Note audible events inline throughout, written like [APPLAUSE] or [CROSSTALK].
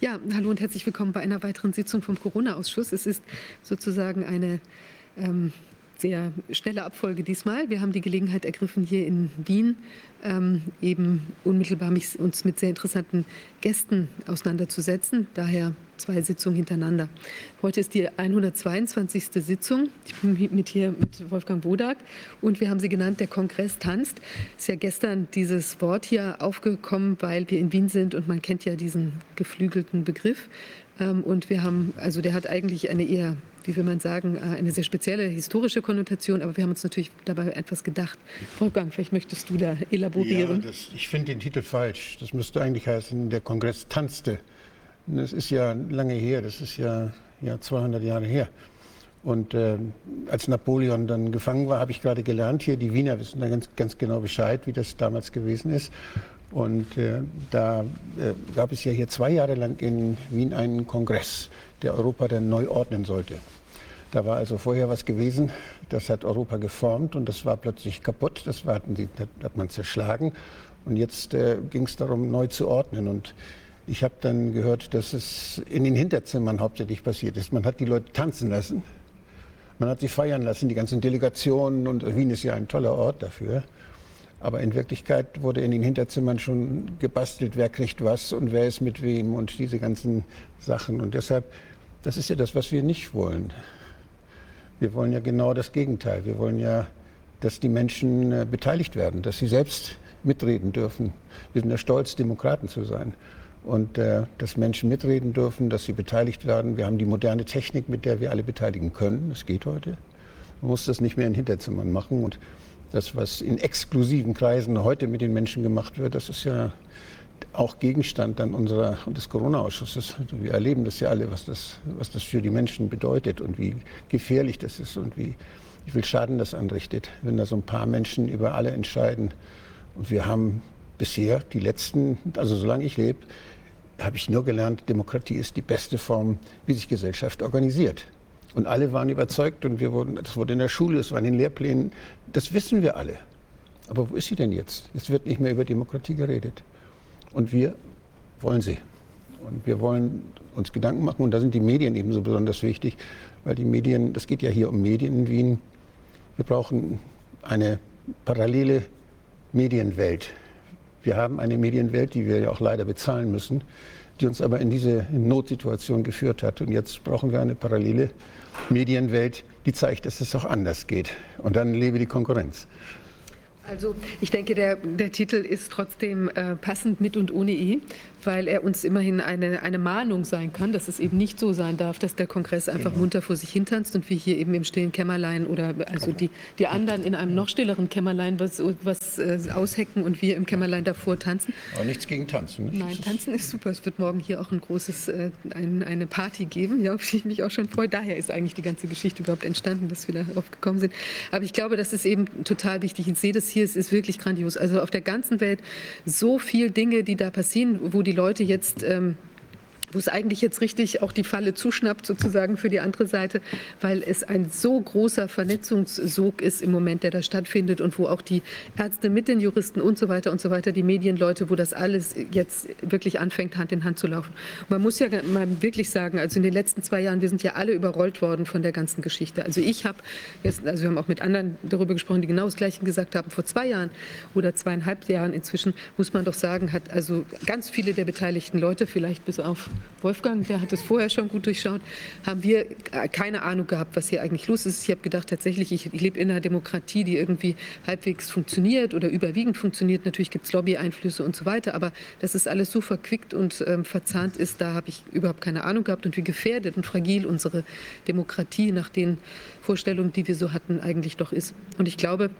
Ja, hallo und herzlich willkommen bei einer weiteren Sitzung vom Corona-Ausschuss. Es ist sozusagen eine ähm, sehr schnelle Abfolge diesmal. Wir haben die Gelegenheit ergriffen, hier in Wien ähm, eben unmittelbar mich, uns mit sehr interessanten Gästen auseinanderzusetzen. Daher zwei Sitzungen hintereinander. Heute ist die 122. Sitzung. Ich bin mit hier mit Wolfgang Bodak und wir haben sie genannt, der Kongress tanzt. Ist ja gestern dieses Wort hier aufgekommen, weil wir in Wien sind und man kennt ja diesen geflügelten Begriff. Ähm, und wir haben, also der hat eigentlich eine eher wie will man sagen, äh, eine sehr spezielle historische Konnotation, aber wir haben uns natürlich dabei etwas gedacht. Wolfgang, vielleicht möchtest du da elaborieren. Ja, das, ich finde den Titel falsch. Das müsste eigentlich heißen, der Kongress tanzte. Das ist ja lange her, das ist ja, ja 200 Jahre her. Und äh, als Napoleon dann gefangen war, habe ich gerade gelernt, hier die Wiener wissen da ganz, ganz genau Bescheid, wie das damals gewesen ist. Und äh, da äh, gab es ja hier zwei Jahre lang in Wien einen Kongress, der Europa dann neu ordnen sollte. Da war also vorher was gewesen, das hat Europa geformt und das war plötzlich kaputt, das, war, das hat man zerschlagen. Und jetzt äh, ging es darum, neu zu ordnen. Und ich habe dann gehört, dass es in den Hinterzimmern hauptsächlich passiert ist. Man hat die Leute tanzen lassen, man hat sie feiern lassen, die ganzen Delegationen. Und Wien ist ja ein toller Ort dafür. Aber in Wirklichkeit wurde in den Hinterzimmern schon gebastelt, wer kriegt was und wer ist mit wem und diese ganzen Sachen. Und deshalb, das ist ja das, was wir nicht wollen. Wir wollen ja genau das Gegenteil. Wir wollen ja, dass die Menschen äh, beteiligt werden, dass sie selbst mitreden dürfen. Wir sind ja stolz, Demokraten zu sein. Und äh, dass Menschen mitreden dürfen, dass sie beteiligt werden. Wir haben die moderne Technik, mit der wir alle beteiligen können. Das geht heute. Man muss das nicht mehr in Hinterzimmern machen. Und das, was in exklusiven Kreisen heute mit den Menschen gemacht wird, das ist ja auch Gegenstand dann unserer des Corona-Ausschusses. Also wir erleben das ja alle, was das, was das für die Menschen bedeutet und wie gefährlich das ist und wie, wie viel Schaden das anrichtet, wenn da so ein paar Menschen über alle entscheiden. Und wir haben bisher die letzten, also solange ich lebe, habe ich nur gelernt, Demokratie ist die beste Form, wie sich Gesellschaft organisiert. Und alle waren überzeugt und wir wurden, das wurde in der Schule, das war in den Lehrplänen, das wissen wir alle. Aber wo ist sie denn jetzt? Es wird nicht mehr über Demokratie geredet. Und wir wollen sie. Und wir wollen uns Gedanken machen. Und da sind die Medien ebenso besonders wichtig, weil die Medien, das geht ja hier um Medien in Wien. Wir brauchen eine parallele Medienwelt. Wir haben eine Medienwelt, die wir ja auch leider bezahlen müssen, die uns aber in diese Notsituation geführt hat. Und jetzt brauchen wir eine parallele Medienwelt, die zeigt, dass es auch anders geht. Und dann lebe die Konkurrenz. Also ich denke, der, der Titel ist trotzdem äh, passend mit und ohne I weil er uns immerhin eine, eine Mahnung sein kann, dass es eben nicht so sein darf, dass der Kongress einfach genau. munter vor sich hintanzt und wir hier eben im stillen Kämmerlein oder also die, die anderen in einem noch stilleren Kämmerlein was, was äh, aushecken und wir im Kämmerlein davor tanzen. Aber nichts gegen Tanzen. Nicht? Nein, Tanzen ist super. Es wird morgen hier auch ein großes, äh, ein, eine Party geben, ja, auf die ich mich auch schon freue. Daher ist eigentlich die ganze Geschichte überhaupt entstanden, dass wir darauf gekommen sind. Aber ich glaube, das ist eben total wichtig. Ich sehe das hier, es ist wirklich grandios. Also auf der ganzen Welt so viele Dinge, die da passieren, wo die die Leute jetzt ähm, wo es eigentlich jetzt richtig auch die Falle zuschnappt, sozusagen für die andere Seite, weil es ein so großer Vernetzungssog ist im Moment, der da stattfindet und wo auch die Ärzte mit den Juristen und so weiter und so weiter, die Medienleute, wo das alles jetzt wirklich anfängt, Hand in Hand zu laufen. Man muss ja mal wirklich sagen, also in den letzten zwei Jahren, wir sind ja alle überrollt worden von der ganzen Geschichte. Also ich habe jetzt, also wir haben auch mit anderen darüber gesprochen, die genau das Gleiche gesagt haben, vor zwei Jahren oder zweieinhalb Jahren inzwischen, muss man doch sagen, hat also ganz viele der beteiligten Leute, vielleicht bis auf Wolfgang, der hat es vorher schon gut durchschaut, haben wir keine Ahnung gehabt, was hier eigentlich los ist. Ich habe gedacht, tatsächlich, ich, ich lebe in einer Demokratie, die irgendwie halbwegs funktioniert oder überwiegend funktioniert. Natürlich gibt es Lobby-Einflüsse und so weiter, aber dass es alles so verquickt und ähm, verzahnt ist, da habe ich überhaupt keine Ahnung gehabt und wie gefährdet und fragil unsere Demokratie nach den Vorstellungen, die wir so hatten, eigentlich doch ist. Und ich glaube,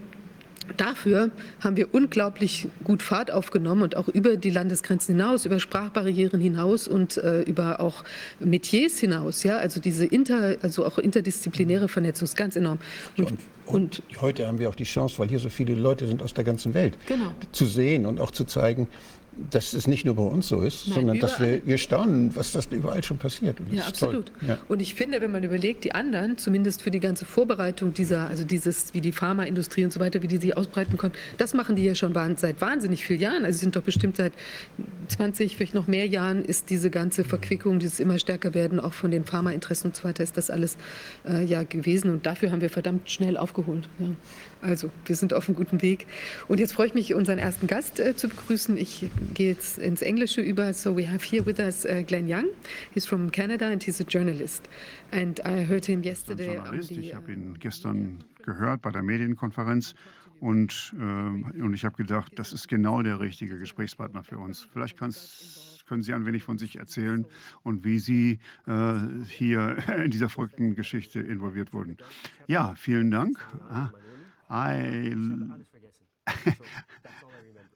Dafür haben wir unglaublich gut Fahrt aufgenommen und auch über die Landesgrenzen hinaus, über Sprachbarrieren hinaus und äh, über auch Metiers hinaus. Ja, also diese inter, also auch interdisziplinäre Vernetzung ist ganz enorm. Und, und, und, heute haben wir auch die Chance, weil hier so viele Leute sind aus der ganzen Welt, genau. zu sehen und auch zu zeigen, dass es nicht nur bei uns so ist, Nein, sondern dass wir, wir staunen, was das überall schon passiert. Ja, absolut. Ja. Und ich finde, wenn man überlegt, die anderen, zumindest für die ganze Vorbereitung dieser, also dieses, wie die Pharmaindustrie und so weiter, wie die sich ausbreiten konnten, das machen die ja schon seit wahnsinnig vielen Jahren. Also sie sind doch bestimmt seit 20, vielleicht noch mehr Jahren ist diese ganze Verquickung, dieses immer stärker werden, auch von den Pharmainteressen und so weiter, ist das alles äh, ja gewesen. Und dafür haben wir verdammt schnell aufgeholt. Ja. Also wir sind auf einem guten Weg. Und jetzt freue ich mich, unseren ersten Gast äh, zu begrüßen. Ich gehe jetzt ins Englische über. So we have here with us uh, Glenn Young. He's from Canada and he's a journalist. And I heard him yesterday the. Ich habe uh, ihn gestern gehört bei der Medienkonferenz und, äh, und ich habe gedacht, das ist genau der richtige Gesprächspartner für uns. Vielleicht kann's, können Sie ein wenig von sich erzählen und wie Sie äh, hier [LAUGHS] in dieser verrückten Geschichte involviert wurden. Ja, vielen Dank. Ah, I [LAUGHS]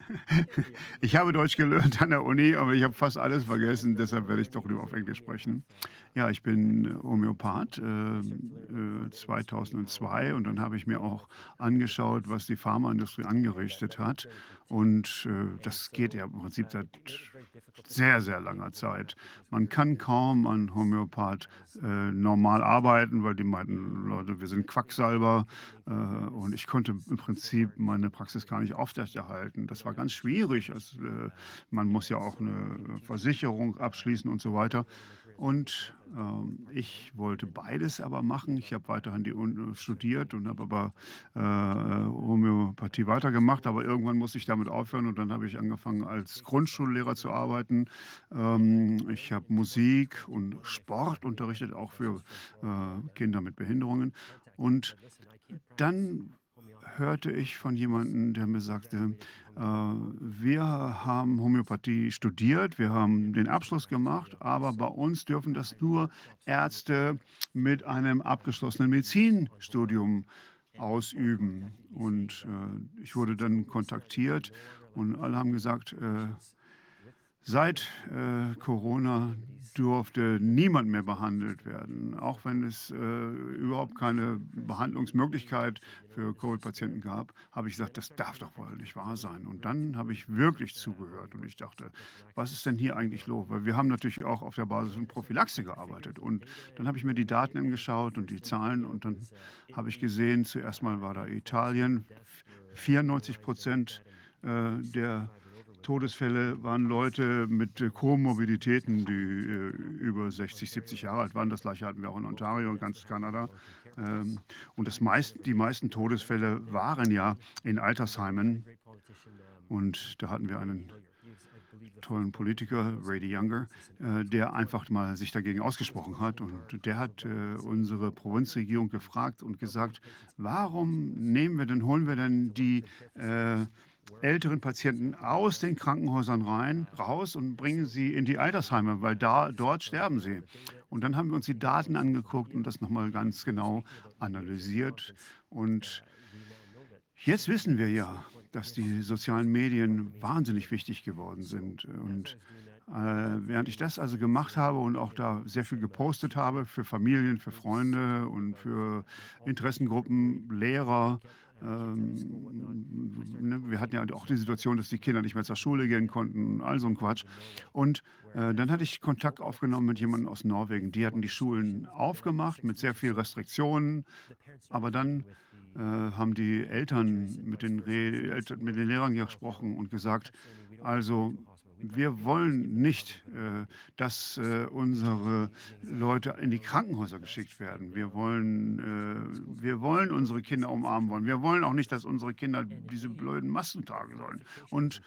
[LAUGHS] Ich habe Deutsch gelernt an der Uni, aber ich habe fast alles vergessen, deshalb werde ich doch lieber auf Englisch sprechen. Ja, ich bin Homöopath äh, äh, 2002 und dann habe ich mir auch angeschaut, was die Pharmaindustrie angerichtet hat. Und äh, das geht ja im Prinzip seit sehr, sehr langer Zeit. Man kann kaum an Homöopath äh, normal arbeiten, weil die meinten Leute, wir sind Quacksalber. Äh, und ich konnte im Prinzip meine Praxis gar nicht aufrechterhalten. Das war ganz schwierig. Also, äh, man muss ja auch eine Versicherung abschließen und so weiter. Und ähm, ich wollte beides aber machen. Ich habe weiterhin die Uni studiert und habe aber äh, Homöopathie weitergemacht. Aber irgendwann musste ich damit aufhören und dann habe ich angefangen als Grundschullehrer zu arbeiten. Ähm, ich habe Musik und Sport unterrichtet, auch für äh, Kinder mit Behinderungen. Und dann hörte ich von jemandem, der mir sagte, äh, wir haben Homöopathie studiert, wir haben den Abschluss gemacht, aber bei uns dürfen das nur Ärzte mit einem abgeschlossenen Medizinstudium ausüben. Und äh, ich wurde dann kontaktiert und alle haben gesagt, äh, Seit äh, Corona durfte niemand mehr behandelt werden, auch wenn es äh, überhaupt keine Behandlungsmöglichkeit für Covid-Patienten gab, habe ich gesagt, das darf doch wohl nicht wahr sein. Und dann habe ich wirklich zugehört und ich dachte, was ist denn hier eigentlich los? Weil wir haben natürlich auch auf der Basis von Prophylaxe gearbeitet. Und dann habe ich mir die Daten angeschaut und die Zahlen und dann habe ich gesehen, zuerst mal war da Italien, 94 Prozent äh, der Todesfälle waren Leute mit äh, Komorbiditäten, die äh, über 60, 70 Jahre alt waren. Das gleiche hatten wir auch in Ontario und ganz Kanada. Ähm, und das meist, die meisten Todesfälle waren ja in Altersheimen. Und da hatten wir einen tollen Politiker, Brady Younger, äh, der einfach mal sich dagegen ausgesprochen hat. Und der hat äh, unsere Provinzregierung gefragt und gesagt, warum nehmen wir denn, holen wir denn die äh, älteren Patienten aus den Krankenhäusern rein, raus und bringen sie in die Altersheime, weil da, dort sterben sie. Und dann haben wir uns die Daten angeguckt und das nochmal ganz genau analysiert. Und jetzt wissen wir ja, dass die sozialen Medien wahnsinnig wichtig geworden sind. Und äh, während ich das also gemacht habe und auch da sehr viel gepostet habe für Familien, für Freunde und für Interessengruppen, Lehrer, ähm, ne, wir hatten ja auch die Situation, dass die Kinder nicht mehr zur Schule gehen konnten, all so ein Quatsch. Und äh, dann hatte ich Kontakt aufgenommen mit jemandem aus Norwegen. Die hatten die Schulen aufgemacht mit sehr vielen Restriktionen, aber dann äh, haben die Eltern mit den, Re Eltern mit den Lehrern gesprochen und gesagt, also wir wollen nicht, äh, dass äh, unsere Leute in die Krankenhäuser geschickt werden. Wir wollen, äh, wir wollen unsere Kinder umarmen wollen. Wir wollen auch nicht, dass unsere Kinder diese blöden Masken tragen sollen. Und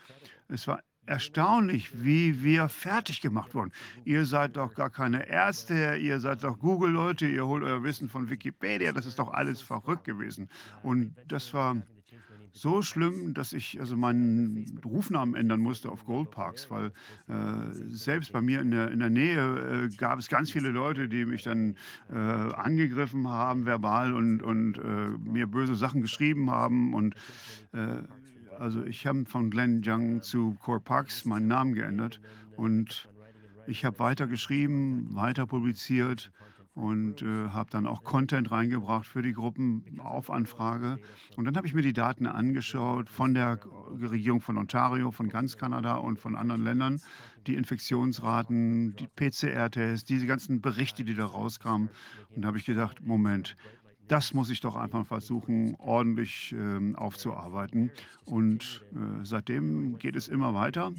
es war erstaunlich, wie wir fertig gemacht wurden. Ihr seid doch gar keine Ärzte, ihr seid doch Google-Leute, ihr holt euer Wissen von Wikipedia. Das ist doch alles verrückt gewesen. Und das war so schlimm, dass ich also meinen Rufnamen ändern musste auf Goldparks, weil äh, selbst bei mir in der, in der Nähe äh, gab es ganz viele Leute, die mich dann äh, angegriffen haben, verbal und, und äh, mir böse Sachen geschrieben haben. Und äh, also ich habe von Glenn Young zu Core Parks meinen Namen geändert und ich habe weiter geschrieben, weiter publiziert und äh, habe dann auch Content reingebracht für die Gruppen auf Anfrage. Und dann habe ich mir die Daten angeschaut von der Regierung von Ontario, von ganz Kanada und von anderen Ländern, die Infektionsraten, die PCR-Tests, diese ganzen Berichte, die da rauskamen. Und da habe ich gedacht, Moment, das muss ich doch einfach versuchen, ordentlich ähm, aufzuarbeiten. Und äh, seitdem geht es immer weiter.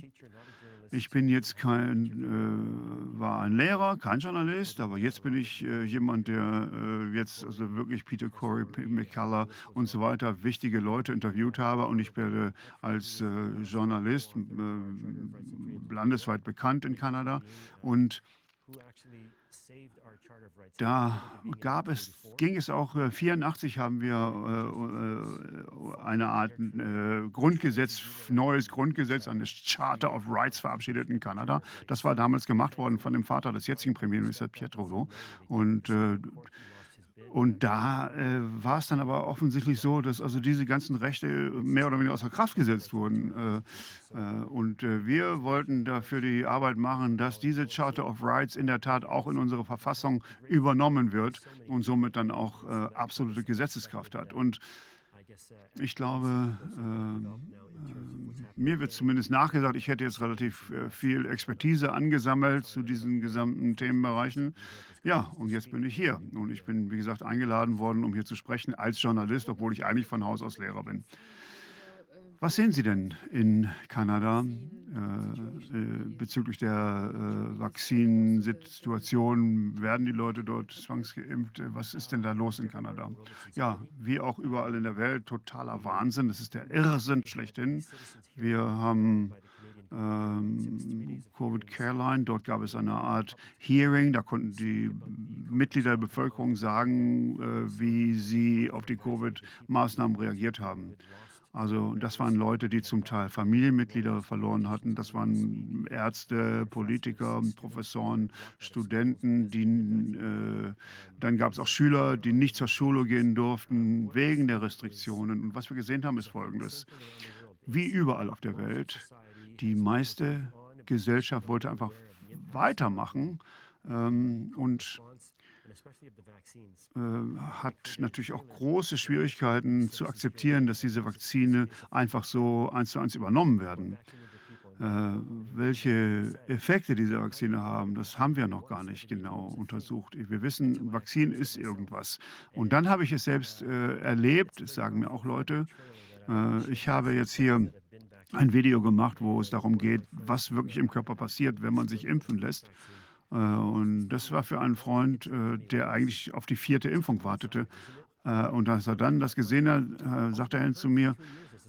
Ich bin jetzt kein, äh, war ein Lehrer, kein Journalist, aber jetzt bin ich äh, jemand, der äh, jetzt also wirklich Peter Corey, McCullough und so weiter wichtige Leute interviewt habe und ich werde als äh, Journalist äh, landesweit bekannt in Kanada und da gab es, ging es auch, äh, 84 haben wir äh, äh, eine Art äh, Grundgesetz, neues Grundgesetz, eine Charter of Rights verabschiedet in Kanada. Das war damals gemacht worden von dem Vater des jetzigen Premierministers Pietro. Und äh, und da äh, war es dann aber offensichtlich so, dass also diese ganzen Rechte mehr oder weniger außer Kraft gesetzt wurden. Äh, äh, und äh, wir wollten dafür die Arbeit machen, dass diese Charter of Rights in der Tat auch in unsere Verfassung übernommen wird und somit dann auch äh, absolute Gesetzeskraft hat. Und ich glaube, äh, mir wird zumindest nachgesagt, ich hätte jetzt relativ äh, viel Expertise angesammelt zu diesen gesamten Themenbereichen. Ja, und jetzt bin ich hier. Und ich bin, wie gesagt, eingeladen worden, um hier zu sprechen als Journalist, obwohl ich eigentlich von Haus aus Lehrer bin. Was sehen Sie denn in Kanada äh, äh, bezüglich der äh, Vakzinsituation? Werden die Leute dort zwangsgeimpft? Was ist denn da los in Kanada? Ja, wie auch überall in der Welt, totaler Wahnsinn. Das ist der Irrsinn schlechthin. Wir haben ähm, Covid Careline. Dort gab es eine Art Hearing. Da konnten die Mitglieder der Bevölkerung sagen, äh, wie sie auf die Covid-Maßnahmen reagiert haben. Also das waren Leute, die zum Teil Familienmitglieder verloren hatten. Das waren Ärzte, Politiker, Professoren, Studenten. Die, äh, dann gab es auch Schüler, die nicht zur Schule gehen durften wegen der Restriktionen. Und was wir gesehen haben, ist Folgendes. Wie überall auf der Welt die meiste Gesellschaft wollte einfach weitermachen ähm, und äh, hat natürlich auch große Schwierigkeiten zu akzeptieren, dass diese Vakzine einfach so eins zu eins übernommen werden. Äh, welche Effekte diese Vakzine haben, das haben wir noch gar nicht genau untersucht. Wir wissen, ein Vakzin ist irgendwas. Und dann habe ich es selbst äh, erlebt, das sagen mir auch Leute. Äh, ich habe jetzt hier ein Video gemacht, wo es darum geht, was wirklich im Körper passiert, wenn man sich impfen lässt. Äh, und das war für einen Freund, äh, der eigentlich auf die vierte Impfung wartete. Äh, und als er dann das gesehen hat, sagte er zu mir,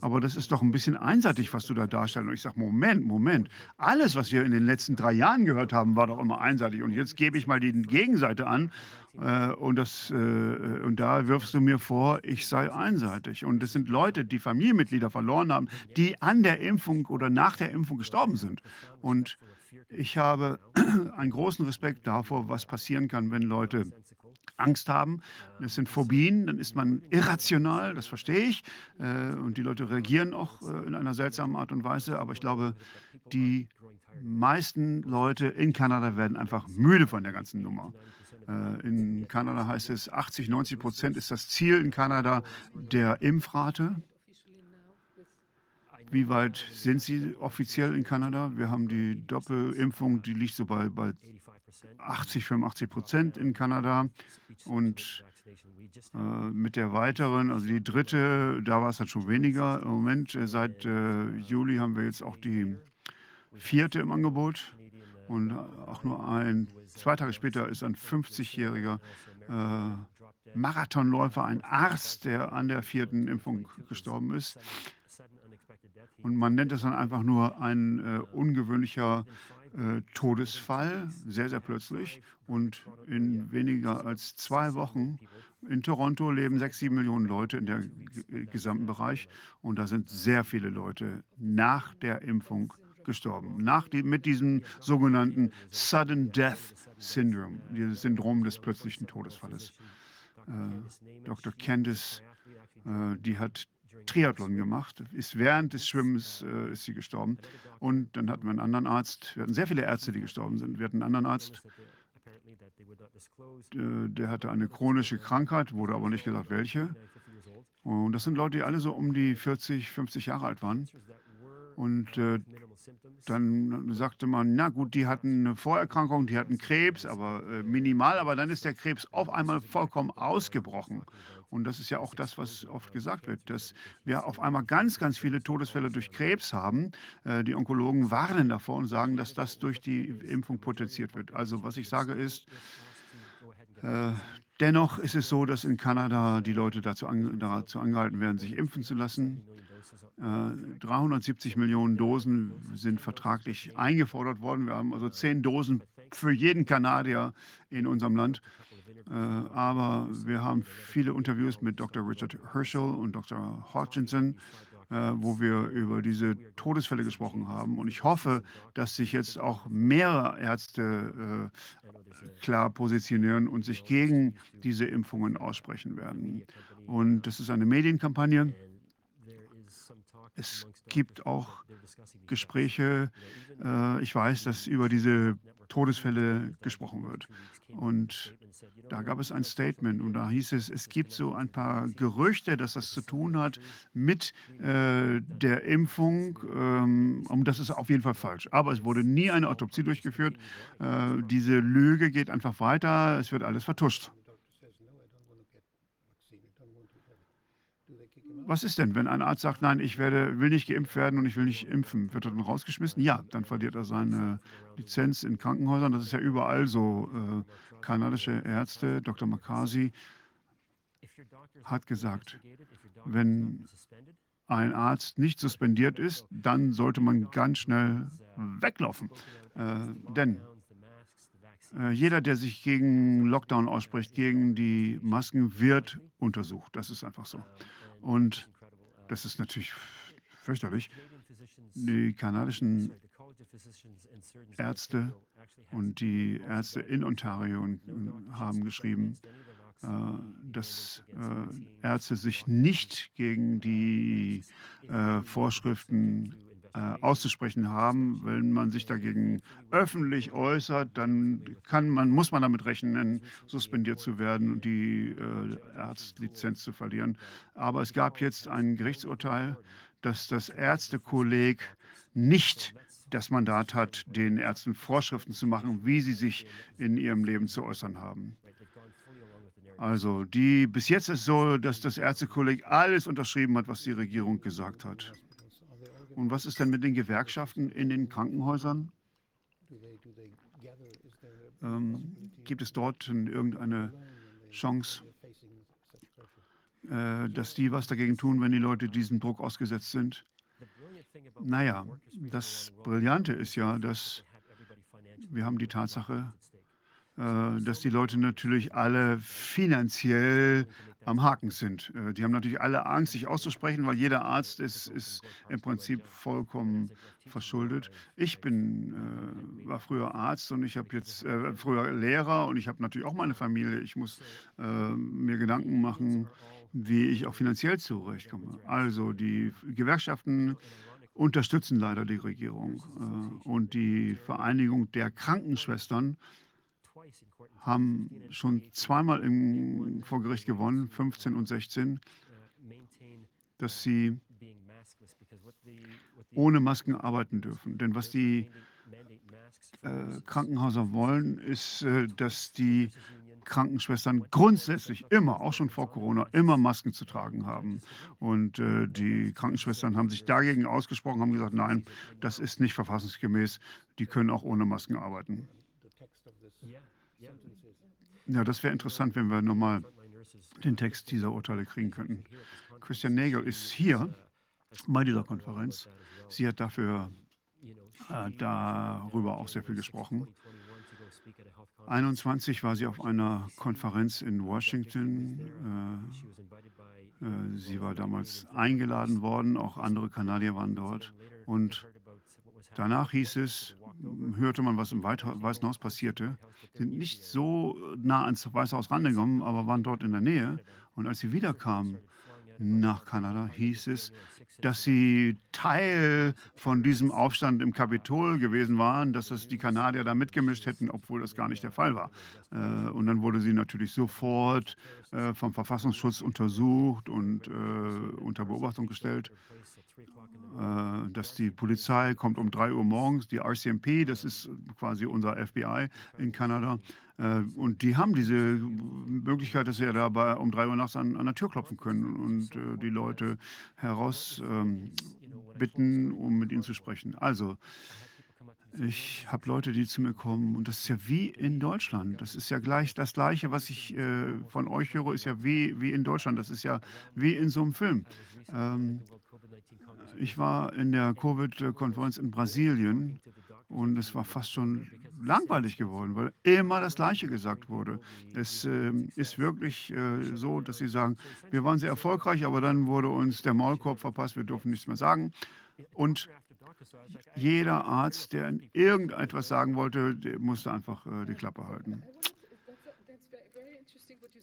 aber das ist doch ein bisschen einseitig, was du da darstellst. Und ich sage, Moment, Moment. Alles, was wir in den letzten drei Jahren gehört haben, war doch immer einseitig. Und jetzt gebe ich mal die Gegenseite an. Äh, und, das, äh, und da wirfst du mir vor, ich sei einseitig. Und es sind Leute, die Familienmitglieder verloren haben, die an der Impfung oder nach der Impfung gestorben sind. Und ich habe [CLEARS THROAT] einen großen Respekt davor, was passieren kann, wenn Leute Angst haben. Das sind Phobien, dann ist man irrational, das verstehe ich. Äh, und die Leute reagieren auch äh, in einer seltsamen Art und Weise. Aber ich glaube, die meisten Leute in Kanada werden einfach müde von der ganzen Nummer. Äh, in Kanada heißt es, 80, 90 Prozent ist das Ziel in Kanada der Impfrate. Wie weit sind Sie offiziell in Kanada? Wir haben die Doppelimpfung, die liegt so bei, bei 80, 85 Prozent in Kanada. Und äh, mit der weiteren, also die dritte, da war es halt schon weniger. Im Moment, äh, seit äh, Juli haben wir jetzt auch die vierte im Angebot. Und auch nur ein, zwei Tage später ist ein 50-jähriger äh, Marathonläufer, ein Arzt, der an der vierten Impfung gestorben ist. Und man nennt es dann einfach nur ein äh, ungewöhnlicher äh, Todesfall, sehr, sehr plötzlich. Und in weniger als zwei Wochen in Toronto leben sechs, sieben Millionen Leute in der gesamten Bereich. Und da sind sehr viele Leute nach der Impfung gestorben. Nach die, mit diesem sogenannten Sudden Death Syndrome, dieses Syndrom des plötzlichen Todesfalles. Äh, Dr. Candice, äh, die hat Triathlon gemacht, ist während des Schwimmens äh, ist sie gestorben. Und dann hatten wir einen anderen Arzt. Wir hatten sehr viele Ärzte, die gestorben sind. Wir hatten einen anderen Arzt, äh, der hatte eine chronische Krankheit, wurde aber nicht gesagt, welche. Und das sind Leute, die alle so um die 40, 50 Jahre alt waren. Und äh, dann sagte man, na gut, die hatten eine Vorerkrankung, die hatten Krebs, aber äh, minimal, aber dann ist der Krebs auf einmal vollkommen ausgebrochen. Und das ist ja auch das, was oft gesagt wird, dass wir auf einmal ganz, ganz viele Todesfälle durch Krebs haben. Äh, die Onkologen warnen davor und sagen, dass das durch die Impfung potenziert wird. Also was ich sage ist, äh, dennoch ist es so, dass in Kanada die Leute dazu, an, dazu angehalten werden, sich impfen zu lassen. 370 äh, Millionen Dosen sind vertraglich eingefordert worden. Wir haben also 10 Dosen für jeden Kanadier in unserem Land. Äh, aber wir haben viele Interviews mit Dr. Richard Herschel und Dr. Hodgkinson, äh, wo wir über diese Todesfälle gesprochen haben. Und ich hoffe, dass sich jetzt auch mehrere Ärzte klar positionieren und sich gegen diese Impfungen aussprechen werden. Und das ist eine Medienkampagne. Es gibt auch Gespräche. Äh, ich weiß, dass über diese Todesfälle gesprochen wird. Und da gab es ein Statement und da hieß es, es gibt so ein paar Gerüchte, dass das zu tun hat mit äh, der Impfung. Ähm, und das ist auf jeden Fall falsch. Aber es wurde nie eine Autopsie durchgeführt. Äh, diese Lüge geht einfach weiter. Es wird alles vertuscht. Was ist denn, wenn ein Arzt sagt, nein, ich werde, will nicht geimpft werden und ich will nicht impfen? Wird er dann rausgeschmissen? Ja, dann verliert er seine Lizenz in Krankenhäusern. Das ist ja überall so. Äh, kanadische Ärzte, Dr. Makasi, hat gesagt, wenn ein Arzt nicht suspendiert ist, dann sollte man ganz schnell weglaufen. Äh, denn äh, jeder, der sich gegen Lockdown ausspricht, gegen die Masken, wird untersucht. Das ist einfach so. Und das ist natürlich fürchterlich. Die kanadischen Ärzte und die Ärzte in Ontario haben geschrieben, äh, dass äh, Ärzte sich nicht gegen die äh, Vorschriften auszusprechen haben. Wenn man sich dagegen öffentlich äußert, dann kann man, muss man damit rechnen, suspendiert zu werden und die Arztlizenz zu verlieren. Aber es gab jetzt ein Gerichtsurteil, dass das Ärztekolleg nicht das Mandat hat, den Ärzten Vorschriften zu machen, wie sie sich in ihrem Leben zu äußern haben. Also die, bis jetzt ist es so, dass das Ärztekolleg alles unterschrieben hat, was die Regierung gesagt hat. Und was ist denn mit den Gewerkschaften in den Krankenhäusern? Ähm, gibt es dort irgendeine Chance, äh, dass die was dagegen tun, wenn die Leute diesem Druck ausgesetzt sind? Naja, das Brillante ist ja, dass wir haben die Tatsache, äh, dass die Leute natürlich alle finanziell am Haken sind. Äh, die haben natürlich alle Angst, sich auszusprechen, weil jeder Arzt ist, ist im Prinzip vollkommen verschuldet. Ich bin, äh, war früher Arzt und ich habe jetzt äh, früher Lehrer und ich habe natürlich auch meine Familie. Ich muss äh, mir Gedanken machen, wie ich auch finanziell zurechtkomme. Also die Gewerkschaften unterstützen leider die Regierung. Äh, und die Vereinigung der Krankenschwestern haben schon zweimal im, vor Gericht gewonnen, 15 und 16, dass sie ohne Masken arbeiten dürfen. Denn was die äh, Krankenhäuser wollen, ist, äh, dass die Krankenschwestern grundsätzlich immer, auch schon vor Corona, immer Masken zu tragen haben. Und äh, die Krankenschwestern haben sich dagegen ausgesprochen, haben gesagt, nein, das ist nicht verfassungsgemäß, die können auch ohne Masken arbeiten. Ja, das wäre interessant, wenn wir nochmal den Text dieser Urteile kriegen könnten. Christian Nagel ist hier bei dieser Konferenz. Sie hat dafür äh, darüber auch sehr viel gesprochen. 21 war sie auf einer Konferenz in Washington. Äh, äh, sie war damals eingeladen worden, auch andere Kanadier waren dort. Und danach hieß es, hörte man, was im Weißen Haus passierte, sind nicht so nah ans Weiße Haus rangekommen, aber waren dort in der Nähe. Und als sie wiederkamen, nach Kanada, hieß es, dass sie Teil von diesem Aufstand im Kapitol gewesen waren, dass das die Kanadier da mitgemischt hätten, obwohl das gar nicht der Fall war. Äh, und dann wurde sie natürlich sofort äh, vom Verfassungsschutz untersucht und äh, unter Beobachtung gestellt. Äh, dass die Polizei kommt um 3 Uhr morgens, die RCMP, das ist quasi unser FBI in Kanada, äh, und die haben diese Möglichkeit, dass sie ja dabei um 3 Uhr nachts an, an der Tür klopfen können und äh, die Leute herausbitten, ähm, um mit ihnen zu sprechen. Also, ich habe Leute, die zu mir kommen und das ist ja wie in Deutschland. Das ist ja gleich das Gleiche, was ich von euch höre, ist ja wie, wie in Deutschland. Das ist ja wie in so einem Film. Ähm, ich war in der Covid-Konferenz in Brasilien und es war fast schon langweilig geworden, weil immer das Gleiche gesagt wurde. Es äh, ist wirklich äh, so, dass sie sagen, wir waren sehr erfolgreich, aber dann wurde uns der Maulkorb verpasst, wir durften nichts mehr sagen. Und jeder Arzt, der irgendetwas sagen wollte, musste einfach äh, die Klappe halten.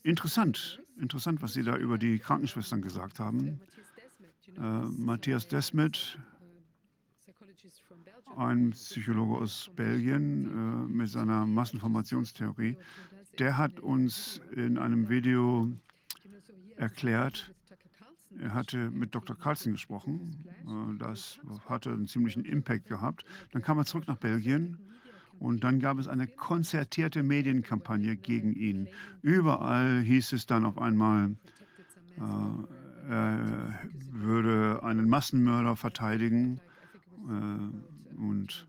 Interessant, interessant, was Sie da über die Krankenschwestern gesagt haben. Äh, Matthias Desmet, ein Psychologe aus Belgien äh, mit seiner Massenformationstheorie, der hat uns in einem Video erklärt, er hatte mit Dr. Carlson gesprochen. Äh, das hatte einen ziemlichen Impact gehabt. Dann kam er zurück nach Belgien und dann gab es eine konzertierte Medienkampagne gegen ihn. Überall hieß es dann auf einmal, äh, er würde einen Massenmörder verteidigen. Äh, und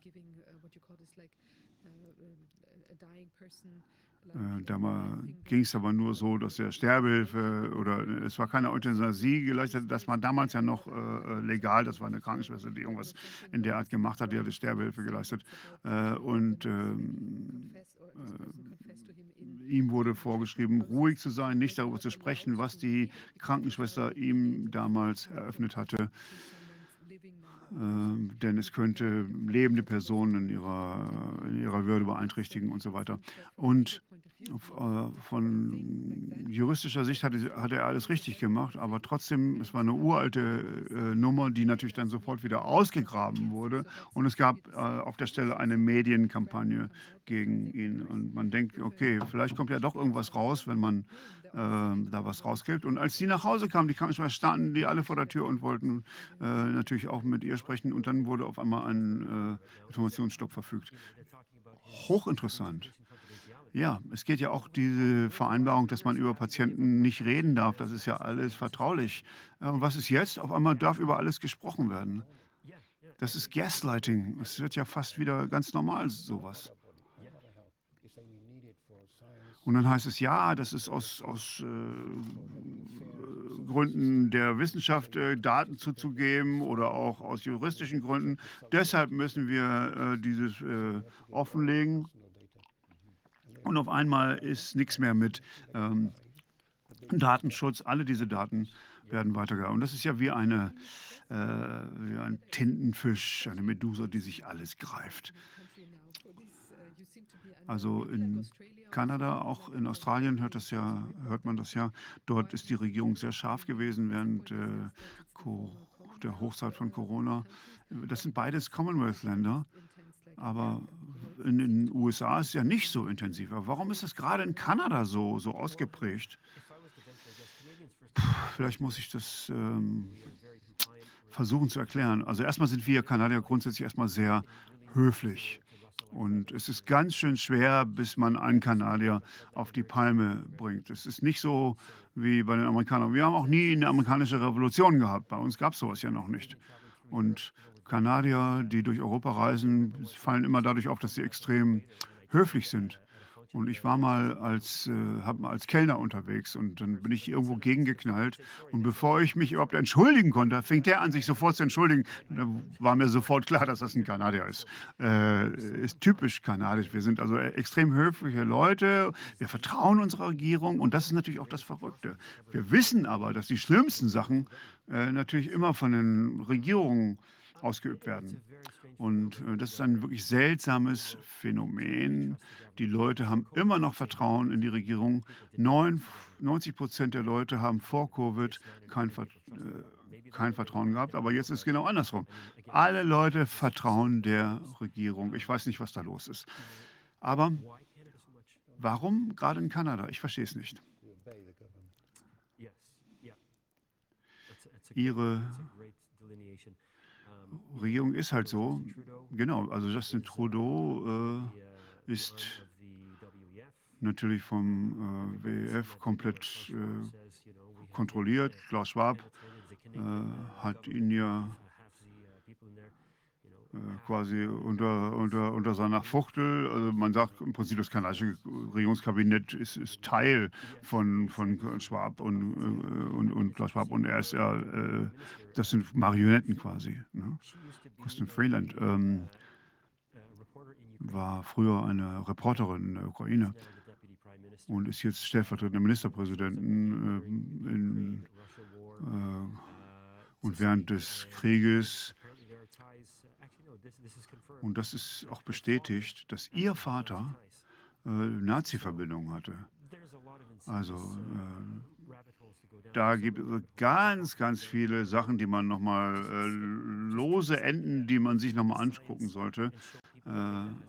äh, da ging es aber nur so, dass der Sterbehilfe oder es war keine Euthanasie geleistet. Das war damals ja noch äh, legal. Das war eine Krankenschwester, die irgendwas in der Art gemacht hat. Die hatte Sterbehilfe geleistet. Äh, und ähm, äh, ihm wurde vorgeschrieben, ruhig zu sein, nicht darüber zu sprechen, was die Krankenschwester ihm damals eröffnet hatte. Ähm, denn es könnte lebende Personen in ihrer, in ihrer Würde beeinträchtigen und so weiter. Und von juristischer Sicht hatte, hatte er alles richtig gemacht, aber trotzdem, es war eine uralte äh, Nummer, die natürlich dann sofort wieder ausgegraben wurde. Und es gab äh, auf der Stelle eine Medienkampagne gegen ihn. Und man denkt, okay, vielleicht kommt ja doch irgendwas raus, wenn man äh, da was rausgibt. Und als sie nach Hause kamen, die Krankenschwester, standen die alle vor der Tür und wollten äh, natürlich auch mit ihr sprechen. Und dann wurde auf einmal ein äh, Informationsstopp verfügt. Hochinteressant. Ja, es geht ja auch diese Vereinbarung, dass man über Patienten nicht reden darf. Das ist ja alles vertraulich. Äh, und was ist jetzt? Auf einmal darf über alles gesprochen werden. Das ist Gaslighting. Es wird ja fast wieder ganz normal, sowas. Und dann heißt es, ja, das ist aus, aus äh, Gründen der Wissenschaft äh, Daten zuzugeben oder auch aus juristischen Gründen. Deshalb müssen wir äh, dieses äh, offenlegen. Und auf einmal ist nichts mehr mit ähm, Datenschutz. Alle diese Daten werden weitergegeben. Und das ist ja wie, eine, äh, wie ein Tintenfisch, eine Medusa, die sich alles greift. Also in Kanada, auch in Australien hört, das ja, hört man das ja. Dort ist die Regierung sehr scharf gewesen während äh, der Hochzeit von Corona. Das sind beides Commonwealth-Länder. Aber in den USA ist ja nicht so intensiv. Aber warum ist es gerade in Kanada so, so ausgeprägt? Puh, vielleicht muss ich das ähm, versuchen zu erklären. Also erstmal sind wir Kanadier grundsätzlich erstmal sehr höflich. Und es ist ganz schön schwer, bis man einen Kanadier auf die Palme bringt. Es ist nicht so wie bei den Amerikanern. Wir haben auch nie eine amerikanische Revolution gehabt. Bei uns gab es sowas ja noch nicht. Und Kanadier, die durch Europa reisen, fallen immer dadurch auf, dass sie extrem höflich sind. Und ich war mal als, äh, als Kellner unterwegs und dann bin ich irgendwo gegengeknallt. Und bevor ich mich überhaupt entschuldigen konnte, fing der an, sich sofort zu entschuldigen. Da war mir sofort klar, dass das ein Kanadier ist. Äh, ist typisch kanadisch. Wir sind also extrem höfliche Leute. Wir vertrauen unserer Regierung und das ist natürlich auch das Verrückte. Wir wissen aber, dass die schlimmsten Sachen äh, natürlich immer von den Regierungen ausgeübt werden. Und äh, das ist ein wirklich seltsames Phänomen, Die Leute haben immer noch Vertrauen in die Regierung. 90 Prozent der Leute haben vor Covid kein, äh, kein Vertrauen gehabt, aber jetzt ist es genau andersrum. Alle Leute vertrauen der Regierung. Ich weiß nicht, was da los ist. Aber warum gerade in Kanada? Ich verstehe es nicht. Ihre Regierung ist halt so. Genau, also Justin Trudeau äh, ist natürlich vom äh, WEF komplett äh, kontrolliert. Klaus Schwab äh, hat ihn ja quasi unter, unter, unter seiner Fuchtel. Also man sagt im Prinzip, das kanadische Regierungskabinett ist, ist Teil von, von Schwab und, äh, und, und Klaus Schwab und er ist ja, äh, das sind Marionetten quasi. Ne? Kristen Freeland ähm, war früher eine Reporterin in der Ukraine und ist jetzt stellvertretende Ministerpräsidentin äh, in, äh, und während des Krieges und das ist auch bestätigt, dass ihr Vater äh, Nazi-Verbindungen hatte. Also äh, da gibt es ganz, ganz viele Sachen, die man nochmal, äh, lose Enden, die man sich nochmal angucken sollte. Äh,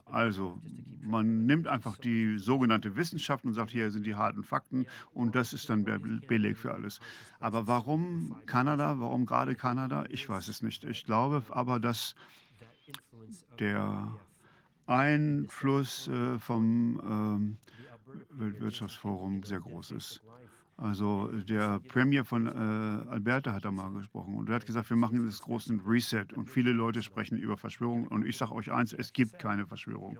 also, man nimmt einfach die sogenannte Wissenschaft und sagt, hier sind die harten Fakten und das ist dann der Beleg für alles. Aber warum Kanada? Warum gerade Kanada? Ich weiß es nicht. Ich glaube aber, dass der Einfluss äh, vom ähm, Weltwirtschaftsforum sehr groß ist. Also der Premier von äh, Alberta hat da mal gesprochen und er hat gesagt, wir machen das großen Reset und viele Leute sprechen über Verschwörung und ich sage euch eins, es gibt keine Verschwörung.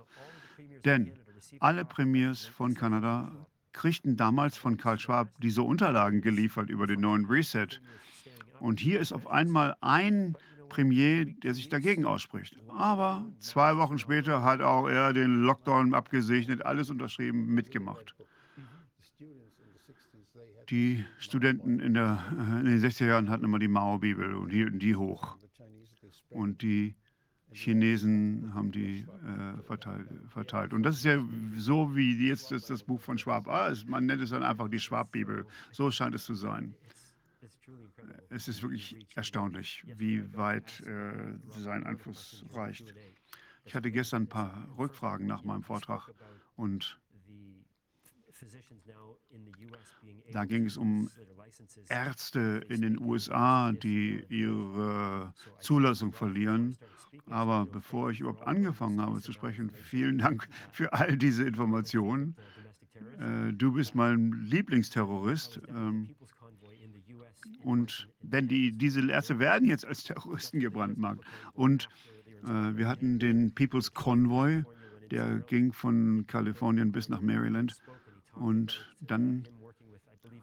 Denn alle Premiers von Kanada kriegten damals von Karl Schwab diese Unterlagen geliefert über den neuen Reset. Und hier ist auf einmal ein Premier, der sich dagegen ausspricht. Aber zwei Wochen später hat auch er den Lockdown abgesegnet, alles unterschrieben, mitgemacht. Die Studenten in, der, äh, in den 60er Jahren hatten immer die Mao-Bibel und hielten die hoch. Und die Chinesen haben die äh, verteilt, verteilt, Und das ist ja so, wie jetzt das, das Buch von Schwab ah, ist. Man nennt es dann einfach die Schwab-Bibel. So scheint es zu sein. Es ist wirklich erstaunlich, wie weit äh, sein Einfluss reicht. Ich hatte gestern ein paar Rückfragen nach meinem Vortrag und da ging es um Ärzte in den USA, die ihre Zulassung verlieren. Aber bevor ich überhaupt angefangen habe zu sprechen, vielen Dank für all diese Informationen. Äh, du bist mein Lieblingsterrorist. Ähm, und denn die, diese Ärzte werden jetzt als Terroristen gebrandmarkt. Und äh, wir hatten den People's Convoy, der ging von Kalifornien bis nach Maryland. Und dann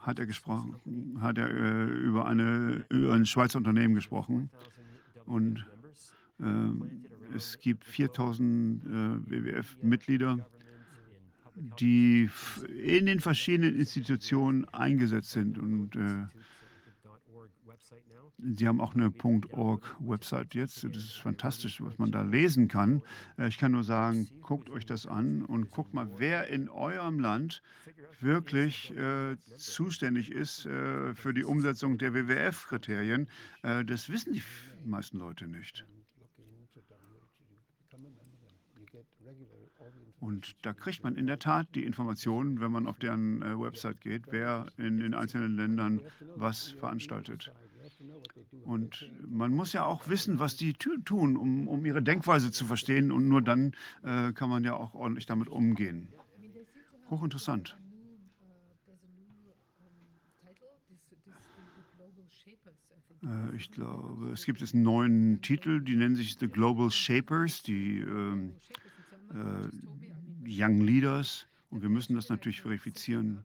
hat er gesprochen, hat er äh, über, eine, über ein Schweizer Unternehmen gesprochen. Und äh, es gibt 4000 äh, WWF-Mitglieder, die in den verschiedenen Institutionen eingesetzt sind. Und äh, Sie haben auch eine .org-Website jetzt. Das ist fantastisch, was man da lesen kann. Äh, ich kann nur sagen, guckt euch das an und guckt mal, wer in eurem Land wirklich äh, zuständig ist äh, für die Umsetzung der WWF-Kriterien. Äh, das wissen die meisten Leute nicht. Und da kriegt man in der Tat die Informationen, wenn man auf deren äh, Website geht, wer in den einzelnen Ländern was veranstaltet. Und man muss ja auch wissen, was die tun, um, um ihre Denkweise zu verstehen. Und nur dann äh, kann man ja auch ordentlich damit umgehen. Hochinteressant. Äh, ich glaube, es gibt jetzt einen neuen Titel, die nennen sich The Global Shapers, die äh, äh, Young Leaders. Und wir müssen das natürlich verifizieren.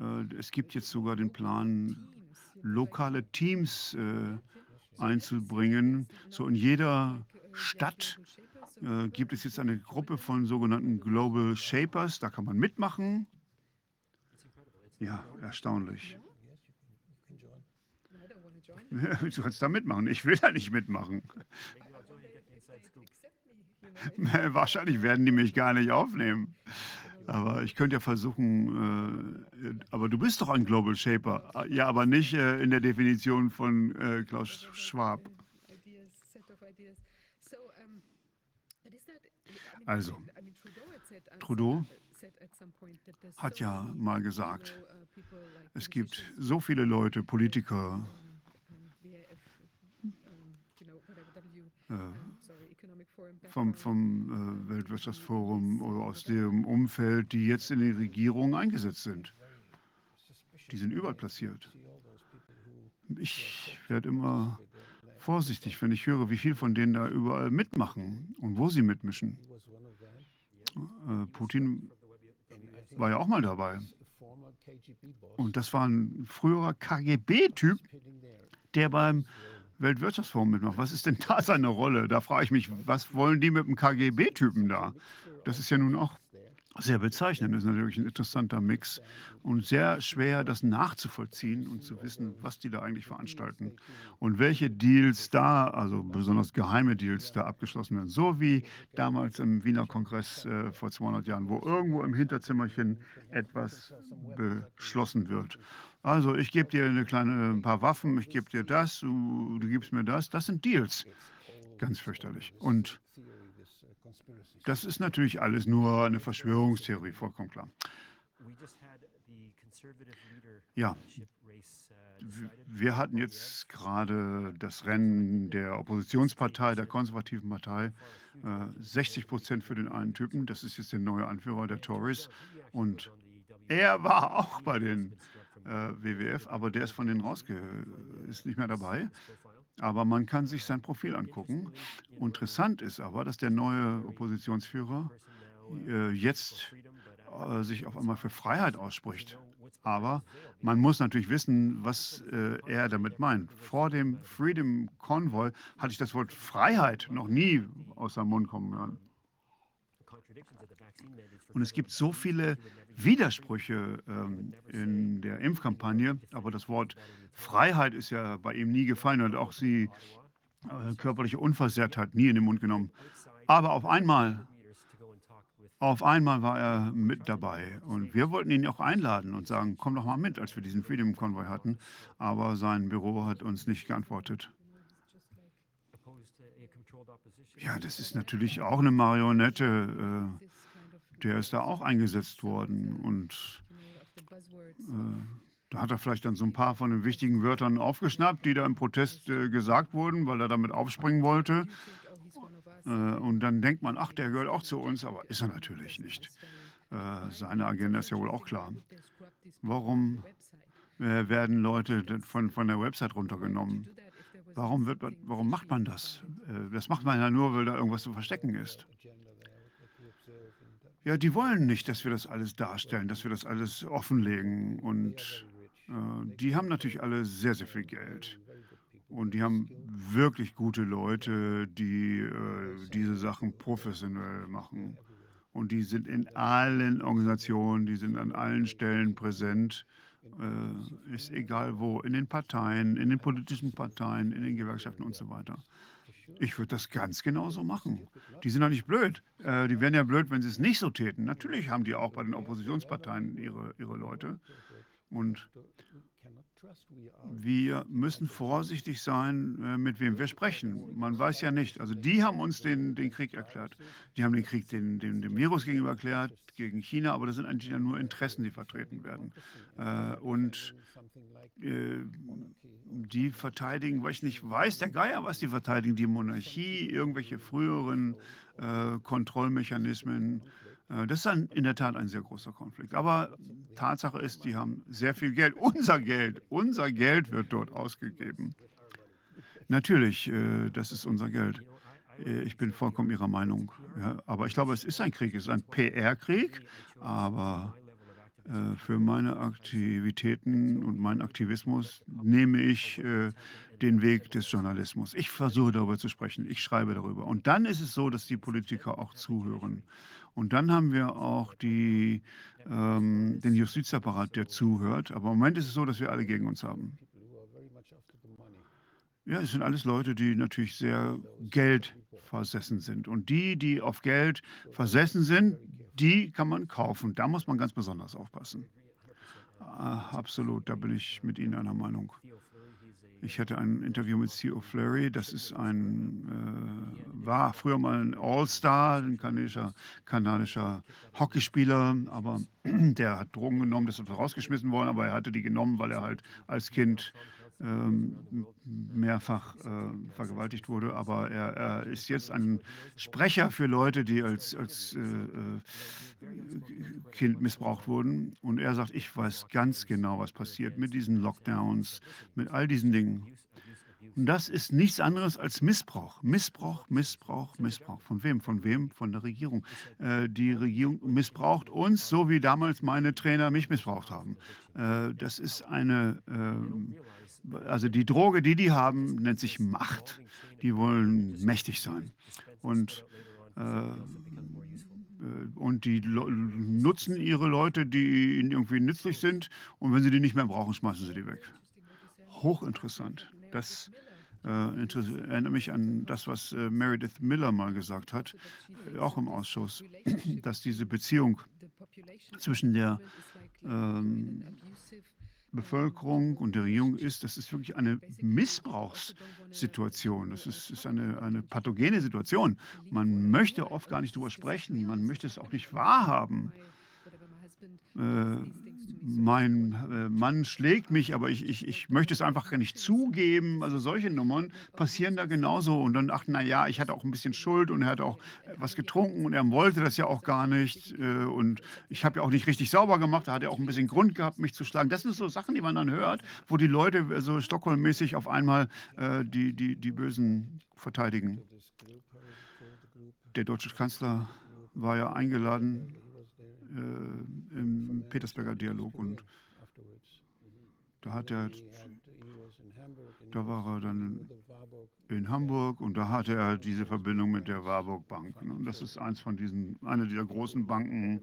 Äh, es gibt jetzt sogar den Plan, lokale Teams äh, einzubringen. So in jeder Stadt äh, gibt es jetzt eine Gruppe von sogenannten Global Shapers. Da kann man mitmachen. Ja, erstaunlich. [LAUGHS] Du kannst da mitmachen. Ich will da nicht mitmachen. [LAUGHS] Wahrscheinlich werden die mich gar nicht aufnehmen. Aber ich könnte ja versuchen, äh, aber du bist doch ein Global Shaper. Ja, aber nicht äh, in der Definition von äh, Klaus Schwab. Also, Trudeau hat ja mal gesagt, es gibt so viele Leute, Politiker, äh, vom, vom äh, Weltwirtschaftsforum oder aus dem Umfeld, die jetzt in den Regierungen eingesetzt sind. Die sind überall platziert. Ich werde immer vorsichtig, wenn ich höre, wie viel von denen da überall mitmachen und wo sie mitmischen. Äh, Putin war ja auch mal dabei. Und das war ein früherer KGB-Typ, der beim Weltwirtschaftsforum mitmacht. Was ist denn da seine Rolle? Da frage ich mich, was wollen die mit dem KGB-Typen da? Das ist ja nun auch sehr bezeichnend. Das ist natürlich ein interessanter Mix und sehr schwer, das nachzuvollziehen und zu wissen, was die da eigentlich veranstalten und welche Deals da, also besonders geheime Deals, da abgeschlossen werden. So wie damals im Wiener Kongress äh, vor 200 Jahren, wo irgendwo im Hinterzimmerchen etwas beschlossen wird. Also ich gebe dir eine kleine, ein paar Waffen, ich gebe dir das, du, du gibst mir das. Das sind Deals. Ganz fürchterlich. Und das ist natürlich alles nur eine Verschwörungstheorie, vollkommen klar. Ja, wir hatten jetzt gerade das Rennen der Oppositionspartei, der konservativen Partei. 60 Prozent für den einen Typen, das ist jetzt der neue Anführer der Tories. Und er war auch bei den äh, WWF, aber der ist von denen rausge... ist nicht mehr dabei. Aber man kann sich sein Profil angucken. Interessant ist aber, dass der neue Oppositionsführer äh, jetzt äh, sich auf einmal für Freiheit ausspricht. Aber man muss natürlich wissen, was äh, er damit meint. Vor dem Freedom Convoy hatte ich das Wort Freiheit noch nie aus seinem Mund kommen hören. Und es gibt so viele Widersprüche ähm, in der Impfkampagne, aber das Wort Freiheit ist ja bei ihm nie gefallen und auch die äh, körperliche Unversehrtheit nie in den Mund genommen. Aber auf einmal, auf einmal war er mit dabei und wir wollten ihn auch einladen und sagen, komm doch mal mit, als wir diesen Freedom Convoy hatten, aber sein Büro hat uns nicht geantwortet. Ja, das ist natürlich auch eine Marionette. Äh, der ist da auch eingesetzt worden. Und äh, da hat er vielleicht dann so ein paar von den wichtigen Wörtern aufgeschnappt, die da im Protest äh, gesagt wurden, weil er damit aufspringen wollte. Äh, und dann denkt man, ach, der gehört auch zu uns, aber ist er natürlich nicht. Äh, seine Agenda ist ja wohl auch klar. Warum äh, werden Leute von, von der Website runtergenommen? Warum, wird, warum macht man das? Äh, das macht man ja nur, weil da irgendwas zu verstecken ist. Ja, die wollen nicht, dass wir das alles darstellen, dass wir das alles offenlegen. Und äh, die haben natürlich alle sehr, sehr viel Geld. Und die haben wirklich gute Leute, die äh, diese Sachen professionell machen. Und die sind in allen Organisationen, die sind an allen Stellen präsent. Äh, ist egal wo, in den Parteien, in den politischen Parteien, in den Gewerkschaften und so weiter. Ich würde das ganz genauso machen. Die sind doch nicht blöd. Äh, die wären ja blöd, wenn sie es nicht so täten. Natürlich haben die auch bei den Oppositionsparteien ihre, ihre Leute. Und wir müssen vorsichtig sein, äh, mit wem wir sprechen. Man weiß ja nicht. Also die haben uns den, den Krieg erklärt. Die haben den Krieg den, den, dem Virus gegenüber erklärt, gegen China, aber das sind eigentlich ja nur Interessen, die vertreten werden. Äh, und äh, die verteidigen, weil ich nicht weiß, der Geier, was die verteidigen, die Monarchie, irgendwelche früheren äh, Kontrollmechanismen. Äh, das ist ein, in der Tat ein sehr großer Konflikt. Aber Tatsache ist, die haben sehr viel Geld. Unser Geld, unser Geld wird dort ausgegeben. Natürlich, äh, das ist unser Geld. Äh, ich bin vollkommen Ihrer Meinung. Ja, aber ich glaube, es ist ein Krieg, es ist ein PR-Krieg, aber äh, für meine Aktivitäten und meinen Aktivismus nehme ich äh, den Weg des Journalismus. Ich versuche darüber zu sprechen, ich schreibe darüber. Und dann ist es so, dass die Politiker auch zuhören. Und dann haben wir auch die, ähm, den Justizapparat, der zuhört. Aber im Moment ist es so, dass wir alle gegen uns haben. Ja, es sind alles Leute, die natürlich sehr Geld versessen sind. Und die, die auf Geld versessen sind, die kann man kaufen. Da muss man ganz besonders aufpassen. Ah, absolut, da bin ich mit Ihnen einer Meinung. Ich hatte ein Interview mit C.O. Fleury, das ist ein, äh, war früher mal ein All-Star, ein kanadischer, kanadischer Hockeyspieler, aber [CLEARS THROAT] der hat Drogen genommen, das ist rausgeschmissen worden, aber er hatte die genommen, weil er halt als Kind mehrfach äh, vergewaltigt wurde. Aber er, er, ist jetzt ein Sprecher für Leute, die als, als äh, äh, Kind missbraucht wurden. Und er sagt, ich weiß ganz genau, was passiert mit diesen Lockdowns, mit all diesen Dingen. Und das ist nichts anderes als Missbrauch. Missbrauch, Missbrauch, Missbrauch. Von wem? Von wem? Von der Regierung. Äh, die Regierung missbraucht uns, so wie damals meine Trainer mich missbraucht haben. Äh, das ist eine, äh, also die Droge, die die haben, nennt sich Macht. Die wollen mächtig sein. Und äh, äh, und die nutzen ihre Leute, die ihnen irgendwie nützlich sind. Und wenn sie die nicht mehr brauchen, schmeißen sie die weg. Hochinteressant. Das äh, erinnert mich an das, was äh, Meredith Miller mal gesagt hat, äh, auch im Ausschuss, [CLEARS THROAT] dass diese Beziehung zwischen der ähm, Bevölkerung und der Regierung ist, das ist wirklich eine Missbrauchssituation. Das ist, ist eine, eine pathogene Situation. Man möchte oft gar nicht darüber sprechen, man möchte es auch nicht wahrhaben. Äh, mein äh, Mann schlägt mich, aber ich, ich, ich möchte es einfach gar nicht zugeben. Also solche Nummern passieren da genauso. Und dann ach, na ja, ich hatte auch ein bisschen Schuld und er hat auch was getrunken und er wollte das ja auch gar nicht. Äh, und ich habe ja auch nicht richtig sauber gemacht. Da hat er auch ein bisschen Grund gehabt, mich zu schlagen. Das sind so Sachen, die man dann hört, wo die Leute so also Stockholm-mäßig auf einmal äh, die, die, die Bösen verteidigen. Der deutsche Kanzler war ja eingeladen äh, im Petersberger Dialog und da hat er, da war er dann in Hamburg und da hatte er diese Verbindung mit der Warburg Bank. Und das ist eins von diesen, eine dieser großen Banken,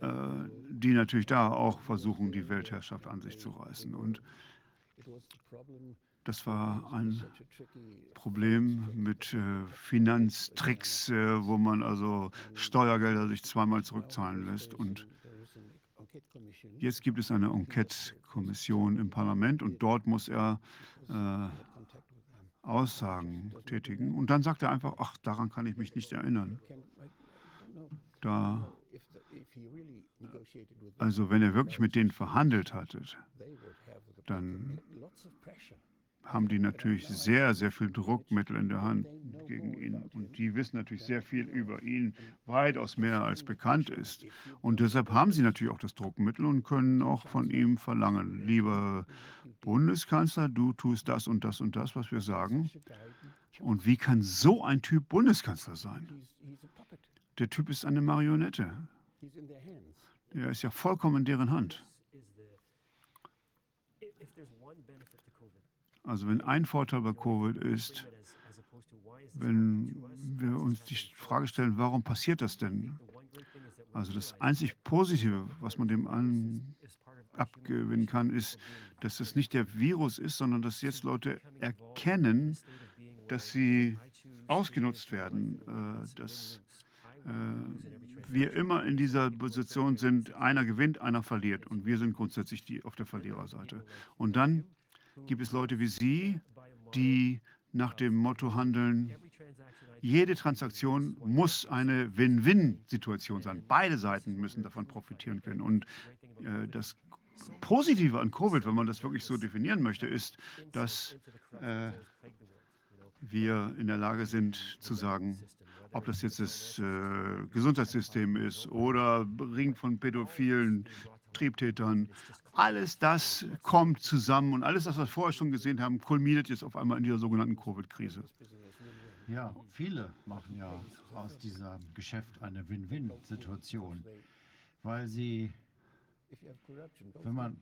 äh, die natürlich da auch versuchen, die Weltherrschaft an sich zu reißen. Und das war ein Problem mit äh, Finanztricks, äh, wo man also Steuergelder sich zweimal zurückzahlen lässt. Und jetzt gibt es eine Enquete-Kommission im Parlament und dort muss er äh, Aussagen tätigen. Und dann sagt er einfach, ach, daran kann ich mich nicht erinnern. Da, also wenn er wirklich mit denen verhandelt hatte, dann haben die natürlich sehr, sehr viel Druckmittel in der Hand gegen ihn. Und die wissen natürlich sehr viel über ihn, weitaus mehr als bekannt ist. Und deshalb haben sie natürlich auch das Druckmittel und können auch von ihm verlangen, lieber Bundeskanzler, du tust das und das und das, was wir sagen. Und wie kann so ein Typ Bundeskanzler sein? Der Typ ist eine Marionette. Er ist ja vollkommen in deren Hand. Also wenn ein Vorteil bei Covid ist, wenn wir uns die Frage stellen, warum passiert das denn? Also das einzig Positive, was man dem an, abgewinnen kann, ist, dass das nicht der Virus ist, sondern dass jetzt Leute erkennen, dass sie ausgenutzt werden, äh, dass äh, wir immer in dieser Position sind, einer gewinnt, einer verliert. Und wir sind grundsätzlich die auf der Verliererseite. Und dann gibt es Leute wie Sie, die nach dem Motto handeln, jede Transaktion muss eine Win-Win-Situation sein. Beide Seiten müssen davon profitieren können. Und äh, das Positive an Covid, wenn man das wirklich so definieren möchte, ist, dass äh, wir in der Lage sind zu sagen, ob das jetzt das äh, Gesundheitssystem ist oder Ring von pädophilen Triebtätern, alles das kommt zusammen und alles, was wir vorher schon gesehen haben, kulminiert jetzt auf einmal in dieser sogenannten Covid-Krise. Ja, viele machen ja aus diesem Geschäft eine Win-Win-Situation, weil sie, wenn man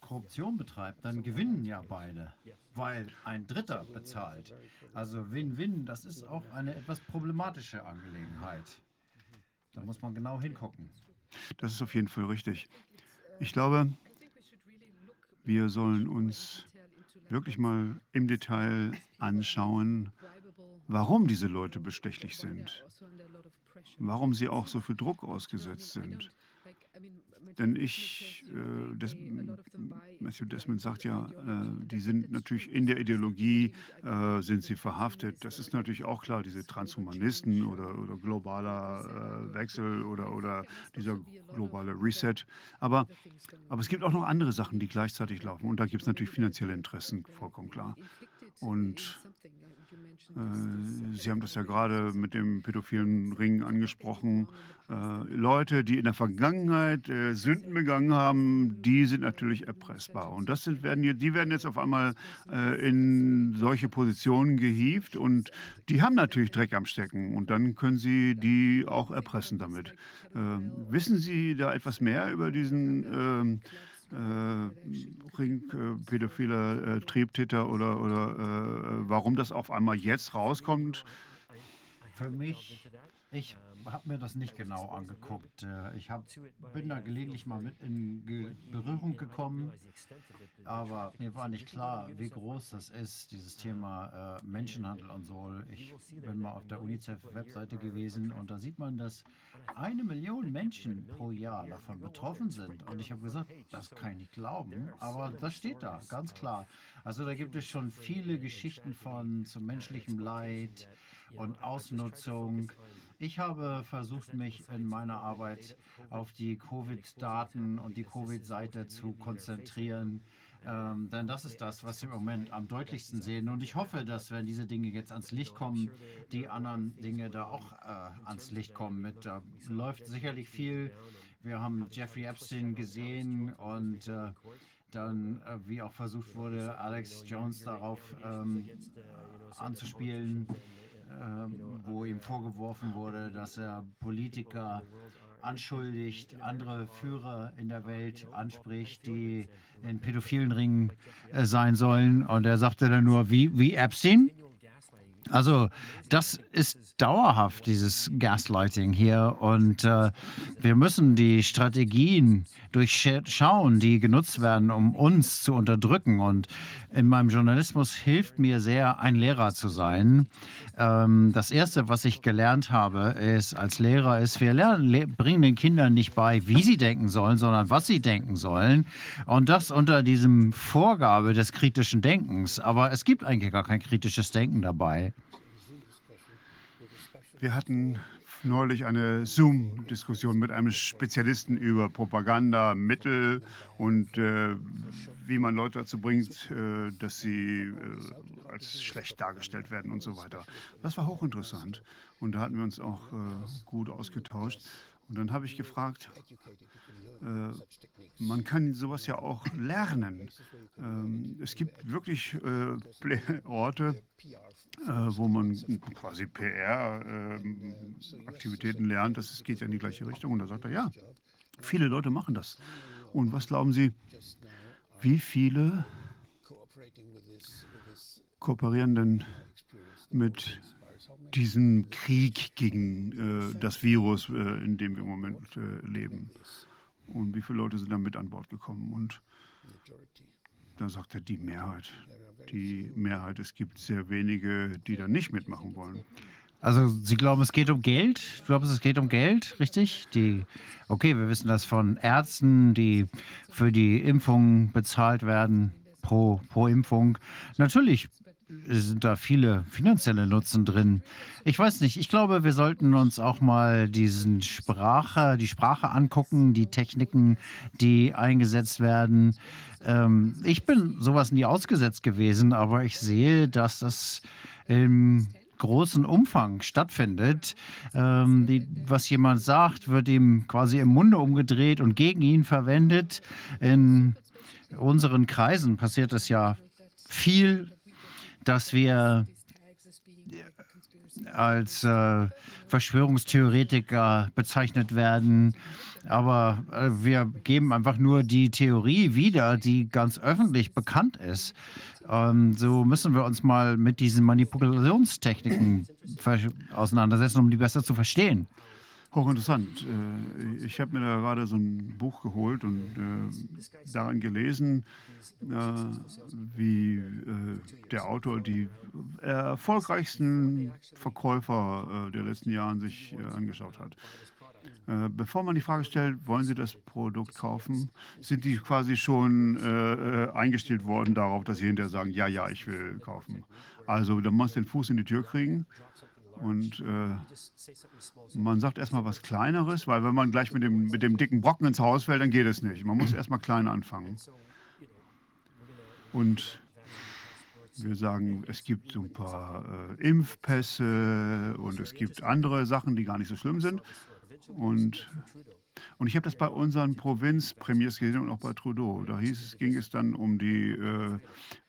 Korruption betreibt, dann gewinnen ja beide, weil ein Dritter bezahlt. Also Win-Win, das ist auch eine etwas problematische Angelegenheit. Da muss man genau hingucken. Das ist auf jeden Fall richtig. Ich glaube, wir sollen uns wirklich mal im Detail anschauen, warum diese Leute bestechlich sind. warum sie auch so viel Druck ausgesetzt sind. Denn ich, äh, Des Matthew Desmond sagt ja, äh, die sind natürlich in der Ideologie, äh, sind sie verhaftet. Das ist natürlich auch klar, diese Transhumanisten oder, oder globaler äh, Wechsel oder, oder dieser globale Reset. Aber, aber es gibt auch noch andere Sachen, die gleichzeitig laufen. Und da gibt es natürlich finanzielle Interessen, vollkommen klar. Und Sie haben das ja gerade mit dem pädophilen Ring angesprochen. Äh, Leute, die in der Vergangenheit äh, Sünden begangen haben, die sind natürlich erpressbar. Und das sind, werden, die werden jetzt auf einmal äh, in solche Positionen gehievt und die haben natürlich Dreck am Stecken. Und dann können sie die auch erpressen damit. Wissen Sie da etwas mehr über diesen äh, Ring, äh, pädophiler äh, Triebtäter oder, oder äh, warum das auf einmal jetzt rauskommt? Für mich, ich habe mir das nicht genau angeguckt. Äh, Ich hab, bin da gelegentlich mal mit in Ge Berührung gekommen, aber mir war nicht klar, wie groß das ist, dieses Thema äh, Menschenhandel und so. Ich bin mal auf der UNICEF-Webseite gewesen und da sieht man, dass eine Million Menschen pro Jahr davon betroffen sind. Und ich habe gesagt, das kann ich nicht glauben, aber das steht da, ganz klar. Also da gibt es schon viele Geschichten von zu menschlichem Leid und Ausnutzung. Ich habe versucht, mich in meiner Arbeit auf die Covid-Daten und die Covid-Seite zu konzentrieren. Ähm, denn das ist das, was wir im Moment am deutlichsten sehen. Und ich hoffe, dass wenn diese Dinge jetzt ans Licht kommen, die anderen Dinge da auch äh, ans Licht kommen. Mit, da läuft sicherlich viel. Wir haben Jeffrey Epstein gesehen und äh, dann, äh, wie auch versucht wurde, Alex Jones darauf ähm, anzuspielen, ähm, wo ihm vorgeworfen wurde, dass er Politiker anschuldigt, andere Führer in der Welt anspricht, die in pädophilen Ringen äh, sein sollen. Und er sagte dann nur, wie, wie Epstein? Also das ist dauerhaft, dieses Gaslighting hier. Und äh, wir müssen die Strategien durchschauen, die genutzt werden, um uns zu unterdrücken. Und in meinem Journalismus hilft mir sehr, ein Lehrer zu sein. Ähm, das Erste, was ich gelernt habe, ist als Lehrer, ist, wir lernen, le bringen den Kindern nicht bei, wie sie denken sollen, sondern was sie denken sollen. Und das unter diesem Vorgabe des kritischen Denkens. Aber es gibt eigentlich gar kein kritisches Denken dabei. Wir hatten neulich eine Zoom-Diskussion mit einem Spezialisten über Propaganda, Mittel und äh, wie man Leute dazu bringt, äh, dass sie äh, als schlecht dargestellt werden und so weiter. Das war hochinteressant und da hatten wir uns auch äh, gut ausgetauscht. Und dann habe ich gefragt, äh, man kann sowas ja auch lernen. Ähm, es gibt wirklich äh, Orte, wo man quasi PR-Aktivitäten lernt. Das geht ja in die gleiche Richtung. Und da sagt er, ja, viele Leute machen das. Und was glauben Sie, wie viele kooperieren denn mit diesem Krieg gegen äh, das Virus, äh, in dem wir im Moment äh, leben? Und wie viele Leute sind da mit an Bord gekommen? Und da sagt er, die Mehrheit. Die Mehrheit. Es gibt sehr wenige, die da nicht mitmachen wollen. Also Sie glauben, es geht um Geld? Du glaubst, es geht um Geld, richtig? Die, okay, wir wissen das von Ärzten, die für die Impfung bezahlt werden pro, pro Impfung. Natürlich sind da viele finanzielle Nutzen drin. Ich weiß nicht, ich glaube, wir sollten uns auch mal diesen Sprache, die Sprache angucken, die Techniken, die eingesetzt werden. Ähm, ich bin sowas nie ausgesetzt gewesen, aber ich sehe, dass das im großen Umfang stattfindet. Ähm, die, was jemand sagt, wird ihm quasi im Munde umgedreht und gegen ihn verwendet. In unseren Kreisen passiert es ja viel, dass wir als äh, Verschwörungstheoretiker bezeichnet werden. Aber äh, wir geben einfach nur die Theorie wieder, die ganz öffentlich bekannt ist. Ähm, so müssen wir uns mal mit diesen Manipulationstechniken auseinandersetzen, um die besser zu verstehen. Hochinteressant. Äh, Ich habe mir da gerade so ein Buch geholt und äh, daran gelesen, äh, wie äh, der Autor die erfolgreichsten Verkäufer äh, der letzten Jahre sich äh, angeschaut hat. Bevor man die Frage stellt, wollen Sie das Produkt kaufen, sind die quasi schon eingestellt worden darauf, dass sie hinterher sagen, ja, ja, ich will kaufen. Also da muss den Fuß in die Tür kriegen und äh, man sagt erstmal was Kleineres, weil wenn man gleich mit dem, mit dem dicken Brocken ins Haus fällt, dann geht es nicht. Man muss erstmal klein anfangen. Und wir sagen, es gibt so ein paar äh, Impfpässe und es gibt andere Sachen, die gar nicht so schlimm sind. Und, und ich habe das bei unseren Provinzpremiers gesehen und auch bei Trudeau. Da hieß es, ging es dann um die äh,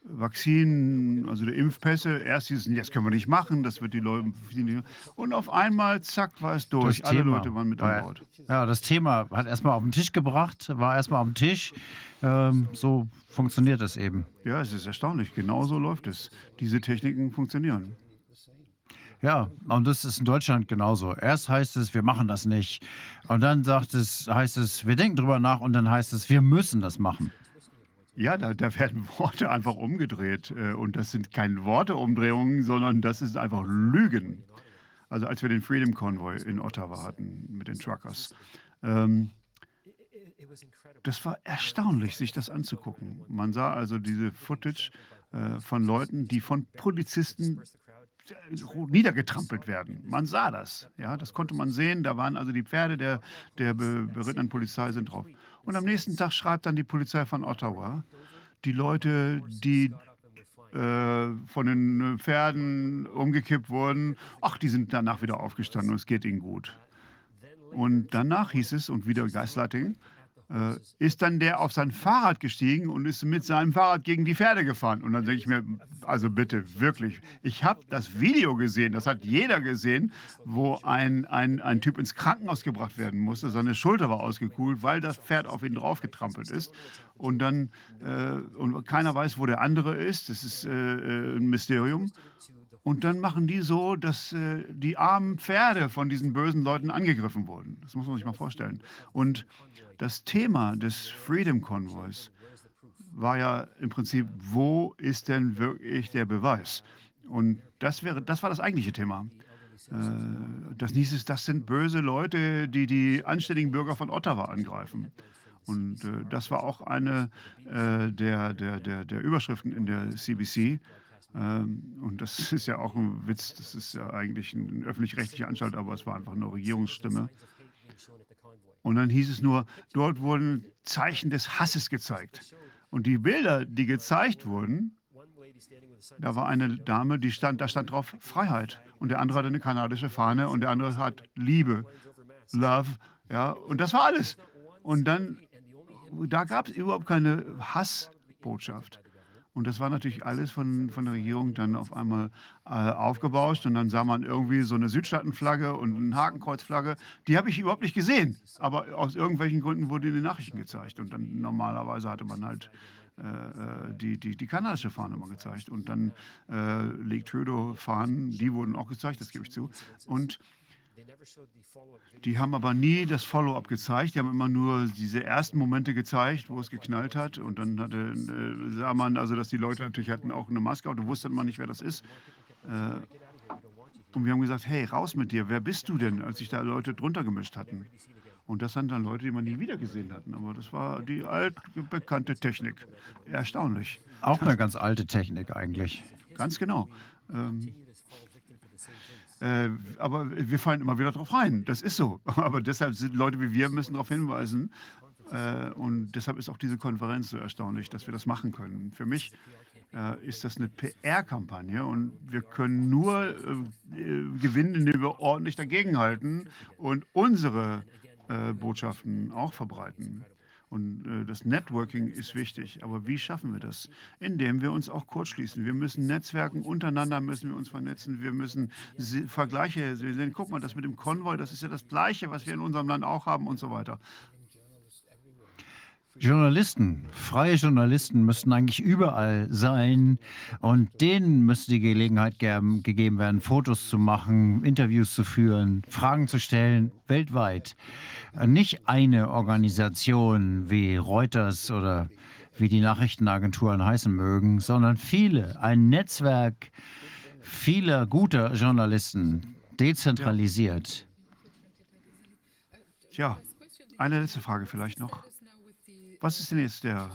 Vakzinen, also die Impfpässe. Erst hieß es, das können wir nicht machen, das wird die Leute. Und auf einmal, zack, war es durch. Das Alle Thema. Leute waren mit an Bord. Ja, das Thema hat erstmal auf den Tisch gebracht, war erstmal auf dem Tisch. Ähm, so funktioniert es eben. Ja, es ist erstaunlich. Genau so läuft es. Diese Techniken funktionieren. Ja, und das ist in Deutschland genauso. Erst heißt es, wir machen das nicht. Und dann sagt es, heißt es, wir denken drüber nach und dann heißt es, wir müssen das machen. Ja, da, da werden [LAUGHS] Worte einfach umgedreht. äh, Und das sind keine Worteumdrehungen, sondern das ist einfach Lügen. Also als wir den Freedom Convoy in Ottawa hatten mit den Truckers. Ähm, das war erstaunlich, sich das anzugucken. Man sah also diese Footage äh, von Leuten, die von Polizisten niedergetrampelt werden. Man sah das. Ja, das konnte man sehen. Da waren also die Pferde der, der be berittenen Polizei sind drauf. Und am nächsten Tag schreibt dann die Polizei von Ottawa, die Leute, die äh, von den Pferden umgekippt wurden, ach, die sind danach wieder aufgestanden und es geht ihnen gut. Und danach hieß es, und wieder Gaslighting, äh, ist dann der auf sein Fahrrad gestiegen und ist mit seinem Fahrrad gegen die Pferde gefahren. Und dann denke ich mir, also bitte, wirklich, ich habe das Video gesehen, das hat jeder gesehen, wo ein, ein, ein Typ ins Krankenhaus gebracht werden musste. Seine Schulter war ausgekühlt, weil das Pferd auf ihn draufgetrampelt ist. Und dann, äh, und keiner weiß, wo der andere ist. Das ist äh, äh, ein Mysterium. Und dann machen die so, dass äh, die armen Pferde von diesen bösen Leuten angegriffen wurden. Das muss man sich mal vorstellen. Und das Thema des Freedom Convoys war ja im Prinzip, wo ist denn wirklich der Beweis? Und das, wäre, das war das eigentliche Thema. Äh, das hieß es, das sind böse Leute, die die anständigen Bürger von Ottawa angreifen. Und äh, das war auch eine äh, der, der, der, der Überschriften in der CBC. Ähm, und das [LAUGHS] ist ja auch ein Witz, das ist ja eigentlich ein öffentlich-rechtlicher Anstalt, aber es war einfach eine Regierungsstimme. Und dann hieß es nur, dort wurden Zeichen des Hasses gezeigt. Und die Bilder, die gezeigt wurden, da war eine Dame, die stand, da stand drauf Freiheit. Und der andere hatte eine kanadische Fahne und der andere hat Liebe, Love. Ja, und das war alles. Und dann, da gab es überhaupt keine Hassbotschaft. Und das war natürlich alles von, von der Regierung dann auf einmal äh, aufgebauscht. Und dann sah man irgendwie so eine Südstaatenflagge und eine Hakenkreuzflagge. Die habe ich überhaupt nicht gesehen. Aber aus irgendwelchen Gründen wurde in den Nachrichten gezeigt. Und dann normalerweise hatte man halt äh, äh, die, die, die kanadische Fahne mal gezeigt. Und dann äh, Lake Trudeau-Fahnen, die wurden auch gezeigt, das gebe ich zu. Und die haben aber nie das Follow-up gezeigt. Die haben immer nur diese ersten Momente gezeigt, wo es geknallt hat. Und dann hatte, äh, sah man, also, dass die Leute natürlich hatten auch eine Maske auf. Du wusstest man nicht, wer das ist. Äh, und wir haben gesagt, hey, raus mit dir. Wer bist du denn, als sich da Leute drunter gemischt hatten? Und das sind dann Leute, die man nie wieder gesehen hatten. Aber das war die altbekannte Technik. Erstaunlich. Auch eine ganz alte Technik eigentlich. Ganz genau. Ähm, äh, aber wir fallen immer wieder drauf rein. Das ist so. [LAUGHS] Aber deshalb sind Leute wie wir müssen darauf hinweisen. Äh, und deshalb ist auch diese Konferenz so erstaunlich, dass wir das machen können. Für mich äh, ist das eine PR-Kampagne und wir können nur äh, äh, gewinnen, indem wir ordentlich dagegenhalten und unsere äh, Botschaften auch verbreiten. Und äh, das Networking ist wichtig. Aber wie schaffen wir das? Indem wir uns auch kurzschließen. Wir müssen Netzwerken, untereinander müssen wir uns vernetzen. Wir müssen se- Vergleiche sehen. Guck mal, das mit dem Konvoi, das ist ja das Gleiche, was wir in unserem Land auch haben und so weiter. Journalisten, freie Journalisten müssten eigentlich überall sein und denen müsste die Gelegenheit geben, gegeben werden, Fotos zu machen, Interviews zu führen, Fragen zu stellen, weltweit. Nicht eine Organisation wie Reuters oder wie die Nachrichtenagenturen heißen mögen, sondern viele, ein Netzwerk vieler guter Journalisten, dezentralisiert. Ja, eine letzte Frage vielleicht noch. Was ist denn jetzt der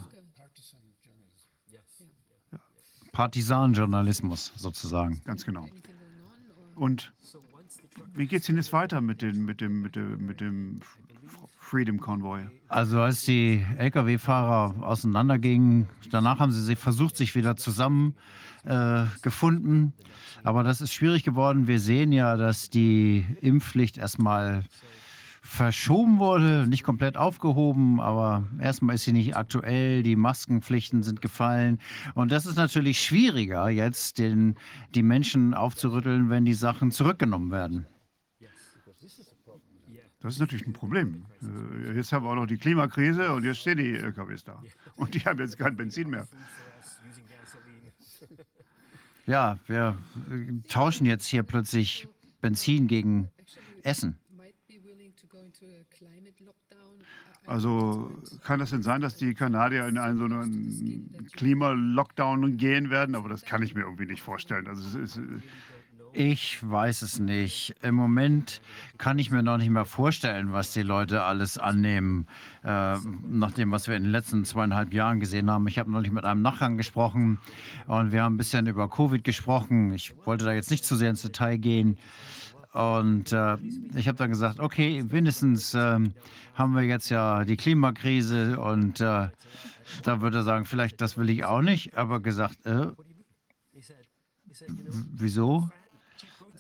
Partisanjournalismus sozusagen. Ganz genau. Und wie geht es denn jetzt weiter mit, den, mit, dem, mit, dem, mit dem Freedom Convoy? Also als die Lkw-Fahrer auseinandergingen, danach haben sie sich versucht, sich wieder zusammengefunden. Äh, gefunden. Aber das ist schwierig geworden. Wir sehen ja, dass die Impfpflicht erstmal verschoben wurde, nicht komplett aufgehoben, aber erstmal ist sie nicht aktuell, die Maskenpflichten sind gefallen. Und das ist natürlich schwieriger, jetzt den, die Menschen aufzurütteln, wenn die Sachen zurückgenommen werden. Das ist natürlich ein Problem. Äh, jetzt haben wir auch noch die Klimakrise und jetzt stehen die LKWs da. Und die haben jetzt kein Benzin mehr. Ja, wir tauschen jetzt hier plötzlich Benzin gegen Essen. Also kann es denn sein, dass die Kanadier in einen so einen Klima-Lockdown gehen werden? Aber das kann ich mir irgendwie nicht vorstellen. Also ist, ich weiß es nicht. Im Moment kann ich mir noch nicht mal vorstellen, was die Leute alles annehmen, äh, nach dem, was wir in den letzten zweieinhalb Jahren gesehen haben. Ich habe neulich mit einem Nachgang gesprochen und wir haben ein bisschen über Covid gesprochen. Ich wollte da jetzt nicht zu sehr ins Detail gehen. Und äh, ich habe dann gesagt, okay, mindestens äh, haben wir jetzt ja die Klimakrise und äh, da würde er sagen, vielleicht das will ich auch nicht, aber gesagt, äh, wieso?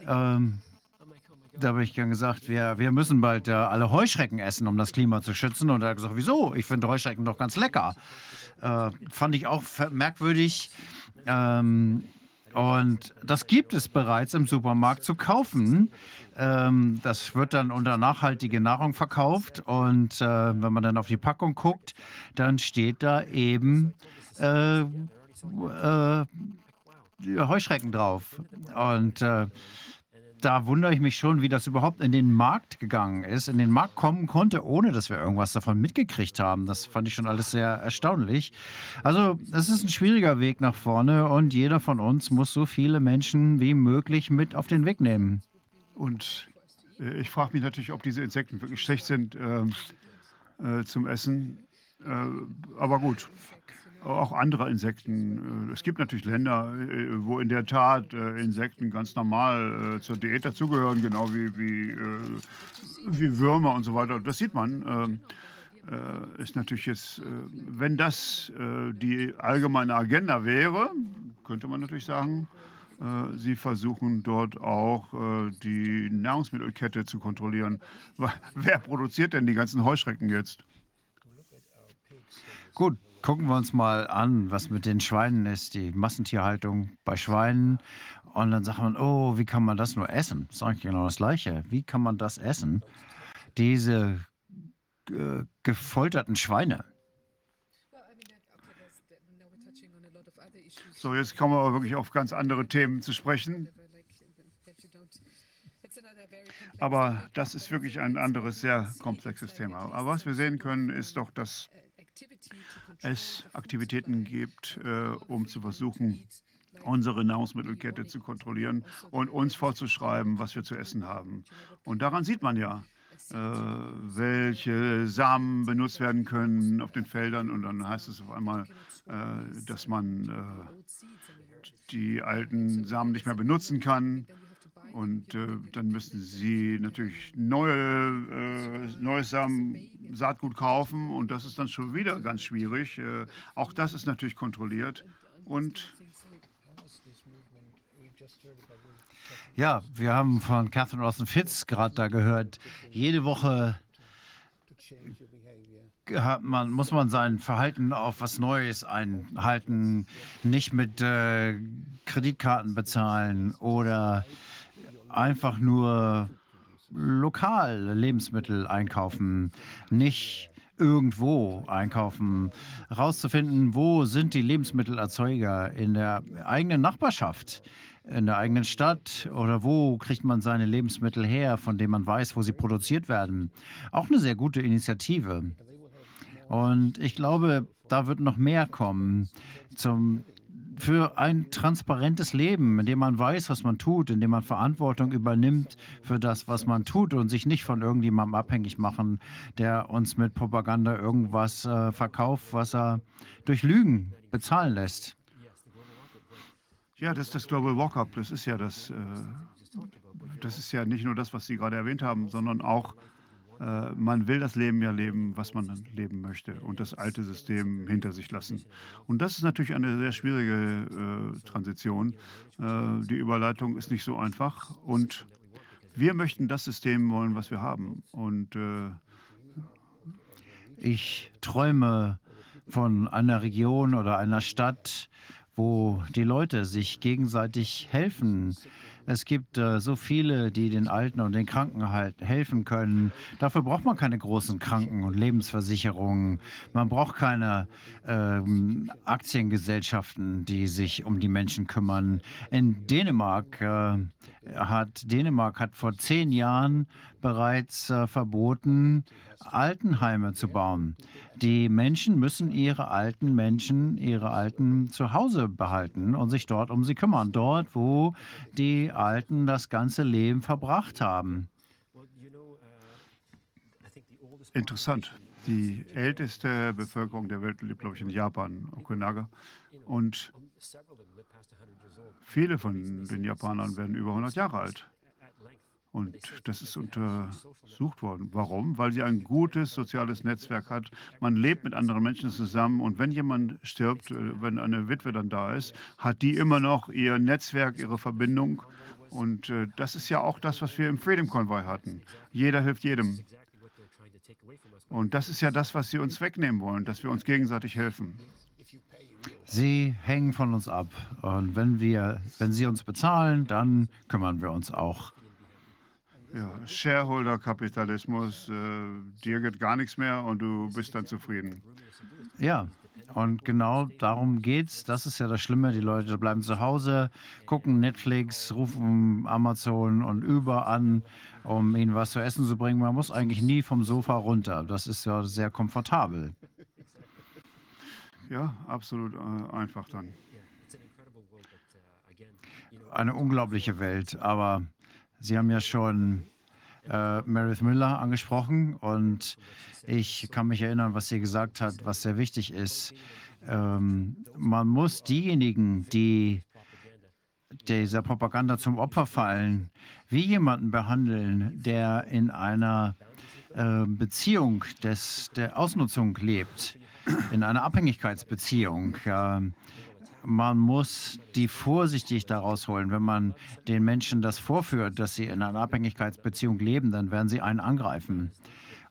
Ähm, da habe ich dann gesagt, wir, wir müssen bald äh, alle Heuschrecken essen, um das Klima zu schützen. Und er hat gesagt, wieso? Ich finde Heuschrecken doch ganz lecker. Äh, fand ich auch merkwürdig. Ähm, und das gibt es bereits im Supermarkt zu kaufen. Ähm, das wird dann unter nachhaltige Nahrung verkauft. Und äh, wenn man dann auf die Packung guckt, dann steht da eben äh, äh, Heuschrecken drauf. Und äh, da wundere ich mich schon, wie das überhaupt in den Markt gegangen ist, in den Markt kommen konnte, ohne dass wir irgendwas davon mitgekriegt haben. Das fand ich schon alles sehr erstaunlich. Also es ist ein schwieriger Weg nach vorne und jeder von uns muss so viele Menschen wie möglich mit auf den Weg nehmen. Und äh, ich frage mich natürlich, ob diese Insekten wirklich schlecht sind äh, äh, zum Essen. Äh, aber gut, auch andere Insekten. Äh, es gibt natürlich Länder, äh, wo in der Tat äh, Insekten ganz normal zur Diät dazugehören, genau wie, wie, wie Würmer und so weiter. Das sieht man. Ähm, ist natürlich jetzt, wenn das die allgemeine Agenda wäre, könnte man natürlich sagen, Sie versuchen dort auch die Nahrungsmittelkette zu kontrollieren. [LAUGHS] Wer produziert denn die ganzen Heuschrecken jetzt? Gut, gucken wir uns mal an, was mit den Schweinen ist, die Massentierhaltung bei Schweinen. Und dann sagt man, oh, wie kann man das nur essen? Das ist eigentlich genau das Gleiche. Wie kann man das essen? Diese äh, gefolterten Schweine. So, jetzt kommen wir aber wirklich auf ganz andere Themen zu sprechen. Aber das ist wirklich ein anderes, sehr komplexes Thema. Aber was wir sehen können, ist doch, dass es Aktivitäten gibt, äh, um zu versuchen, unsere Nahrungsmittelkette zu kontrollieren und uns vorzuschreiben, was wir zu essen haben. Und daran sieht man ja, äh, welche Samen benutzt werden können auf den Feldern. Und dann heißt es auf einmal, äh, dass man äh, die alten Samen nicht mehr benutzen kann. Und äh, dann müssen sie natürlich neue, äh, neues Saatgut kaufen und das ist dann schon wieder ganz schwierig. Äh, auch das ist natürlich kontrolliert. Und ja, wir haben von Catherine Rosen Fitz gerade da gehört, jede Woche man, muss man sein Verhalten auf was Neues einhalten, nicht mit äh, Kreditkarten bezahlen oder einfach nur lokal Lebensmittel einkaufen, nicht irgendwo einkaufen, herauszufinden, wo sind die Lebensmittelerzeuger in der eigenen Nachbarschaft, in der eigenen Stadt oder wo kriegt man seine Lebensmittel her, von denen man weiß, wo sie produziert werden. Auch eine sehr gute Initiative. Und ich glaube, da wird noch mehr kommen zum für ein transparentes Leben, in dem man weiß, was man tut, in dem man Verantwortung übernimmt für das, was man tut und sich nicht von irgendjemandem abhängig machen, der uns mit Propaganda irgendwas äh, verkauft, was er durch Lügen bezahlen lässt. Ja, das ist das Global Walk-up. Das ist ja das, äh, das ist ja nicht nur das, was Sie gerade erwähnt haben, sondern auch äh, man will das Leben ja leben, was man leben möchte und das alte System hinter sich lassen. Und das ist natürlich eine sehr schwierige äh, Transition. Äh, die Überleitung ist nicht so einfach und wir möchten das System wollen, was wir haben. Und äh, ich träume von einer Region oder einer Stadt, wo die Leute sich gegenseitig helfen, es gibt äh, so viele, die den Alten und den Kranken halt helfen können. Dafür braucht man keine großen Kranken- und Lebensversicherungen. Man braucht keine ähm, Aktiengesellschaften, die sich um die Menschen kümmern. In Dänemark äh, hat Dänemark hat vor zehn Jahren bereits äh, verboten, Altenheime zu bauen. Die Menschen müssen ihre alten Menschen, ihre Alten zu Hause behalten und sich dort um sie kümmern. Dort, wo die Alten das ganze Leben verbracht haben. Interessant. Die älteste Bevölkerung der Welt lebt, glaube ich, in Japan, Okinawa. Und viele von den Japanern werden über 100 Jahre alt. Und das ist untersucht worden. Warum? Weil sie ein gutes soziales Netzwerk hat. Man lebt mit anderen Menschen zusammen. Und wenn jemand stirbt, äh, wenn eine Witwe dann da ist, hat die immer noch ihr Netzwerk, ihre Verbindung. Und äh, das ist ja auch das, was wir im Freedom Convoy hatten. Jeder hilft jedem. Und das ist ja das, was sie uns wegnehmen wollen, dass wir uns gegenseitig helfen. Sie hängen von uns ab. Und wenn wir, wenn sie uns bezahlen, dann kümmern wir uns auch ja, Shareholder-Kapitalismus, äh, dir geht gar nichts mehr und du bist dann zufrieden. Ja, und genau darum geht's. Das ist ja das Schlimme. Die Leute bleiben zu Hause, gucken Netflix, rufen Amazon und Uber an, um ihnen was zu essen zu bringen. Man muss eigentlich nie vom Sofa runter. Das ist ja sehr komfortabel. Ja, absolut äh, einfach dann. Eine unglaubliche Welt, aber Sie haben ja schon äh, Meredith Miller angesprochen und ich kann mich erinnern, was sie gesagt hat, was sehr wichtig ist. Ähm, man muss diejenigen, die dieser Propaganda zum Opfer fallen, wie jemanden behandeln, der in einer äh, Beziehung des, der Ausnutzung lebt, in einer Abhängigkeitsbeziehung. Man muss die vorsichtig daraus holen. Wenn man den Menschen das vorführt, dass sie in einer Abhängigkeitsbeziehung leben, dann werden sie einen angreifen.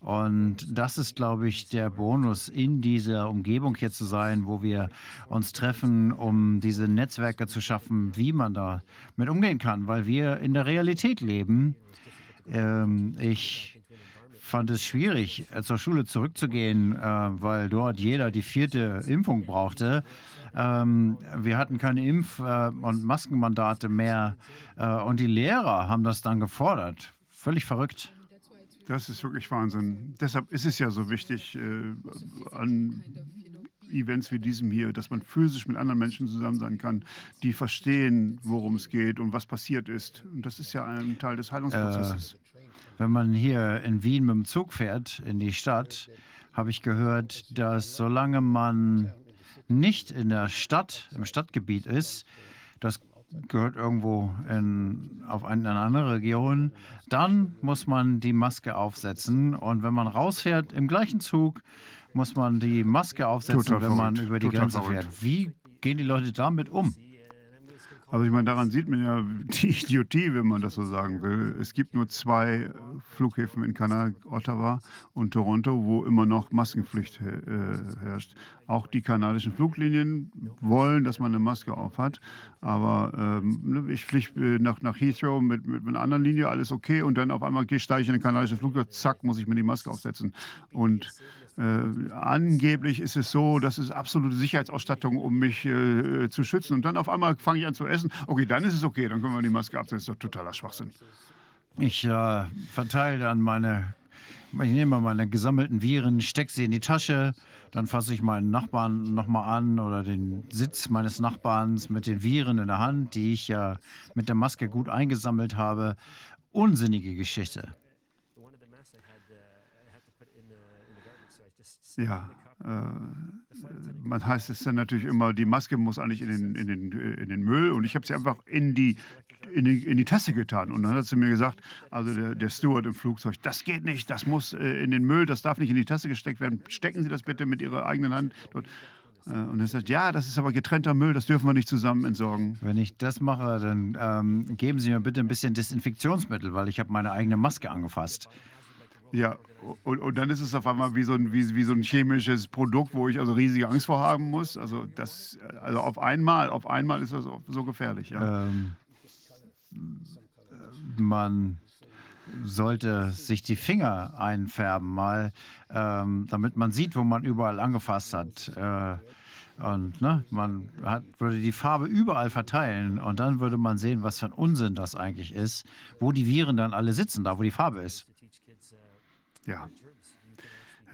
Und das ist, glaube ich, der Bonus, in dieser Umgebung hier zu sein, wo wir uns treffen, um diese Netzwerke zu schaffen, wie man da mit umgehen kann, weil wir in der Realität leben. Ähm, ich fand es schwierig, zur Schule zurückzugehen, äh, weil dort jeder die vierte Impfung brauchte. Ähm, wir hatten keine Impf- äh, und Maskenmandate mehr. Äh, und die Lehrer haben das dann gefordert. Völlig verrückt. Das ist wirklich Wahnsinn. Deshalb ist es ja so wichtig, äh, an Events wie diesem hier, dass man physisch mit anderen Menschen zusammen sein kann, die verstehen, worum es geht und was passiert ist. Und das ist ja ein Teil des Heilungsprozesses. Äh, wenn man hier in Wien mit dem Zug fährt, in die Stadt, habe ich gehört, dass solange man nicht in der Stadt, im Stadtgebiet ist, das gehört irgendwo in, auf eine, eine andere Region, dann muss man die Maske aufsetzen. Und wenn man rausfährt im gleichen Zug, muss man die Maske aufsetzen, Total wenn man über die Total Grenze verrückt. fährt. Wie gehen die Leute damit um? Also ich meine, daran sieht man ja [LAUGHS] die Idiotie, wenn man das so sagen will. Es gibt nur zwei Flughäfen in Kanada, Ottawa und Toronto, wo immer noch Maskenpflicht äh, herrscht. Auch die kanadischen Fluglinien wollen, dass man eine Maske aufhat. Aber ähm, ne, ich fliege nach, nach Heathrow mit, mit einer anderen Linie, alles okay. Und dann auf einmal steige ich in ein kanadisches Flugzeug, zack, muss ich mir die Maske aufsetzen. Und Äh, angeblich ist es so, das ist absolute Sicherheitsausstattung, um mich äh, zu schützen. Und dann auf einmal fange ich an zu essen. Okay, dann ist es okay, dann können wir die Maske absetzen. Das ist doch totaler Schwachsinn. Ich äh, verteile dann meine, ich nehme meine gesammelten Viren, stecke sie in die Tasche, dann fasse ich meinen Nachbarn nochmal an oder den Sitz meines Nachbarns mit den Viren in der Hand, die ich ja mit der Maske gut eingesammelt habe. Unsinnige Geschichte. Ja, äh, man heißt es dann natürlich immer, die Maske muss eigentlich in den, in den, äh, in den Müll und ich habe sie einfach in die, in, die, in die Tasse getan. Und dann hat sie mir gesagt, also der, der Steward im Flugzeug, das geht nicht, das muss äh, in den Müll, das darf nicht in die Tasse gesteckt werden. Stecken Sie das bitte mit Ihrer eigenen Hand dort. Und er sagt, ja, das ist aber getrennter Müll, das dürfen wir nicht zusammen entsorgen. Wenn ich das mache, dann ähm, geben Sie mir bitte ein bisschen Desinfektionsmittel, weil ich habe meine eigene Maske angefasst. Ja, und, und dann ist es auf einmal wie so, ein, wie, wie so ein chemisches Produkt, wo ich also riesige Angst vor haben muss. Also das, also auf einmal, auf einmal ist das so gefährlich, ja. Ähm, man sollte sich die Finger einfärben, mal, ähm, damit man sieht, wo man überall angefasst hat. Äh, und ne, man hat, würde die Farbe überall verteilen und dann würde man sehen, was für ein Unsinn das eigentlich ist, wo die Viren dann alle sitzen, da wo die Farbe ist. Ja.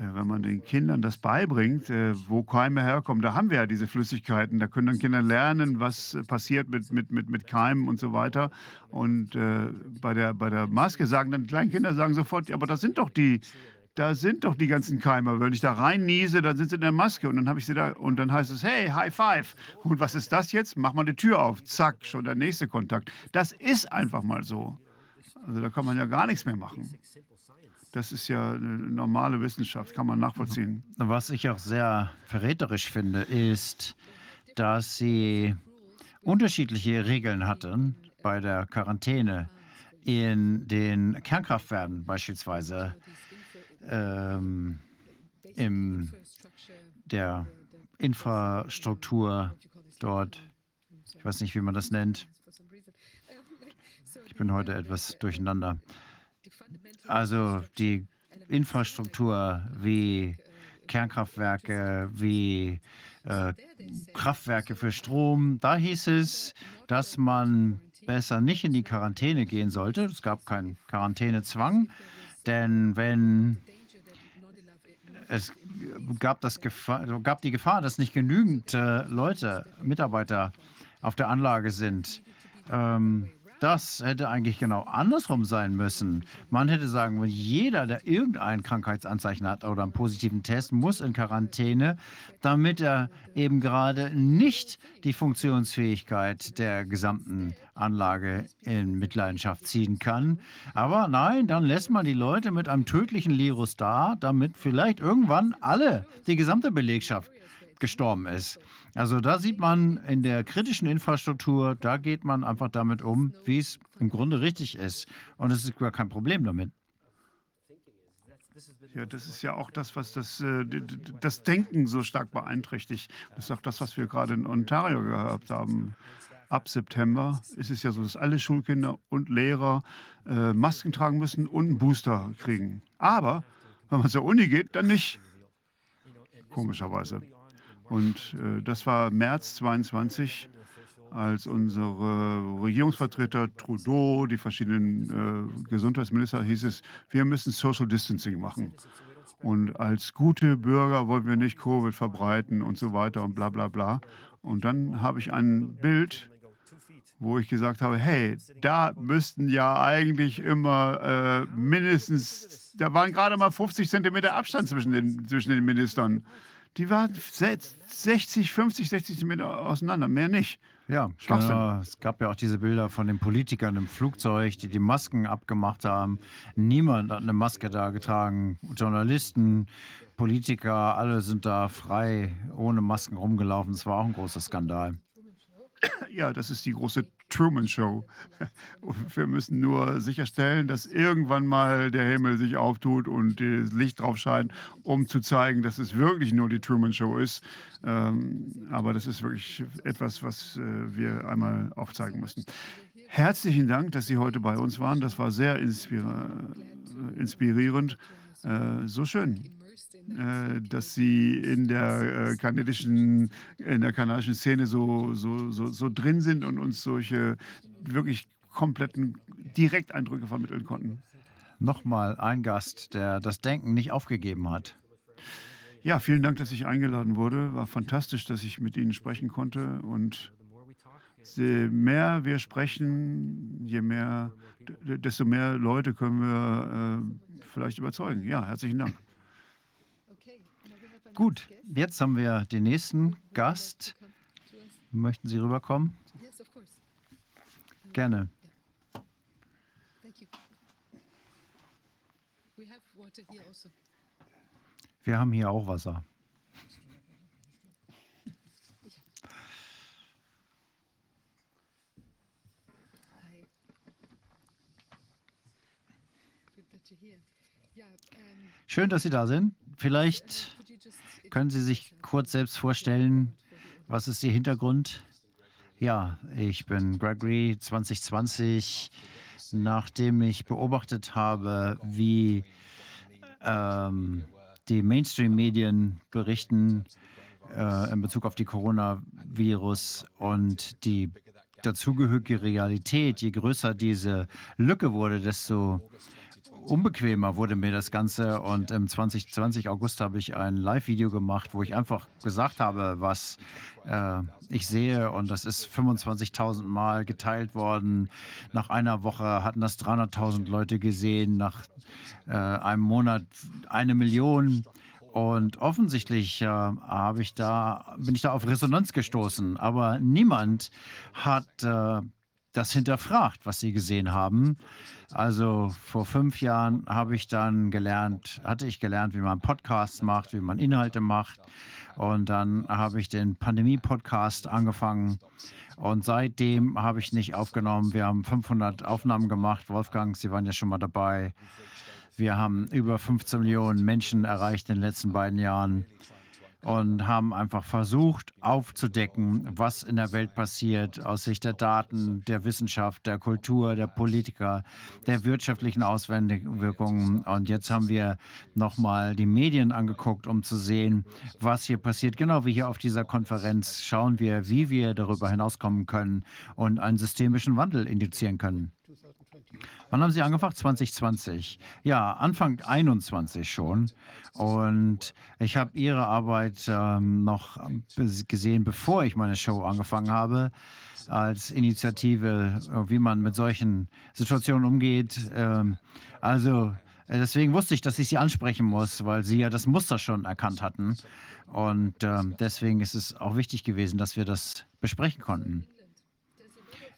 Äh, wenn man den Kindern das beibringt, äh, wo Keime herkommen, da haben wir ja diese Flüssigkeiten. Da können dann Kinder lernen, was passiert mit, mit, mit, mit Keimen und so weiter. Und äh, bei, der, bei der Maske sagen dann die kleinen Kinder sagen sofort, aber das sind doch die, da sind doch die ganzen Keime. Wenn ich da rein niese, dann sind sie in der Maske und dann habe ich sie da und dann heißt es, hey, High Five. Und was ist das jetzt? Mach mal die Tür auf. Zack, schon der nächste Kontakt. Das ist einfach mal so. Also da kann man ja gar nichts mehr machen. Das ist ja eine normale Wissenschaft, kann man nachvollziehen. Was ich auch sehr verräterisch finde, ist, dass sie unterschiedliche Regeln hatten bei der Quarantäne in den Kernkraftwerken beispielsweise ähm, in der Infrastruktur dort. Ich weiß nicht, wie man das nennt. Ich bin heute etwas durcheinander. Also die Infrastruktur wie Kernkraftwerke, wie äh, Kraftwerke für Strom, da hieß es, dass man besser nicht in die Quarantäne gehen sollte. Es gab keinen Quarantänezwang, denn wenn es gab, das Gefahr, gab die Gefahr, dass nicht genügend äh, Leute, Mitarbeiter auf der Anlage sind, ähm, das hätte eigentlich genau andersrum sein müssen. Man hätte sagen müssen, jeder, der irgendein Krankheitsanzeichen hat oder einen positiven Test, muss in Quarantäne, damit er eben gerade nicht die Funktionsfähigkeit der gesamten Anlage in Mitleidenschaft ziehen kann. Aber nein, dann lässt man die Leute mit einem tödlichen Virus da, damit vielleicht irgendwann alle, die gesamte Belegschaft gestorben ist. Also da sieht man in der kritischen Infrastruktur, da geht man einfach damit um, wie es im Grunde richtig ist. Und es ist gar kein Problem damit. Ja, das ist ja auch das, was das, äh, das Denken so stark beeinträchtigt. Das ist auch das, was wir gerade in Ontario gehabt haben. Ab September ist es ja so, dass alle Schulkinder und Lehrer äh, Masken tragen müssen und einen Booster kriegen. Aber wenn man zur Uni geht, dann nicht. Komischerweise. Und äh, das war März 22, als unsere Regierungsvertreter Trudeau, die verschiedenen äh, Gesundheitsminister, hieß es, wir müssen Social Distancing machen. Und als gute Bürger wollen wir nicht Covid verbreiten und so weiter und bla bla bla. Und dann habe ich ein Bild, wo ich gesagt habe, hey, da müssten ja eigentlich immer äh, mindestens, da waren gerade mal 50 Zentimeter Abstand zwischen den, zwischen den Ministern. Die waren 60, 50, 60 Zentimeter auseinander, mehr nicht. Ja, genau. es gab ja auch diese Bilder von den Politikern im Flugzeug, die die Masken abgemacht haben. Niemand hat eine Maske da getragen. Journalisten, Politiker, alle sind da frei ohne Masken rumgelaufen. Das war auch ein großer Skandal. Ja, das ist die große Truman Show. [LAUGHS] Wir müssen nur sicherstellen, dass irgendwann mal der Himmel sich auftut und das Licht drauf scheint, um zu zeigen, dass es wirklich nur die Truman Show ist. Ähm, aber das ist wirklich etwas, was äh, wir einmal aufzeigen müssen. Herzlichen Dank, dass Sie heute bei uns waren. Das war sehr inspirierend. Äh, so schön. Äh, dass Sie in der äh, kanadischen, in der kanadischen Szene so, so, so, so drin sind und uns solche wirklich kompletten Direkteindrücke vermitteln konnten. Nochmal ein Gast, der das Denken nicht aufgegeben hat. Ja, vielen Dank, dass ich eingeladen wurde. War fantastisch, dass ich mit Ihnen sprechen konnte. Und je mehr wir sprechen, je mehr, desto mehr Leute können wir äh, vielleicht überzeugen. Ja, herzlichen Dank. Gut, jetzt haben wir den nächsten Gast. Möchten Sie rüberkommen? Gerne. Wir haben hier auch Wasser. Schön, dass Sie da sind. Vielleicht können Sie sich kurz selbst vorstellen, was ist Ihr Hintergrund? Ja, ich bin Gregory 2020. Nachdem ich beobachtet habe, wie ähm, die Mainstream-Medien berichten äh, in Bezug auf die Coronavirus und die dazugehörige Realität, je größer diese Lücke wurde, desto unbequemer wurde mir das Ganze. Und im 2020 August habe ich ein Live-Video gemacht, wo ich einfach gesagt habe, was äh, ich sehe. Und das ist 25.000 Mal geteilt worden. Nach einer Woche hatten das 300.000 Leute gesehen. Nach äh, einem Monat eine Million. Und offensichtlich äh, habe ich da, bin ich da auf Resonanz gestoßen. Aber niemand hat äh, das hinterfragt, was sie gesehen haben. Also vor fünf Jahren habe ich dann gelernt, hatte ich gelernt, wie man Podcasts macht, wie man Inhalte macht. Und dann habe ich den Pandemie-Podcast angefangen. Und seitdem habe ich nicht aufgenommen. Wir haben 500 Aufnahmen gemacht. Wolfgang, Sie waren ja schon mal dabei. Wir haben über 15 Millionen Menschen erreicht in den letzten beiden Jahren und haben einfach versucht aufzudecken, was in der Welt passiert aus Sicht der Daten, der Wissenschaft, der Kultur, der Politiker, der wirtschaftlichen Auswirkungen. Und jetzt haben wir nochmal die Medien angeguckt, um zu sehen, was hier passiert. Genau wie hier auf dieser Konferenz schauen wir, wie wir darüber hinauskommen können und einen systemischen Wandel induzieren können. Wann haben Sie angefangen? 2020. Ja, Anfang 21 schon. Und ich habe Ihre Arbeit ähm, noch bes- gesehen, bevor ich meine Show angefangen habe, als Initiative, äh, wie man mit solchen Situationen umgeht. Ähm, also äh, deswegen wusste ich, dass ich Sie ansprechen muss, weil Sie ja das Muster schon erkannt hatten. Und ähm, deswegen ist es auch wichtig gewesen, dass wir das besprechen konnten.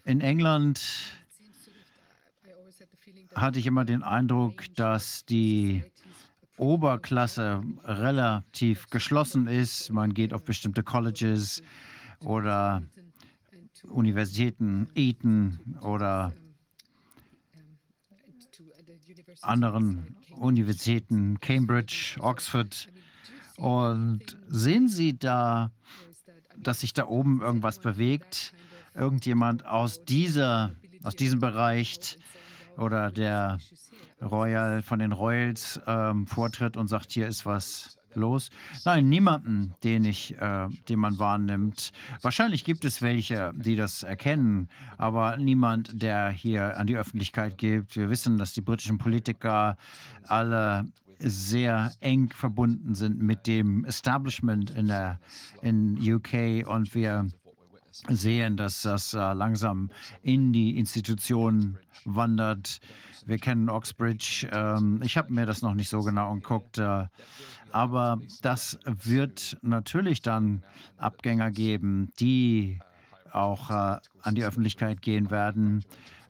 In England I always had the feeling that hatte ich immer den Eindruck, dass die Oberklasse relativ geschlossen ist. Man geht auf bestimmte Colleges oder Universitäten, Eton oder anderen Universitäten, Cambridge, Oxford. Und sehen Sie da, dass sich da oben irgendwas bewegt? Irgendjemand aus dieser, aus diesem Bereich oder der Royal von den Royals ähm, vortritt und sagt, hier ist was los? Nein, niemanden, den ich, äh, den man wahrnimmt. Wahrscheinlich gibt es welche, die das erkennen, aber niemand, der hier an die Öffentlichkeit gibt. Wir wissen, dass die britischen Politiker alle sehr eng verbunden sind mit dem Establishment in der in UK und wir sehen, dass das äh, langsam in die Institutionen wandert. Wir kennen Oxbridge. Ähm, ich habe mir das noch nicht so genau angeguckt. Äh, aber das wird natürlich dann Abgänger geben, die auch äh, an die Öffentlichkeit gehen werden.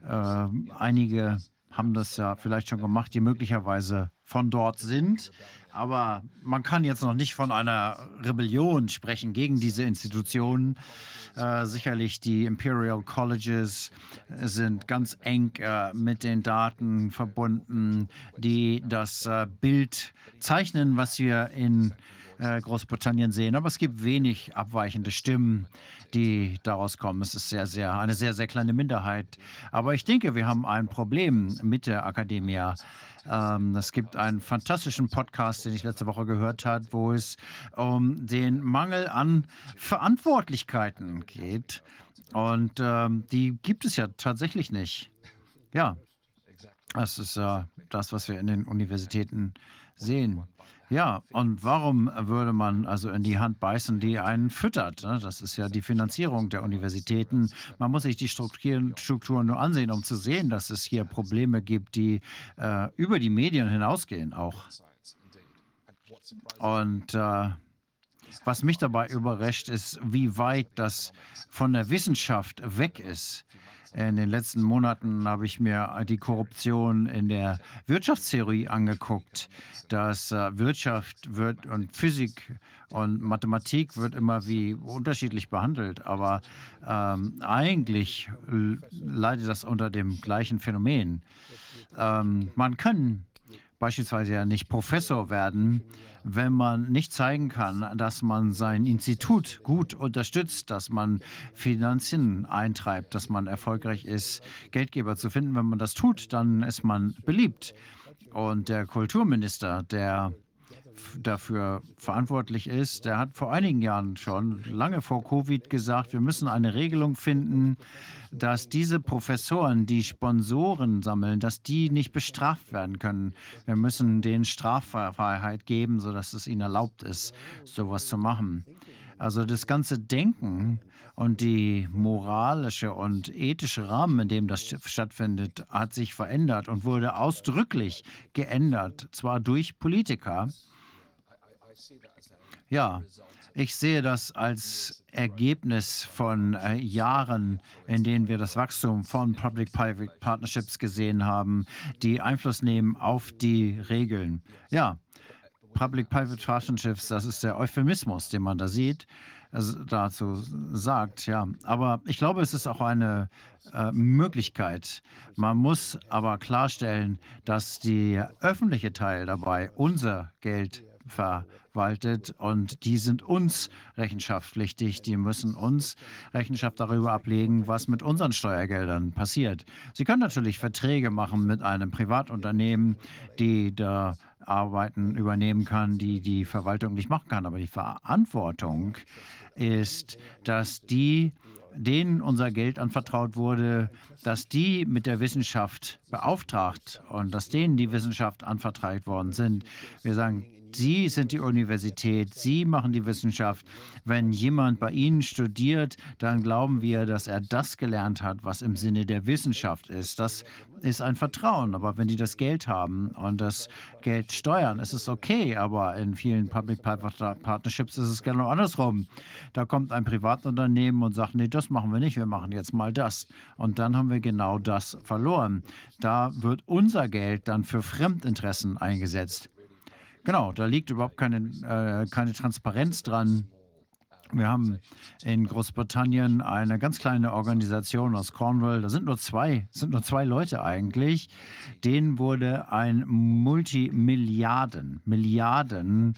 Äh, einige haben das ja vielleicht schon gemacht, die möglicherweise von dort sind. Aber man kann jetzt noch nicht von einer Rebellion sprechen gegen diese Institutionen. Äh, sicherlich die Imperial Colleges sind ganz eng äh, mit den Daten verbunden, die das äh, Bild zeichnen, was wir in äh, Großbritannien sehen. Aber es gibt wenig abweichende Stimmen, die daraus kommen. Es ist sehr, sehr, eine sehr, sehr kleine Minderheit. Aber ich denke, wir haben ein Problem mit der Akademie. Ähm, es gibt einen fantastischen Podcast, den ich letzte Woche gehört habe, wo es um den Mangel an Verantwortlichkeiten geht. Und ähm, die gibt es ja tatsächlich nicht. Ja, das ist äh, das, was wir in den Universitäten sehen. Ja, und warum würde man also in die Hand beißen, die einen füttert? ne? Das ist ja die Finanzierung der Universitäten. Man muss sich die Strukturen, Strukturen nur ansehen, um zu sehen, dass es hier Probleme gibt, die äh, über die Medien hinausgehen auch. Und äh, was mich dabei überrascht, ist, wie weit das von der Wissenschaft weg ist. In den letzten Monaten habe ich mir die Korruption in der Wirtschaftstheorie angeguckt. Dass äh, Wirtschaft wird und Physik und Mathematik wird immer wie unterschiedlich behandelt, aber ähm, eigentlich leidet das unter dem gleichen Phänomen. Ähm, man kann beispielsweise ja nicht Professor werden, wenn man nicht zeigen kann, dass man sein Institut gut unterstützt, dass man Finanzen eintreibt, dass man erfolgreich ist, Geldgeber zu finden. Wenn man das tut, dann ist man beliebt. Und der Kulturminister, der dafür verantwortlich ist, der hat vor einigen Jahren schon, lange vor Covid, gesagt, wir müssen eine Regelung finden, dass diese Professoren, die Sponsoren sammeln, dass die nicht bestraft werden können. Wir müssen denen Straffreiheit geben, sodass es ihnen erlaubt ist, sowas zu machen. Also das ganze Denken und die moralische und ethische Rahmen, in dem das st- stattfindet, hat sich verändert und wurde ausdrücklich geändert, zwar durch Politiker. Ja, ich sehe das als Ergebnis von äh, Jahren, in denen wir das Wachstum von Public-Private Partnerships gesehen haben, die Einfluss nehmen auf die Regeln. Ja, Public-Private Partnerships, das ist der Euphemismus, den man da sieht, also dazu sagt, ja. Aber ich glaube, es ist auch eine äh, Möglichkeit. Man muss aber klarstellen, dass der öffentliche Teil dabei unser Geld verwaltet und die sind uns rechenschaftspflichtig. Die müssen uns Rechenschaft darüber ablegen, was mit unseren Steuergeldern passiert. Sie können natürlich Verträge machen mit einem Privatunternehmen, die da Arbeiten übernehmen kann, die die Verwaltung nicht machen kann. Aber die Verantwortung ist, dass die, denen unser Geld anvertraut wurde, dass die mit der Wissenschaft beauftragt und dass denen die Wissenschaft anvertraut worden sind. Wir sagen, Sie sind die Universität, Sie machen die Wissenschaft. Wenn jemand bei Ihnen studiert, dann glauben wir, dass er das gelernt hat, was im Sinne der Wissenschaft ist. Das ist ein Vertrauen. Aber wenn die das Geld haben und das Geld steuern, ist es okay. Aber in vielen Public-Private Partnerships ist es genau andersrum. Da kommt ein Privatunternehmen und sagt, nee, das machen wir nicht, wir machen jetzt mal das. Und dann haben wir genau das verloren. Da wird unser Geld dann für Fremdinteressen eingesetzt. Genau, da liegt überhaupt keine, äh, keine Transparenz dran. Wir haben in Großbritannien eine ganz kleine Organisation aus Cornwall. Da sind nur zwei, sind nur zwei Leute eigentlich. Denen wurde ein Multimilliarden, Milliarden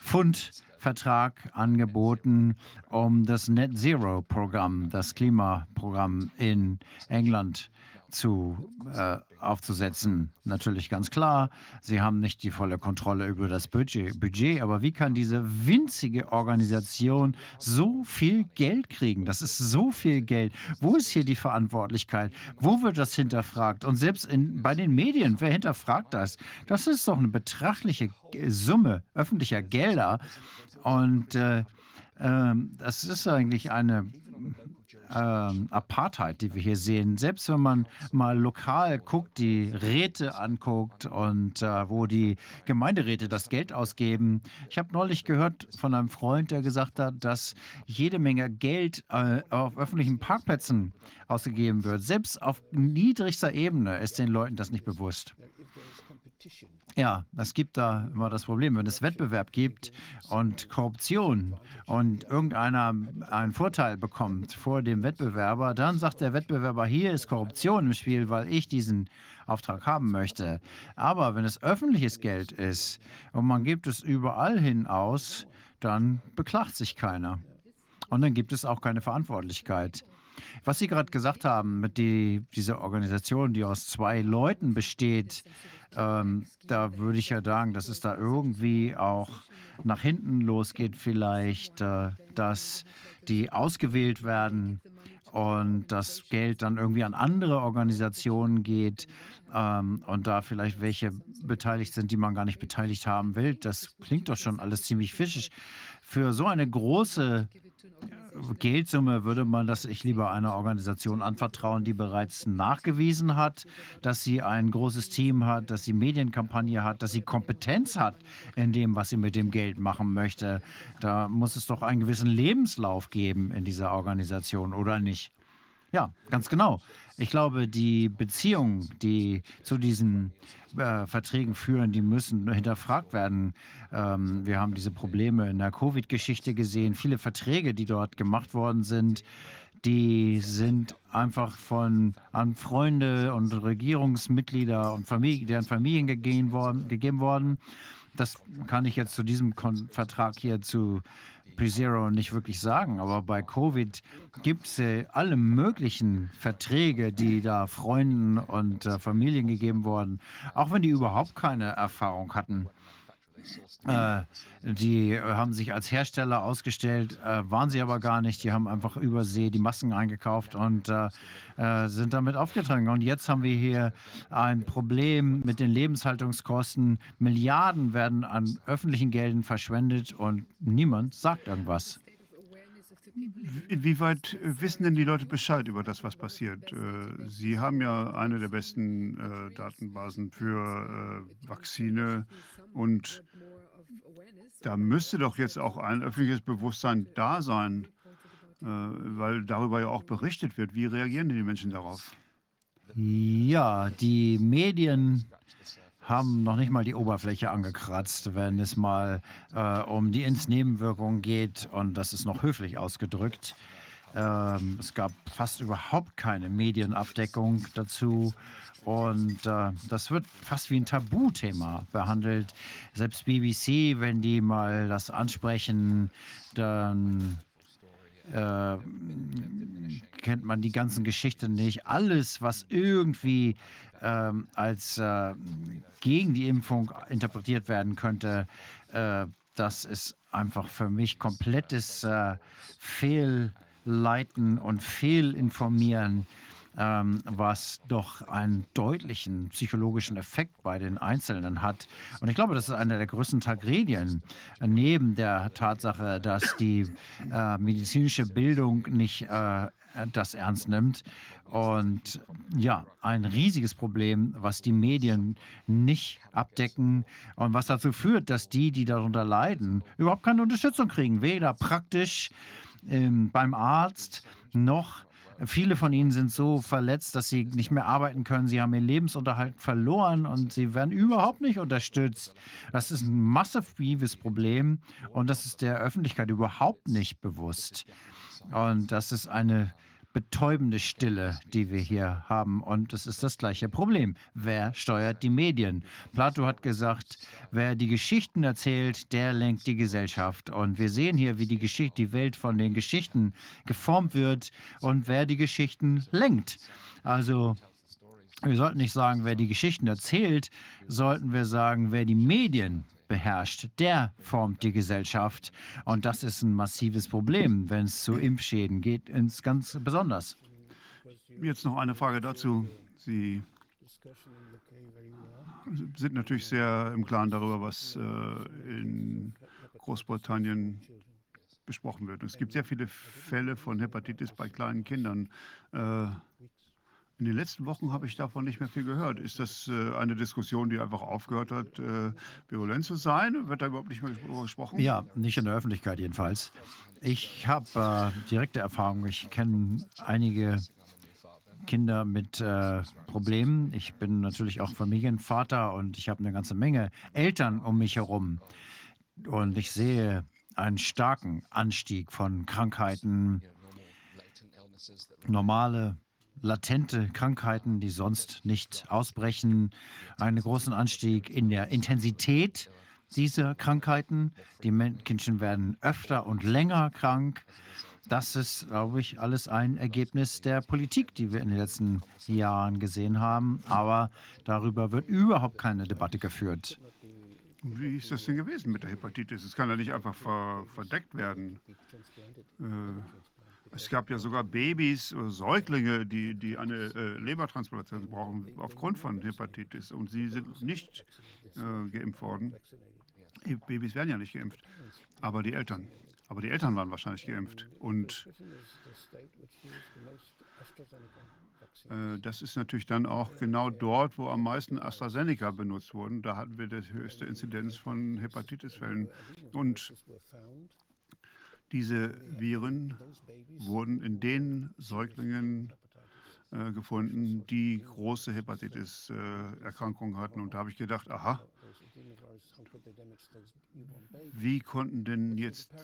Pfund Vertrag angeboten, um das Net Zero Programm, das Klimaprogramm in England zu, äh, aufzusetzen. Natürlich ganz klar, sie haben nicht die volle Kontrolle über das Budget, Budget, aber wie kann diese winzige Organisation so viel Geld kriegen? Das ist so viel Geld. Wo ist hier die Verantwortlichkeit? Wo wird das hinterfragt? Und selbst in, bei den Medien, wer hinterfragt das? Das ist doch eine betrachtliche Summe öffentlicher Gelder. Und äh, ähm, das ist eigentlich eine ähm, Apartheid, die wir hier sehen. Selbst wenn man mal lokal guckt, die Räte anguckt und äh, wo die Gemeinderäte das Geld ausgeben. Ich habe neulich gehört von einem Freund, der gesagt hat, dass jede Menge Geld äh, auf öffentlichen Parkplätzen ausgegeben wird. Selbst auf niedrigster Ebene ist den Leuten das nicht bewusst. Ja, es gibt da immer das Problem, wenn es Wettbewerb gibt und Korruption und irgendeiner einen Vorteil bekommt vor dem Wettbewerber, dann sagt der Wettbewerber, hier ist Korruption im Spiel, weil ich diesen Auftrag haben möchte. Aber wenn es öffentliches Geld ist und man gibt es überall hin aus, dann beklagt sich keiner. Und dann gibt es auch keine Verantwortlichkeit. Was Sie gerade gesagt haben, mit die, dieser Organisation, die aus zwei Leuten besteht, ähm, da würde ich ja sagen, dass es da irgendwie auch nach hinten losgeht, vielleicht, äh, dass die ausgewählt werden und das Geld dann irgendwie an andere Organisationen geht ähm, und da vielleicht welche beteiligt sind, die man gar nicht beteiligt haben will. Das klingt doch schon alles ziemlich fischig. Für so eine große Geldsumme würde man das ich lieber einer Organisation anvertrauen, die bereits nachgewiesen hat, dass sie ein großes Team hat, dass sie Medienkampagne hat, dass sie Kompetenz hat in dem, was sie mit dem Geld machen möchte. Da muss es doch einen gewissen Lebenslauf geben in dieser Organisation, oder nicht? Ja, ganz genau. Ich glaube, die Beziehungen, die zu diesen äh, Verträgen führen, die müssen hinterfragt werden. Ähm, wir haben diese Probleme in der Covid-Geschichte gesehen. Viele Verträge, die dort gemacht worden sind, die sind einfach von an Freunde und Regierungsmitglieder und Familie, deren Familien gegeben worden, gegeben worden. Das kann ich jetzt zu diesem Kon Vertrag hier zu Pre-Zero nicht wirklich sagen, aber bei Covid gibt es äh, alle möglichen Verträge, die da Freunden und äh, Familien gegeben wurden, auch wenn die überhaupt keine Erfahrung hatten. Äh, die haben sich als Hersteller ausgestellt, äh, waren sie aber gar nicht. Die haben einfach übersee die Masken eingekauft und äh, äh, sind damit aufgetragen. Und jetzt haben wir hier ein Problem mit den Lebenshaltungskosten. Milliarden werden an öffentlichen Geldern verschwendet und niemand sagt irgendwas. Inwieweit wissen denn die Leute Bescheid über das, was passiert? Sie haben ja eine der besten äh, Datenbasen für äh, Vakzine und da müsste doch jetzt auch ein öffentliches Bewusstsein da sein, äh, weil darüber ja auch berichtet wird. Wie reagieren denn die Menschen darauf? Ja, die Medien haben noch nicht mal die Oberfläche angekratzt, wenn es mal äh, um die Impfnebenwirkungen geht. Und das ist noch höflich ausgedrückt. Ähm, es gab fast überhaupt keine Medienabdeckung dazu. Und äh, das wird fast wie ein Tabuthema behandelt. Selbst BBC, wenn die mal das ansprechen, dann äh, kennt man die ganzen Geschichten nicht. Alles, was irgendwie ähm, als äh, gegen die Impfung interpretiert werden könnte, äh, das ist einfach für mich komplettes äh, Fehlleiten und Fehlinformieren ähm, was doch einen deutlichen psychologischen Effekt bei den Einzelnen hat. Und ich glaube, das ist eine der größten Tragödien, neben der Tatsache, dass die äh, medizinische Bildung nicht äh, das ernst nimmt. Und ja, ein riesiges Problem, was die Medien nicht abdecken und was dazu führt, dass die, die darunter leiden, überhaupt keine Unterstützung kriegen, weder praktisch ähm, beim Arzt noch Viele von ihnen sind so verletzt, dass sie nicht mehr arbeiten können. Sie haben ihren Lebensunterhalt verloren und sie werden überhaupt nicht unterstützt. Das ist ein massives Problem und das ist der Öffentlichkeit überhaupt nicht bewusst. Und das ist eine betäubende Stille, die wir hier haben. Und es ist das gleiche Problem. Wer steuert die Medien? Plato hat gesagt, wer die Geschichten erzählt, der lenkt die Gesellschaft. Und wir sehen hier, wie die Geschichte, die Welt von den Geschichten geformt wird und wer die Geschichten lenkt. Also wir sollten nicht sagen, wer die Geschichten erzählt, sollten wir sagen, wer die Medien beherrscht, der formt die Gesellschaft. Und das ist ein massives Problem, wenn es zu Impfschäden geht, ins ganz besonders. Jetzt noch eine Frage dazu. Sie sind natürlich sehr im Klaren darüber, was äh, in Großbritannien besprochen wird. Es gibt sehr viele Fälle von Hepatitis bei kleinen Kindern. Äh, in den letzten Wochen habe ich davon nicht mehr viel gehört. Ist das äh, eine Diskussion, die einfach aufgehört hat, äh, virulent zu sein? Wird da überhaupt nicht mehr gesprochen? Ja, nicht in der Öffentlichkeit jedenfalls. Ich habe äh, direkte Erfahrung. Ich kenne einige Kinder mit äh, Problemen. Ich bin natürlich auch Familienvater und ich habe eine ganze Menge Eltern um mich herum. Und ich sehe einen starken Anstieg von Krankheiten, normale latente Krankheiten, die sonst nicht ausbrechen, einen großen Anstieg in der Intensität dieser Krankheiten. Die Menschen werden öfter und länger krank. das ist, glaube ich, alles ein Ergebnis der Politik, die wir in den letzten Jahren gesehen haben. Aber darüber wird überhaupt keine Debatte geführt. Wie ist das denn gewesen mit der Hepatitis? Es kann ja nicht einfach ver verdeckt werden. Äh, es gab ja sogar Babys oder Säuglinge, die, die eine äh, Lebertransplantation brauchen aufgrund von Hepatitis und sie sind nicht äh, geimpft worden. Die Babys werden ja nicht geimpft, aber die Eltern. Aber die Eltern waren wahrscheinlich geimpft. Und äh, das ist natürlich dann auch genau dort, wo am meisten AstraZeneca benutzt wurden. Da hatten wir die höchste Inzidenz von Hepatitisfällen. Und diese Viren wurden in den Säuglingen äh, gefunden, die große Hepatitis-Erkrankungen äh, hatten. Und da habe ich gedacht, aha, wie konnten denn jetzt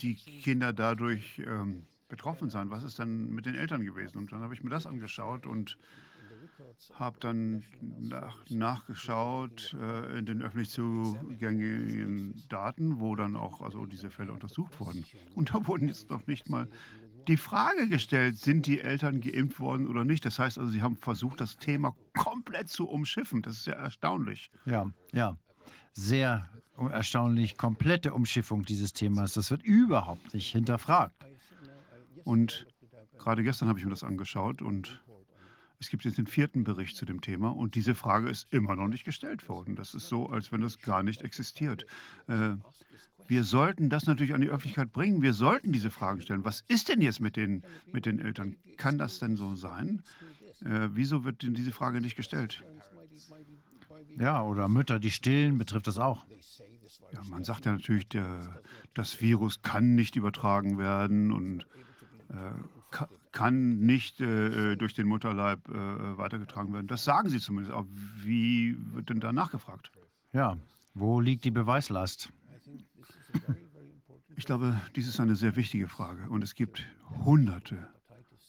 die Kinder dadurch ähm, betroffen sein? Was ist dann mit den Eltern gewesen? Und dann habe ich mir das angeschaut und habe dann nach, nachgeschaut äh, in den öffentlich zugänglichen Daten, wo dann auch also diese Fälle untersucht wurden. Und da wurden jetzt noch nicht mal die Frage gestellt, sind die Eltern geimpft worden oder nicht. Das heißt also, sie haben versucht, das Thema komplett zu umschiffen. Das ist ja erstaunlich. Ja, ja. Sehr erstaunlich, komplette Umschiffung dieses Themas. Das wird überhaupt nicht hinterfragt. Und gerade gestern habe ich mir das angeschaut und es gibt jetzt den vierten Bericht zu dem Thema und diese Frage ist immer noch nicht gestellt worden. Das ist so, als wenn das gar nicht existiert. Äh, wir sollten das natürlich an die Öffentlichkeit bringen. Wir sollten diese Fragen stellen. Was ist denn jetzt mit den, mit den Eltern? Kann das denn so sein? Äh, wieso wird denn diese Frage nicht gestellt? Ja, oder Mütter, die stillen, betrifft das auch. Ja, man sagt ja natürlich, der, das Virus kann nicht übertragen werden und äh, kann nicht äh, äh, durch den Mutterleib äh, weitergetragen werden. Das sagen sie zumindest. Aber wie wird denn da nachgefragt? Ja, wo liegt die Beweislast? Ich glaube, dies ist eine sehr wichtige Frage. Und es gibt Hunderte,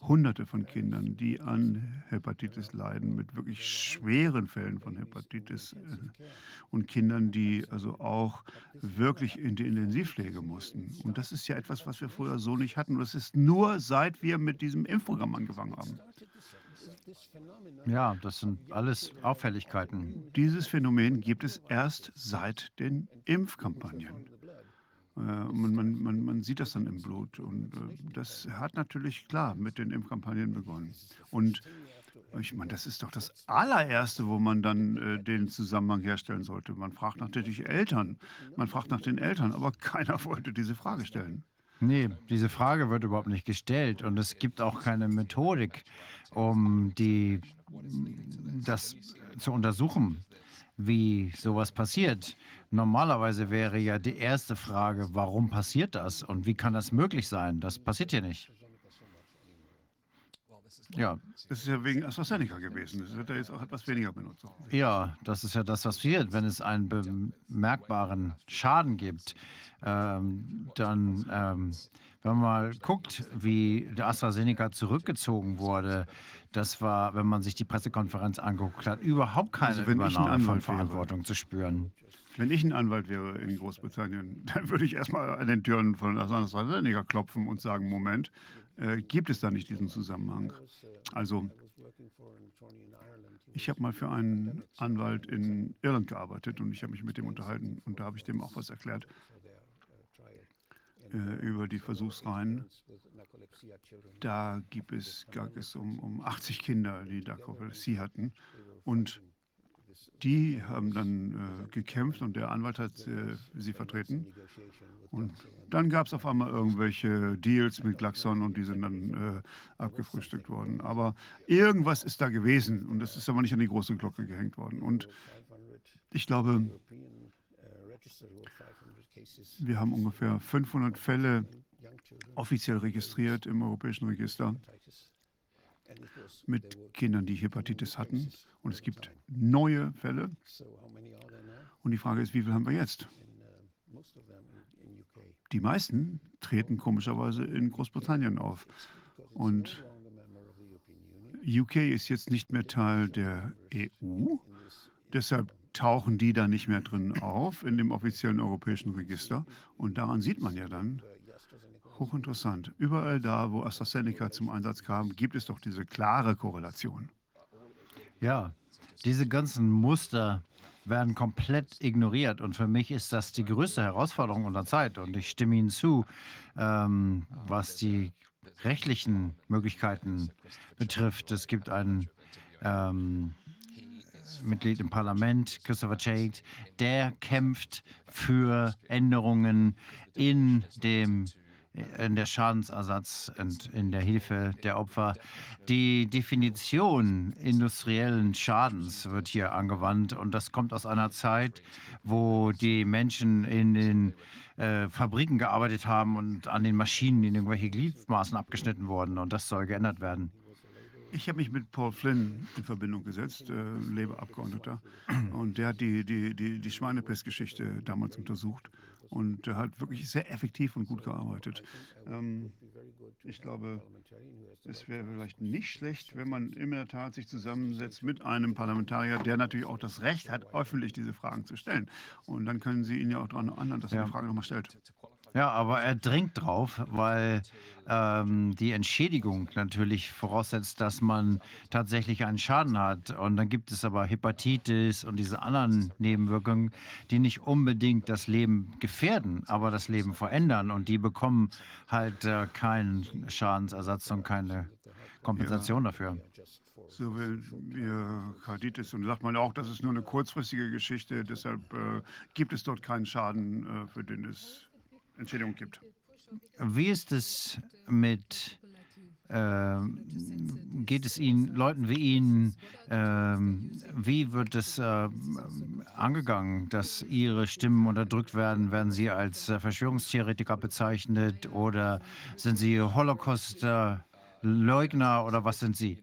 Hunderte von Kindern, die an Hepatitis leiden, mit wirklich schweren Fällen von Hepatitis äh, und Kindern, die also auch wirklich in die Intensivpflege mussten. Und das ist ja etwas, was wir vorher so nicht hatten. Und das ist nur seit wir mit diesem Impfprogramm angefangen haben. Ja, das sind alles Auffälligkeiten. Dieses Phänomen gibt es erst seit den Impfkampagnen. Äh, man, man, man, man, sieht das dann im Blut. Und äh, das hat natürlich klar mit den Impfkampagnen begonnen. Und ich meine, das ist doch das allererste, wo man dann äh, den Zusammenhang herstellen sollte. Man fragt den Eltern. Man fragt nach den Eltern, aber [LAUGHS] keiner wollte diese Frage stellen. Nee, diese Frage wird überhaupt nicht gestellt und es gibt auch keine Methodik, um die, das zu untersuchen, wie sowas passiert. Normalerweise wäre ja die erste Frage, warum passiert das und wie kann das möglich sein? Das passiert hier nicht. Ja. Das ist ja wegen AstraZeneca gewesen. Das wird ja jetzt auch etwas weniger benutzt. Ja, das ist ja das, was passiert. Wenn es einen bemerkbaren Schaden gibt, ähm, dann, ähm, wenn man mal guckt, wie der AstraZeneca zurückgezogen wurde, das war, wenn man sich die Pressekonferenz angeguckt hat, überhaupt keine also Übernahme von Verantwortung wäre. zu spüren. Wenn ich ein Anwalt wäre in Großbritannien, [LAUGHS] dann würde ich erstmal an den Türen von AstraZeneca klopfen und sagen, Moment, äh, gibt es da nicht diesen Zusammenhang? Also, ich habe mal für einen Anwalt in Irland gearbeitet und ich habe mich mit dem unterhalten und da habe ich dem auch was erklärt über die Versuchsreihen. Da gibt es, gab es um, um 80 Kinder, die Narkolepsie hatten und die haben dann äh, gekämpft und der Anwalt hat äh, sie vertreten. Und dann gab es auf einmal irgendwelche Deals mit Glaxon und die sind dann äh, abgefrühstückt worden. Aber irgendwas ist da gewesen und das ist aber nicht an die große Glocke gehängt worden. Und ich glaube, wir haben ungefähr 500 Fälle offiziell registriert im europäischen Register mit Kindern, die Hepatitis hatten. Und es gibt neue Fälle. Und die Frage ist, wie viel haben wir jetzt? Die meisten treten komischerweise in Großbritannien auf. Und UK ist jetzt nicht mehr Teil der EU. Deshalb tauchen die da nicht mehr drin auf in dem offiziellen europäischen Register. Und daran sieht man ja dann, Hochinteressant. Überall da, wo AstraZeneca zum Einsatz kam, gibt es doch diese klare Korrelation. Ja, diese ganzen Muster werden komplett ignoriert. Und für mich ist das die größte Herausforderung unserer Zeit. Und ich stimme Ihnen zu, ähm, was die rechtlichen Möglichkeiten betrifft. Es gibt ein ähm, Mitglied im Parlament, Christopher Chait, der kämpft für Änderungen in dem in der Schadensersatz und in der Hilfe der Opfer. Die Definition industriellen Schadens wird hier angewandt und das kommt aus einer Zeit, wo die Menschen in den äh, Fabriken gearbeitet haben und an den Maschinen in irgendwelche Gliedmaßen abgeschnitten wurden und das soll geändert werden. Ich habe mich mit Paul Flynn in Verbindung gesetzt, äh, Labour-Abgeordneter, und der hat die, die, die, die Schweinepestgeschichte damals untersucht und er hat wirklich sehr effektiv und gut gearbeitet. Ähm, ich glaube, es wäre vielleicht nicht schlecht, wenn man in der Tat sich zusammensetzt mit einem Parlamentarier, der natürlich auch das Recht hat, öffentlich diese Fragen zu stellen. Und dann können Sie ihn ja auch daran erinnern, dass er Ja. die Frage nochmal stellt. Ja, aber er dringt drauf, weil ähm, die Entschädigung natürlich voraussetzt, dass man tatsächlich einen Schaden hat. Und dann gibt es aber Hepatitis und diese anderen Nebenwirkungen, die nicht unbedingt das Leben gefährden, aber das Leben verändern. Und die bekommen halt äh, keinen Schadensersatz und keine Kompensation dafür. So will wir Karditis und sagt man auch, das ist nur eine kurzfristige Geschichte, deshalb äh, gibt es dort keinen Schaden, äh, für den es Entschädigung gibt. Wie ist es mit, ähm, geht es Ihnen, Leuten wie Ihnen, ähm, wie wird es äh, angegangen, dass Ihre Stimmen unterdrückt werden? Werden Sie als äh, Verschwörungstheoretiker bezeichnet oder sind Sie Holocaust-Leugner oder was sind Sie?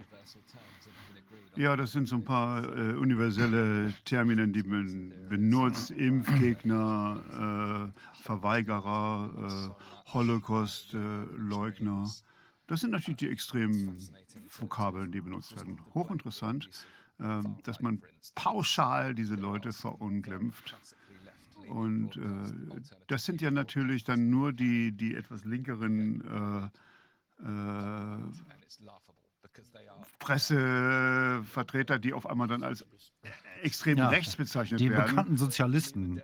Ja, das sind so ein paar äh, universelle Termine, die man benutzt. Impfgegner, äh, Verweigerer, äh, Holocaust-Leugner. das sind natürlich die extremen Vokabeln, die benutzt werden. Hochinteressant, äh, dass man pauschal diese Leute verunglimpft. Und äh, das sind ja natürlich dann nur die, die etwas linkeren äh, äh, Pressevertreter, die auf einmal dann als extrem Ja, rechts bezeichnet Die werden. bekannten Sozialisten.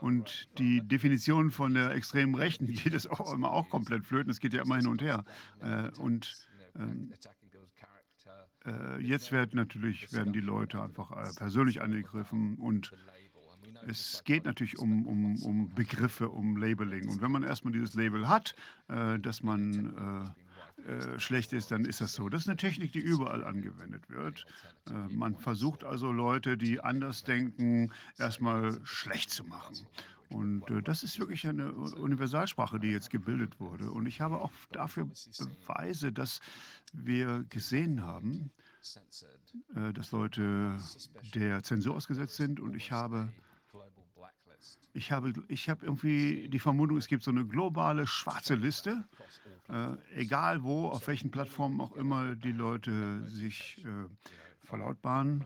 Und die Definition von der extremen Rechten geht es auch immer auch komplett flöten. Es geht ja immer hin und her. Äh, und ähm, äh, jetzt wird natürlich, werden die Leute einfach äh, persönlich angegriffen und es geht natürlich um, um, um Begriffe, um Labeling. Und wenn man erstmal dieses Label hat, äh, dass man äh, schlecht ist, dann ist das so. Das ist eine Technik, die überall angewendet wird. Äh, man versucht also Leute, die anders denken, erstmal schlecht zu machen. Und äh, das ist wirklich eine Universalsprache, die jetzt gebildet wurde. Und ich habe auch dafür Beweise, dass wir gesehen haben, äh, dass Leute der Zensur ausgesetzt sind. Und ich habe ich habe, ich habe irgendwie die Vermutung, es gibt so eine globale schwarze Liste, äh, egal wo, auf welchen Plattformen auch immer die Leute sich äh, verlautbaren.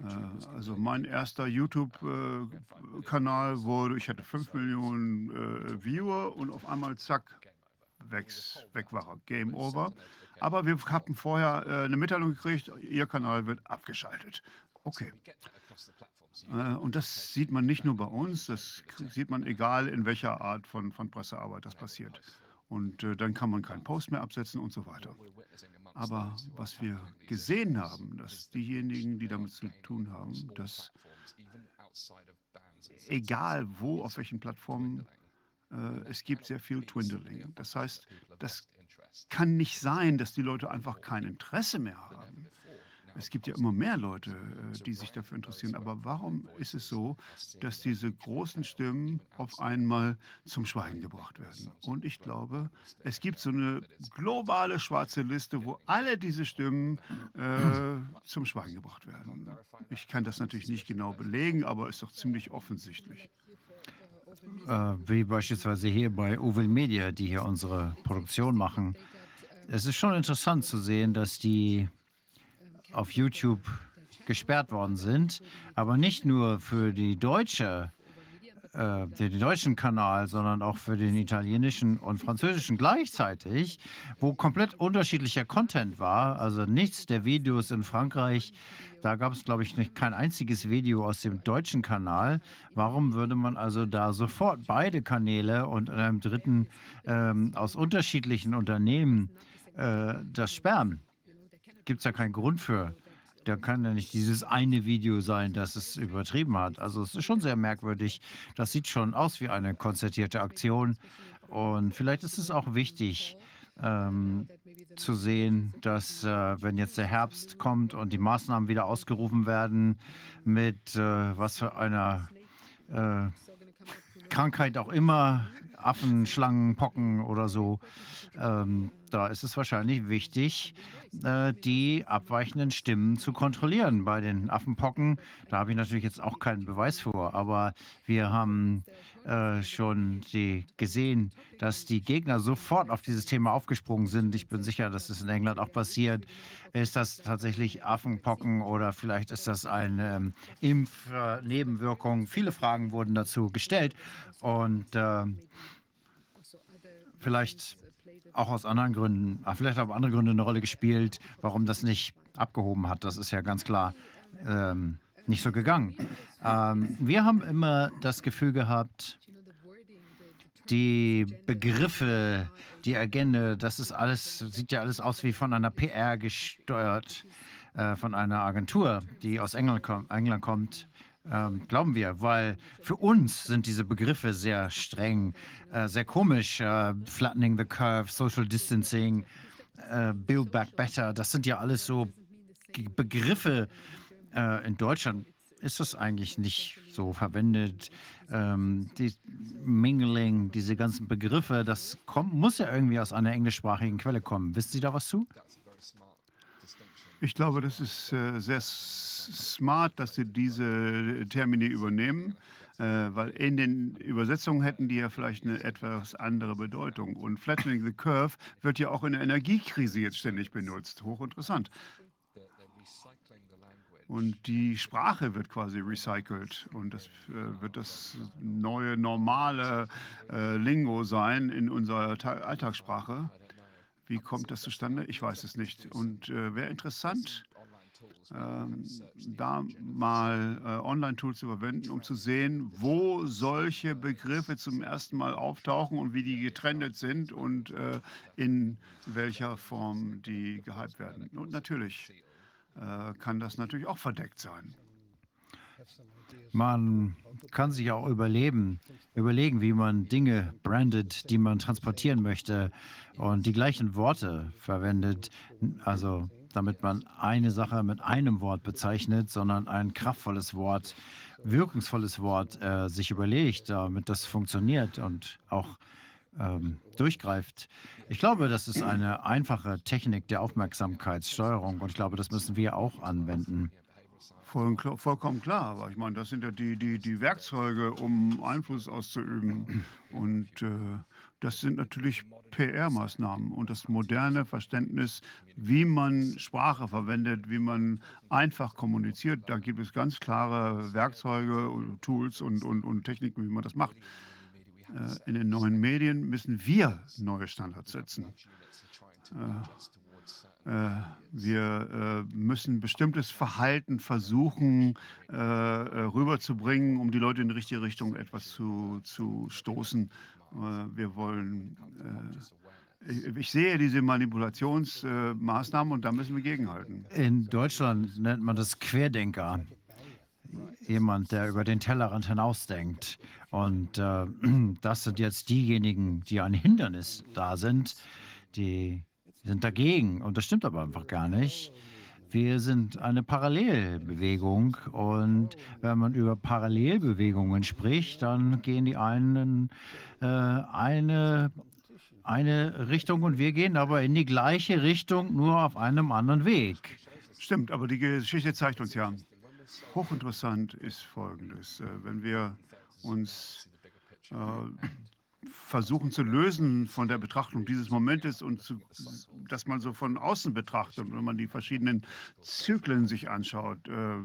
Äh, also mein erster YouTube-Kanal wurde, ich hatte 5 Millionen äh, Viewer und auf einmal zack, weg, weg war Game Over. Aber wir hatten vorher äh, eine Mitteilung gekriegt, Ihr Kanal wird abgeschaltet. Okay. Äh, Und das sieht man nicht nur bei uns, das k- sieht man egal in welcher Art von, von Pressearbeit das passiert. Und äh, dann kann man keinen Post mehr absetzen und so weiter. Aber was wir gesehen haben, dass diejenigen, die damit zu tun haben, dass egal wo, auf welchen Plattformen, äh, es gibt sehr viel Twindling. Das heißt, das kann nicht sein, dass die Leute einfach kein Interesse mehr haben. Es gibt ja immer mehr Leute, äh, die sich dafür interessieren. Aber warum ist es so, dass diese großen Stimmen auf einmal zum Schweigen gebracht werden? Und ich glaube, es gibt so eine globale schwarze Liste, wo alle diese Stimmen äh, zum Schweigen gebracht werden. Ich kann das natürlich nicht genau belegen, aber ist doch ziemlich offensichtlich. äh, wie beispielsweise hier bei Uvel Media, die hier unsere Produktion machen. Es ist schon interessant zu sehen, dass die auf YouTube gesperrt worden sind, aber nicht nur für die deutsche äh, den deutschen Kanal, sondern auch für den italienischen und französischen gleichzeitig, wo komplett unterschiedlicher Content war. Also nichts der Videos in Frankreich, da gab es, glaube ich, nicht, kein einziges Video aus dem deutschen Kanal. Warum würde man also da sofort beide Kanäle und einem dritten ähm, aus unterschiedlichen Unternehmen äh, das sperren? Gibt es ja keinen Grund für. Da kann ja nicht dieses eine Video sein, das es übertrieben hat. Also es ist schon sehr merkwürdig. Das sieht schon aus wie eine konzertierte Aktion. Und vielleicht ist es auch wichtig ähm, zu sehen, dass äh, wenn jetzt der Herbst kommt und die Maßnahmen wieder ausgerufen werden, mit äh, was für einer äh, Krankheit auch immer, Affenschlangen, Pocken oder so, ähm, da ist es wahrscheinlich wichtig, äh, die abweichenden Stimmen zu kontrollieren. Bei den Affenpocken, da habe ich natürlich jetzt auch keinen Beweis vor, aber wir haben äh, schon die gesehen, dass die Gegner sofort auf dieses Thema aufgesprungen sind. Ich bin sicher, dass es in England auch passiert. Ist das tatsächlich Affenpocken oder vielleicht ist das eine ähm, Impfnebenwirkung? Viele Fragen wurden dazu gestellt und äh, vielleicht auch aus anderen Gründen, ah, vielleicht haben andere Gründe eine Rolle gespielt, warum das nicht abgehoben hat. Das ist ja ganz klar ähm, nicht so gegangen. Ähm, wir haben immer das Gefühl gehabt, die Begriffe, die Agenda, das ist alles, sieht ja alles aus wie von einer PR gesteuert, äh, von einer Agentur, die aus England, kom England kommt. Ähm, glauben wir, weil für uns sind diese Begriffe sehr streng, äh, sehr komisch. Äh, flattening the curve, Social Distancing, äh, Build Back Better, das sind ja alles so Begriffe. Äh, in Deutschland ist das eigentlich nicht so verwendet. Ähm, die Mingling, diese ganzen Begriffe, das kommt, muss ja irgendwie aus einer englischsprachigen Quelle kommen. Wissen Sie da was zu? Ich glaube, das ist äh, smart, dass Sie diese Termine übernehmen, äh, weil in den Übersetzungen hätten die ja vielleicht eine etwas andere Bedeutung. Und Flattening the Curve wird ja auch in der Energiekrise jetzt ständig benutzt. Hochinteressant. Und die Sprache wird quasi recycelt und das äh, wird das neue normale äh, Lingo sein in unserer Ta Alltagssprache. Wie kommt das zustande? Ich weiß es nicht. Und äh, wäre interessant, ähm, da mal äh, Online-Tools zu verwenden, um zu sehen, wo solche Begriffe zum ersten Mal auftauchen und wie die getrennt sind und äh, in welcher Form die gehypt werden. Und natürlich äh, kann das natürlich auch verdeckt sein. Man kann sich auch überleben, überlegen, wie man Dinge brandet, die man transportieren möchte und die gleichen Worte verwendet. Also damit man eine Sache mit einem Wort bezeichnet, sondern ein kraftvolles Wort, wirkungsvolles Wort äh, sich überlegt, damit das funktioniert und auch ähm, durchgreift. Ich glaube, das ist eine einfache Technik der Aufmerksamkeitssteuerung und ich glaube, das müssen wir auch anwenden. Voll, vollkommen klar, aber ich meine, das sind ja die, die, die Werkzeuge, um Einfluss auszuüben. Und äh, das sind natürlich PR-Maßnahmen und das moderne Verständnis, wie man Sprache verwendet, wie man einfach kommuniziert. Da gibt es ganz klare Werkzeuge, Tools und, und, und Techniken, wie man das macht. Äh, in den neuen Medien müssen wir neue Standards setzen. Äh, äh, wir müssen bestimmtes Verhalten versuchen rüberzubringen, um die Leute in die richtige Richtung etwas zu, zu stoßen. Wir wollen ich, sehe diese Manipulationsmaßnahmen und da müssen wir gegenhalten. In Deutschland nennt man das Querdenker jemand, der über den Tellerrand hinausdenkt. Und äh, [CLEARS THROAT] das sind jetzt diejenigen, die ein Hindernis da sind, die sind dagegen. Und das stimmt aber einfach gar nicht. Wir sind eine Parallelbewegung und wenn man über Parallelbewegungen spricht, dann gehen die einen äh, eine, eine Richtung und wir gehen aber in die gleiche Richtung, nur auf einem anderen Weg. Stimmt, aber die Geschichte zeigt uns ja, hochinteressant ist Folgendes. Äh, wenn wir uns äh, versuchen zu lösen von der Betrachtung dieses Momentes und zu, dass man so von außen betrachtet, wenn man die verschiedenen Zyklen sich anschaut, äh,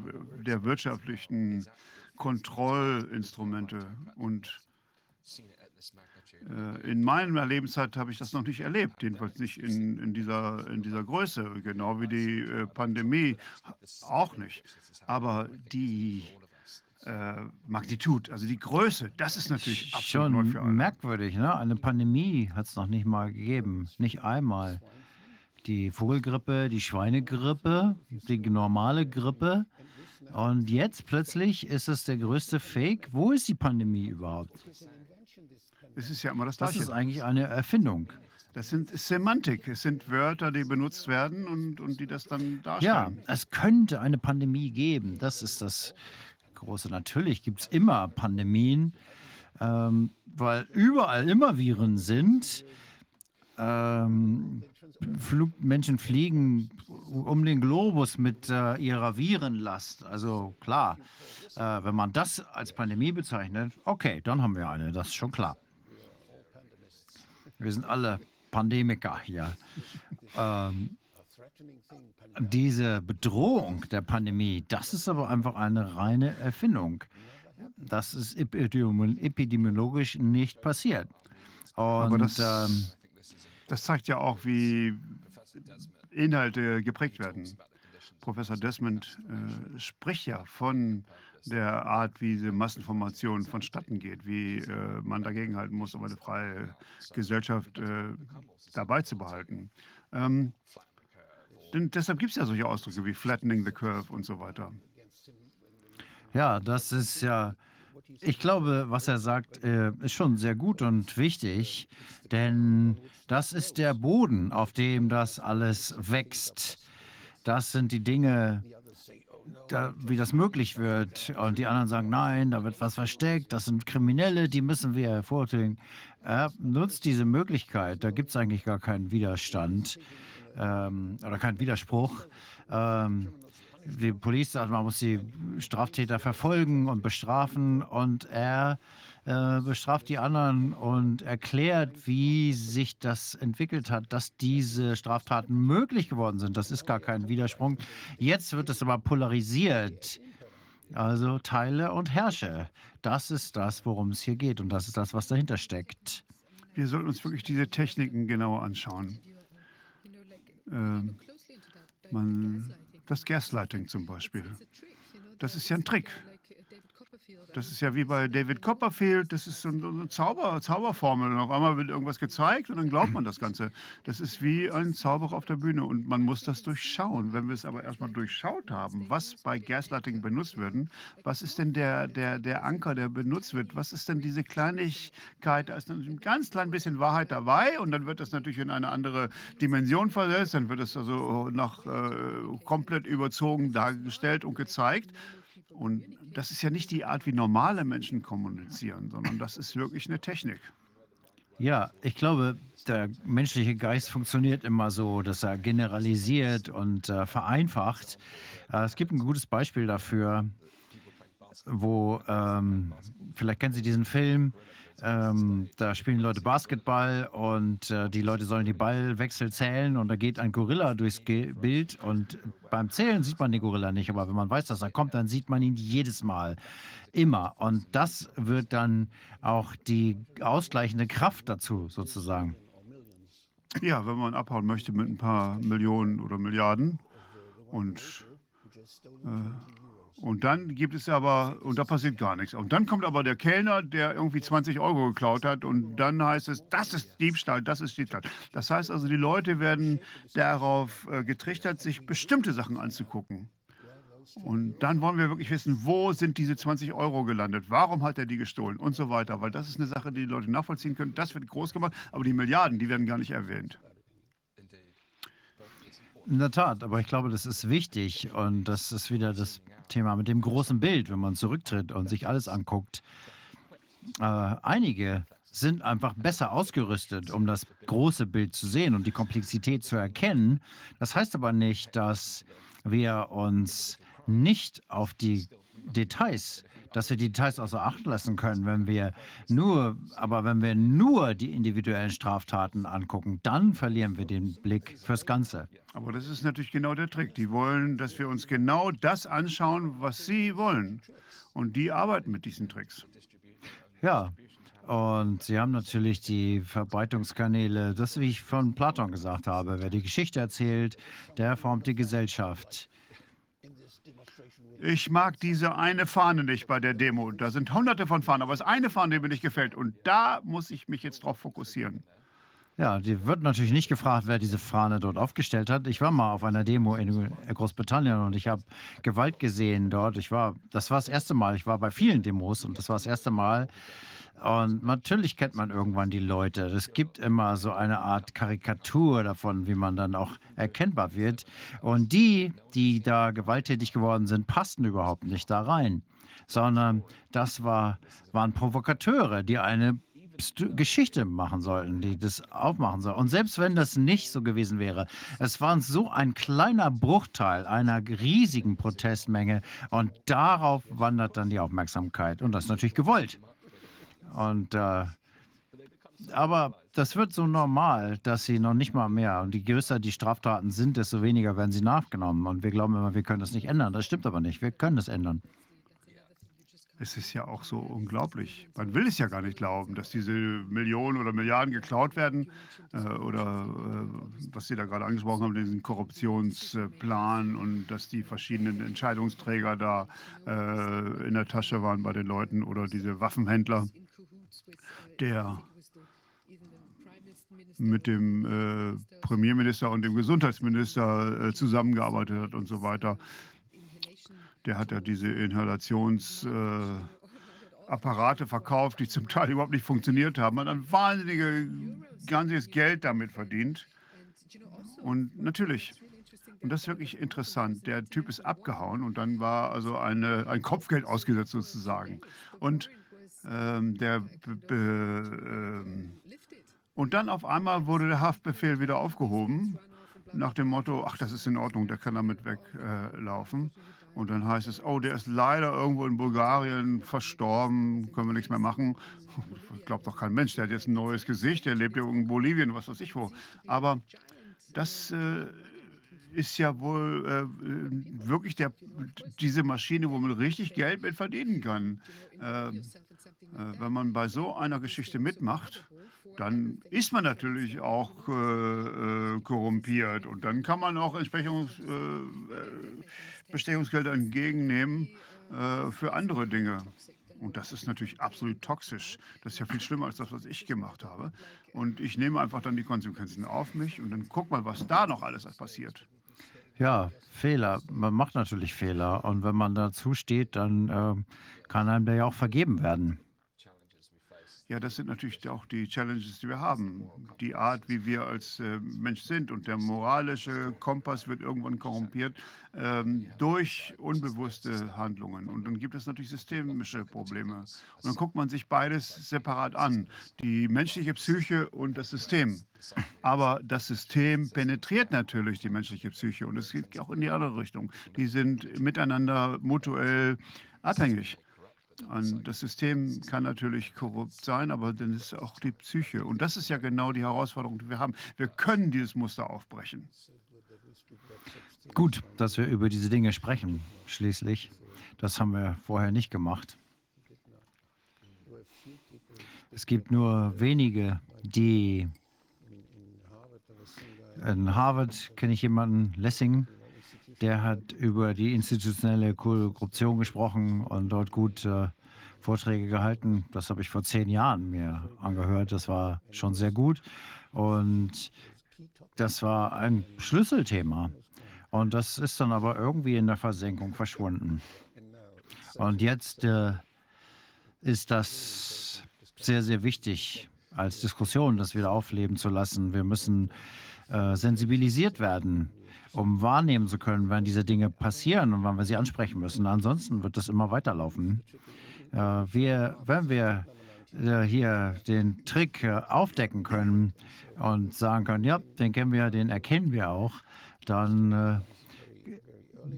der wirtschaftlichen Kontrollinstrumente. Und äh, in meiner Lebenszeit habe ich das noch nicht erlebt, jedenfalls nicht in, in, dieser, in dieser Größe, genau wie die äh, Pandemie auch nicht. Aber die äh, Magnitude, also die Größe, das ist natürlich absolut neu für alle. Schon merkwürdig, ne? Eine Pandemie hat es noch nicht mal gegeben. Nicht einmal. Die Vogelgrippe, die Schweinegrippe, die normale Grippe. Und jetzt plötzlich ist es der größte Fake. Wo ist die Pandemie überhaupt? Es ist ja immer das Das Gleiche. ist eigentlich eine Erfindung. Das sind ist Semantik. Es sind Wörter, die benutzt werden und, und die das dann Ja, darstellen. es könnte eine Pandemie geben. Das ist das Große. Natürlich gibt es immer Pandemien, ähm, weil überall immer Viren sind. Ähm, Flug, Menschen fliegen um den Globus mit äh, ihrer Virenlast. Also klar, äh, wenn man das als Pandemie bezeichnet, okay, dann haben wir eine, das ist schon klar. Wir sind alle Pandemiker hier. Ähm, diese Bedrohung der Pandemie, das ist aber einfach eine reine Erfindung. Das ist epidemi- epidemiologisch nicht passiert. Und Aber das, ähm, das zeigt ja auch, wie Inhalte geprägt werden. Professor Desmond äh, spricht ja von der Art, wie diese Massenformation vonstatten geht, wie äh, man dagegenhalten muss, um eine freie Gesellschaft äh, dabei zu behalten. Ähm, denn deshalb gibt es ja solche Ausdrücke wie flattening the curve und so weiter. ja, das ist ja, ich glaube, was er sagt, äh, ist schon sehr gut und wichtig, denn das ist der Boden, auf dem das alles wächst. Das sind die Dinge, da, wie das möglich wird. Und die anderen sagen, nein, da wird was versteckt, das sind Kriminelle, die müssen wir hervortun. Er nutzt diese Möglichkeit, da gibt es eigentlich gar keinen Widerstand ähm, oder keinen Widerspruch. Ähm, die Polizei sagt, man muss die Straftäter verfolgen und bestrafen und er äh, bestraft die anderen und erklärt, wie sich das entwickelt hat, dass diese Straftaten möglich geworden sind. Das ist gar kein Widerspruch. Jetzt wird es aber polarisiert. Also teile und herrsche. Das ist das, worum es hier geht und das ist das, was dahinter steckt. Wir sollten uns wirklich diese Techniken genauer anschauen. Ähm, man, das Gaslighting zum Beispiel. Das ist ja ein Trick. Das ist ja wie bei David Copperfield, das ist so eine, Zauber, Zauberformel. Und auf einmal wird irgendwas gezeigt und dann glaubt man das Ganze. Das ist wie ein Zauberer auf der Bühne und man muss das durchschauen. Wenn wir es aber erstmal durchschaut haben, was bei Gaslighting benutzt wird, was ist denn der, der, der Anker, der benutzt wird? Was ist denn diese Kleinigkeit? Da ist ein ganz klein bisschen Wahrheit dabei und dann wird das natürlich in eine andere Dimension versetzt. Dann wird es also nach äh, komplett überzogen dargestellt und gezeigt. Und das ist ja nicht die Art, wie normale Menschen kommunizieren, sondern das ist wirklich eine Technik. Ja, ich glaube, der menschliche Geist funktioniert immer so, dass er generalisiert und äh, vereinfacht. Äh, es gibt ein gutes Beispiel dafür, wo, ähm, vielleicht kennen Sie diesen Film, ähm, da spielen Leute Basketball und äh, die Leute sollen die Ballwechsel zählen und da geht ein Gorilla durchs Ge Bild und beim Zählen sieht man den Gorilla nicht, aber wenn man weiß, dass er kommt, dann sieht man ihn jedes Mal. Immer. Und das wird dann auch die ausgleichende Kraft dazu, sozusagen. Ja, wenn man abhauen möchte mit ein paar Millionen oder Milliarden und äh, und dann gibt es aber, und da passiert gar nichts. Und dann kommt aber der Kellner, der irgendwie 20 Euro geklaut hat und dann heißt es, das ist Diebstahl, das ist Diebstahl. Das heißt also, die Leute werden darauf äh, getrichtert, sich bestimmte Sachen anzugucken. Und dann wollen wir wirklich wissen, wo sind diese 20 Euro gelandet? Warum hat er die gestohlen? Und so weiter. Weil das ist eine Sache, die die Leute nachvollziehen können. Das wird groß gemacht, aber die Milliarden, die werden gar nicht erwähnt. In der Tat, aber ich glaube, das ist wichtig und das ist wieder das Thema mit dem großen Bild, wenn man zurücktritt und sich alles anguckt. Äh, einige sind einfach besser ausgerüstet, um das große Bild zu sehen und die Komplexität zu erkennen. Das heißt aber nicht, dass wir uns nicht auf die Details, dass wir die Details außer Acht lassen können, wenn wir nur, aber wenn wir nur die individuellen Straftaten angucken, dann verlieren wir den Blick fürs Ganze. Aber das ist natürlich genau der Trick. Die wollen, dass wir uns genau das anschauen, was sie wollen. Und die arbeiten mit diesen Tricks. Ja, und sie haben natürlich die Verbreitungskanäle, das, wie ich von Platon gesagt habe, wer die Geschichte erzählt, der formt die Gesellschaft. Ich mag diese eine Fahne nicht bei der Demo. Da sind hunderte von Fahnen, aber es ist eine Fahne, die mir nicht gefällt. Und da muss ich mich jetzt drauf fokussieren. Ja, die wird natürlich nicht gefragt, wer diese Fahne dort aufgestellt hat. Ich war mal auf einer Demo in Großbritannien und ich habe Gewalt gesehen dort. Ich war, das war das erste Mal. Ich war bei vielen Demos und das war das erste Mal. Und natürlich kennt man irgendwann die Leute. Es gibt immer so eine Art Karikatur davon, wie man dann auch erkennbar wird. Und die, die da gewalttätig geworden sind, passten überhaupt nicht da rein, sondern das war, waren Provokateure, die eine Geschichte machen sollten, die das aufmachen sollten. Und selbst wenn das nicht so gewesen wäre, es war so ein kleiner Bruchteil einer riesigen Protestmenge und darauf wandert dann die Aufmerksamkeit. Und das ist natürlich gewollt. Und äh, aber das wird so normal, dass sie noch nicht mal mehr, und je größer die Straftaten sind, desto weniger werden sie nachgenommen. Und wir glauben immer, wir können das nicht ändern. Das stimmt aber nicht. Wir können es ändern. Es ist ja auch so unglaublich. Man will es ja gar nicht glauben, dass diese Millionen oder Milliarden geklaut werden äh, oder äh, was Sie da gerade angesprochen haben, diesen Korruptionsplan und dass die verschiedenen Entscheidungsträger da äh, in der Tasche waren bei den Leuten oder diese Waffenhändler, der mit dem äh, Premierminister und dem Gesundheitsminister äh, zusammengearbeitet hat und so weiter der hat ja diese Inhalationsapparate äh, verkauft, die zum Teil überhaupt nicht funktioniert haben. Man hat ein wahnsinniges, ganzes Geld damit verdient. Und natürlich, und das ist wirklich interessant, der Typ ist abgehauen und dann war also eine, ein Kopfgeld ausgesetzt sozusagen. Und ähm, der ähm, und dann auf einmal wurde der Haftbefehl wieder aufgehoben nach dem Motto, ach, das ist in Ordnung, der kann damit weglaufen. Äh, und dann heißt es, oh, der ist leider irgendwo in Bulgarien verstorben, können wir nichts mehr machen. Glaubt doch kein Mensch, der hat jetzt ein neues Gesicht, der lebt ja in Bolivien, was weiß ich wo. Aber das äh, ist ja wohl äh, wirklich der, diese Maschine, wo man richtig Geld mit verdienen kann. Äh, äh wenn man bei so einer Geschichte mitmacht, dann ist man natürlich auch äh, äh, korrumpiert und dann kann man auch entsprechend Bestechungsgelder entgegennehmen äh, für andere Dinge. Und das ist natürlich absolut toxisch. Das ist ja viel schlimmer als das, was ich gemacht habe. Und ich nehme einfach dann die Konsequenzen auf mich und dann guck mal, was da noch alles passiert. Ja, Fehler. Man macht natürlich Fehler. Und wenn man dazu steht, dann äh, kann einem der ja auch vergeben werden. Ja, das sind natürlich auch die Challenges, die wir haben. Die Art, wie wir als äh, Mensch sind. Und der moralische Kompass wird irgendwann korrumpiert ähm, durch unbewusste Handlungen. Und dann gibt es natürlich systemische Probleme. Und dann guckt man sich beides separat an. Die menschliche Psyche und das System. Aber das System penetriert natürlich die menschliche Psyche. Und es geht auch in die andere Richtung. Die sind miteinander mutuell abhängig. Und das System kann natürlich korrupt sein, aber dann ist auch die Psyche. Und das ist ja genau die Herausforderung, die wir haben. Wir können dieses Muster aufbrechen. Gut, dass wir über diese Dinge sprechen, schließlich. Das haben wir vorher nicht gemacht. Es gibt nur wenige, die in Harvard kenne ich jemanden, Lessing, der hat über die institutionelle Korruption gesprochen und dort gut äh, Vorträge gehalten. Das habe ich vor zehn Jahren mir angehört. Das war schon sehr gut. Und das war ein Schlüsselthema. Und das ist dann aber irgendwie in der Versenkung verschwunden. Und jetzt äh, ist das sehr, sehr wichtig als Diskussion, das wieder aufleben zu lassen. Wir müssen äh, sensibilisiert werden um wahrnehmen zu können, wann diese Dinge passieren und wann wir sie ansprechen müssen. Ansonsten wird das immer weiterlaufen. Äh, wir, wenn wir äh, hier den Trick äh, aufdecken können und sagen können, ja, den kennen wir, den erkennen wir auch, dann äh,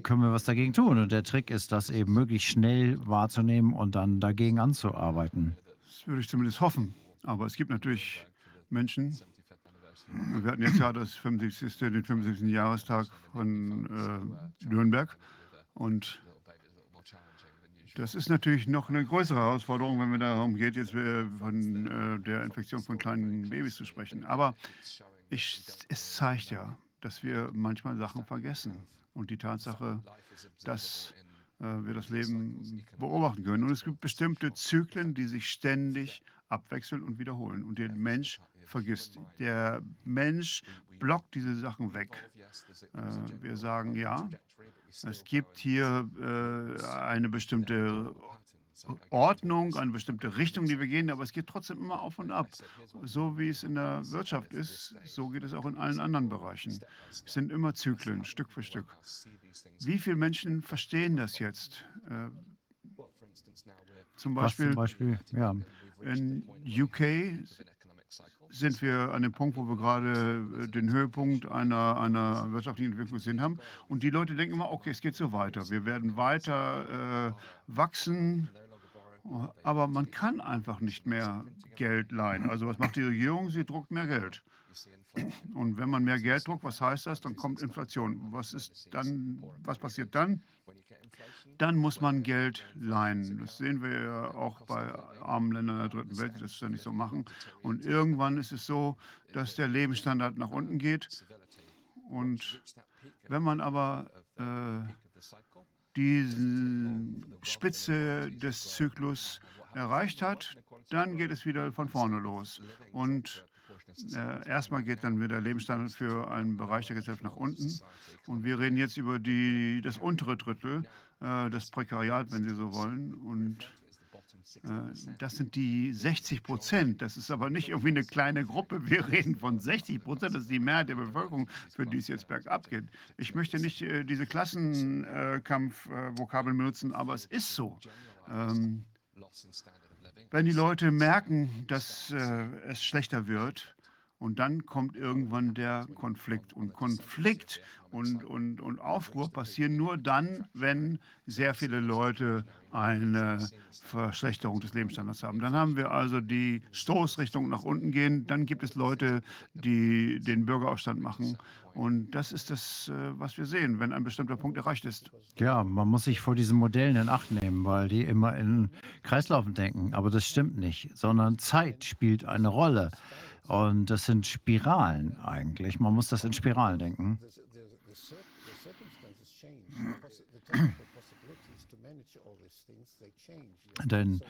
können wir was dagegen tun. Und der Trick ist, das eben möglichst schnell wahrzunehmen und dann dagegen anzuarbeiten. Das würde ich zumindest hoffen. Aber es gibt natürlich Menschen, wir hatten jetzt ja das 75. den 75. Jahrestag von äh, Nürnberg und Das ist natürlich noch eine größere Herausforderung, wenn es darum geht, jetzt äh, von äh, der Infektion von kleinen Babys zu sprechen. Aber ich, es zeigt ja, dass wir manchmal Sachen vergessen. Und die Tatsache, dass äh, wir das Leben beobachten können. Und es gibt bestimmte Zyklen, die sich ständig abwechseln und wiederholen. Und der Mensch vergisst. Der Mensch blockt diese Sachen weg. Äh, wir sagen, ja, es gibt hier äh, eine bestimmte Ordnung, eine bestimmte Richtung, die wir gehen, aber es geht trotzdem immer auf und ab. So wie es in der Wirtschaft ist, so geht es auch in allen anderen Bereichen. Es sind immer Zyklen, Stück für Stück. Wie viele Menschen verstehen das jetzt? Äh, zum Beispiel, zum Beispiel, ja. in UK sind wir an dem Punkt, wo wir gerade äh, den Höhepunkt einer, einer wirtschaftlichen Entwicklung gesehen haben. Und die Leute denken immer, okay, es geht so weiter. Wir werden weiter äh, wachsen, aber man kann einfach nicht mehr Geld leihen. Also was macht die Regierung? Sie druckt mehr Geld. Und wenn man mehr Geld druckt, was heißt das? Dann kommt Inflation. Was ist dann, was passiert dann? Dann muss man Geld leihen. Das sehen wir ja auch bei armen Ländern der dritten Welt, die das ständig so machen. Und irgendwann ist es so, dass der Lebensstandard nach unten geht. Und wenn man aber äh, diese Spitze des Zyklus erreicht hat, dann geht es wieder von vorne los. Und äh, erstmal geht dann wieder der Lebensstandard für einen Bereich der Gesellschaft nach unten. Und wir reden jetzt über die, das untere Drittel, das Prekariat, wenn Sie so wollen. Und äh, das sind die 60 Prozent. Das ist aber nicht irgendwie eine kleine Gruppe. Wir reden von 60 Prozent. Das ist die Mehrheit der Bevölkerung, für die es jetzt bergab geht. Ich möchte nicht äh, diese Klassenkampf-Vokabeln benutzen, aber es ist so. Ähm, wenn die Leute merken, dass äh, es schlechter wird, und dann kommt irgendwann der Konflikt. Und Konflikt und, und, und Aufruhr passieren nur dann, wenn sehr viele Leute eine Verschlechterung des Lebensstandards haben. Dann haben wir also die Stoßrichtung nach unten gehen. Dann gibt es Leute, die den Bürgeraufstand machen. Und das ist das, äh, was wir sehen, wenn ein bestimmter Punkt erreicht ist. Ja, man muss sich vor diesen Modellen in Acht nehmen, weil die immer in Kreislaufen denken. Aber das stimmt nicht, sondern Zeit spielt eine Rolle. Und das sind Spiralen eigentlich. Man muss das in Spiralen denken. Denn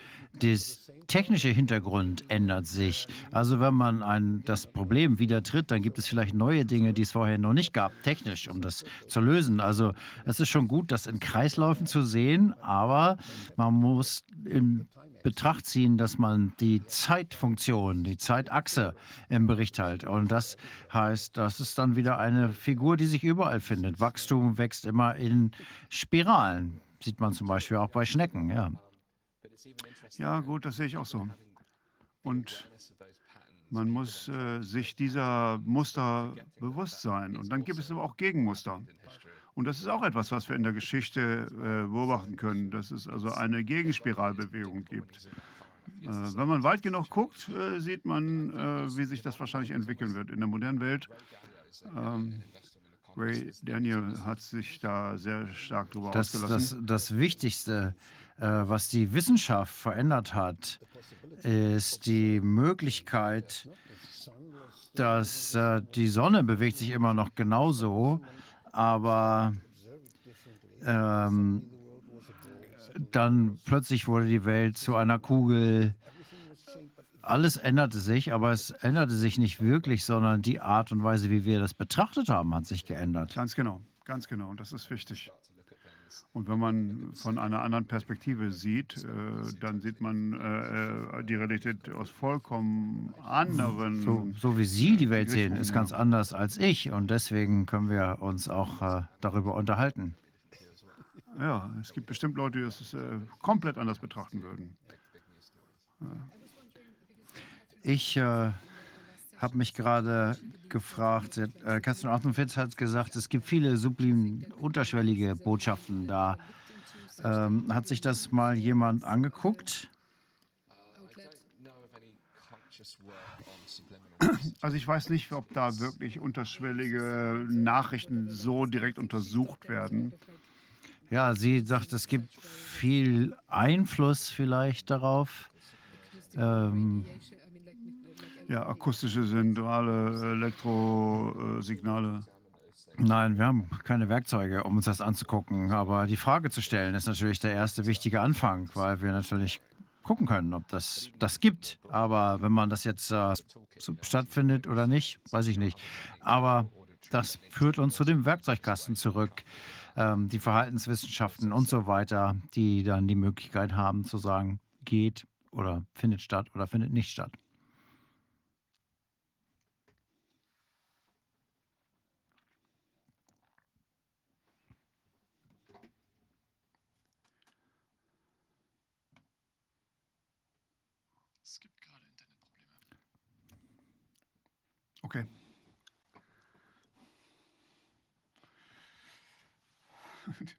das technische Hintergrund ändert sich. Also wenn man ein, das Problem wieder tritt, dann gibt es vielleicht neue Dinge, die es vorher noch nicht gab, technisch, um das zu lösen. Also es ist schon gut, das in Kreisläufen zu sehen, aber man muss in Betracht ziehen, dass man die Zeitfunktion, die Zeitachse im Bericht hält. Und das heißt, das ist dann wieder eine Figur, die sich überall findet. Wachstum wächst immer in Spiralen. Sieht man zum Beispiel auch bei Schnecken, ja. Ja, gut, das sehe ich auch so. Und man muss äh, sich dieser Muster bewusst sein. Und dann gibt es aber auch Gegenmuster. Und das ist auch etwas, was wir in der Geschichte äh, beobachten können, dass es also eine Gegenspiralbewegung gibt. Äh, wenn man weit genug guckt, äh, sieht man, äh, wie sich das wahrscheinlich entwickeln wird. In der modernen Welt, ähm, Ray Daniel hat sich da sehr stark drüber Das, das, ausgelassen. das Wichtigste, äh, was die Wissenschaft verändert hat, ist die Möglichkeit, dass äh, die Sonne bewegt sich immer noch genauso, aber ähm, dann plötzlich wurde die Welt zu einer Kugel. Alles änderte sich, aber es änderte sich nicht wirklich, sondern die Art und Weise, wie wir das betrachtet haben, hat sich geändert. Ganz genau, ganz genau. Und das ist wichtig. Und wenn man von einer anderen Perspektive sieht, äh, dann sieht man äh, äh die Realität aus vollkommen anderen. So, so wie Sie die Welt sehen, ist ja. ganz anders als ich und deswegen können wir uns auch äh, darüber unterhalten. Ja, es gibt bestimmt Leute, die es äh, komplett anders betrachten würden. Ich äh, habe mich gerade gefragt, äh, Kerstin Artenfitz hat gesagt, es gibt viele sublim unterschwellige Botschaften da. Ähm, hat sich das mal jemand angeguckt? Also ich weiß nicht, ob da wirklich unterschwellige Nachrichten so direkt untersucht werden. Ja, sie sagt, es gibt viel Einfluss vielleicht darauf. Ähm, Ja, akustische Sentrale, Elektrosignale. nein, wir haben keine Werkzeuge, um uns das anzugucken. Aber die Frage zu stellen ist natürlich der erste wichtige Anfang, weil wir natürlich gucken können, ob das das gibt. Aber wenn man das jetzt äh, so stattfindet oder nicht, weiß ich nicht. Aber das führt uns zu dem Werkzeugkasten zurück, ähm, die Verhaltenswissenschaften und so weiter, die dann die Möglichkeit haben zu sagen, geht oder findet statt oder findet nicht statt. episode. [LAUGHS]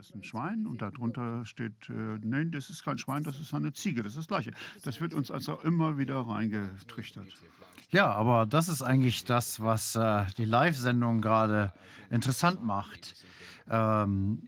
ist ein Schwein und darunter steht, äh, nein, das ist kein Schwein, das ist eine Ziege. Das ist das Gleiche. Das wird uns also immer wieder reingetrichtert. Ja, aber das ist eigentlich das, was äh, die Live-Sendung gerade interessant macht. Ähm,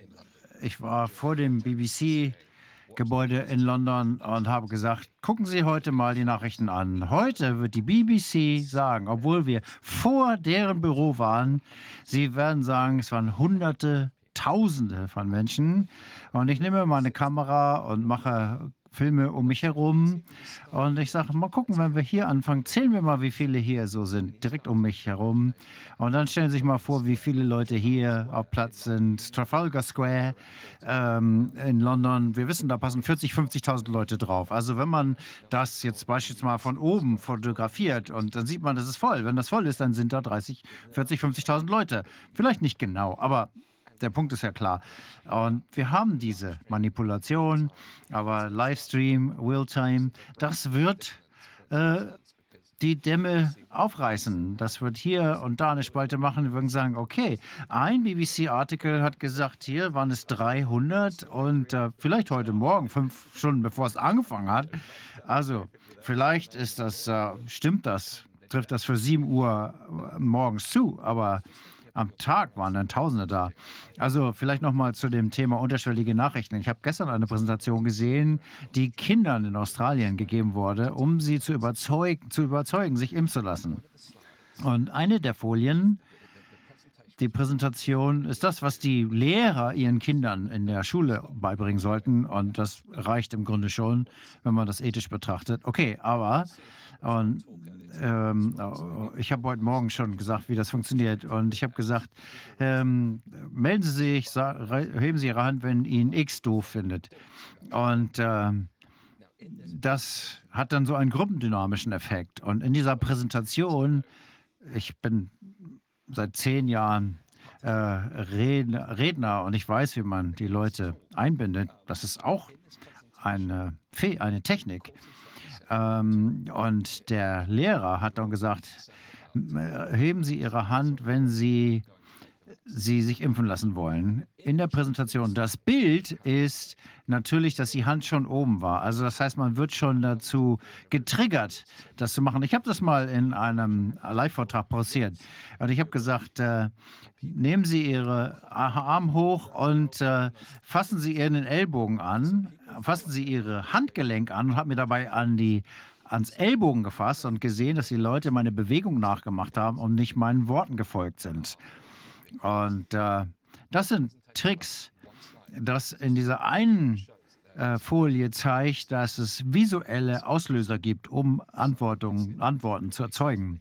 ich war vor dem BBC-Gebäude in London und habe gesagt, gucken Sie heute mal die Nachrichten an. Heute wird die BBC sagen, obwohl wir vor deren Büro waren, sie werden sagen, es waren Hunderte, Tausende von Menschen. Und ich nehme meine Kamera und mache Filme um mich herum. Und ich sage, mal gucken, wenn wir hier anfangen, zählen wir mal, wie viele hier so sind, direkt um mich herum. Und dann stellen Sie sich mal vor, wie viele Leute hier auf Platz sind. Trafalgar Square ähm, in London. Wir wissen, da passen 40, 50.000 Leute drauf. Also wenn man das jetzt beispielsweise mal von oben fotografiert und dann sieht man, das ist voll. Wenn das voll ist, dann sind da 30, 40, 50.000 Leute. Vielleicht nicht genau, aber der Punkt ist ja klar. Und wir haben diese Manipulation, aber Livestream, Realtime, das wird äh, die Dämme aufreißen. Das wird hier und da eine Spalte machen. Wir würden sagen, okay, ein BBC-Artikel hat gesagt, hier waren es 300 und äh, vielleicht heute Morgen, fünf Stunden bevor es angefangen hat. Also vielleicht ist das, äh, stimmt das, trifft das für 7 Uhr morgens zu, aber am Tag waren dann Tausende da. Also vielleicht noch mal zu dem Thema unterschwellige Nachrichten. Ich habe gestern eine Präsentation gesehen, die Kindern in Australien gegeben wurde, um sie zu überzeugen, zu überzeugen sich impfen zu lassen. Und eine der Folien, die Präsentation, ist das, was die Lehrer ihren Kindern in der Schule beibringen sollten. Und das reicht im Grunde schon, wenn man das ethisch betrachtet. Okay, aber und ähm, ich habe heute Morgen schon gesagt, wie das funktioniert. Und ich habe gesagt, ähm, melden Sie sich, heben Sie Ihre Hand, wenn Ihnen X doof findet. Und ähm, das hat dann so einen gruppendynamischen Effekt. Und in dieser Präsentation, ich bin seit zehn Jahren äh, Redner, Redner und ich weiß, wie man die Leute einbindet. Das ist auch eine, eine Technik. Ähm, und der Lehrer hat dann gesagt, heben Sie Ihre Hand, wenn Sie Sie sich impfen lassen wollen. In der Präsentation. Das Bild ist natürlich, dass die Hand schon oben war. Also das heißt, man wird schon dazu getriggert, das zu machen. Ich habe das mal in einem Live-Vortrag pausiert. Und ich habe gesagt, äh, nehmen Sie Ihre Arm hoch und äh, fassen Sie Ihren Ellbogen an, fassen Sie Ihre Handgelenk an und habe mir dabei an die ans Ellbogen gefasst und gesehen, dass die Leute meine Bewegung nachgemacht haben und nicht meinen Worten gefolgt sind. Und äh, das sind Tricks, dass in dieser einen äh, Folie zeigt, dass es visuelle Auslöser gibt, um Antworten zu erzeugen.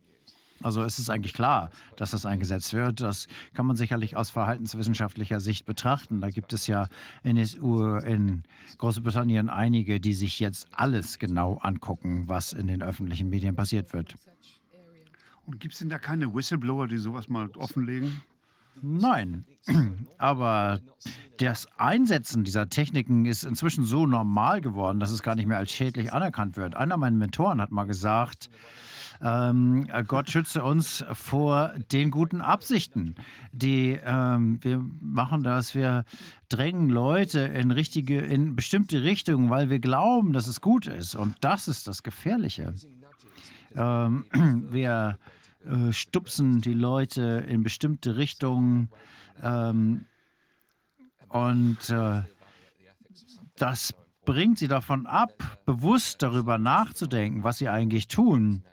Also es ist eigentlich klar, dass das eingesetzt wird. Das kann man sicherlich aus verhaltenswissenschaftlicher Sicht betrachten. Da gibt es ja in, in Großbritannien einige, die sich jetzt alles genau angucken, was in den öffentlichen Medien passiert wird. Und gibt es denn da keine Whistleblower, die sowas mal offenlegen? Nein, [CLEARS THROAT] aber das Einsetzen dieser Techniken ist inzwischen so normal geworden, dass es gar nicht mehr als schädlich anerkannt wird. Einer meiner Mentoren hat mal gesagt, ähm, Gott schütze uns vor den guten Absichten. Die ähm, wir machen das, wir drängen Leute in richtige, in bestimmte Richtungen, weil wir glauben, dass es gut ist. Und das ist das Gefährliche. Ähm, [CLEARS THROAT] wir äh, stupsen die Leute in bestimmte Richtungen ähm, und äh, das bringt sie davon ab, bewusst darüber nachzudenken, was sie eigentlich tun.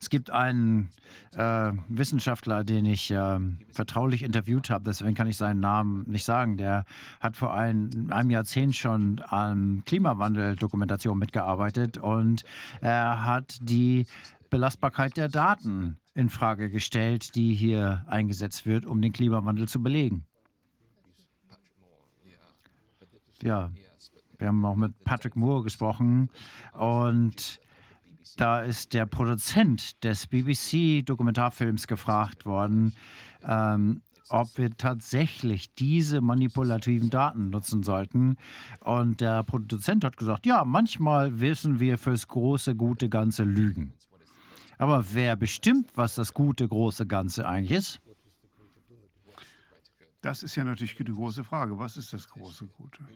Es gibt einen äh, Wissenschaftler, den ich äh, vertraulich interviewt habe, deswegen kann ich seinen Namen nicht sagen. Der hat vor ein, einem Jahrzehnt schon an Klimawandeldokumentation mitgearbeitet und er hat die Belastbarkeit der Daten in Frage gestellt, die hier eingesetzt wird, um den Klimawandel zu belegen. Ja, wir haben auch mit Patrick Moore gesprochen und da ist der Produzent des BBC-Dokumentarfilms gefragt worden, ähm, ob wir tatsächlich diese manipulativen Daten nutzen sollten. Und der Produzent hat gesagt, ja, manchmal wissen wir fürs große, gute Ganze lügen. Aber wer bestimmt, was das gute, große Ganze eigentlich ist? Das ist ja natürlich die große Frage. Was ist das große Gute?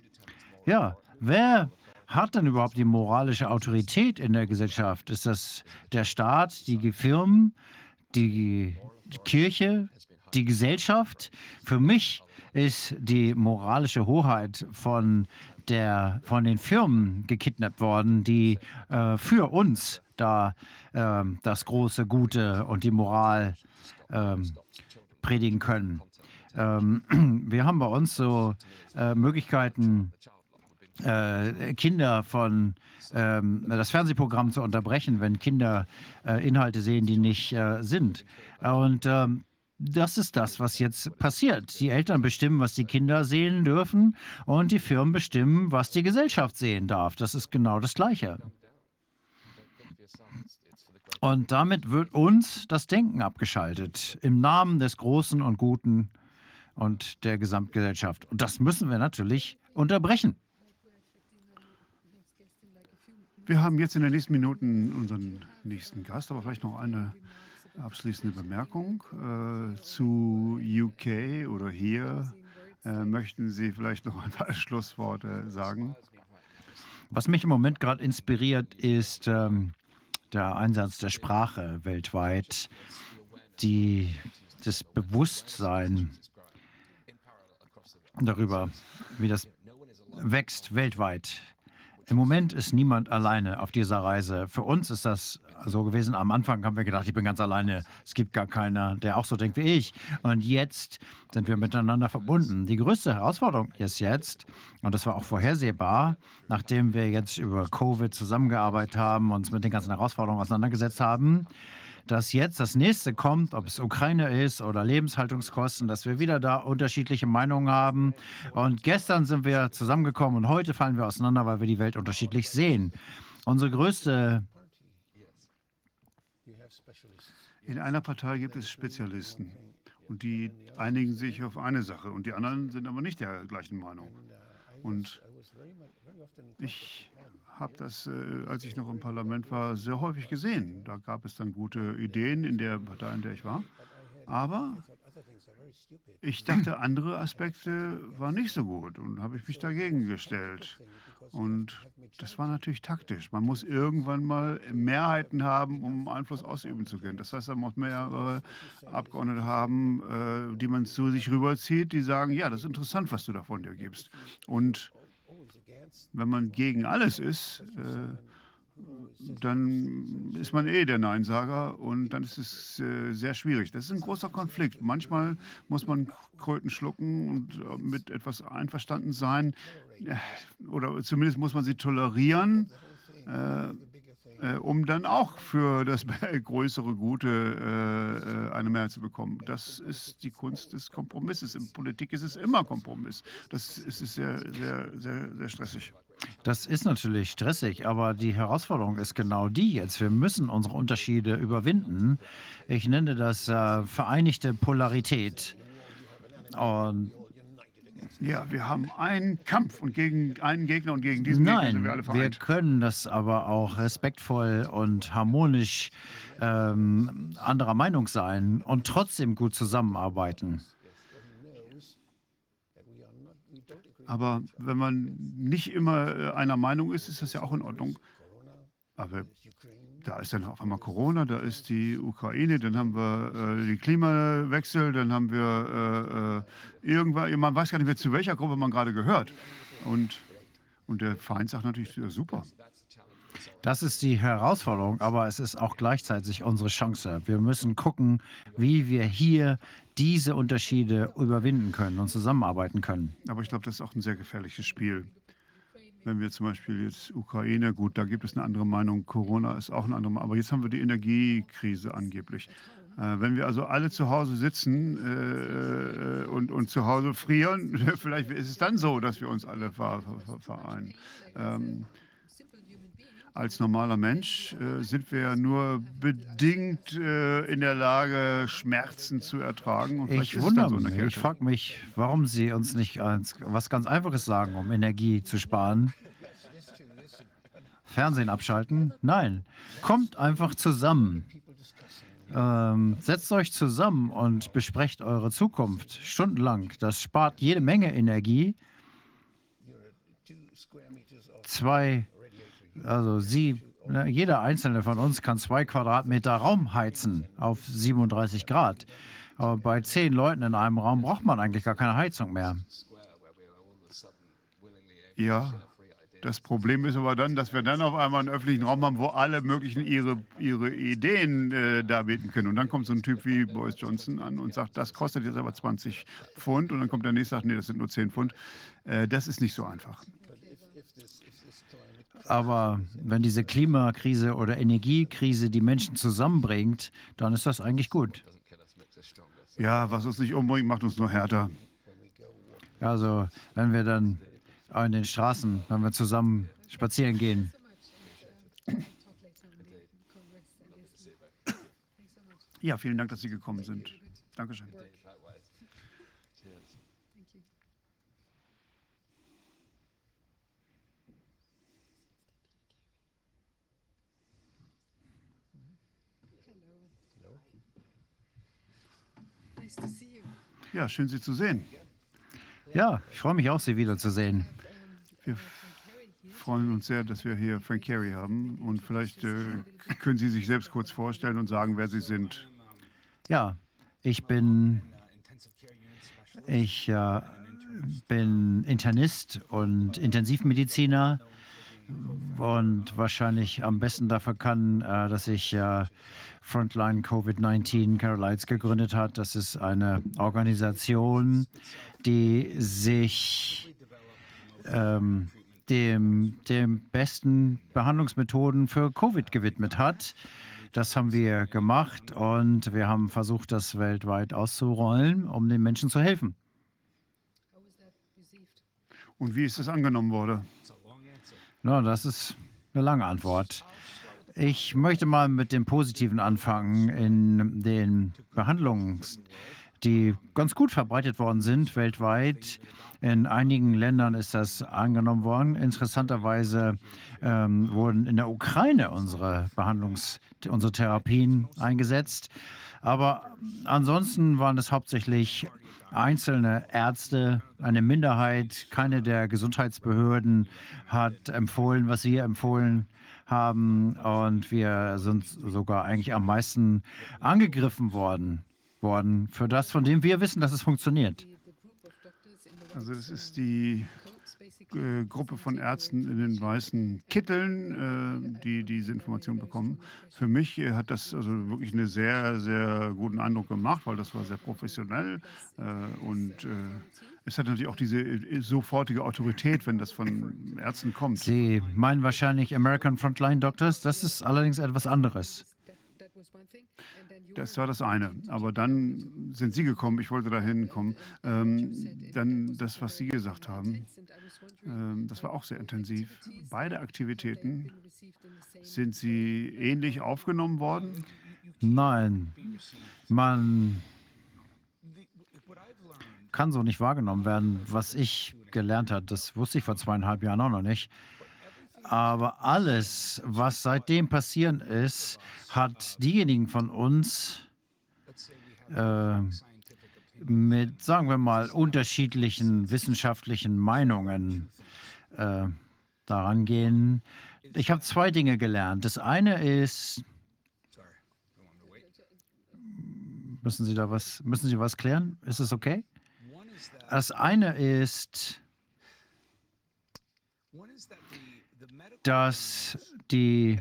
Ja, wer hat denn überhaupt die moralische Autorität in der Gesellschaft? Ist das der Staat, die Firmen, die Kirche, die Gesellschaft? Für mich ist die moralische Hoheit von, der, von den Firmen gekidnappt worden, die äh, für uns da äh, das große Gute und die Moral äh, predigen können. Ähm, [CLEARS THROAT] wir haben bei uns so äh, Möglichkeiten, äh, Kinder von ähm, das Fernsehprogramm zu unterbrechen, wenn Kinder äh, Inhalte sehen, die nicht äh, sind. Und ähm, das ist das, was jetzt passiert. Die Eltern bestimmen, was die Kinder sehen dürfen und die Firmen bestimmen, was die Gesellschaft sehen darf. Das ist genau das Gleiche. Und damit wird uns das Denken abgeschaltet im Namen des Großen und Guten und der Gesamtgesellschaft. Und das müssen wir natürlich unterbrechen. Wir haben jetzt in den nächsten Minuten unseren nächsten Gast, aber vielleicht noch eine abschließende Bemerkung äh, zu UK oder hier. Äh, möchten Sie vielleicht noch ein paar [LAUGHS] Schlussworte sagen? Was mich im Moment gerade inspiriert, ist ähm, der Einsatz der Sprache weltweit, die, das Bewusstsein darüber, wie das wächst weltweit. Im Moment ist niemand alleine auf dieser Reise. Für uns ist das so gewesen. Am Anfang haben wir gedacht, ich bin ganz alleine. Es gibt gar keiner, der auch so denkt wie ich. Und jetzt sind wir miteinander verbunden. Die größte Herausforderung ist jetzt, und das war auch vorhersehbar, nachdem wir jetzt über Covid zusammengearbeitet haben, uns mit den ganzen Herausforderungen auseinandergesetzt haben, dass jetzt das nächste kommt, ob es Ukraine ist oder Lebenshaltungskosten, dass wir wieder da unterschiedliche Meinungen haben. Und gestern sind wir zusammengekommen und heute fallen wir auseinander, weil wir die Welt unterschiedlich sehen. Unsere größte in einer Partei gibt es Spezialisten und die einigen sich auf eine Sache und die anderen sind aber nicht der gleichen Meinung. Und ich habe das, äh, als ich noch im Parlament war, sehr häufig gesehen. Da gab es dann gute Ideen in der Partei, in der ich war. Aber ich dachte, andere Aspekte waren nicht so gut und habe ich mich dagegen gestellt. Und das war natürlich taktisch. Man muss irgendwann mal Mehrheiten haben, um Einfluss ausüben zu können. Das heißt, man muss mehrere Abgeordnete haben, äh, die man zu sich rüberzieht, die sagen, ja, das ist interessant, was du da von dir gibst. Und wenn man gegen alles ist, äh, dann ist man eh der Neinsager und dann ist es äh, sehr schwierig. Das ist ein großer Konflikt. Manchmal muss man Kröten schlucken und äh, mit etwas einverstanden sein oder zumindest muss man sie tolerieren, äh, um dann auch für das [LAUGHS] größere Gute äh, äh, eine Mehrheit zu bekommen. Das ist die Kunst des Kompromisses. In Politik ist es immer Kompromiss. Das ist ist sehr, sehr, sehr, sehr stressig. Das ist natürlich stressig, aber die Herausforderung ist genau die jetzt. Wir müssen unsere Unterschiede überwinden. Ich nenne das äh, vereinigte Polarität. Und Ja, wir haben einen Kampf und gegen einen Gegner und gegen diesen Gegner sind nein, wir alle wir vereint. können das aber auch respektvoll und harmonisch ähm, anderer Meinung sein und trotzdem gut zusammenarbeiten. Aber wenn man nicht immer äh, einer Meinung ist, ist das ja auch in Ordnung. Aber da ist dann auf einmal Corona, da ist die Ukraine, dann haben wir äh, den Klimawechsel, dann haben wir äh, äh, irgendwann, man weiß gar nicht mehr, zu welcher Gruppe man gerade gehört. Und, und der Feind sagt natürlich, super. Das ist die Herausforderung, aber es ist auch gleichzeitig unsere Chance. Wir müssen gucken, wie wir hier diese Unterschiede überwinden können und zusammenarbeiten können. Aber ich glaube, das ist auch ein sehr gefährliches Spiel. Wenn wir zum Beispiel jetzt Ukraine, gut, da gibt es eine andere Meinung, Corona ist auch eine andere Meinung, aber jetzt haben wir die Energiekrise angeblich. Äh, wenn wir also alle zu Hause sitzen äh, und, und zu Hause frieren, [LAUGHS] vielleicht ist es dann so, dass wir uns alle ver, ver, vereinen. Ähm, als normaler Mensch äh, sind wir ja nur bedingt äh, in der Lage, Schmerzen zu ertragen. Und Ich wundere so mich, ich frage mich, warum Sie uns nicht eins, was ganz Einfaches sagen, um Energie zu sparen. Fernsehen abschalten? Nein. Kommt einfach zusammen. Ähm, setzt euch zusammen und besprecht eure Zukunft stundenlang. Das spart jede Menge Energie. Zwei, also sie, ne, jeder einzelne von uns kann zwei Quadratmeter Raum heizen auf 37 Grad. Aber bei zehn Leuten in einem Raum braucht man eigentlich gar keine Heizung mehr. Ja, das Problem ist aber dann, dass wir dann auf einmal einen öffentlichen Raum haben, wo alle möglichen ihre, ihre Ideen äh, darbieten können. Und dann kommt so ein Typ wie Boris Johnson an und sagt, das kostet jetzt aber 20 Pfund. Und dann kommt der nächste und sagt, nee, das sind nur 10 Pfund. Äh, das ist nicht so einfach. Aber wenn diese Klimakrise oder Energiekrise die Menschen zusammenbringt, dann ist das eigentlich gut. Ja, was uns nicht umbringt, macht uns nur härter. Also wenn wir dann in den Straßen, wenn wir zusammen spazieren gehen, Ja, vielen Dank, dass Sie gekommen sind. Dankeschön. Ja, schön, Sie zu sehen. ja, ich freue mich auch, Sie wiederzusehen. Wir freuen uns sehr, dass wir hier Frank Carey haben. Und vielleicht äh, können Sie sich selbst kurz vorstellen und sagen, wer Sie sind. Ja, ich bin, ich äh, bin Internist und Intensivmediziner und wahrscheinlich am besten dafür kann, äh, dass ich äh, Frontline Covid-19 Carolites gegründet hat. Das ist eine Organisation, die sich ähm, dem, dem besten Behandlungsmethoden für Covid gewidmet hat. Das haben wir gemacht und wir haben versucht, das weltweit auszurollen, um den Menschen zu helfen. Und wie ist das angenommen worden? Na, das ist eine lange Antwort. Ich möchte mal mit dem Positiven anfangen in den Behandlungen, die ganz gut verbreitet worden sind weltweit. In einigen Ländern ist das angenommen worden. Interessanterweise ähm, wurden in der Ukraine unsere Behandlungs-, unsere Therapien eingesetzt. Aber ansonsten waren es hauptsächlich einzelne Ärzte, eine Minderheit. Keine der Gesundheitsbehörden hat empfohlen, was wir empfohlen haben. Und wir sind sogar eigentlich am meisten angegriffen worden, worden für das, von dem wir wissen, dass es funktioniert. Also das ist die äh, Gruppe von Ärzten in den weißen Kitteln, äh, die diese Information bekommen. Für mich äh, hat das also wirklich einen sehr, sehr guten Eindruck gemacht, weil das war sehr professionell und es hat natürlich auch diese sofortige Autorität, wenn das von Ärzten kommt. Sie meinen wahrscheinlich American Frontline Doctors. Das ist allerdings etwas anderes. Das war das eine. Aber dann sind Sie gekommen, ich wollte da hinkommen. Ähm, dann das, was Sie gesagt haben, ähm, das war auch sehr intensiv. Beide Aktivitäten, sind sie ähnlich aufgenommen worden? Nein, man kann so nicht wahrgenommen werden. Was ich gelernt habe, das wusste ich vor zweieinhalb Jahren auch noch nicht. Aber alles, was seitdem passieren ist, hat diejenigen von uns äh, mit, sagen wir mal, unterschiedlichen wissenschaftlichen Meinungen äh, daran gehen. Ich habe zwei Dinge gelernt. Das eine ist, müssen Sie da was, müssen Sie was klären? Ist es okay? Das eine ist, dass die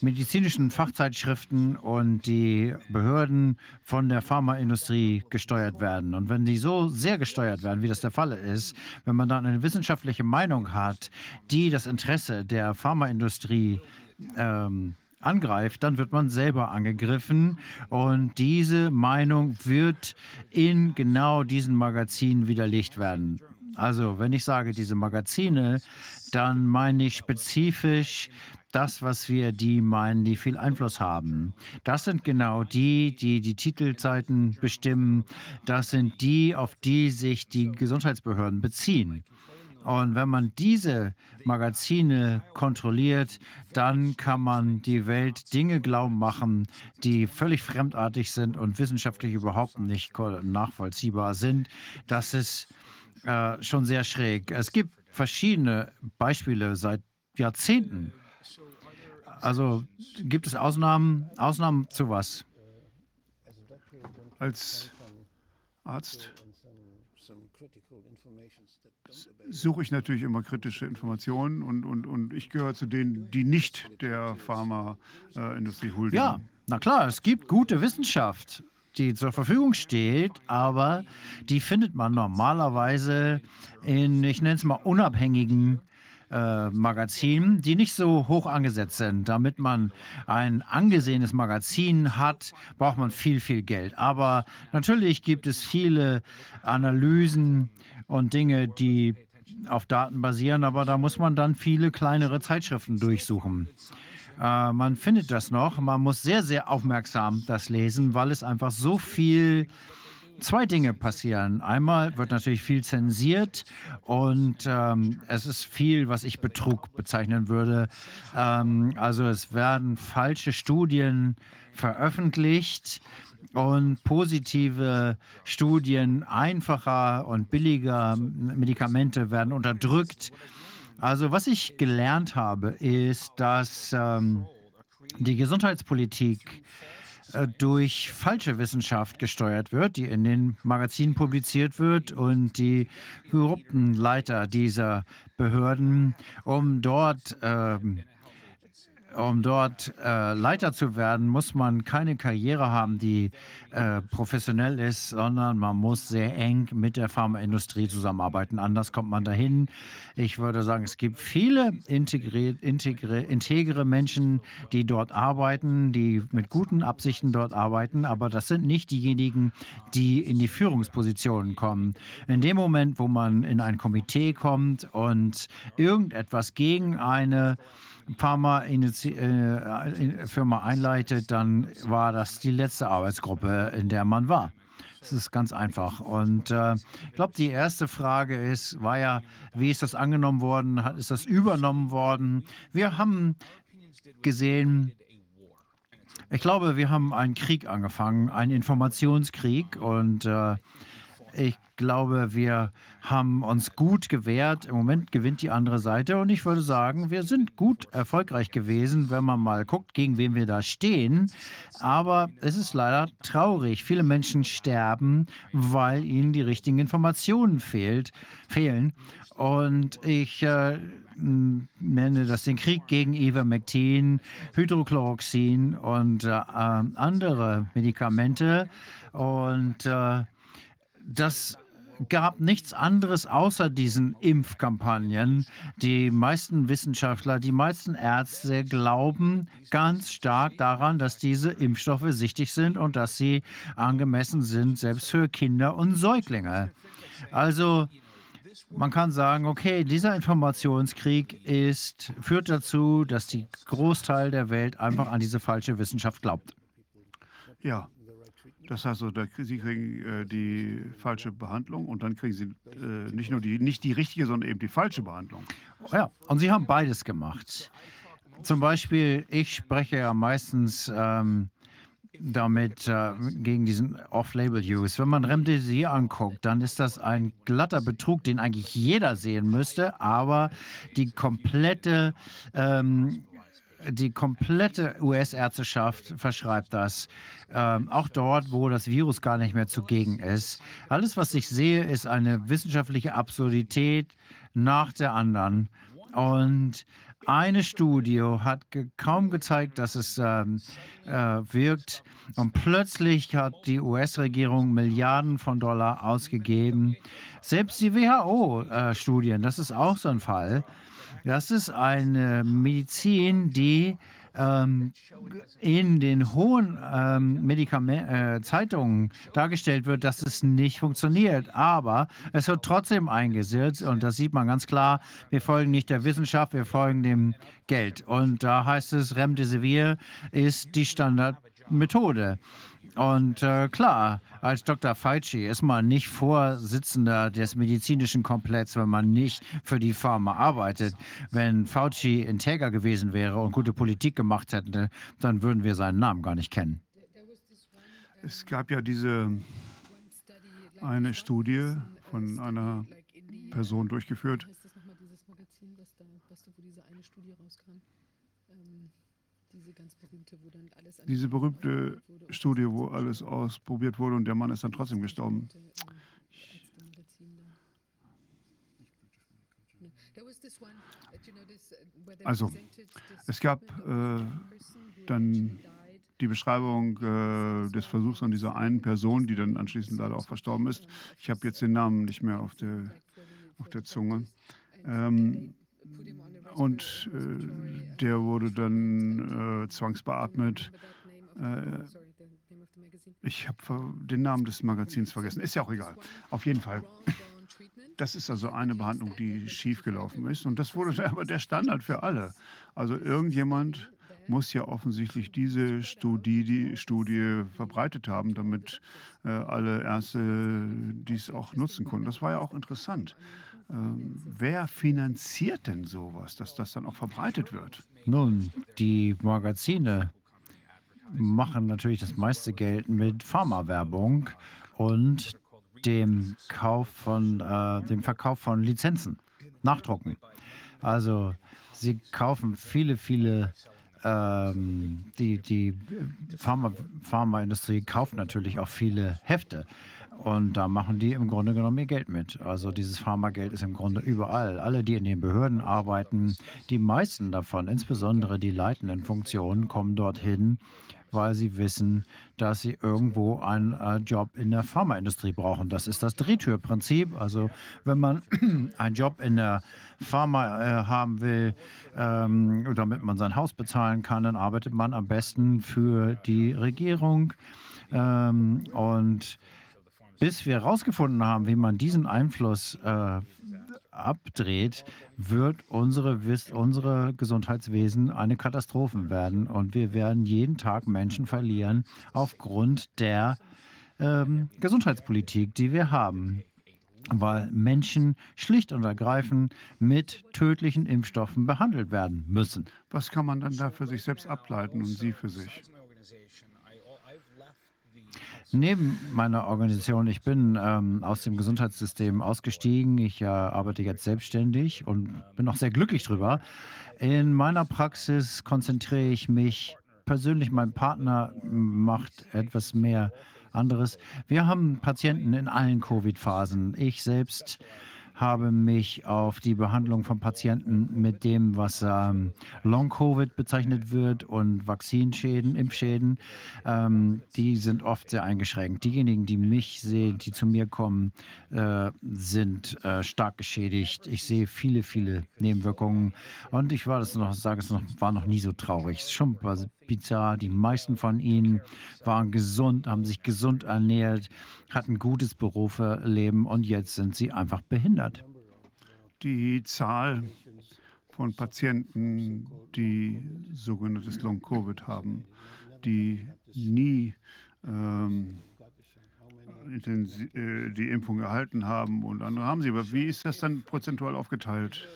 medizinischen Fachzeitschriften und die Behörden von der Pharmaindustrie gesteuert werden. Und wenn die so sehr gesteuert werden, wie das der Fall ist, wenn man dann eine wissenschaftliche Meinung hat, die das Interesse der Pharmaindustrie ähm, angreift, dann wird man selber angegriffen. Und diese Meinung wird in genau diesen Magazinen widerlegt werden. Also, wenn ich sage, diese Magazine, dann meine ich spezifisch das, was wir die meinen, die viel Einfluss haben. Das sind genau die, die die Titelzeiten bestimmen. Das sind die, auf die sich die Gesundheitsbehörden beziehen. Und wenn man diese Magazine kontrolliert, dann kann man die Welt Dinge glauben machen, die völlig fremdartig sind und wissenschaftlich überhaupt nicht nachvollziehbar sind. Das ist äh, schon sehr schräg. Es gibt verschiedene Beispiele seit Jahrzehnten. Also gibt es Ausnahmen, Ausnahmen zu was? Als Arzt suche ich natürlich immer kritische Informationen und, und, und ich gehöre zu denen, die nicht der Pharmaindustrie huldigen. Ja, na klar, es gibt gute Wissenschaft, die zur Verfügung steht, aber die findet man normalerweise in, ich nenne es mal, unabhängigen äh, Magazinen, die nicht so hoch angesetzt sind. Damit man ein angesehenes Magazin hat, braucht man viel, viel Geld. Aber natürlich gibt es viele Analysen und Dinge, die auf Daten basieren, aber da muss man dann viele kleinere Zeitschriften durchsuchen. Äh, man findet das noch. Man muss sehr, sehr aufmerksam das lesen, weil es einfach so viel zwei Dinge passieren. Einmal wird natürlich viel zensiert und ähm, es ist viel, was ich Betrug bezeichnen würde. Ähm, also es werden falsche Studien veröffentlicht und positive Studien einfacher und billiger Medikamente werden unterdrückt. Also was ich gelernt habe, ist, dass ähm, die Gesundheitspolitik äh, durch falsche Wissenschaft gesteuert wird, die in den Magazinen publiziert wird und die korrupten Leiter dieser Behörden, um dort ähm, um dort äh, Leiter zu werden, muss man keine Karriere haben, die äh, professionell ist, sondern man muss sehr eng mit der Pharmaindustrie zusammenarbeiten. Anders kommt man dahin. Ich würde sagen, es gibt viele integre, integre, integre Menschen, die dort arbeiten, die mit guten Absichten dort arbeiten, aber das sind nicht diejenigen, die in die Führungspositionen kommen. In dem Moment, wo man in ein Komitee kommt und irgendetwas gegen eine Pharma-Firma äh, einleitet, dann war das die letzte Arbeitsgruppe, in der man war. Das ist ganz einfach. Und äh, ich glaube, die erste Frage ist, war ja, wie ist das angenommen worden? Ist das übernommen worden? Wir haben gesehen, ich glaube, wir haben einen Krieg angefangen, einen Informationskrieg. Und äh, ich glaube, wir haben uns gut gewehrt. Im Moment gewinnt die andere Seite und ich würde sagen, wir sind gut erfolgreich gewesen, wenn man mal guckt, gegen wen wir da stehen. Aber es ist leider traurig. Viele Menschen sterben, weil ihnen die richtigen Informationen fehlt, fehlen. Und ich äh, nenne das den Krieg gegen Ivermectin, Hydrochloroxin und äh, andere Medikamente. Und äh, das gab nichts anderes außer diesen Impfkampagnen. Die meisten Wissenschaftler, die meisten Ärzte glauben ganz stark daran, dass diese Impfstoffe sichtig sind und dass sie angemessen sind, selbst für Kinder und Säuglinge. Also man kann sagen, okay, dieser Informationskrieg ist, führt dazu, dass die Großteil der Welt einfach an diese falsche Wissenschaft glaubt. Ja, das heißt, also, da, Sie kriegen äh, die falsche Behandlung und dann kriegen Sie äh, nicht nur die, nicht die richtige, sondern eben die falsche Behandlung. Ja, und Sie haben beides gemacht. Zum Beispiel, ich spreche ja meistens ähm, damit äh, gegen diesen Off-Label-Use. Wenn man Remdesivir anguckt, dann ist das ein glatter Betrug, den eigentlich jeder sehen müsste, aber die komplette ähm, die komplette US-Ärzteschaft verschreibt das. Ähm, auch dort, wo das Virus gar nicht mehr zugegen ist. Alles, was ich sehe, ist eine wissenschaftliche Absurdität nach der anderen. Und eine Studie hat ge kaum gezeigt, dass es ähm, äh, wirkt. Und plötzlich hat die US-Regierung Milliarden von Dollar ausgegeben. Selbst die WHO-Studien, äh, das ist auch so ein Fall. Das ist eine Medizin, die ähm, in den hohen ähm, äh, Zeitungen dargestellt wird, dass es nicht funktioniert. Aber es wird trotzdem eingesetzt und das sieht man ganz klar. Wir folgen nicht der Wissenschaft, wir folgen dem Geld. Und da heißt es, Remdesivir ist die Standardmethode. Und äh, klar, als Dr. Fauci ist man nicht Vorsitzender des medizinischen Kompletts, wenn man nicht für die Pharma arbeitet. Wenn Fauci integer gewesen wäre und gute Politik gemacht hätte, dann würden wir seinen Namen gar nicht kennen. Es gab ja diese eine Studie von einer Person durchgeführt, diese berühmte Studie, wo alles ausprobiert wurde und der Mann ist dann trotzdem gestorben. Also, es gab äh, dann die Beschreibung äh, des Versuchs an dieser einen Person, die dann anschließend leider auch verstorben ist. Ich habe jetzt den Namen nicht mehr auf der, auf der Zunge. Ähm, und äh, der wurde dann äh, zwangsbeatmet. Äh, ich habe den Namen des Magazins vergessen. Ist ja auch egal. Auf jeden Fall. [LAUGHS] Das ist also eine Behandlung, die schiefgelaufen ist. Und das wurde [LAUGHS] aber der Standard für alle. Also irgendjemand muss ja offensichtlich diese Studie, die Studie verbreitet haben, damit äh, alle Ärzte dies auch nutzen konnten. Das war ja auch interessant. Ähm, wer finanziert denn sowas, dass das dann auch verbreitet wird? Nun, die Magazine machen natürlich das meiste Geld mit Pharmawerbung und dem Kauf von äh, dem Verkauf von Lizenzen, Nachdrucken. Also sie kaufen viele, viele ähm, die, die Pharma, Pharmaindustrie kauft natürlich auch viele Hefte. Und da machen die im Grunde genommen ihr Geld mit. Also dieses Pharmageld ist im Grunde überall. Alle, die in den Behörden arbeiten, die meisten davon, insbesondere die leitenden Funktionen, kommen dorthin, weil sie wissen, dass sie irgendwo einen äh, Job in der Pharmaindustrie brauchen. Das ist das Drehtürprinzip. Also wenn man [CLEARS THROAT] einen Job in der Pharma äh, haben will, ähm, damit man sein Haus bezahlen kann, dann arbeitet man am besten für die Regierung. Ähm, und bis wir herausgefunden haben, wie man diesen Einfluss äh, abdreht, wird unsere, unsere Gesundheitswesen eine Katastrophe werden. Und wir werden jeden Tag Menschen verlieren aufgrund der ähm, Gesundheitspolitik, die wir haben. Weil Menschen schlicht und ergreifend mit tödlichen Impfstoffen behandelt werden müssen. Was kann man dann da für sich selbst ableiten und Sie für sich? Neben meiner Organisation, ich bin ähm, aus dem Gesundheitssystem ausgestiegen. Ich äh, arbeite jetzt selbstständig und bin auch sehr glücklich drüber. In meiner Praxis konzentriere ich mich persönlich, mein Partner macht etwas mehr anderes. Wir haben Patienten in allen Covid-Phasen. Ich selbst habe mich auf die Behandlung von Patienten mit dem, was ähm, Long-Covid bezeichnet wird und Vakzinschäden, Impfschäden, ähm, die sind oft sehr eingeschränkt. Diejenigen, die mich sehen, die zu mir kommen, äh, sind äh, stark geschädigt. Ich sehe viele, viele Nebenwirkungen und ich war das noch, sage es noch, war noch nie so traurig. Es ist schon bizarr. Die meisten von ihnen waren gesund, haben sich gesund ernährt, hatten gutes Berufsleben und jetzt sind sie einfach behindert. Die Zahl von Patienten, die sogenanntes Long-Covid haben, die nie ähm, äh, die Impfung erhalten haben und andere haben sie. Aber wie ist das dann prozentual aufgeteilt?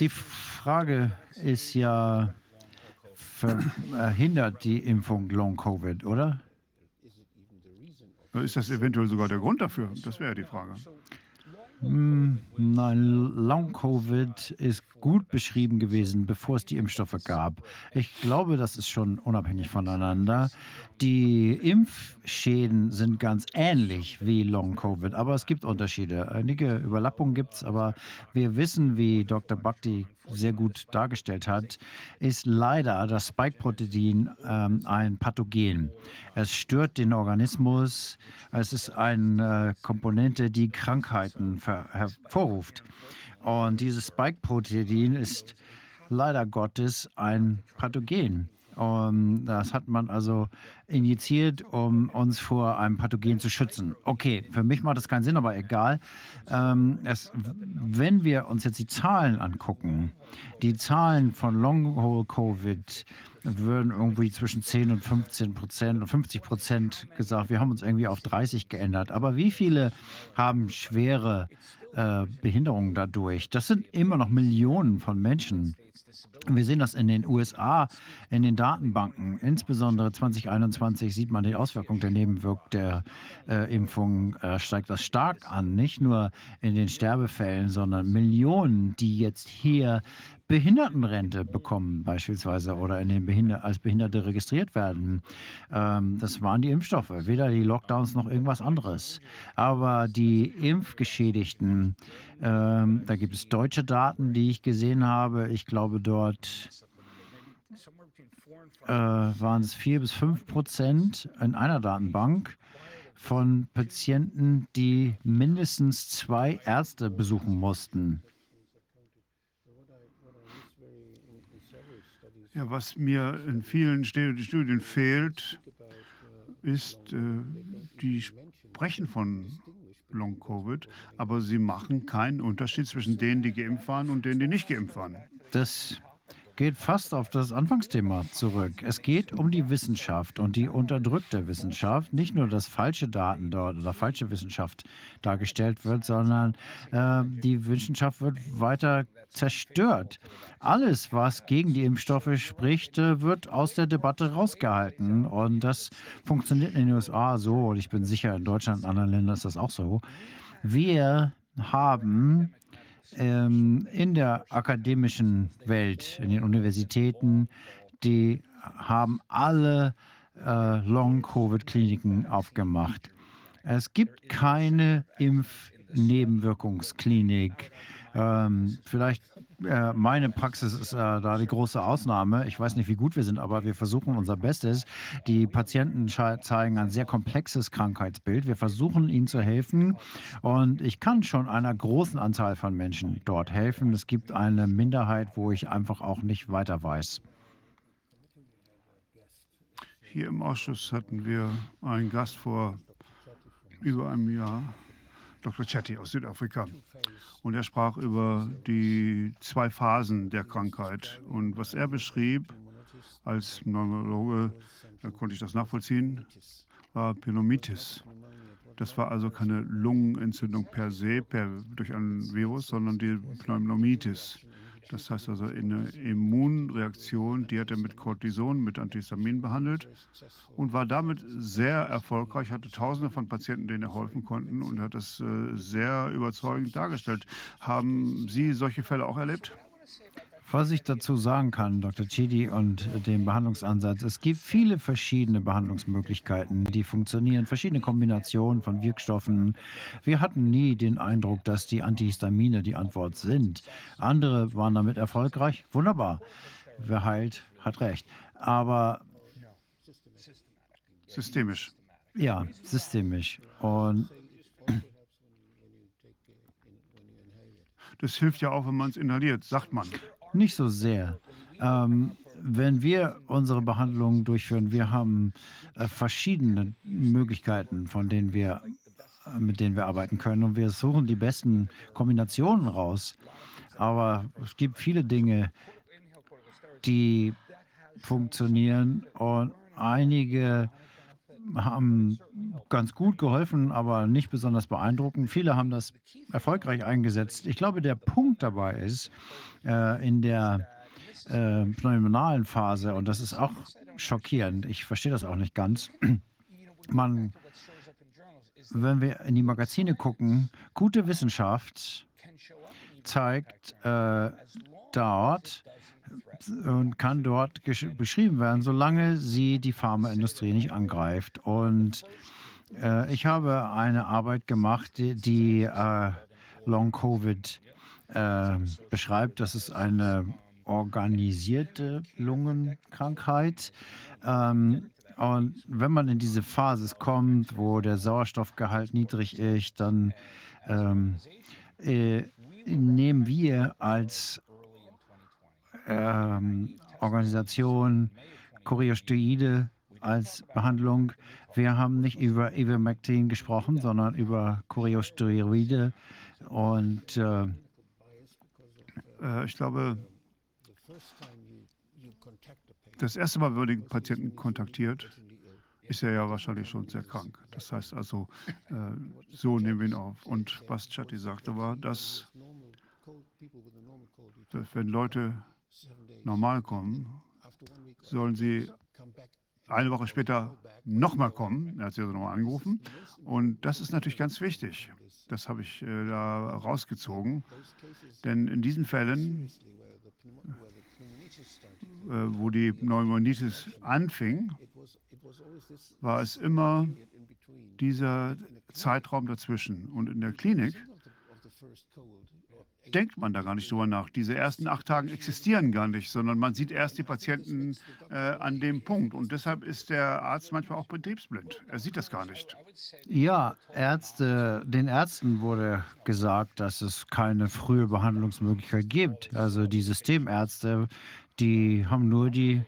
Die Frage ist ja, verhindert die Impfung Long-Covid, oder? Ist das eventuell sogar der Grund dafür? Das wäre die Frage. Hm, nein, Long-Covid ist gut beschrieben gewesen, bevor es die Impfstoffe gab. Ich glaube, das ist schon unabhängig voneinander. Die Impfschäden sind ganz ähnlich wie Long-Covid, aber es gibt Unterschiede. Einige Überlappungen gibt es, aber wir wissen, wie Dr. Bhakti sehr gut dargestellt hat, ist leider das Spike-Protein ähm, ein Pathogen. Es stört den Organismus. Es ist eine äh, Komponente, die Krankheiten hervorruft. Und dieses Spike-Protein ist leider Gottes ein Pathogen. Und das hat man also injiziert, um uns vor einem Pathogen zu schützen. Okay, für mich macht das keinen Sinn, aber egal. Ähm, es, wenn wir uns jetzt die Zahlen angucken, die Zahlen von Long-Haul-Covid würden irgendwie zwischen 10 und 15 Prozent und 50 Prozent gesagt. Wir haben uns irgendwie auf 30 geändert. Aber wie viele haben schwere äh, Behinderungen dadurch? Das sind immer noch Millionen von Menschen. Wir sehen das in den USA, in den Datenbanken. Insbesondere 2021 sieht man die Auswirkung der Nebenwirkung der äh, Impfung, äh, steigt das stark an. Nicht nur in den Sterbefällen, sondern Millionen, die jetzt hier Behindertenrente bekommen beispielsweise oder in den Behinder als Behinderte registriert werden. Ähm, das waren die Impfstoffe, weder die Lockdowns noch irgendwas anderes. Aber die Impfgeschädigten, ähm, da gibt es deutsche Daten, die ich gesehen habe. Ich glaube, dort äh, waren es vier bis fünf Prozent in einer Datenbank von Patienten, die mindestens zwei Ärzte besuchen mussten. Ja, was mir in vielen Studien fehlt, ist, äh, die sprechen von Long-Covid, aber sie machen keinen Unterschied zwischen denen, die geimpft waren und denen, die nicht geimpft waren. Das geht fast auf das Anfangsthema zurück. Es geht um die Wissenschaft und die unterdrückte Wissenschaft. Nicht nur, dass falsche Daten dort oder falsche Wissenschaft dargestellt wird, sondern äh, die Wissenschaft wird weiter zerstört. Alles, was gegen die Impfstoffe spricht, äh, wird aus der Debatte rausgehalten. Und das funktioniert in den USA so, und ich bin sicher, in Deutschland und anderen Ländern ist das auch so. Wir haben ähm, in der akademischen Welt, in den Universitäten, die haben alle äh, Long-Covid-Kliniken aufgemacht. Es gibt keine Impfnebenwirkungsklinik. Ähm, vielleicht äh, meine Praxis ist äh, da die große Ausnahme. Ich weiß nicht, wie gut wir sind, aber wir versuchen unser Bestes. Die Patienten zeigen ein sehr komplexes Krankheitsbild. Wir versuchen ihnen zu helfen und ich kann schon einer großen Anzahl von Menschen dort helfen. Es gibt eine Minderheit, wo ich einfach auch nicht weiter weiß. Hier im Ausschuss hatten wir einen Gast vor über einem Jahr, Dr. Chetty aus Südafrika. Und er sprach über die zwei Phasen der Krankheit. Und was er beschrieb als Neurologe, da konnte ich das nachvollziehen, war Pneumonitis. Das war also keine Lungenentzündung per se, per, durch ein Virus, sondern die Pneumonitis. Das heißt also eine Immunreaktion, die hat er mit Cortison, mit Antihistamin behandelt und war damit sehr erfolgreich, hatte tausende von Patienten, denen er helfen konnten und hat das äh, sehr überzeugend dargestellt. Haben Sie solche Fälle auch erlebt? Was ich dazu sagen kann, Dr. Chidi und dem Behandlungsansatz, es gibt viele verschiedene Behandlungsmöglichkeiten, die funktionieren, verschiedene Kombinationen von Wirkstoffen. Wir hatten nie den Eindruck, dass die Antihistamine die Antwort sind. Andere waren damit erfolgreich. Wunderbar. Wer heilt, hat recht. Aber Systemisch. ja, systemisch. Und Das hilft ja auch, wenn man es inhaliert, sagt man. Nicht so sehr. Ähm, wenn wir unsere Behandlungen durchführen, wir haben äh, verschiedene Möglichkeiten, von denen wir, äh, mit denen wir arbeiten können. Und wir suchen die besten Kombinationen raus. Aber es gibt viele Dinge, die funktionieren und einige haben ganz gut geholfen, aber nicht besonders beeindruckend. Viele haben das erfolgreich eingesetzt. Ich glaube, der Punkt dabei ist, äh, in der äh, pneumonalen Phase, und das ist auch schockierend, ich verstehe das auch nicht ganz, [CLEARS THROAT] man, wenn wir in die Magazine gucken, gute Wissenschaft zeigt äh, dort, und kann dort beschrieben werden, solange sie die Pharmaindustrie nicht angreift. Und äh, ich habe eine Arbeit gemacht, die, die äh, Long Covid äh, beschreibt. Das ist eine organisierte Lungenkrankheit. Ähm, und wenn man in diese Phase kommt, wo der Sauerstoffgehalt niedrig ist, dann ähm, äh, nehmen wir als ähm, Organisation Choreosteide als Behandlung. Wir haben nicht über Ivermectin gesprochen, sondern über Choreosteroide. Und äh, Äh, ich glaube, das erste Mal, wenn man den Patienten kontaktiert, ist er ja wahrscheinlich schon sehr krank. Das heißt also, äh, so nehmen wir ihn auf. Und was Chatti sagte, war, dass, dass wenn Leute normal kommen, sollen sie eine Woche später nochmal kommen. Er hat sie also nochmal angerufen. Und das ist natürlich ganz wichtig. Das habe ich äh, da rausgezogen. Denn in diesen Fällen, äh, wo die Pneumonitis anfing, war es immer dieser Zeitraum dazwischen. Und in der Klinik denkt man da gar nicht drüber nach. Diese ersten acht Tage existieren gar nicht, sondern man sieht erst die Patienten äh, an dem Punkt. Und deshalb ist der Arzt manchmal auch betriebsblind. Er sieht das gar nicht. ja, Ärzte, den Ärzten wurde gesagt, dass es keine frühe Behandlungsmöglichkeit gibt. Also die Systemärzte, die haben nur die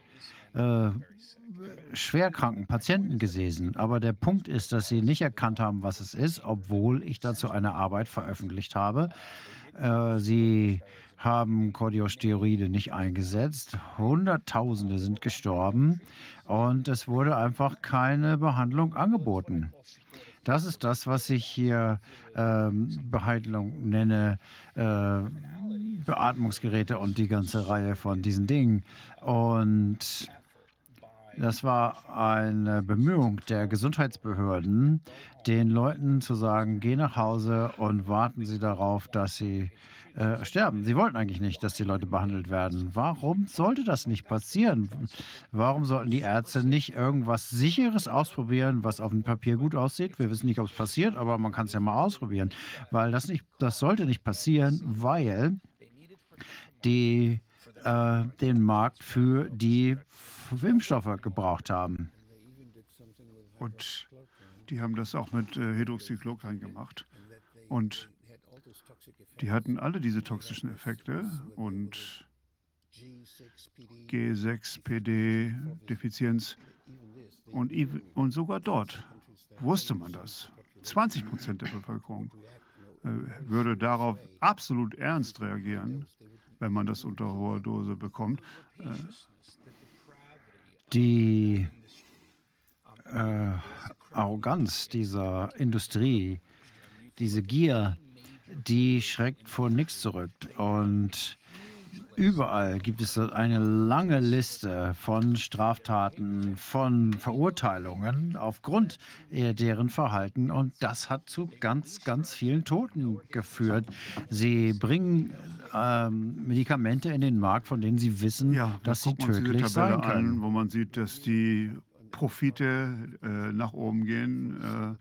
äh, schwerkranken Patienten gesehen. Aber der Punkt ist, dass sie nicht erkannt haben, was es ist, obwohl ich dazu eine Arbeit veröffentlicht habe. Äh, sie haben Cortiosteroide nicht eingesetzt. Hunderttausende sind gestorben und es wurde einfach keine Behandlung angeboten. Das ist das, was ich hier ähm, Behandlung nenne, äh, Beatmungsgeräte und die ganze Reihe von diesen Dingen. Und das war eine Bemühung der Gesundheitsbehörden, den Leuten zu sagen, geh nach Hause und warten Sie darauf, dass Sie äh, sterben. Sie wollten eigentlich nicht, dass die Leute behandelt werden. Warum sollte das nicht passieren? Warum sollten die Ärzte nicht irgendwas Sicheres ausprobieren, was auf dem Papier gut aussieht? Wir wissen nicht, ob es passiert, aber man kann es ja mal ausprobieren. Weil das nicht, das sollte nicht passieren, weil die äh, den Markt für die Impfstoffe gebraucht haben. Und die haben das auch mit äh, Hydroxychloroquin gemacht. Und die hatten alle diese toxischen Effekte und G6PD-Defizienz. Und, und sogar dort wusste man das. 20 Prozent der Bevölkerung äh, würde darauf absolut ernst reagieren, wenn man das unter hoher Dose bekommt. Äh, Die äh, Arroganz dieser Industrie, diese Gier, die schreckt vor nichts zurück. Und Überall gibt es eine lange Liste von Straftaten, von Verurteilungen aufgrund deren Verhalten. Und das hat zu ganz, ganz vielen Toten geführt. Sie bringen ähm, Medikamente in den Markt, von denen sie wissen, Ja, dass sie uns diese tödlich sein Tabelle können. an, wo man sieht, dass die Profite äh, nach oben gehen. Äh,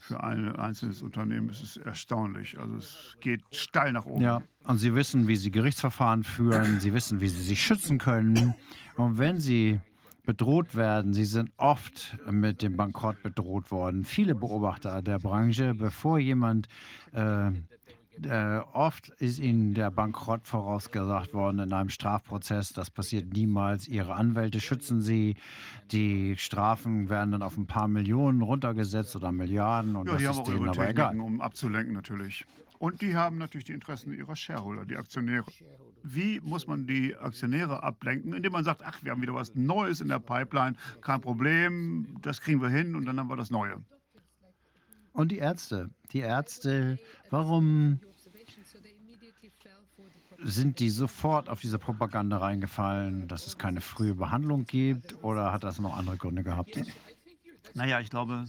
für ein einzelnes Unternehmen ist es erstaunlich. Also es geht steil nach oben. Ja, und sie wissen, wie sie Gerichtsverfahren führen, sie wissen, wie sie sich schützen können. Und wenn sie bedroht werden, sie sind oft mit dem Bankrott bedroht worden. Viele Beobachter der Branche, bevor jemand, äh, äh, oft ist ihnen der Bankrott vorausgesagt worden in einem Strafprozess. Das passiert niemals. Ihre Anwälte schützen sie. Die Strafen werden dann auf ein paar Millionen runtergesetzt oder Milliarden und Ja, das die haben ist auch ihre aber egal. Techniken, um abzulenken natürlich. Und die haben natürlich die Interessen ihrer Shareholder, die Aktionäre. Wie muss man die Aktionäre ablenken? Indem man sagt, ach, wir haben wieder was Neues in der Pipeline, kein Problem, das kriegen wir hin und dann haben wir das Neue. Und die Ärzte, die Ärzte, warum sind die sofort auf diese Propaganda reingefallen, dass es keine frühe Behandlung gibt oder hat das noch andere Gründe gehabt? Naja, ich glaube,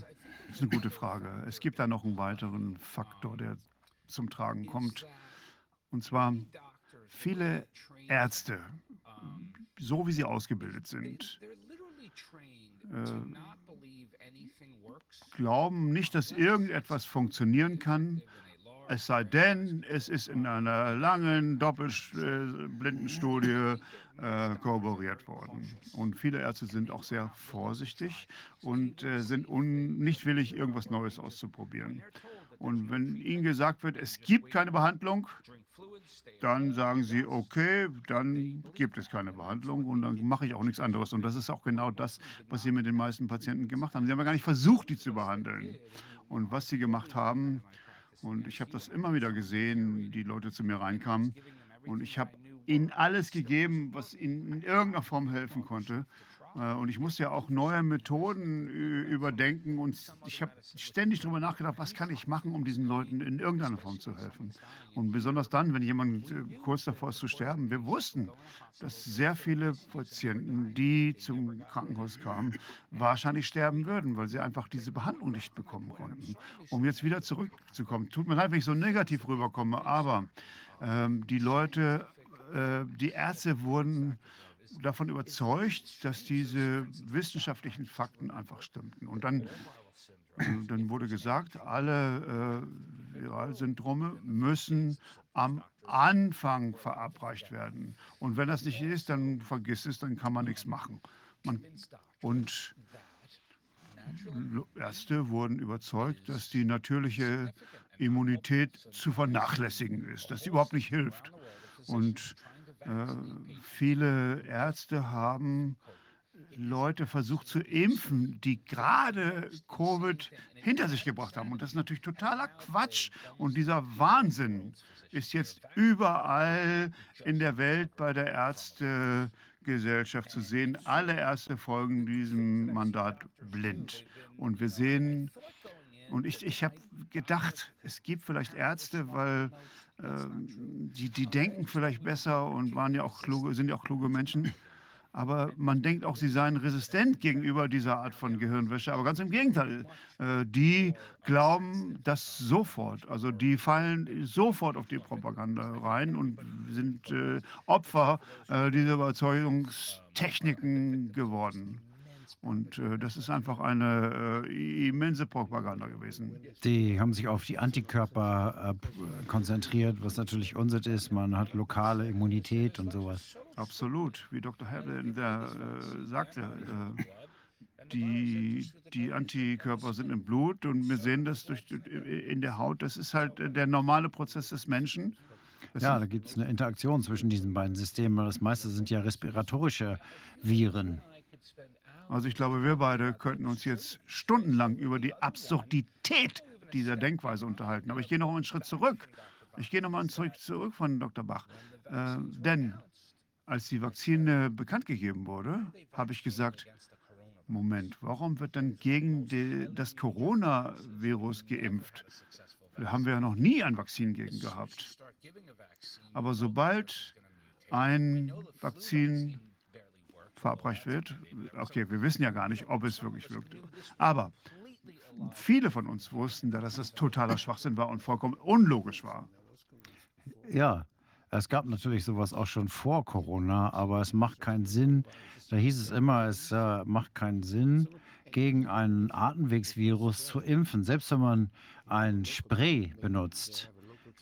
das ist eine gute Frage. Es gibt da noch einen weiteren Faktor, der zum Tragen kommt. Und zwar viele Ärzte, so wie sie ausgebildet sind, äh, glauben nicht, dass irgendetwas funktionieren kann, es sei denn, es ist in einer langen Doppelblindenstudie äh, korroboriert worden. Und viele Ärzte sind auch sehr vorsichtig und äh, sind nicht willig, irgendwas Neues auszuprobieren. Und wenn ihnen gesagt wird, es gibt keine Behandlung, dann sagen sie, okay, dann gibt es keine Behandlung und dann mache ich auch nichts anderes. Und das ist auch genau das, was sie mit den meisten Patienten gemacht haben. Sie haben ja gar nicht versucht, die zu behandeln. Und was sie gemacht haben, und ich habe das immer wieder gesehen, die Leute zu mir reinkamen und ich habe ihnen alles gegeben, was ihnen in irgendeiner Form helfen konnte. Äh, Und ich musste ja auch neue Methoden überdenken und ich habe ständig darüber nachgedacht, was kann ich machen, um diesen Leuten in irgendeiner Form zu helfen. Und besonders dann, wenn jemand äh, kurz davor ist zu sterben. Wir wussten, dass sehr viele Patienten, die zum Krankenhaus kamen, wahrscheinlich sterben würden, weil sie einfach diese Behandlung nicht bekommen konnten. Um jetzt wieder zurückzukommen, tut mir leid, wenn ich so negativ rüberkomme, aber ähm, die Leute, äh, die Ärzte wurden davon überzeugt, dass diese wissenschaftlichen Fakten einfach stimmten. Und dann, dann wurde gesagt, alle äh, Viralsyndrome müssen am Anfang verabreicht werden. Und wenn das nicht ist, dann vergiss es, dann kann man nichts machen. Man, und Ärzte wurden überzeugt, dass die natürliche Immunität zu vernachlässigen ist, dass sie überhaupt nicht hilft. Und äh, viele Ärzte haben Leute versucht zu impfen, die gerade Covid hinter sich gebracht haben. Und das ist natürlich totaler Quatsch. Und dieser Wahnsinn ist jetzt überall in der Welt bei der Ärztegesellschaft zu sehen. Alle Ärzte folgen diesem Mandat blind. Und wir sehen, und ich, ich habe gedacht, es gibt vielleicht Ärzte, weil die, die denken vielleicht besser und waren ja auch kluge, sind ja auch kluge Menschen. Aber man denkt auch, sie seien resistent gegenüber dieser Art von Gehirnwäsche. Aber ganz im Gegenteil. Äh, die glauben das sofort. Also die fallen sofort auf die Propaganda rein und sind äh, Opfer äh, dieser Überzeugungstechniken geworden. Und äh, das ist einfach eine äh, immense Propaganda gewesen. Die haben sich auf die Antikörper äh, konzentriert, was natürlich Unsinn ist. Man hat lokale Immunität und sowas. Absolut, wie Dr. Hamilton der, äh, sagte. Äh, die, die Antikörper sind im Blut und wir sehen das durch, in der Haut. Das ist halt der normale Prozess des Menschen. Das Ja, da gibt es eine Interaktion zwischen diesen beiden Systemen. Das meiste sind ja respiratorische Viren. Also ich glaube, wir beide könnten uns jetzt stundenlang über die Absurdität dieser Denkweise unterhalten. Aber ich gehe noch einen Schritt zurück. Ich gehe noch mal einen Schritt zurück von Dr. Bach. Äh, denn als die Vakzine bekannt gegeben wurde, habe ich gesagt, Moment, warum wird denn gegen die, das Coronavirus geimpft? Da haben wir ja noch nie ein Vakzin gegen gehabt. Aber sobald ein Vakzin verabreicht wird. Okay, wir wissen ja gar nicht, ob es wirklich wirkt. Aber viele von uns wussten, dass das totaler Schwachsinn war und vollkommen unlogisch war. Ja, es gab natürlich sowas auch schon vor Corona, aber es macht keinen Sinn. Da hieß es immer, es äh, macht keinen Sinn, gegen einen Atemwegsvirus zu impfen. Selbst wenn man ein Spray benutzt,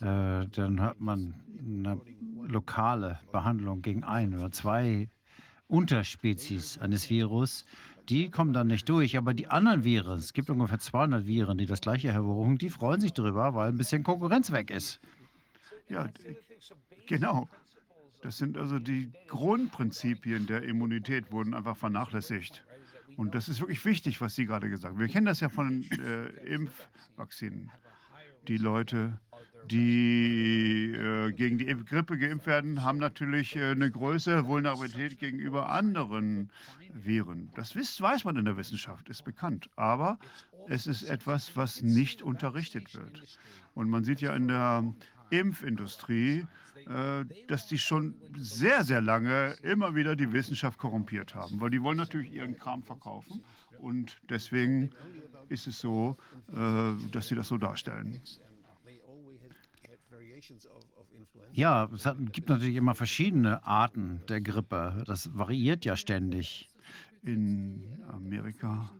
äh, dann hat man eine lokale Behandlung gegen ein oder zwei Unterspezies eines Virus. Die kommen dann nicht durch, aber die anderen Viren, es gibt ungefähr 200 Viren, die das gleiche hervorrufen, die freuen sich darüber, weil ein bisschen Konkurrenz weg ist. Ja, genau. Das sind also die Grundprinzipien der Immunität, wurden einfach vernachlässigt. Und das ist wirklich wichtig, was Sie gerade gesagt haben. Wir kennen das ja von äh, Impfvaccinen. Die Leute, die äh, gegen die Grippe geimpft werden, haben natürlich äh, eine größere Vulnerabilität gegenüber anderen Viren. Das wisst, weiß man in der Wissenschaft, ist bekannt. Aber es ist etwas, was nicht unterrichtet wird. Und man sieht ja in der Impfindustrie, äh, dass die schon sehr, sehr lange immer wieder die Wissenschaft korrumpiert haben, weil die wollen natürlich ihren Kram verkaufen und deswegen ist es so, äh, dass sie das so darstellen. Ja, es hat, gibt natürlich immer verschiedene Arten der Grippe. Das variiert ja ständig. In Amerika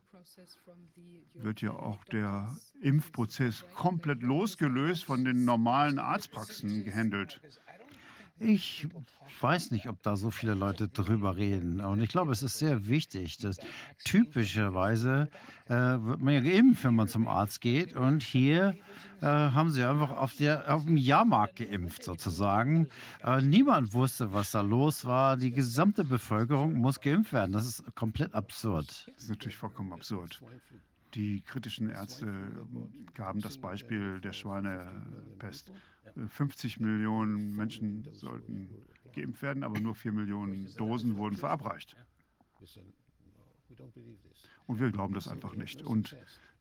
wird ja auch der Impfprozess komplett losgelöst von den normalen Arztpraxen gehandelt. Ich weiß nicht, ob da so viele Leute drüber reden. Und ich glaube, es ist sehr wichtig, dass typischerweise äh, wird man ja geimpft, wenn man zum Arzt geht. Und hier äh, haben sie einfach auf, der, auf dem Jahrmarkt geimpft, sozusagen. Äh, niemand wusste, was da los war. Die gesamte Bevölkerung muss geimpft werden. Das ist komplett absurd. Das ist natürlich vollkommen absurd. Die kritischen Ärzte gaben das Beispiel der Schweinepest. 50 Millionen Menschen sollten geimpft werden, aber nur 4 Millionen Dosen wurden verabreicht. Und wir glauben das einfach nicht. Und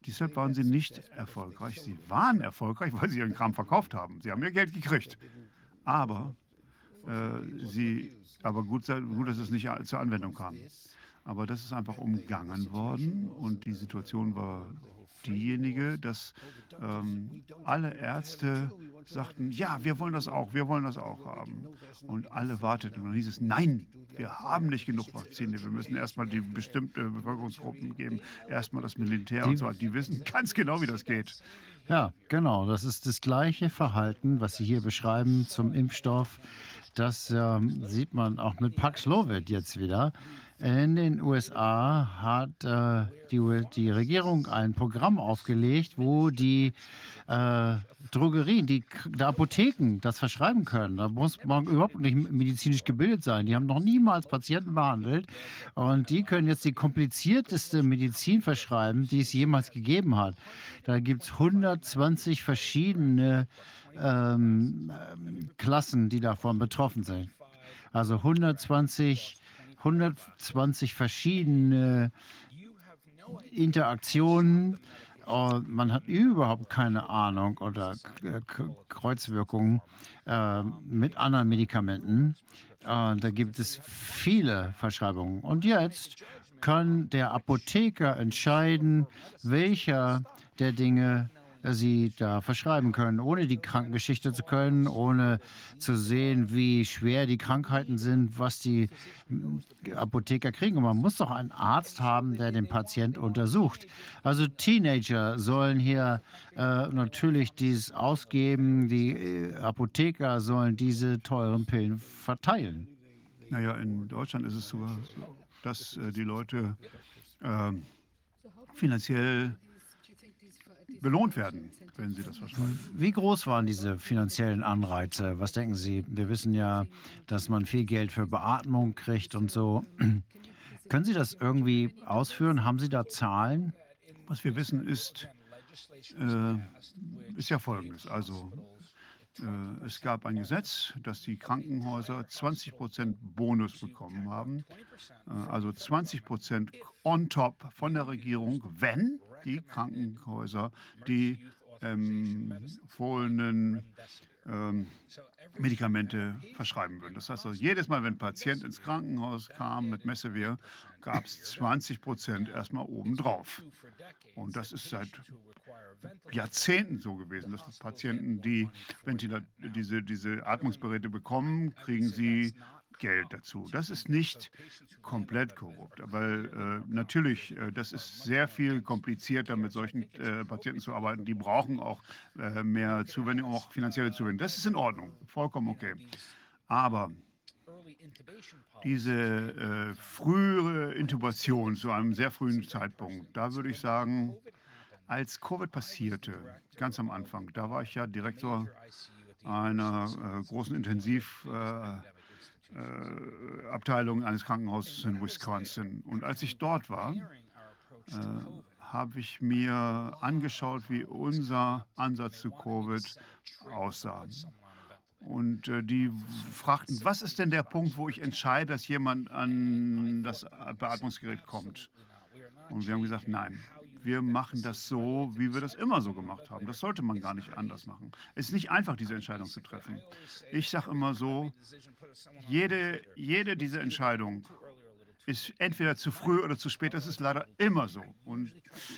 deshalb waren sie nicht erfolgreich. Sie waren erfolgreich, weil sie ihren Kram verkauft haben. Sie haben ihr Geld gekriegt. Aber, äh, sie, aber gut, gut, dass es nicht zur Anwendung kam. Aber das ist einfach umgangen worden und die Situation war diejenige, dass ähm, alle Ärzte sagten, ja, wir wollen das auch, wir wollen das auch haben. Und alle warteten. Und dann hieß es, nein, wir haben nicht genug Vakzine. Wir müssen erstmal die bestimmte Bevölkerungsgruppen geben, erstmal das Militär die, und so weiter. Die wissen ganz genau, wie das geht. Ja, genau. Das ist das gleiche Verhalten, was Sie hier beschreiben zum Impfstoff. Das ähm, sieht man auch mit Paxlovid jetzt wieder. In den USA hat äh, die, die, Regierung ein Programm aufgelegt, wo die äh, Drogerien, die, die, Apotheken das verschreiben können. Da muss man überhaupt nicht medizinisch gebildet sein. Die haben noch niemals Patienten behandelt und die können jetzt die komplizierteste Medizin verschreiben, die es jemals gegeben hat. Da gibt es 120 verschiedene ähm, Klassen, die davon betroffen sind. Also 120 120 verschiedene Interaktionen. Und man hat überhaupt keine Ahnung oder Kreuzwirkungen äh, mit anderen Medikamenten. Und da gibt es viele Verschreibungen. Und jetzt kann der Apotheker entscheiden, welcher der Dinge sie da verschreiben können, ohne die Krankengeschichte zu können, ohne zu sehen, wie schwer die Krankheiten sind, was die Apotheker kriegen. Und man muss doch einen Arzt haben, der den Patient untersucht. Also Teenager sollen hier äh, natürlich dies ausgeben, die äh, Apotheker sollen diese teuren Pillen verteilen. Naja, in Deutschland ist es so, dass äh, die Leute ähm, finanziell belohnt werden, wenn sie das verschreiben. Wie groß waren diese finanziellen Anreize? Was denken Sie? Wir wissen ja, dass man viel Geld für Beatmung kriegt und so. [CLEARS THROAT] Können Sie das irgendwie ausführen? Haben Sie da Zahlen? Was wir wissen ist, äh, ist ja folgendes. Also äh, es gab ein Gesetz, dass die Krankenhäuser 20 Prozent Bonus bekommen haben. Äh, also 20 Prozent on top von der Regierung, wenn die Krankenhäuser die empfohlenen ähm, Medikamente verschreiben würden. Das heißt also, jedes Mal, wenn ein Patient ins Krankenhaus kam mit Messevir, gab es 20 Prozent erstmal obendrauf. Und das ist seit Jahrzehnten so gewesen, dass Patienten, die Ventila diese, diese Atmungsgeräte bekommen, kriegen sie Geld dazu. Das ist nicht komplett korrupt, weil äh, natürlich, äh, das ist sehr viel komplizierter, mit solchen äh, Patienten zu arbeiten. Die brauchen auch äh, mehr Zuwendung, auch finanzielle Zuwendung. Das ist in Ordnung, vollkommen okay. Aber diese äh, frühere Intubation zu einem sehr frühen Zeitpunkt, da würde ich sagen, als Covid passierte, ganz am Anfang, da war ich ja Direktor einer äh, großen Intensiv- äh, äh, Abteilung eines Krankenhauses in Wisconsin. Und als ich dort war, äh, habe ich mir angeschaut, wie unser Ansatz zu Covid aussah. Und äh, die fragten, was ist denn der Punkt, wo ich entscheide, dass jemand an das Beatmungsgerät kommt? Und wir haben gesagt, nein, wir machen das so, wie wir das immer so gemacht haben. Das sollte man gar nicht anders machen. Es ist nicht einfach, diese Entscheidung zu treffen. Ich sage immer so, jede, jede dieser Entscheidungen ist entweder zu früh oder zu spät. Das ist leider immer so. Und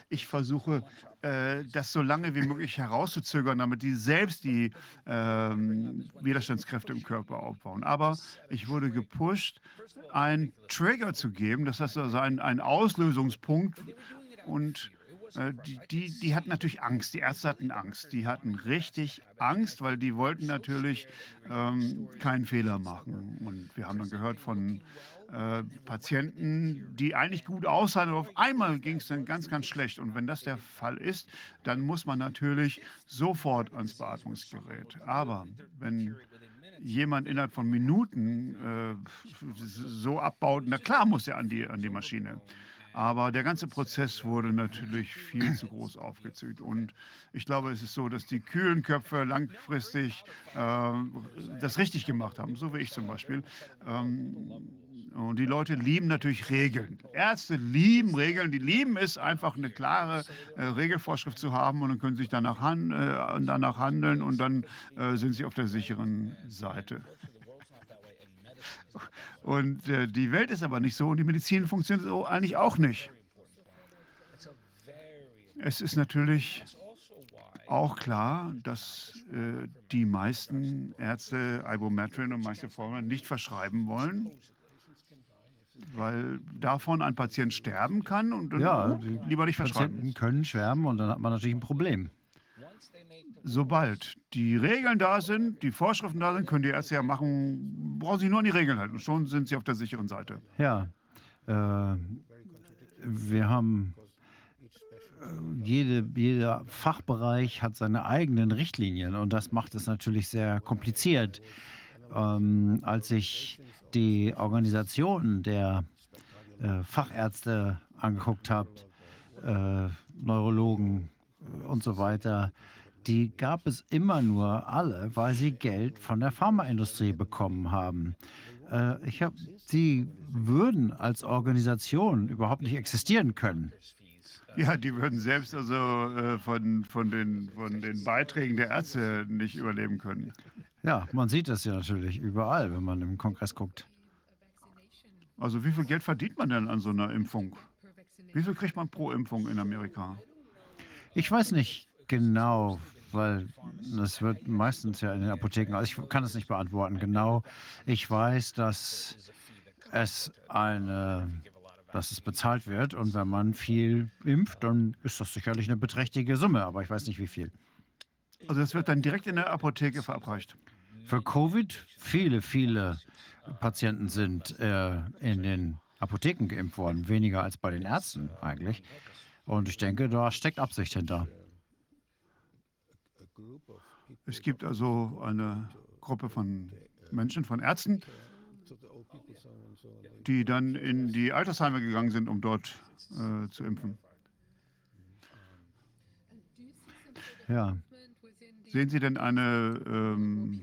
ich versuche, äh, das so lange wie möglich herauszuzögern, damit die selbst die ähm, Widerstandskräfte im Körper aufbauen. Aber ich wurde gepusht, einen Trigger zu geben, das heißt also einen, einen Auslösungspunkt. Und die, die, die hatten natürlich Angst. Die Ärzte hatten Angst. Die hatten richtig Angst, weil die wollten natürlich ähm, keinen Fehler machen. Und wir haben dann gehört von äh, Patienten, die eigentlich gut aussahen, aber auf einmal ging es dann ganz, ganz schlecht. Und wenn das der Fall ist, dann muss man natürlich sofort ans Beatmungsgerät. Aber wenn jemand innerhalb von Minuten äh, so abbaut, na klar muss er an die, an die Maschine. Aber der ganze Prozess wurde natürlich viel zu groß aufgezügt. Und ich glaube, es ist so, dass die kühlen Köpfe langfristig äh, das richtig gemacht haben, so wie ich zum Beispiel. Ähm, und die Leute lieben natürlich Regeln. Ärzte lieben Regeln. Die lieben es, einfach eine klare äh, Regelvorschrift zu haben und dann können sie sich danach, han äh, danach handeln und dann äh, sind sie auf der sicheren Seite. Und äh, die Welt ist aber nicht so und die Medizin funktioniert so eigentlich auch nicht. Es ist natürlich auch klar, dass äh, die meisten Ärzte Ibumetrin und Metformin nicht verschreiben wollen, weil davon ein Patient sterben kann und Ja, lieber nicht verschreiben. Patienten können schwärmen und dann hat man natürlich ein Problem. Sobald die Regeln da sind, die Vorschriften da sind, können die Ärzte ja machen, brauchen sich nur an die Regeln halten. Und schon sind sie auf der sicheren Seite. Ja, äh, wir haben äh, jede, jeder Fachbereich hat seine eigenen Richtlinien und das macht es natürlich sehr kompliziert. Ähm, als ich die Organisation der äh, Fachärzte angeguckt habe, äh, Neurologen und so weiter, die gab es immer nur alle, weil sie Geld von der Pharmaindustrie bekommen haben. Äh, ich hab, sie würden als Organisation überhaupt nicht existieren können. Ja, die würden selbst also äh, von, von, den, von den Beiträgen der Ärzte nicht überleben können. Ja, man sieht das ja natürlich überall, wenn man im Kongress guckt. Also wie viel Geld verdient man denn an so einer Impfung? Wie viel kriegt man pro Impfung in Amerika? Ich weiß nicht genau, weil das wird meistens ja in den Apotheken, also ich kann es nicht beantworten genau. Ich weiß, dass es eine, dass es bezahlt wird und wenn man viel impft, dann ist das sicherlich eine beträchtliche Summe, aber ich weiß nicht wie viel. Also das wird dann direkt in der Apotheke verabreicht. Für Covid viele, viele Patienten sind äh, in den Apotheken geimpft worden, weniger als bei den Ärzten eigentlich. Und ich denke, da steckt Absicht hinter. Es gibt also eine Gruppe von Menschen, von Ärzten, die dann in die Altersheime gegangen sind, um dort äh, zu impfen. Ja, Sehen Sie denn eine ähm,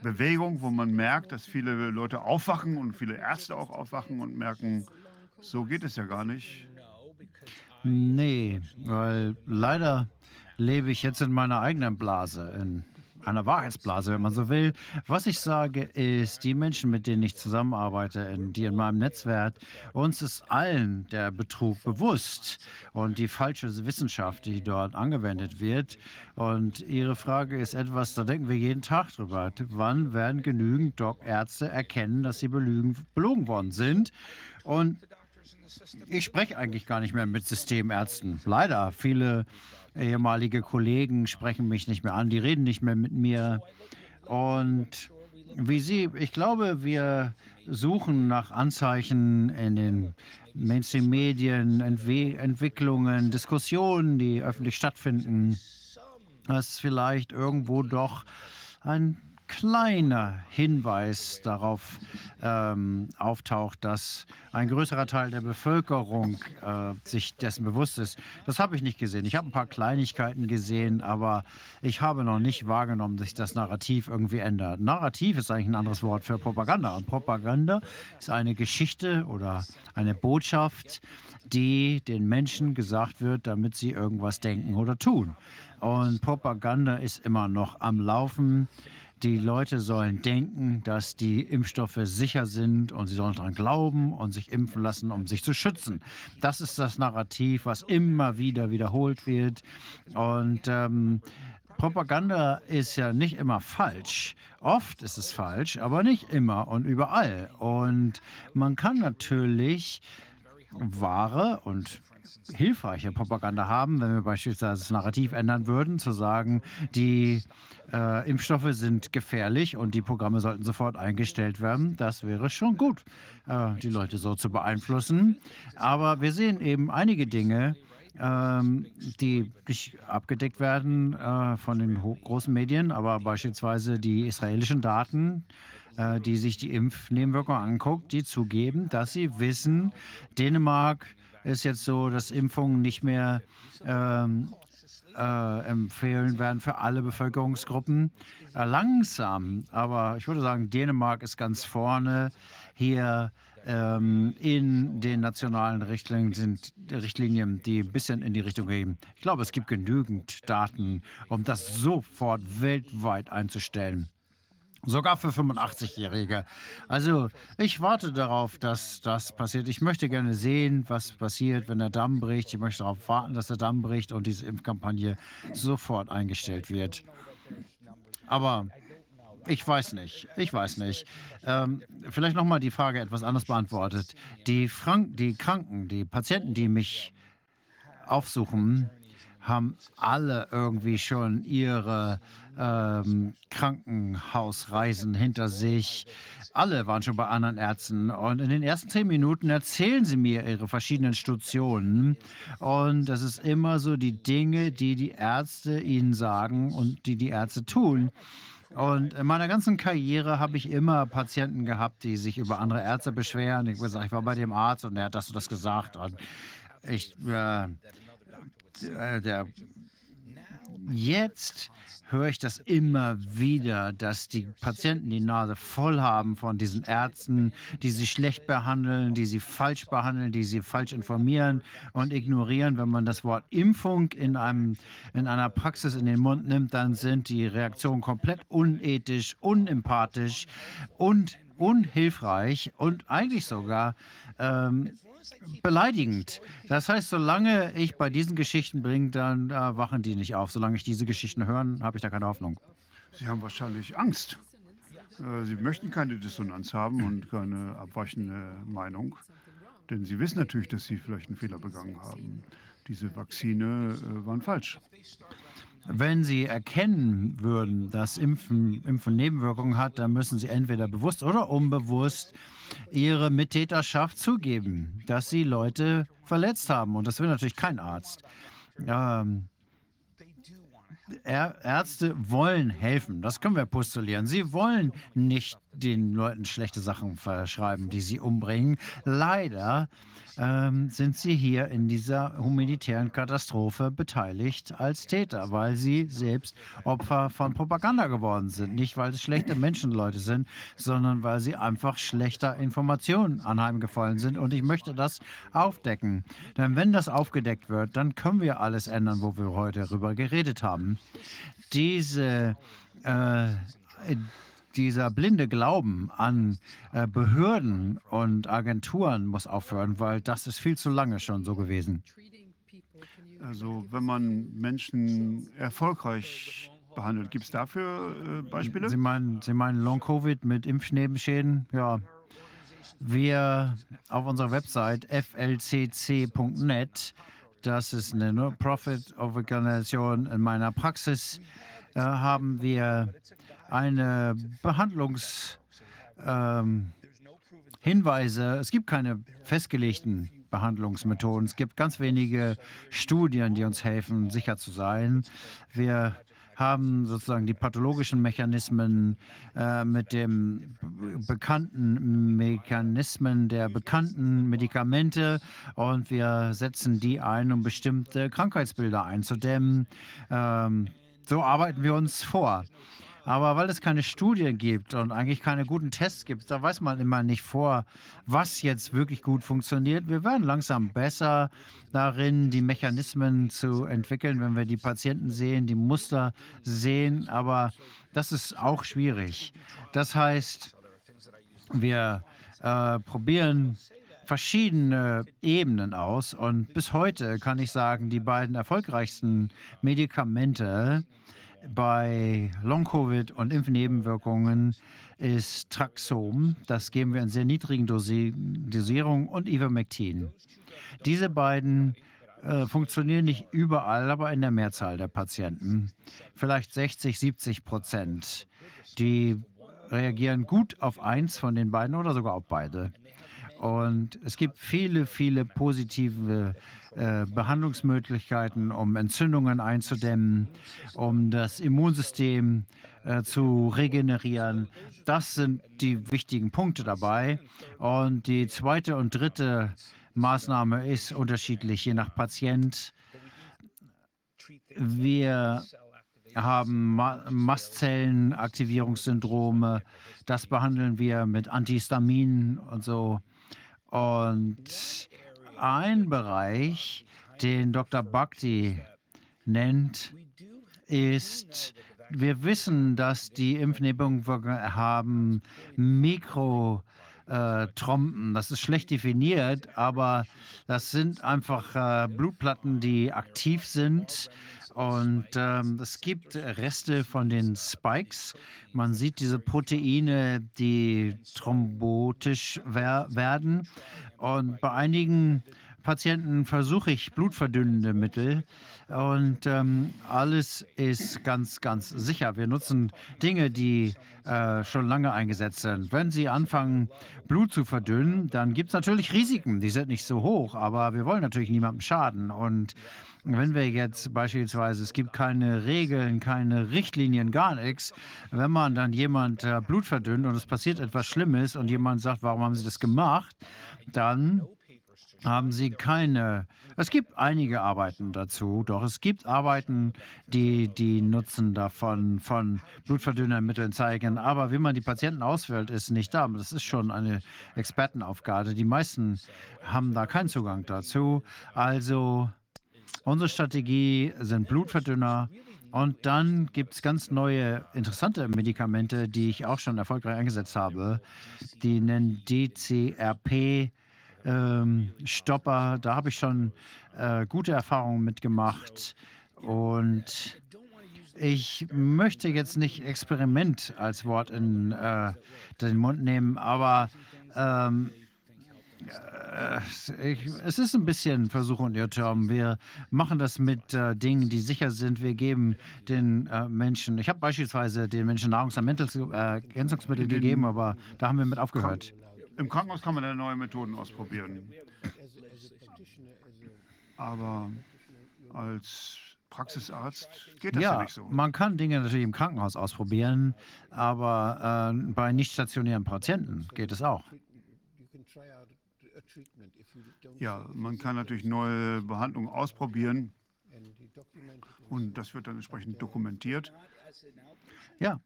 Bewegung, wo man merkt, dass viele Leute aufwachen und viele Ärzte auch aufwachen und merken, so geht es ja gar nicht? nee, weil leider lebe ich jetzt in meiner eigenen Blase, in einer Wahrheitsblase, wenn man so will. Was ich sage, ist, die Menschen, mit denen ich zusammenarbeite, in, die in meinem Netzwerk, uns ist allen der Betrug bewusst und die falsche Wissenschaft, die dort angewendet wird. Und Ihre Frage ist etwas, da denken wir jeden Tag drüber. Wann werden genügend Doc-Ärzte erkennen, dass sie belügen, belogen worden sind? Und ich spreche eigentlich gar nicht mehr mit Systemärzten. Leider. Viele ehemalige Kollegen sprechen mich nicht mehr an, die reden nicht mehr mit mir. Und wie Sie, ich glaube, wir suchen nach Anzeichen in den Mainstream-Medien, Entwe Entwicklungen, Diskussionen, die öffentlich stattfinden, dass vielleicht irgendwo doch ein kleiner Hinweis darauf ähm, auftaucht, dass ein größerer Teil der Bevölkerung äh, sich dessen bewusst ist. Das habe ich nicht gesehen. Ich habe ein paar Kleinigkeiten gesehen, aber ich habe noch nicht wahrgenommen, dass sich das Narrativ irgendwie ändert. Narrativ ist eigentlich ein anderes Wort für Propaganda. Und Propaganda ist eine Geschichte oder eine Botschaft, die den Menschen gesagt wird, damit sie irgendwas denken oder tun. Und Propaganda ist immer noch am Laufen. Die Leute sollen denken, dass die Impfstoffe sicher sind und sie sollen daran glauben und sich impfen lassen, um sich zu schützen. Das ist das Narrativ, was immer wieder wiederholt wird. Und ähm, Propaganda ist ja nicht immer falsch. Oft ist es falsch, aber nicht immer und überall. Und man kann natürlich wahre und hilfreiche Propaganda haben, wenn wir beispielsweise das Narrativ ändern würden, zu sagen, die äh, Impfstoffe sind gefährlich und die Programme sollten sofort eingestellt werden. Das wäre schon gut, äh, die Leute so zu beeinflussen. Aber wir sehen eben einige Dinge, ähm, die nicht abgedeckt werden äh, von den großen Medien, aber beispielsweise die israelischen Daten, äh, die sich die Impfnebenwirkungen anguckt, die zugeben, dass sie wissen, Dänemark ist jetzt so, dass Impfungen nicht mehr ähm, äh, empfehlen werden für alle Bevölkerungsgruppen. Äh, langsam, aber ich würde sagen, Dänemark ist ganz vorne hier ähm, in den nationalen Richtlinien sind Richtlinien, die ein bisschen in die Richtung gehen. Ich glaube, es gibt genügend Daten, um das sofort weltweit einzustellen. Sogar für 85-Jährige. Also ich warte darauf, dass das passiert. Ich möchte gerne sehen, was passiert, wenn der Damm bricht. Ich möchte darauf warten, dass der Damm bricht und diese Impfkampagne sofort eingestellt wird. Aber ich weiß nicht. Ich weiß nicht. Ähm, vielleicht nochmal die Frage etwas anders beantwortet. Die, Frank die Kranken, die Patienten, die mich aufsuchen, haben alle irgendwie schon ihre ähm, Krankenhausreisen hinter sich. Alle waren schon bei anderen Ärzten. Und in den ersten zehn Minuten erzählen sie mir ihre verschiedenen Stationen. Und das ist immer so die Dinge, die die Ärzte ihnen sagen und die die Ärzte tun. Und in meiner ganzen Karriere habe ich immer Patienten gehabt, die sich über andere Ärzte beschweren. Ich, ich war bei dem Arzt und er hat das und das gesagt. Und ich, äh, der, jetzt höre ich das immer wieder, dass die Patienten die Nase voll haben von diesen Ärzten, die sie schlecht behandeln, die sie falsch behandeln, die sie falsch informieren und ignorieren. Wenn man das Wort Impfung in, einem, in einer Praxis in den Mund nimmt, dann sind die Reaktionen komplett unethisch, unempathisch und unhilfreich und eigentlich sogar ähm, beleidigend. Das heißt, solange ich bei diesen Geschichten bringe, dann äh, wachen die nicht auf. Solange ich diese Geschichten höre, habe ich da keine Hoffnung. Sie haben wahrscheinlich Angst. Äh, Sie möchten keine Dissonanz haben und keine abweichende Meinung. Denn Sie wissen natürlich, dass Sie vielleicht einen Fehler begangen haben. Diese Vakzine äh, waren falsch. Wenn Sie erkennen würden, dass Impfen, Impfen Nebenwirkungen hat, dann müssen Sie entweder bewusst oder unbewusst ihre Mittäterschaft zugeben, dass sie Leute verletzt haben. Und das will natürlich kein Arzt. Ähm, Ärzte wollen helfen, das können wir postulieren. Sie wollen nicht den Leuten schlechte Sachen verschreiben, die sie umbringen. Leider ähm, sind sie hier in dieser humanitären Katastrophe beteiligt als Täter, weil sie selbst Opfer von Propaganda geworden sind. Nicht, weil es schlechte Menschenleute sind, sondern weil sie einfach schlechter Informationen anheimgefallen sind. Und ich möchte das aufdecken. Denn wenn das aufgedeckt wird, dann können wir alles ändern, wo wir heute darüber geredet haben. Diese äh, dieser blinde Glauben an äh, Behörden und Agenturen muss aufhören, weil das ist viel zu lange schon so gewesen. Also wenn man Menschen erfolgreich behandelt, gibt es dafür äh, Beispiele? Sie meinen, Sie meinen Long-Covid mit Impfnebenschäden? Ja. Wir auf unserer Website flcc.net, das ist eine Non-Profit-Organisation in meiner Praxis, äh, haben wir eine Behandlungshinweise. Ähm, es gibt keine festgelegten Behandlungsmethoden. Es gibt ganz wenige Studien, die uns helfen, sicher zu sein. Wir haben sozusagen die pathologischen Mechanismen äh, mit den bekannten Mechanismen der bekannten Medikamente und wir setzen die ein, um bestimmte Krankheitsbilder einzudämmen. Ähm, so arbeiten wir uns vor. Aber weil es keine Studien gibt und eigentlich keine guten Tests gibt, da weiß man immer nicht vor, was jetzt wirklich gut funktioniert. Wir werden langsam besser darin, die Mechanismen zu entwickeln, wenn wir die Patienten sehen, die Muster sehen. Aber das ist auch schwierig. Das heißt, wir äh, probieren verschiedene Ebenen aus. Und bis heute kann ich sagen, die beiden erfolgreichsten Medikamente, bei Long-Covid und Impfnebenwirkungen ist Traxom. Das geben wir in sehr niedrigen Dosi Dosierungen und Ivermectin. Diese beiden äh, funktionieren nicht überall, aber in der Mehrzahl der Patienten. Vielleicht 60, 70 Prozent. Die reagieren gut auf eins von den beiden oder sogar auf beide. Und es gibt viele, viele positive Behandlungsmöglichkeiten, um Entzündungen einzudämmen, um das Immunsystem äh, zu regenerieren. Das sind die wichtigen Punkte dabei. Und die zweite und dritte Maßnahme ist unterschiedlich, je nach Patient. Wir haben Ma Mastzellenaktivierungssyndrome. Das behandeln wir mit Antihistaminen und so. Und ein Bereich, den Dr. Bhakti nennt, ist, wir wissen, dass die Impfnebenwirkungen haben Mikrotrompen. Äh, das ist schlecht definiert, aber das sind einfach äh, Blutplatten, die aktiv sind. Und ähm, es gibt Reste von den Spikes. Man sieht diese Proteine, die thrombotisch wer werden. Und bei einigen Patienten versuche ich blutverdünnende Mittel und ähm, alles ist ganz, ganz sicher. Wir nutzen Dinge, die äh, schon lange eingesetzt sind. Wenn Sie anfangen, Blut zu verdünnen, dann gibt es natürlich Risiken. Die sind nicht so hoch, aber wir wollen natürlich niemandem schaden. Und wenn wir jetzt beispielsweise, es gibt keine Regeln, keine Richtlinien, gar nichts, wenn man dann jemand äh, Blut verdünnt und es passiert etwas Schlimmes und jemand sagt, warum haben Sie das gemacht? Dann haben sie keine. Es gibt einige Arbeiten dazu, doch es gibt Arbeiten, die die Nutzen davon von Blutverdünnermitteln zeigen. Aber wie man die Patienten auswählt, ist nicht da. Das ist schon eine Expertenaufgabe. Die meisten haben da keinen Zugang dazu. Also unsere Strategie sind Blutverdünner. Und dann gibt es ganz neue, interessante Medikamente, die ich auch schon erfolgreich eingesetzt habe. Die nennen DCRP ähm, Stopper. Da habe ich schon äh, gute Erfahrungen mitgemacht. Und ich möchte jetzt nicht Experiment als Wort in äh, den Mund nehmen, aber ähm, äh, ich, es ist ein bisschen Versuch und Irrtum. Wir machen das mit äh, Dingen, die sicher sind. Wir geben den äh, Menschen, ich habe beispielsweise den Menschen Nahrungsergänzungsmittel äh, gegeben, aber da haben wir mit aufgehört. Im Krankenhaus kann man neue Methoden ausprobieren. Aber als Praxisarzt geht das ja, Ja, nicht so. man kann Dinge natürlich im Krankenhaus ausprobieren, aber äh, bei nicht stationären Patienten geht es auch. Ja, man kann natürlich neue Behandlungen ausprobieren. Und das wird dann entsprechend dokumentiert. Ja,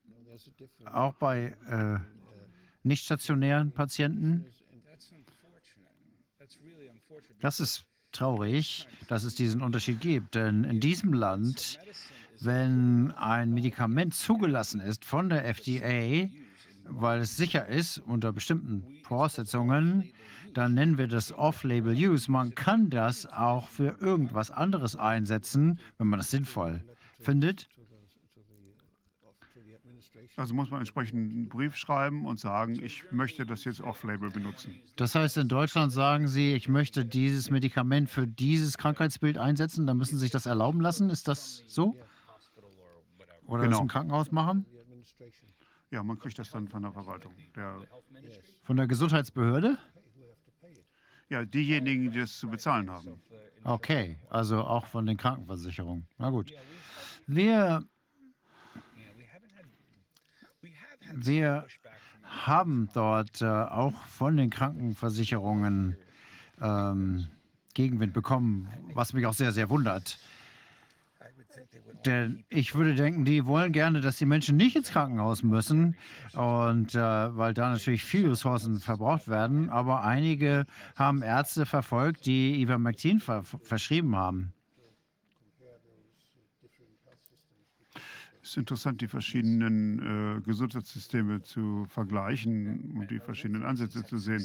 auch bei äh, nicht stationären Patienten. Das ist traurig, dass es diesen Unterschied gibt, denn in diesem Land, wenn ein Medikament zugelassen ist von der FDA, weil es sicher ist unter bestimmten Voraussetzungen, dann nennen wir das Off-Label-Use. Man kann das auch für irgendwas anderes einsetzen, wenn man das sinnvoll findet. Also muss man entsprechend einen Brief schreiben und sagen, ich möchte das jetzt off-label benutzen. Das heißt, in Deutschland sagen Sie, ich möchte dieses Medikament für dieses Krankheitsbild einsetzen, dann müssen Sie sich das erlauben lassen. Ist das so? Oder das Genau. im Krankenhaus machen? Ja, man kriegt das dann von der Verwaltung. Der, Von der Gesundheitsbehörde? Ja, diejenigen, die das zu bezahlen haben. Okay, also auch von den Krankenversicherungen. Na gut. Wir, wir haben dort äh, auch von den Krankenversicherungen ähm, Gegenwind bekommen, was mich auch sehr, sehr wundert. Denn ich würde denken, die wollen gerne, dass die Menschen nicht ins Krankenhaus müssen. Und äh, weil da natürlich viele Ressourcen verbraucht werden. Aber einige haben Ärzte verfolgt, die Ivermectin ver verschrieben haben. Es ist interessant, die verschiedenen äh, Gesundheitssysteme zu vergleichen und die verschiedenen Ansätze zu sehen.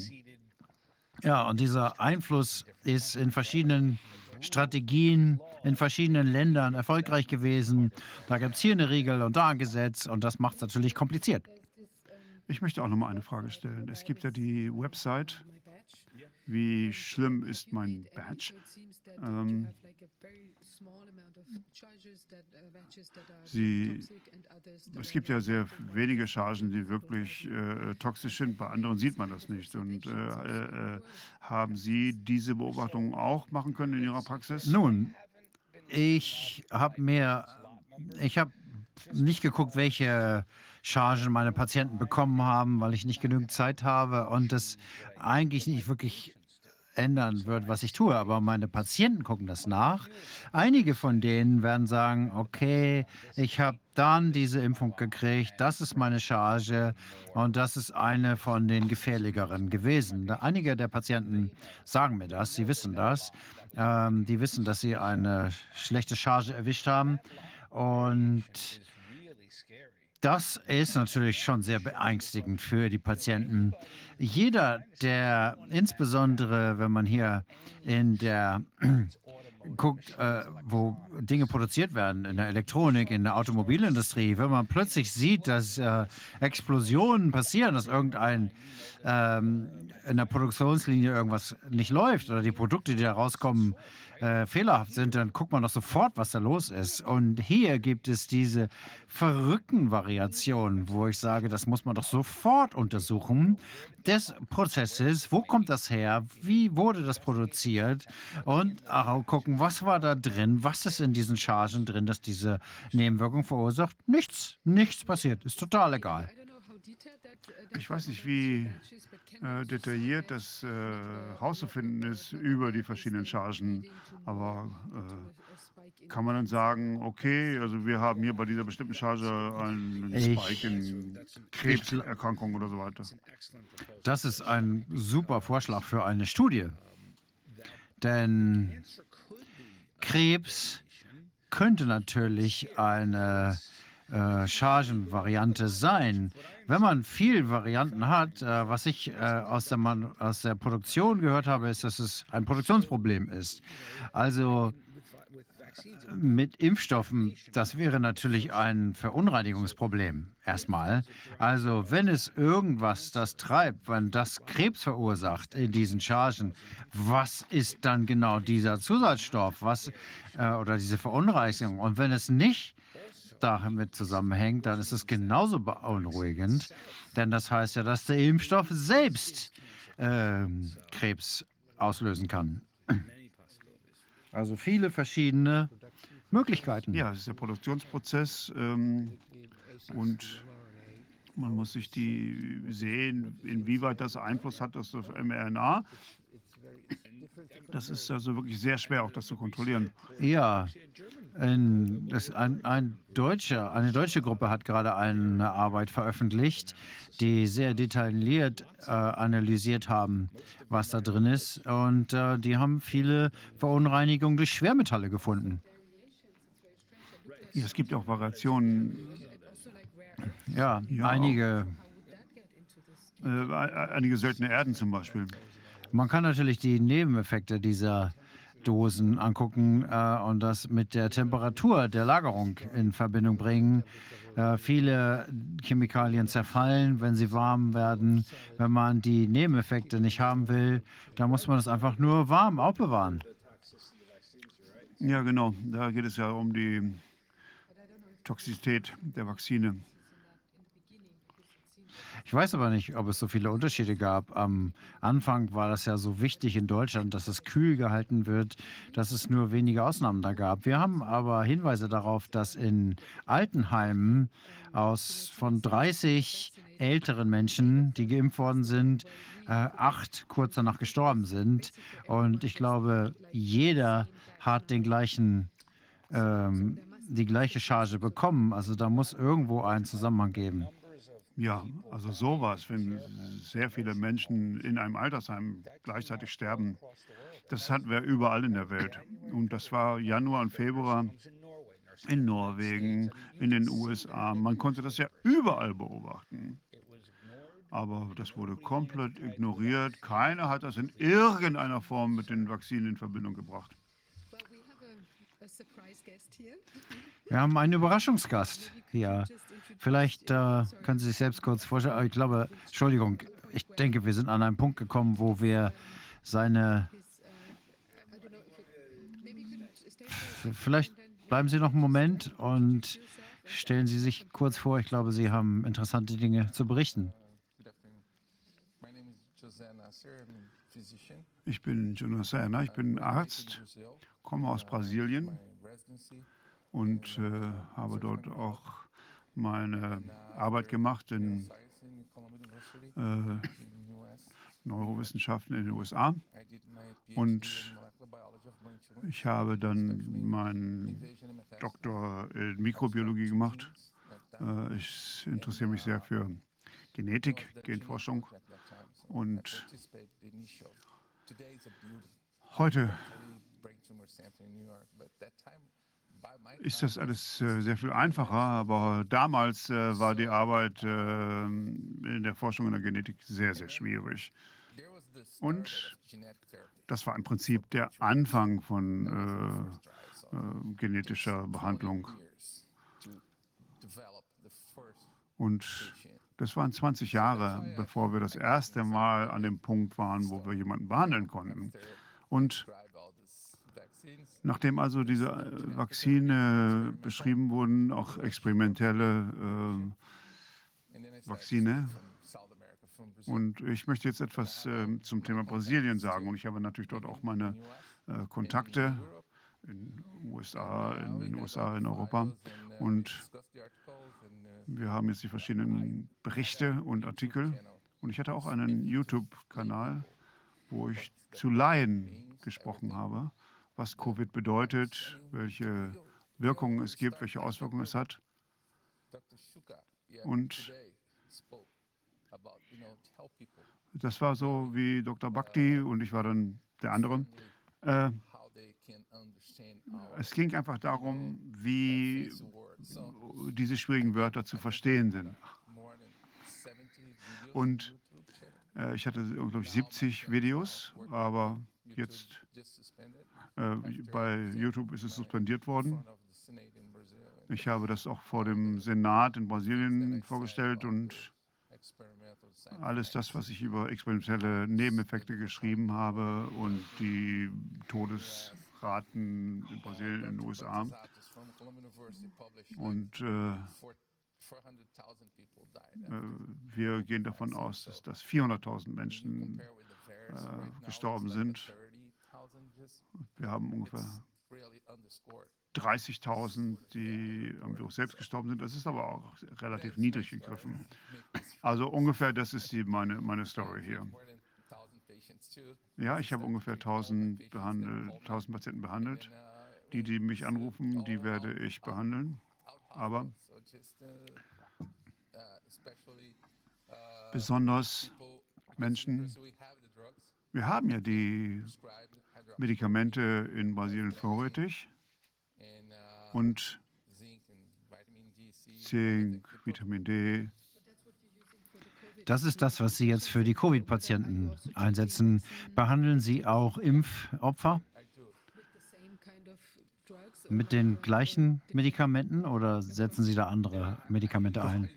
Ja, und dieser Einfluss ist in verschiedenen Strategien, in verschiedenen Ländern erfolgreich gewesen. Da gibt es hier eine Regel und da ein Gesetz und das macht es natürlich kompliziert. Ich möchte auch noch mal eine Frage stellen. Es gibt ja die Website, wie schlimm ist mein Badge? Ähm, Sie, es gibt ja sehr wenige Chargen, die wirklich äh, toxisch sind. Bei anderen sieht man das nicht. Und äh, äh, haben Sie diese Beobachtungen auch machen können in Ihrer Praxis? Nun, ich habe mir, ich habe nicht geguckt, welche Chargen meine Patienten bekommen haben, weil ich nicht genügend Zeit habe und das eigentlich nicht wirklich ändern wird, was ich tue. Aber meine Patienten gucken das nach. Einige von denen werden sagen, okay, ich habe dann diese Impfung gekriegt, das ist meine Charge und das ist eine von den gefährlicheren gewesen. Einige der Patienten sagen mir das, sie wissen das. Ähm, die wissen, dass sie eine schlechte Charge erwischt haben. Und das ist natürlich schon sehr beängstigend für die Patienten. Jeder, der insbesondere, wenn man hier in der guckt, äh, wo Dinge produziert werden, in der Elektronik, in der Automobilindustrie, wenn man plötzlich sieht, dass äh, Explosionen passieren, dass irgendein ähm, in der Produktionslinie irgendwas nicht läuft oder die Produkte, die da rauskommen, äh, fehlerhaft sind, dann guckt man doch sofort, was da los ist. Und hier gibt es diese verrückten Variationen, wo ich sage, das muss man doch sofort untersuchen, des Prozesses, wo kommt das her, wie wurde das produziert und auch gucken, was war da drin, was ist in diesen Chargen drin, dass diese Nebenwirkung verursacht. Nichts, nichts passiert, ist total egal. Ich weiß nicht, wie äh, detailliert das äh, herauszufinden ist über die verschiedenen Chargen, aber äh, kann man dann sagen, okay, also wir haben hier bei dieser bestimmten Charge einen Ich- Spike in Krebserkrankungen oder so weiter. Das ist ein super Vorschlag für eine Studie. Denn Krebs könnte natürlich eine äh, Chargenvariante sein. Wenn man viel Varianten hat, äh, was ich äh, aus, der Man aus der Produktion gehört habe, ist, dass es ein Produktionsproblem ist. Also mit Impfstoffen, das wäre natürlich ein Verunreinigungsproblem erstmal. Also wenn es irgendwas das treibt, wenn das Krebs verursacht in diesen Chargen, was ist dann genau dieser Zusatzstoff, was äh, oder diese Verunreinigung? Und wenn es nicht damit zusammenhängt, dann ist es genauso beunruhigend, denn das heißt ja, dass der Impfstoff selbst ähm, Krebs auslösen kann. Also viele verschiedene Möglichkeiten. Ja, es ist der Produktionsprozess ähm, und man muss sich die sehen, inwieweit das Einfluss hat das auf mRNA. Das ist also wirklich sehr schwer, auch das zu kontrollieren. Ja, ein, ein, ein Deutscher, eine deutsche Gruppe hat gerade eine Arbeit veröffentlicht, die sehr detailliert äh, analysiert haben, was da drin ist. Und äh, die haben viele Verunreinigungen durch Schwermetalle gefunden. Es gibt auch Variationen, Ja, Ja, einige. äh, einige seltene Erden zum Beispiel. Man kann natürlich die Nebeneffekte dieser Dosen angucken äh, und das mit der Temperatur der Lagerung in Verbindung bringen. Äh, viele Chemikalien zerfallen, wenn sie warm werden. Wenn man die Nebeneffekte nicht haben will, dann muss man es einfach nur warm aufbewahren. Ja, genau. Da geht es ja um die Toxizität der Vakzine. Ich weiß aber nicht, ob es so viele Unterschiede gab. Am Anfang war das ja so wichtig in Deutschland, dass es kühl gehalten wird, dass es nur wenige Ausnahmen da gab. Wir haben aber Hinweise darauf, dass in Altenheimen aus von 30 älteren Menschen, die geimpft worden sind, äh, acht kurz danach gestorben sind. Und ich glaube, jeder hat den gleichen, ähm, die gleiche Charge bekommen. Also da muss irgendwo einen Zusammenhang geben. Ja, also sowas, wenn sehr viele Menschen in einem Altersheim gleichzeitig sterben, das hatten wir überall in der Welt. Und das war Januar und Februar in Norwegen, in den USA. Man konnte das ja überall beobachten. Aber das wurde komplett ignoriert. Keiner hat das in irgendeiner Form mit den Vakzinen in Verbindung gebracht. Well, we have a, a surprise guest here. Wir haben einen Überraschungsgast hier. Vielleicht äh, können Sie sich selbst kurz vorstellen. Ich glaube, Entschuldigung, ich denke, wir sind an einen Punkt gekommen, wo wir seine. Vielleicht bleiben Sie noch einen Moment und stellen Sie sich kurz vor. Ich glaube, Sie haben interessante Dinge zu berichten. Good afternoon. My name is José Nasser. I'm a physician. Ich bin Jonas Serna, ich bin Arzt. Komme aus Brasilien und äh, habe dort auch meine Arbeit gemacht in äh. Neurowissenschaften in den USA. Und. Ich habe dann meinen. Doktor in Mikrobiologie gemacht. Äh, Ich interessiere mich sehr für Genetik, Genforschung. Und heute ist das alles äh, sehr viel einfacher, aber damals äh, war die Arbeit äh, in der Forschung in der Genetik sehr, sehr schwierig. Und das war im Prinzip der Anfang von äh, äh, genetischer Behandlung. Und das waren 20 Jahre, bevor wir das erste Mal an dem Punkt waren, wo wir jemanden behandeln konnten. Und Describe all these vaccines. Nachdem also diese äh, Vakzine beschrieben wurden, auch experimentelle started Vakzine. Und ich möchte jetzt etwas ähm, zum Thema Brasilien sagen. Und ich habe natürlich dort auch meine äh, Kontakte in USA, in den USA, in Europa. Und wir haben jetzt die verschiedenen Berichte und Artikel. Und ich hatte auch einen YouTube-Kanal, wo ich zu Laien gesprochen habe, was Covid bedeutet, welche Wirkungen es gibt, welche Auswirkungen es hat. Und das war so wie Dr. Bhakti und ich war dann der andere. Äh, es ging einfach darum, wie diese schwierigen Wörter zu verstehen sind. Und äh, ich hatte, glaube ich, 70 Videos, aber jetzt äh, bei YouTube ist es suspendiert worden. Ich habe das auch vor dem Senat in Brasilien vorgestellt und alles das, was ich über experimentelle Nebeneffekte geschrieben habe und die Todesraten in Brasilien, in den USA. Und äh, äh, wir gehen davon aus, dass, dass 400.000 Menschen äh, gestorben sind. Wir haben ungefähr 30.000, die am Virus selbst gestorben sind. Das ist aber auch relativ niedrig gegriffen. Also ungefähr, das ist die, meine, meine Story hier. Ja, ich habe ungefähr 1000, behandelt, 1000 Patienten behandelt. Die, die mich anrufen, die werde ich behandeln. Aber besonders Menschen, wir haben ja die Medikamente in Brasilien vorrätig und Zink, Vitamin D. Das ist das, was Sie jetzt für die Covid-Patienten einsetzen. Behandeln Sie auch Impfopfer mit den gleichen Medikamenten oder setzen Sie da andere Medikamente ein?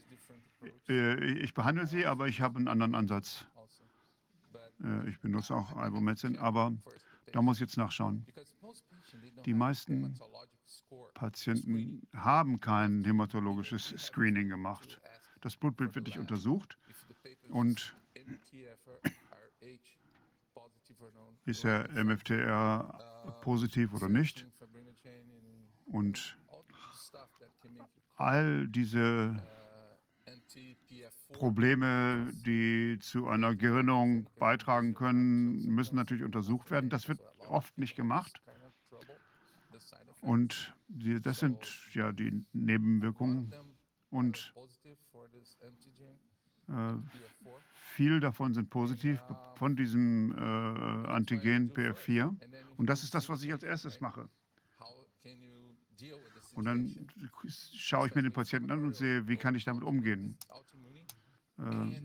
Äh, Ich behandle sie, aber ich habe einen anderen Ansatz. Äh, Ich benutze auch Ivermectin, aber da muss ich jetzt nachschauen. Die meisten Patienten haben kein hämatologisches Screening gemacht. Das Blutbild wird nicht untersucht und ist er MFTR positiv oder nicht. Und all diese Probleme, die zu einer Gerinnung beitragen können, müssen natürlich untersucht werden. Das wird oft nicht gemacht. Und das sind ja die Nebenwirkungen. Und äh, viel davon sind positiv von diesem äh, Antigen PF4. Und das ist das, was ich als erstes mache. Und dann schaue ich mir den Patienten an und sehe, wie kann ich damit umgehen. Äh,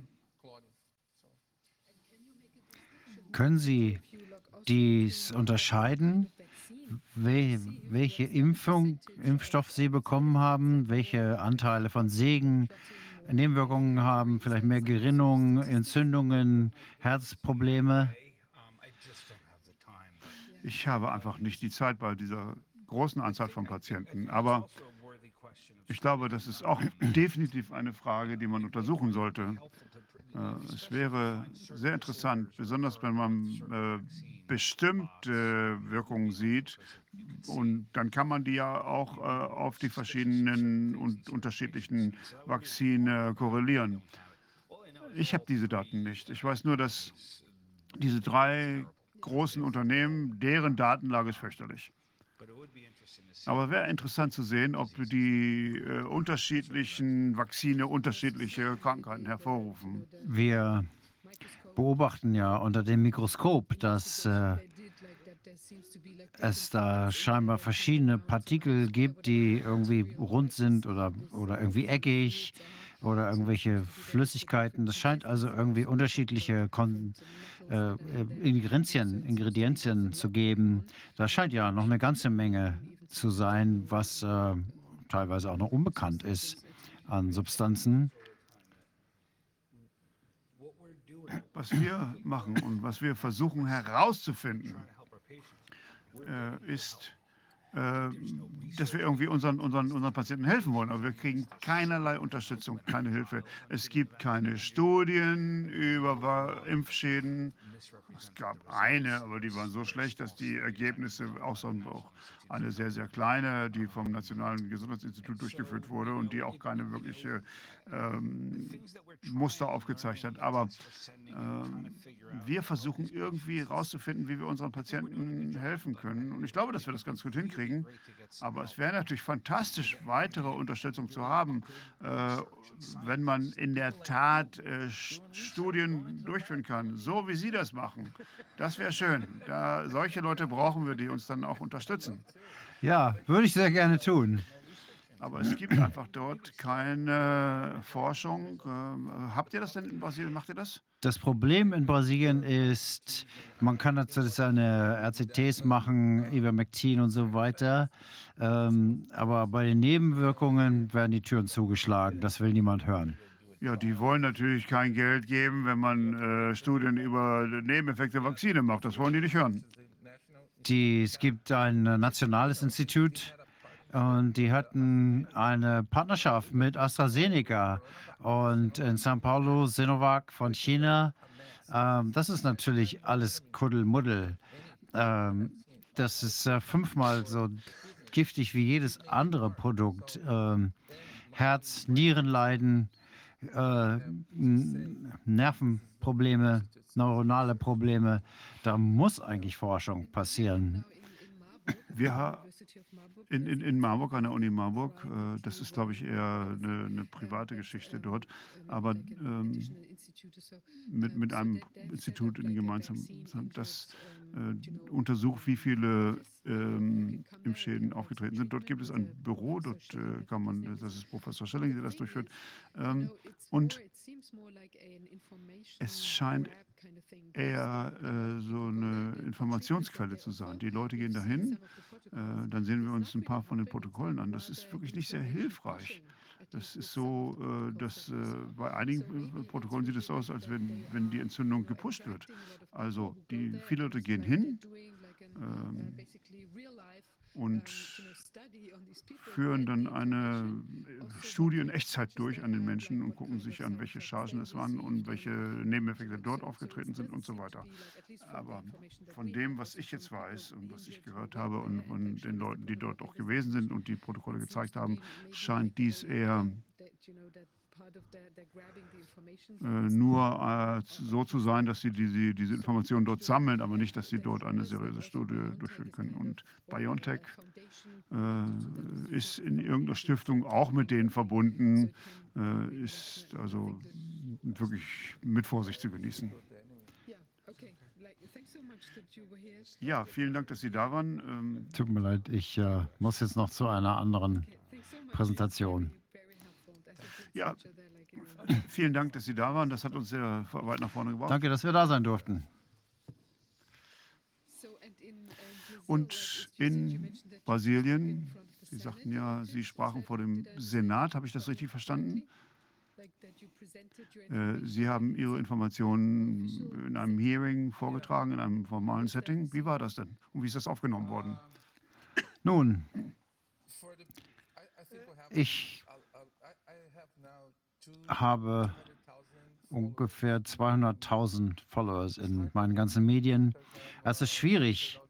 Können Sie dies unterscheiden, wel- welche Impfung, Impfstoff Sie bekommen haben, welche Anteile von Segen, Nebenwirkungen haben, vielleicht mehr Gerinnung, Entzündungen, Herzprobleme? Ich habe einfach nicht die Zeit bei dieser großen Anzahl von Patienten. Aber ich glaube, das ist auch definitiv eine Frage, die man untersuchen sollte. Äh, Es wäre sehr interessant, besonders wenn man äh, bestimmte Wirkungen sieht. Und dann kann man die ja auch äh, auf die verschiedenen und unterschiedlichen Vakzine korrelieren. Ich habe diese Daten nicht. Ich weiß nur, dass diese drei großen Unternehmen, deren Datenlage ist fürchterlich. Aber wäre interessant zu sehen, ob die äh, unterschiedlichen Vakzine unterschiedliche Krankheiten hervorrufen. Wir beobachten ja unter dem Mikroskop, dass äh, es da scheinbar verschiedene Partikel gibt, die irgendwie rund sind oder, oder irgendwie eckig oder irgendwelche Flüssigkeiten. Das scheint also irgendwie unterschiedliche Kon äh, Ingredienzien, Ingredienzien zu geben. Da scheint ja noch eine ganze Menge zu sein, was äh, teilweise auch noch unbekannt ist an Substanzen. Was wir machen und was wir versuchen herauszufinden, äh, ist, äh, dass wir irgendwie unseren, unseren, unseren Patienten helfen wollen. Aber wir kriegen keinerlei Unterstützung, keine Hilfe. Es gibt keine Studien über Impfschäden. Es gab eine, aber die waren so schlecht, dass die Ergebnisse, auch eine sehr, sehr kleine, die vom Nationalen Gesundheitsinstitut durchgeführt wurde und die auch keine wirkliche ähm, Muster aufgezeigt hat. Aber ähm, wir versuchen irgendwie herauszufinden, wie wir unseren Patienten helfen können. Und ich glaube, dass wir das ganz gut hinkriegen. Aber es wäre natürlich fantastisch, weitere Unterstützung zu haben, äh, wenn man in der Tat äh, Studien durchführen kann, so wie Sie das machen. Das wäre schön. Da, solche Leute brauchen wir, die uns dann auch unterstützen. Ja, würde ich sehr gerne tun. Aber es gibt einfach dort keine Forschung. Ähm, habt ihr das denn in Brasilien? Macht ihr das? Das Problem in Brasilien ist, man kann natürlich seine RCTs machen, Ivermectin und so weiter, ähm, aber bei den Nebenwirkungen werden die Türen zugeschlagen. Das will niemand hören. Ja, die wollen natürlich kein Geld geben, wenn man äh, Studien über Nebeneffekte der Vakzine macht. Das wollen die nicht hören. Die, es gibt ein nationales Institut und die hatten eine Partnerschaft mit AstraZeneca und in São Paulo Sinovac von China. Ähm, das ist natürlich alles Kuddelmuddel. Ähm, das ist äh, fünfmal so giftig wie jedes andere Produkt. Ähm, Herz, Nierenleiden, äh, Nervenprobleme, neuronale Probleme. Da muss eigentlich Forschung passieren. Wir ha in, in, Marburg, an der Uni Marburg, äh, das ist, glaube ich, eher eine, eine private Geschichte dort, aber ähm, mit, mit einem Institut in gemeinsam, das äh, untersucht, wie viele ähm, Impfschäden aufgetreten sind. Dort gibt es ein Büro, dort äh, kann man, das ist Professor Schilling, der das durchführt. Ähm, und es scheint eher äh, so eine Informationsquelle zu sein. Die Leute gehen dahin, äh, dann sehen wir uns ein paar von den Protokollen an. Das ist wirklich nicht sehr hilfreich. Das ist so, äh, dass äh, bei einigen äh, Protokollen sieht es aus, als wenn, wenn die Entzündung gepusht wird. Also die, viele Leute gehen hin ähm, und führen dann eine Studie in Echtzeit durch an den Menschen und gucken sich an, welche Chargen es waren und welche Nebeneffekte dort aufgetreten sind und so weiter. Aber von dem, was ich jetzt weiß und was ich gehört habe und von den Leuten, die dort auch gewesen sind und die Protokolle gezeigt haben, scheint dies eher nur äh, so zu sein, dass sie diese, diese Informationen dort sammeln, aber nicht, dass sie dort eine seriöse Studie durchführen können. Und BioNTech äh, ist in irgendeiner Stiftung auch mit denen verbunden, äh, ist also wirklich mit Vorsicht zu genießen. Ja, vielen Dank, dass Sie da waren. Ähm, Tut mir leid, ich äh, muss jetzt noch zu einer anderen Präsentation. Ja, vielen Dank, dass Sie da waren. Das hat uns sehr weit nach vorne gebracht. Danke, dass wir da sein durften. Und in Brasilien, Sie sagten ja, Sie sprachen vor dem Senat, habe ich das richtig verstanden? Äh, Sie haben Ihre Informationen in einem Hearing vorgetragen, in einem formalen Setting. Wie war das denn? Und wie ist das aufgenommen worden? Nun, ich habe ungefähr 200.000 Followers in meinen ganzen Medien. Es ist schwierig,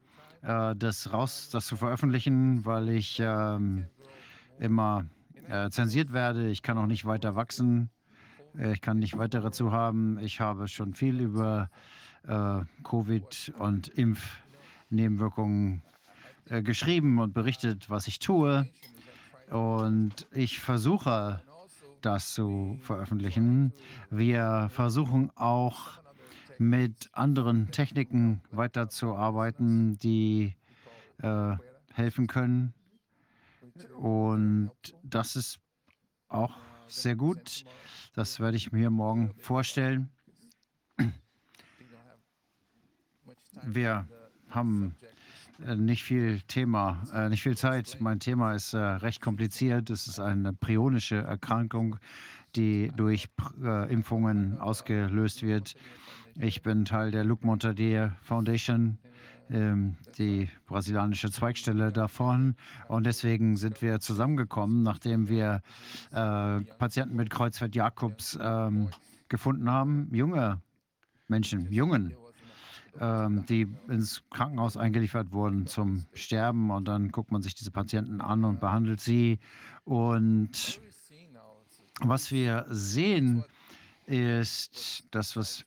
äh, das raus, das zu veröffentlichen, weil ich ähm, immer äh, zensiert werde. Ich kann auch nicht weiter wachsen. Ich kann nicht weitere zu haben. Ich habe schon viel über äh, Covid und Impfnebenwirkungen geschrieben und berichtet, was ich tue. Und ich versuche, das zu veröffentlichen. Wir versuchen auch mit anderen Techniken weiterzuarbeiten, die äh, helfen können. Und das ist auch sehr gut. Das werde ich mir morgen vorstellen. Wir haben nicht viel Thema, äh, nicht viel Zeit. Mein Thema ist äh, recht kompliziert. Es ist eine prionische Erkrankung, die durch äh, Impfungen ausgelöst wird. Ich bin Teil der Luc Montadier Foundation, ähm, die brasilianische Zweigstelle davon. Und deswegen sind wir zusammengekommen, nachdem wir äh, Patienten mit Kreuzfeld-Jakobs ähm, gefunden haben, junge Menschen, Jungen, ähm, die ins Krankenhaus eingeliefert wurden zum Sterben. Und dann guckt man sich diese Patienten an und behandelt sie. Und was wir sehen, ist das, was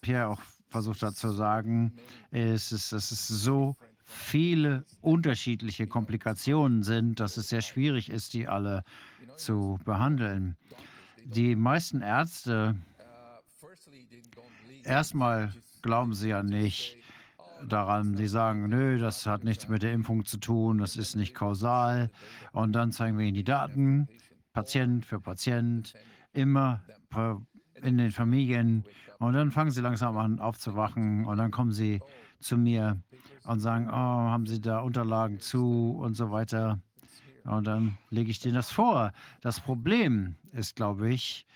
Pierre auch versucht hat zu sagen, ist, ist, dass es so viele unterschiedliche Komplikationen sind, dass es sehr schwierig ist, die alle zu behandeln. Die meisten Ärzte, erstmal glauben sie ja nicht daran, die sagen, nö, das hat nichts mit der Impfung zu tun, das ist nicht kausal. Und dann zeigen wir ihnen die Daten, Patient für Patient, immer in den Familien. Und dann fangen sie langsam an aufzuwachen und dann kommen sie zu mir und sagen, oh, haben Sie da Unterlagen zu und so weiter. Und dann lege ich denen das vor. Das Problem ist, glaube ich,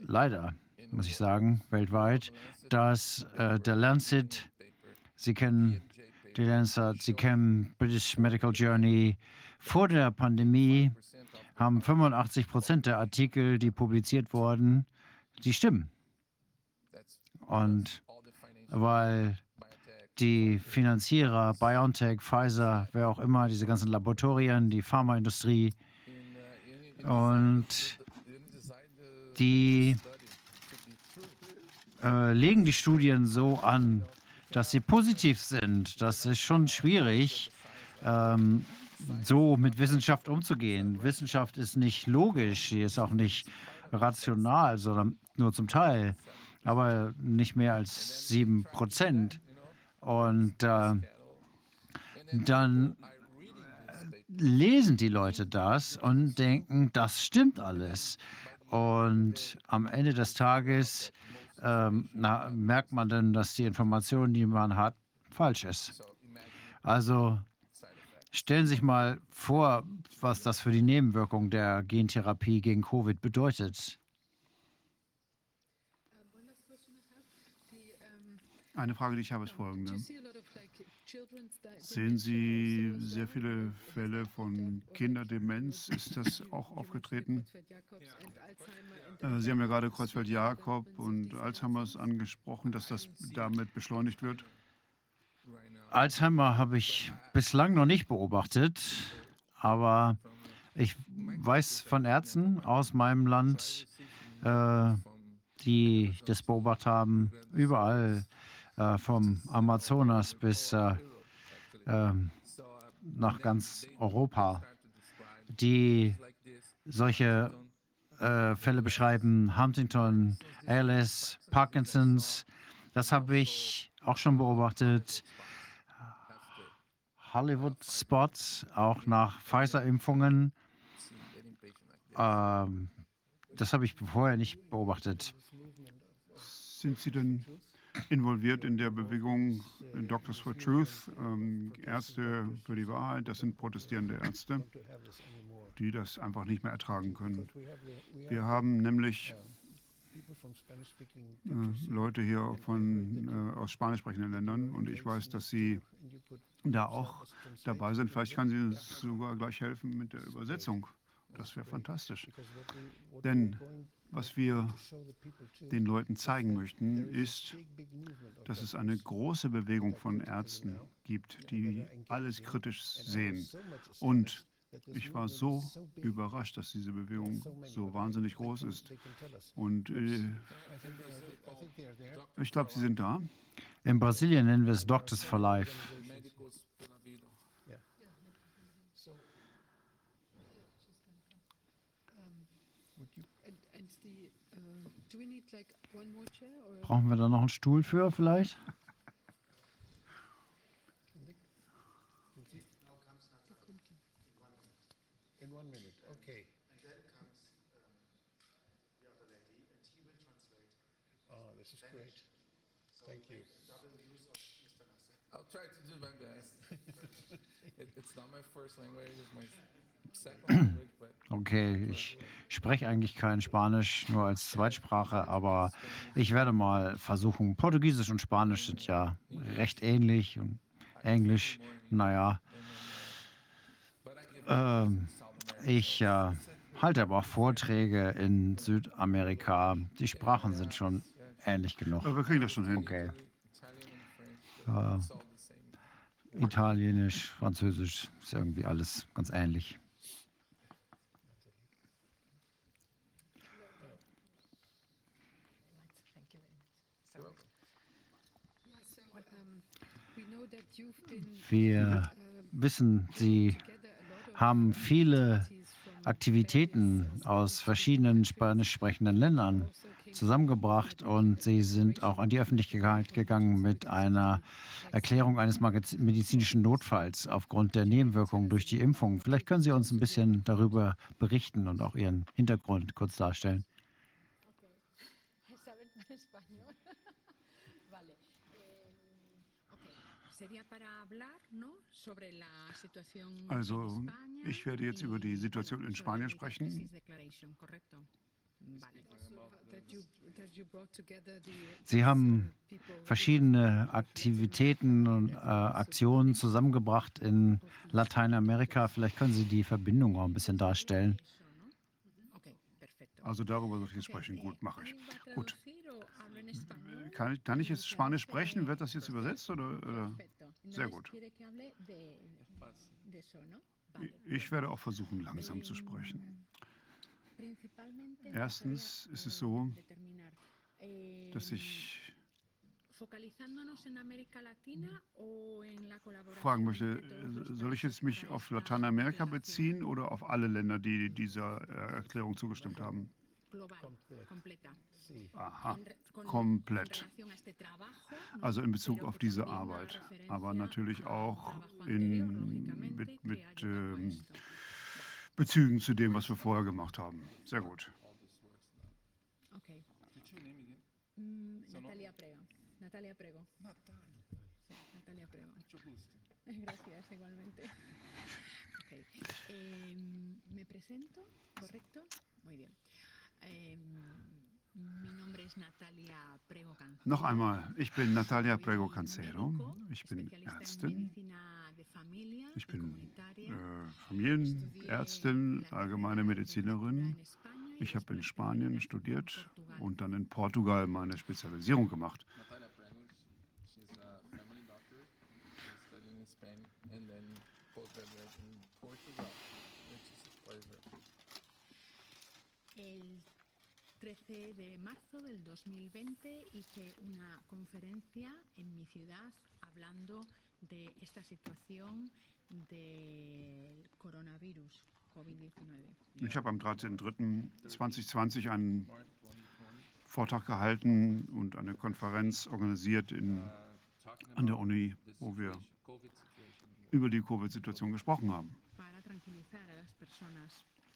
leider, muss ich sagen, weltweit, dass äh, der Lancet, Sie kennen die Lancet, Sie kennen British Medical Journey, vor der Pandemie haben 85 Prozent der Artikel, die publiziert wurden, die stimmen. Und weil die Finanzierer, BioNTech, Pfizer, wer auch immer, diese ganzen Laboratorien, die Pharmaindustrie und die äh, legen die Studien so an, dass sie positiv sind. Das ist schon schwierig, ähm, so mit Wissenschaft umzugehen. Wissenschaft ist nicht logisch, sie ist auch nicht rational, sondern nur zum Teil, aber nicht mehr als sieben Prozent. Und äh, dann lesen die Leute das und denken, das stimmt alles. Und am Ende des Tages ähm, na, merkt man dann, dass die Information, die man hat, falsch ist. Also stellen Sie sich mal vor, was das für die Nebenwirkung der Gentherapie gegen Covid bedeutet. Eine Frage, die ich habe, ist folgende. Sehen Sie sehr viele Fälle von Kinderdemenz? Ist das auch aufgetreten? Äh, Sie haben ja gerade Kreuzfeld-Jakob und Alzheimer's angesprochen, dass das damit beschleunigt wird. Alzheimer habe ich bislang noch nicht beobachtet, aber ich weiß von Ärzten aus meinem Land, äh, die das beobachtet haben, überall äh, vom Amazonas bis äh, ähm, nach ganz Europa, die solche äh, Fälle beschreiben, Huntington, ALS, Parkinsons, das habe ich auch schon beobachtet. Hollywood-Spots, auch nach Pfizer-Impfungen. Ähm, das habe ich vorher nicht beobachtet. Sind Sie denn involviert in der Bewegung Doctors for Truth, ähm, Ärzte für die Wahrheit? Das sind protestierende Ärzte, die das einfach nicht mehr ertragen können. Wir haben nämlich äh, Leute hier von, äh, aus spanisch sprechenden Ländern und ich weiß, dass sie da auch dabei sind. Vielleicht kann sie uns sogar gleich helfen mit der Übersetzung. Das wäre fantastisch. Denn was wir den Leuten zeigen möchten, ist, dass es eine große Bewegung von Ärzten gibt, die alles kritisch sehen. Und ich war so überrascht, dass diese Bewegung so wahnsinnig groß ist. Und äh, ich glaube, sie sind da. In Brasilien nennen wir es Doctors for Life. Brauchen wir da noch einen Stuhl für vielleicht? In one minute, okay. Oh, this is great. Thank you. I'll try to do my best. [LAUGHS] it, it's not my first language, it's my second language, but Okay, ich spreche eigentlich kein Spanisch, nur als Zweitsprache, aber ich werde mal versuchen. Portugiesisch und Spanisch sind ja recht ähnlich und Englisch, naja. Ähm, ich äh, halte aber auch Vorträge in Südamerika. Die Sprachen sind schon ähnlich genug. Aber wir kriegen das schon hin. Okay. Äh. Italienisch, Französisch ist irgendwie alles ganz ähnlich. Wir wissen, Sie haben viele Aktivitäten aus verschiedenen spanisch sprechenden Ländern zusammengebracht und Sie sind auch an die Öffentlichkeit gegangen mit einer Erklärung eines medizinischen Notfalls aufgrund der Nebenwirkungen durch die Impfung. Vielleicht können Sie uns ein bisschen darüber berichten und auch Ihren Hintergrund kurz darstellen. Also, ich werde jetzt über die Situation in Spanien sprechen. Sie haben verschiedene Aktivitäten und äh, Aktionen zusammengebracht in Lateinamerika. Vielleicht können Sie die Verbindung auch ein bisschen darstellen. Also darüber sollte ich sprechen. eh, Gut, mache ich. ¿alguien va a Gut. Kann ich, kann ich jetzt Spanisch sprechen? Wird das jetzt übersetzt oder? oder? Sehr gut. Ich werde auch versuchen, langsam zu sprechen. Erstens ist es so, eh, dass ich fragen möchte, soll ich jetzt mich auf Lateinamerika beziehen oder auf alle Länder, die dieser äh, Erklärung zugestimmt haben? Aha, komplett. Also in Bezug auf diese Arbeit, aber natürlich auch in, mit, mit ähm, esto. Bezügen zu dem, was wir vorher gemacht haben. Sehr gut. Ok. What's your name again? Mm, Natalia Prego. Natalia Prego. Natalia. Prego. [LAUGHS] Gracias, igualmente. Ok. Em, ¿Me presento? ¿Correcto? Muy bien. Em, Noch einmal, ich bin Natalia Prego Cancero. Ich bin Ärztin. Ich bin äh, Familienärztin, allgemeine Medizinerin. Ich habe in Spanien studiert und dann in Portugal meine Spezialisierung gemacht. 13 de marzo del 2020 hice una conferencia en mi ciudad hablando de esta situación del coronavirus COVID-19. Ich habe am 13.03.2020 einen Vortrag gehalten und eine Konferenz organisiert in, an der Uni, wo wir über die Covid-Situation gesprochen haben.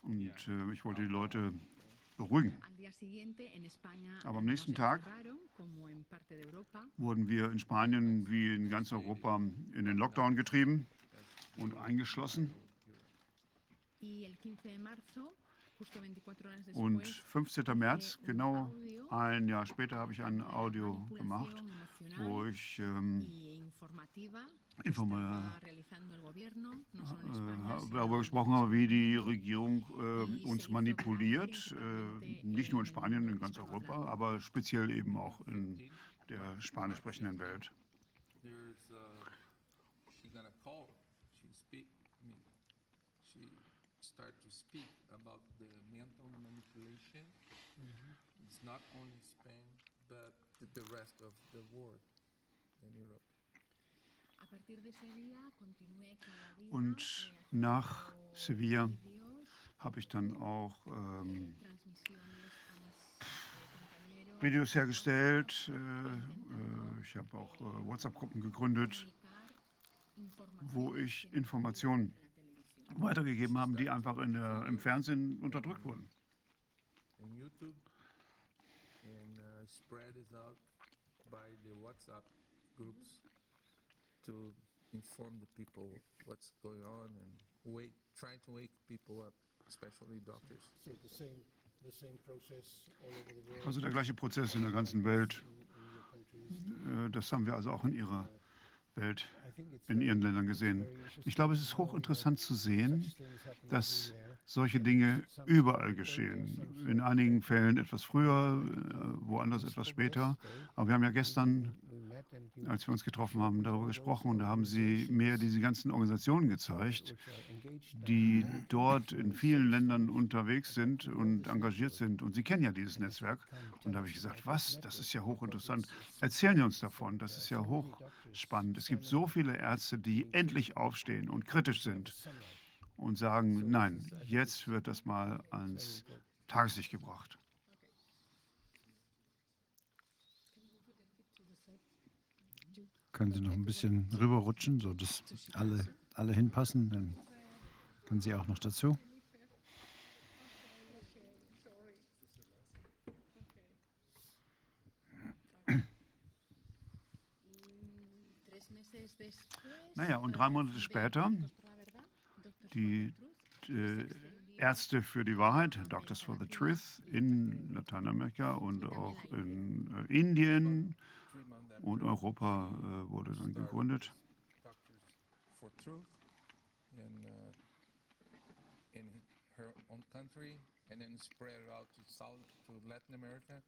Und äh, ich wollte die Leute beruhigen. Aber am nos nächsten Tag Wurden wir in Spanien wie in ganz Europa in den Lockdown getrieben und eingeschlossen. y el 15 de marzo, justo 24 horas Und después, 15. März, hice un genau ein Jahr später, habe ich ein Audio gemacht, wo ich ähm, darüber en gesprochen habe, wie die Regierung äh, uns manipuliert. Äh, nicht nur in Spanien, in ganz Europa, aber speziell eben auch in der spanisch sprechenden Welt. There's, uh. It's not only Spain, but the, the rest of the world in Europe. Und eh, nach Sevilla habe ich dann auch ähm, eh, compañeros, Videos hergestellt. Äh, äh, ich habe auch äh, WhatsApp-Gruppen gegründet, wo ich Informationen weitergegeben habe, die einfach in der, im Fernsehen unterdrückt wurden. and uh, spread it out by the WhatsApp groups to inform the people what's going on and wake, try to wake people up, especially doctors. So the same, the same process all over the world. Also der gleiche Prozess in der ganzen Welt. in your countries. Äh, das haben wir also auch in Ihrer Welt, I think it's in Ihren Ländern gesehen. Ich glaube, es ist hochinteressant zu sehen, such things happen dass everywhere. solche Dinge überall geschehen. In einigen Fällen etwas früher, äh, woanders etwas später. Aber wir haben ja gestern, Als wir uns getroffen haben, darüber gesprochen und da haben Sie mir diese ganzen Organisationen gezeigt, die dort in vielen Ländern unterwegs sind und engagiert sind. Und Sie kennen ja dieses Netzwerk. Und da habe ich gesagt, was? Das ist ja hochinteressant. Erzählen Sie uns davon. Das ist ja hochspannend. Es gibt so viele Ärzte, die endlich aufstehen und kritisch sind und sagen, nein, jetzt wird das mal ans Tageslicht gebracht. Können Sie noch ein bisschen rüberrutschen, so dass alle, alle hinpassen? Dann können Sie auch noch dazu. Naja, und drei Monate später, die äh, Ärzte für die Wahrheit, Doctors for the Truth, in Lateinamerika und auch in äh, Indien und Europa äh, wurde dann gegründet. Doctors for Truth in, in her own country and then spread it out to South, to Latin America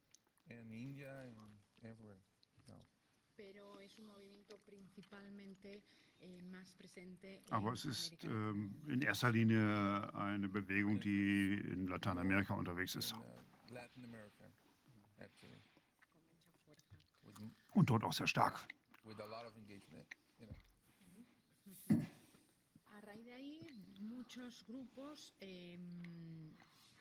and India and everywhere. No. Pero es un movimiento principalmente más presente en Aber es ist ähm, in erster Linie eine Bewegung, die in Lateinamerika unterwegs ist uh, Latin America, actually, con mucha fuerza. with, m- und dort auch sehr stark. with a lot of engagement. You know. A raíz de ahí, muchos grupos eh,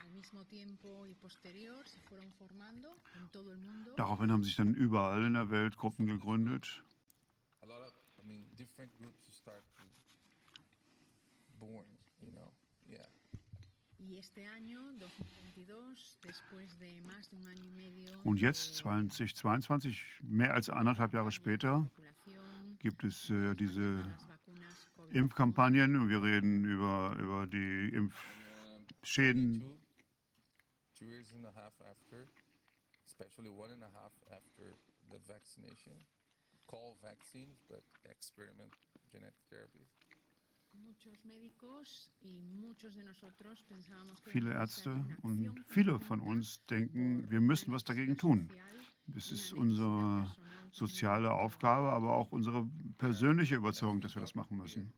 al mismo tiempo y posterior se fueron formando en todo el mundo. Daraufhin haben sich dann überall in der Welt Gruppen gegründet. A lot of, I mean, different groups start to born. You know. Und jetzt, de 2022, mehr als anderthalb Jahre später, gibt es äh, diese. Impfkampagnen und wir reden über, über die Impfschäden. two, two years and a half after, especially one and a half after the vaccination, call vaccines, but experiment genetic therapies. Viele Ärzte und viele von uns denken, wir müssen was dagegen tun. y ist unsere soziale. Aufgabe, aber auch unsere persönliche Überzeugung, dass wir das machen müssen.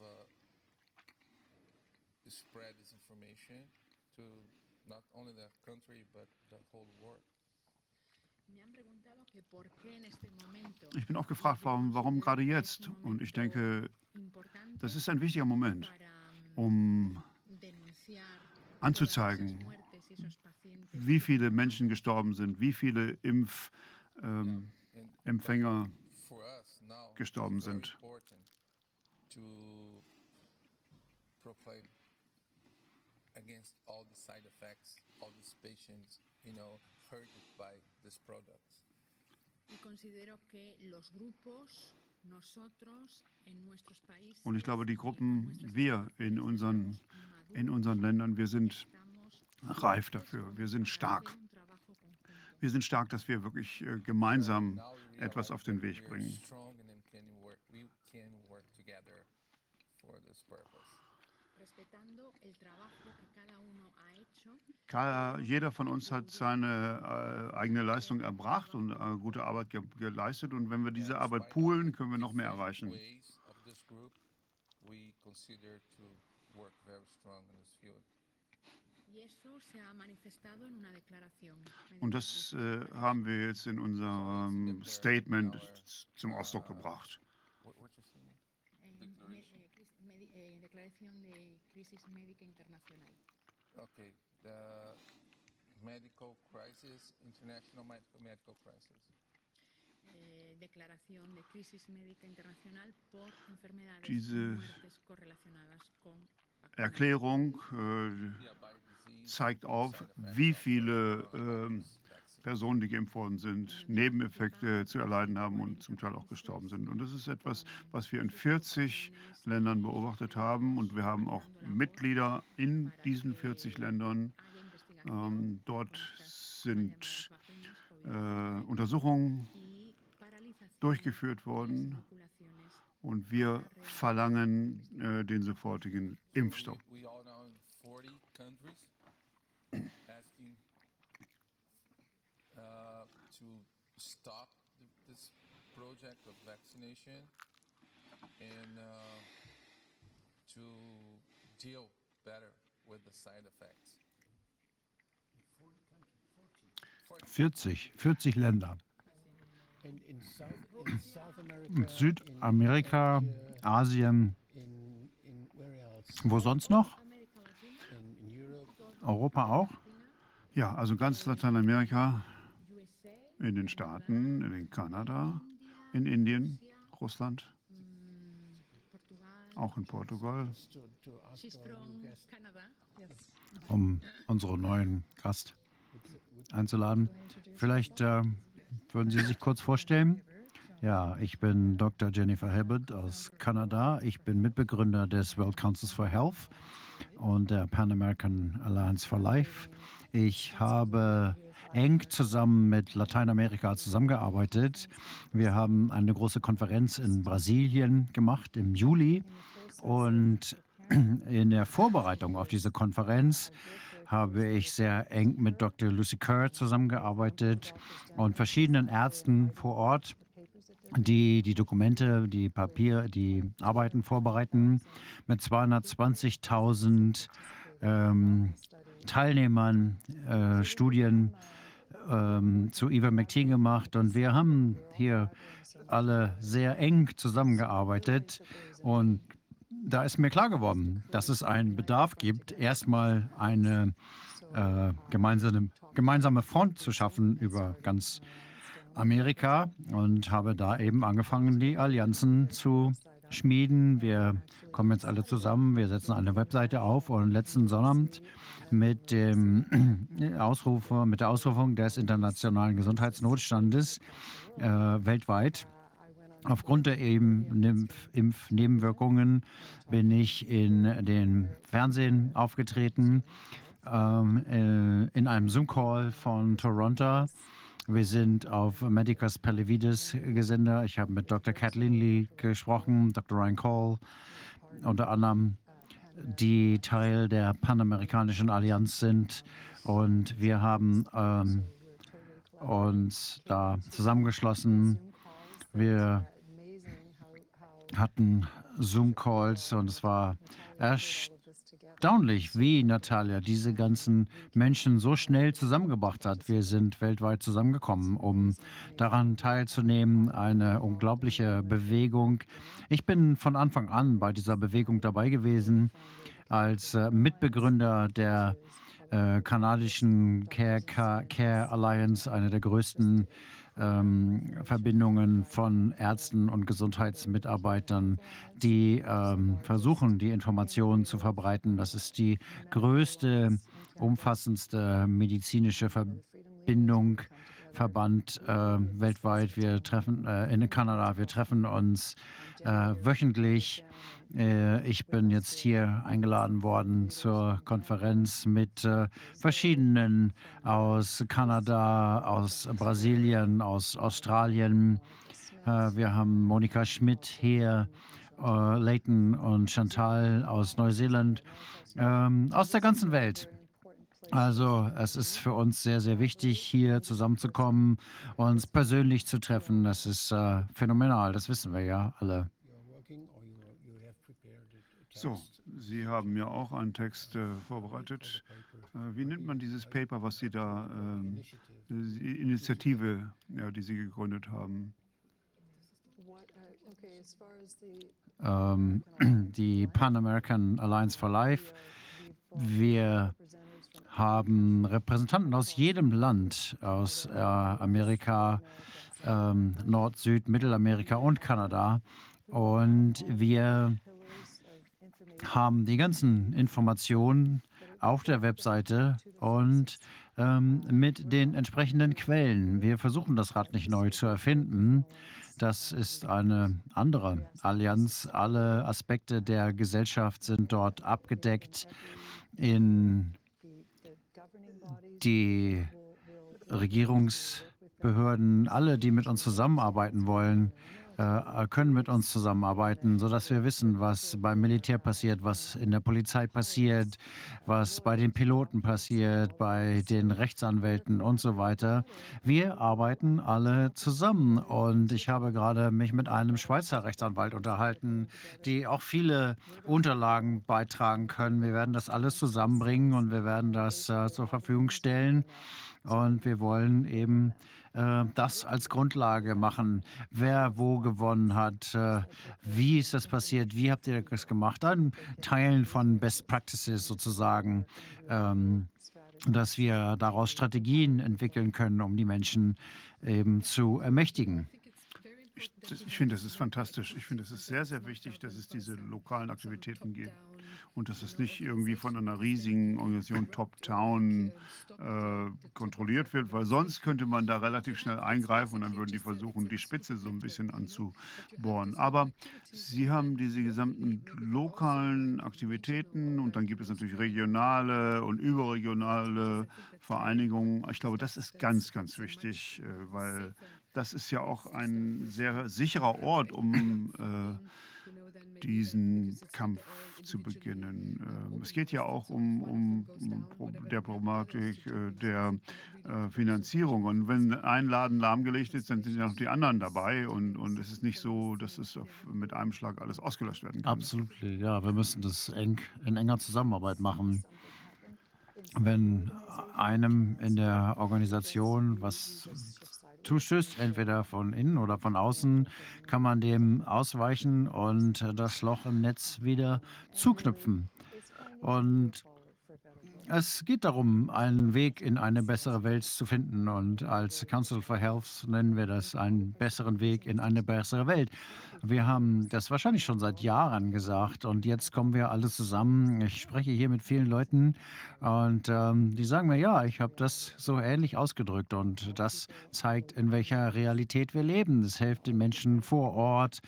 Uh, spread this information to not only the country but the whole world. Ich bin auch gefragt worden, warum gerade jetzt? Und ich denke, das ist ein wichtiger Moment, um anzuzeigen, wie viele Menschen gestorben sind, wie viele Impfempfänger ähm, gestorben sind. against all the side effects, all these patients, you know, hurted by these products. Und ich glaube, die Gruppen, wir in unseren, in unseren Ländern, wir sind reif dafür. Wir sind stark. Wir sind stark, dass wir wirklich äh, gemeinsam etwas auf den Weg bringen. Jeder von uns hat seine äh, eigene Leistung erbracht und äh, gute Arbeit ge geleistet. Und wenn wir diese And Arbeit poolen, können wir noch mehr erreichen. Und das äh, haben wir jetzt in unserem Statement zum Ausdruck gebracht. Eh, eh, declaración de crisis médica internacional. Okay, the medical crisis, international medical, medical crisis. Eh, declaración de crisis médica internacional por enfermedades Diese correlacionadas con. Erklärung äh, zeigt auf, wie viele vaccine. Personen, die geimpft worden sind, Nebeneffekte zu erleiden haben und zum Teil auch gestorben sind. Und das ist etwas, was wir in 40 Ländern beobachtet haben. Und wir haben auch Mitglieder in diesen 40 Ländern. Ähm, dort sind äh, Untersuchungen durchgeführt worden. Und wir verlangen äh, den sofortigen Impfstopp. We, we are now in 40 countries asking uh, to stop th- this project of vaccination and uh, to deal better with the side effects. 40, 40 Länder. In, Südamerika, Asien, wo sonst noch? Europa auch? Ja, also ganz Lateinamerika, in den Staaten, in den Kanada, in Indien, Russland, auch in Portugal. Um unseren neuen Gast einzuladen. Vielleicht äh, würden Sie sich kurz vorstellen? Ja, ich bin Dr. Jennifer Hibbert aus Kanada. Ich bin Mitbegründer des World Councils for Health und der Pan American Alliance for Life. Ich habe eng zusammen mit Lateinamerika zusammengearbeitet. Wir haben eine große Konferenz in Brasilien gemacht im Juli und in der Vorbereitung auf diese Konferenz habe ich sehr eng mit Dr. Lucy Kerr zusammengearbeitet und verschiedenen Ärzten vor Ort, die die Dokumente, die Papier, die Arbeiten vorbereiten, mit 220.000 ähm, Teilnehmern äh, Studien ähm, zu Ivermectin gemacht und wir haben hier alle sehr eng zusammengearbeitet und da ist mir klar geworden, dass es einen Bedarf gibt, erstmal eine äh, gemeinsame, gemeinsame Front zu schaffen über ganz Amerika und habe da eben angefangen, die Allianzen zu schmieden. Wir kommen jetzt alle zusammen, wir setzen eine Webseite auf und letzten Sonnabend mit dem [CLEARS THROAT] Ausruf, mit der Ausrufung des internationalen Gesundheitsnotstandes äh, weltweit Aufgrund der eben Impfnebenwirkungen bin ich in den Fernsehen aufgetreten, ähm, äh, in einem Zoom-Call von Toronto. Wir sind auf Medicus Pellevidis Gesender. Ich habe mit Dr. Kathleen Lee gesprochen, Dr. Ryan Cole unter anderem, die Teil der Panamerikanischen Allianz sind. Und wir haben ähm, uns da zusammengeschlossen wir hatten Zoom-Calls und es war erstaunlich, wie Natalia diese ganzen Menschen so schnell zusammengebracht hat. Wir sind weltweit zusammengekommen, um daran teilzunehmen. Eine unglaubliche Bewegung. Ich bin von Anfang an bei dieser Bewegung dabei gewesen als äh, Mitbegründer der äh, kanadischen Care, Care Alliance, einer der größten ähm, Verbindungen von Ärzten und Gesundheitsmitarbeitern, die ähm, versuchen, die Informationen zu verbreiten. Das ist die größte, umfassendste medizinische Verbindung, Verband äh, weltweit. Wir treffen äh, in Kanada, wir treffen uns äh, wöchentlich ich bin jetzt hier eingeladen worden zur Konferenz mit äh, verschiedenen aus Kanada, aus Brasilien, aus Australien. Äh, wir haben Monika Schmidt hier, Leighton und Chantal aus Neuseeland, ähm, aus der ganzen Welt. Also es ist für uns sehr, sehr wichtig, hier zusammenzukommen, uns persönlich zu treffen. Das ist äh, phänomenal, das wissen wir ja alle. So, Sie haben ja auch einen Text äh, vorbereitet. Äh, wie nennt man dieses Paper, was Sie da, ähm, die Initiative, ja, die Sie gegründet haben? Ähm, [CLEARS THROAT] die Pan American Alliance for Life. Wir haben Repräsentanten aus jedem Land, aus äh, Amerika, ähm, Nord, Süd, Mittelamerika und Kanada. Und wir haben die ganzen Informationen auf der Webseite und ähm, mit den entsprechenden Quellen. Wir versuchen das Rad nicht neu zu erfinden. Das ist eine andere Allianz. Alle Aspekte der Gesellschaft sind dort abgedeckt. In die Regierungsbehörden, alle, die mit uns zusammenarbeiten wollen, können mit uns zusammenarbeiten, sodass wir wissen, was beim Militär passiert, was in der Polizei passiert, was bei den Piloten passiert, bei den Rechtsanwälten und so weiter. Wir arbeiten alle zusammen und ich habe gerade mich mit einem Schweizer Rechtsanwalt unterhalten, die auch viele Unterlagen beitragen können. Wir werden das alles zusammenbringen und wir werden das äh, zur Verfügung stellen. Und wir wollen eben äh, das als Grundlage machen, wer wo gewonnen hat, äh, wie ist das passiert, wie habt ihr das gemacht, dann Teilen von Best Practices sozusagen, ähm, dass wir daraus Strategien entwickeln können, um die Menschen eben zu ermächtigen. Ich, ich finde, das ist fantastisch. Ich finde, es ist sehr, sehr wichtig, dass es diese lokalen Aktivitäten gibt und dass es nicht irgendwie von einer riesigen Organisation Top-Town äh, kontrolliert wird, weil sonst könnte man da relativ schnell eingreifen und dann würden die versuchen, die Spitze so ein bisschen anzubohren. Aber Sie haben diese gesamten lokalen Aktivitäten und dann gibt es natürlich regionale und überregionale Vereinigungen. Ich glaube, das ist ganz, ganz wichtig, äh, weil das ist ja auch ein sehr sicherer Ort, um äh, diesen Kampf zu beginnen. Ähm, Es geht ja auch um, um, der Problematik äh, der äh, Finanzierung. Und wenn ein Laden lahmgelegt ist, dann sind ja noch die anderen dabei. Und, und es ist nicht so, dass es mit einem Schlag alles ausgelöscht werden kann. Absolut, ja. Wir müssen das eng, in enger Zusammenarbeit machen. Wenn einem in der Organisation was zustößt, entweder von innen oder von außen, kann man dem ausweichen und äh, das Loch im Netz wieder zuknüpfen. Und es geht darum, einen Weg in eine bessere Welt zu finden. Und als Council for Health nennen wir das einen besseren Weg in eine bessere Welt. Wir haben das wahrscheinlich schon seit Jahren gesagt und jetzt kommen wir alle zusammen. Ich spreche hier mit vielen Leuten und ähm, die sagen mir, ja, ich habe das so ähnlich ausgedrückt und das zeigt, in welcher Realität wir leben. Es hilft den Menschen vor Ort,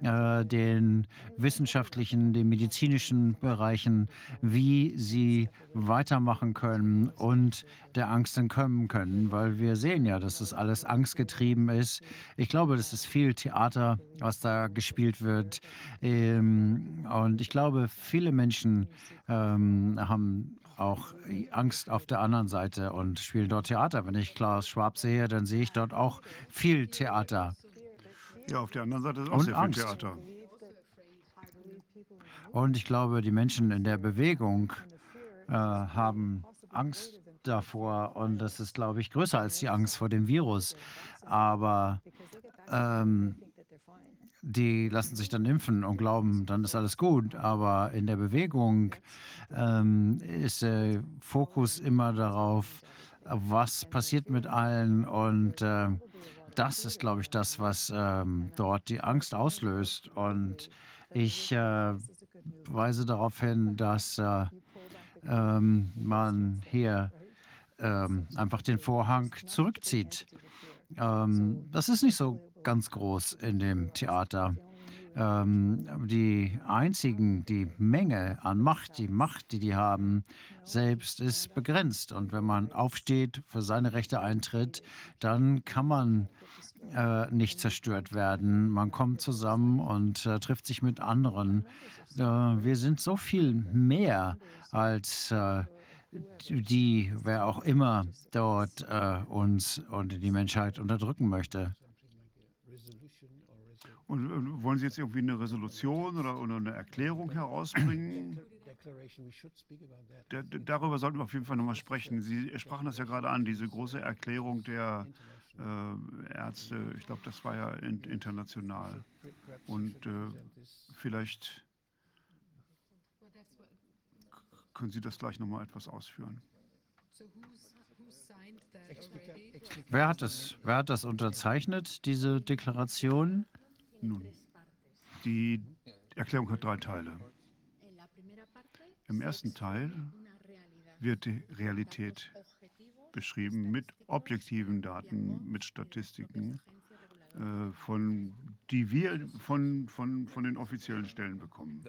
äh, den wissenschaftlichen, den medizinischen Bereichen, wie sie weitermachen können und der Angst entkommen können, weil wir sehen ja, dass das alles angstgetrieben ist. Ich glaube, das ist viel Theater, was da gespielt wird. Ähm, und ich glaube, viele Menschen ähm, haben auch Angst auf der anderen Seite und spielen dort Theater. Wenn ich Klaus Schwab sehe, dann sehe ich dort auch viel Theater. Ja, auf der anderen Seite ist auch Und sehr viel Angst. Theater. Und ich glaube, die Menschen in der Bewegung äh, haben Angst davor. Und das ist, glaube ich, größer als die Angst vor dem Virus. Aber ähm, die lassen sich dann impfen und glauben, dann ist alles gut. Aber in der Bewegung ähm, ist der Fokus immer darauf, was passiert mit allen. Und äh, das ist, glaube ich, das, was ähm, dort die Angst auslöst. Und ich äh, weise darauf hin, dass äh, ähm, man hier ähm, einfach den Vorhang zurückzieht. Ähm, das ist nicht so ganz groß in dem Theater. Ähm, die einzigen, die Menge an Macht, die Macht, die die haben, selbst ist begrenzt. Und wenn man aufsteht, für seine Rechte eintritt, dann kann man äh, nicht zerstört werden. Man kommt zusammen und äh, trifft sich mit anderen. Äh, wir sind so viel mehr als äh, die, wer auch immer dort äh, uns und die Menschheit unterdrücken möchte. Und wollen Sie jetzt irgendwie eine Resolution oder, eine Erklärung herausbringen? Da, da- darüber sollten wir auf jeden Fall nochmal sprechen. Sie sprachen das ja gerade an, diese große Erklärung der äh, Ärzte. Ich glaube, das war ja in, international. Und äh, vielleicht können Sie das gleich nochmal etwas ausführen. Wer hat das, wer hat das unterzeichnet, diese Deklaration? Nun, die Erklärung hat drei Teile. Im ersten Teil wird die Realität beschrieben mit objektiven Daten, mit Statistiken, äh, von, die wir von, von, von den offiziellen Stellen bekommen.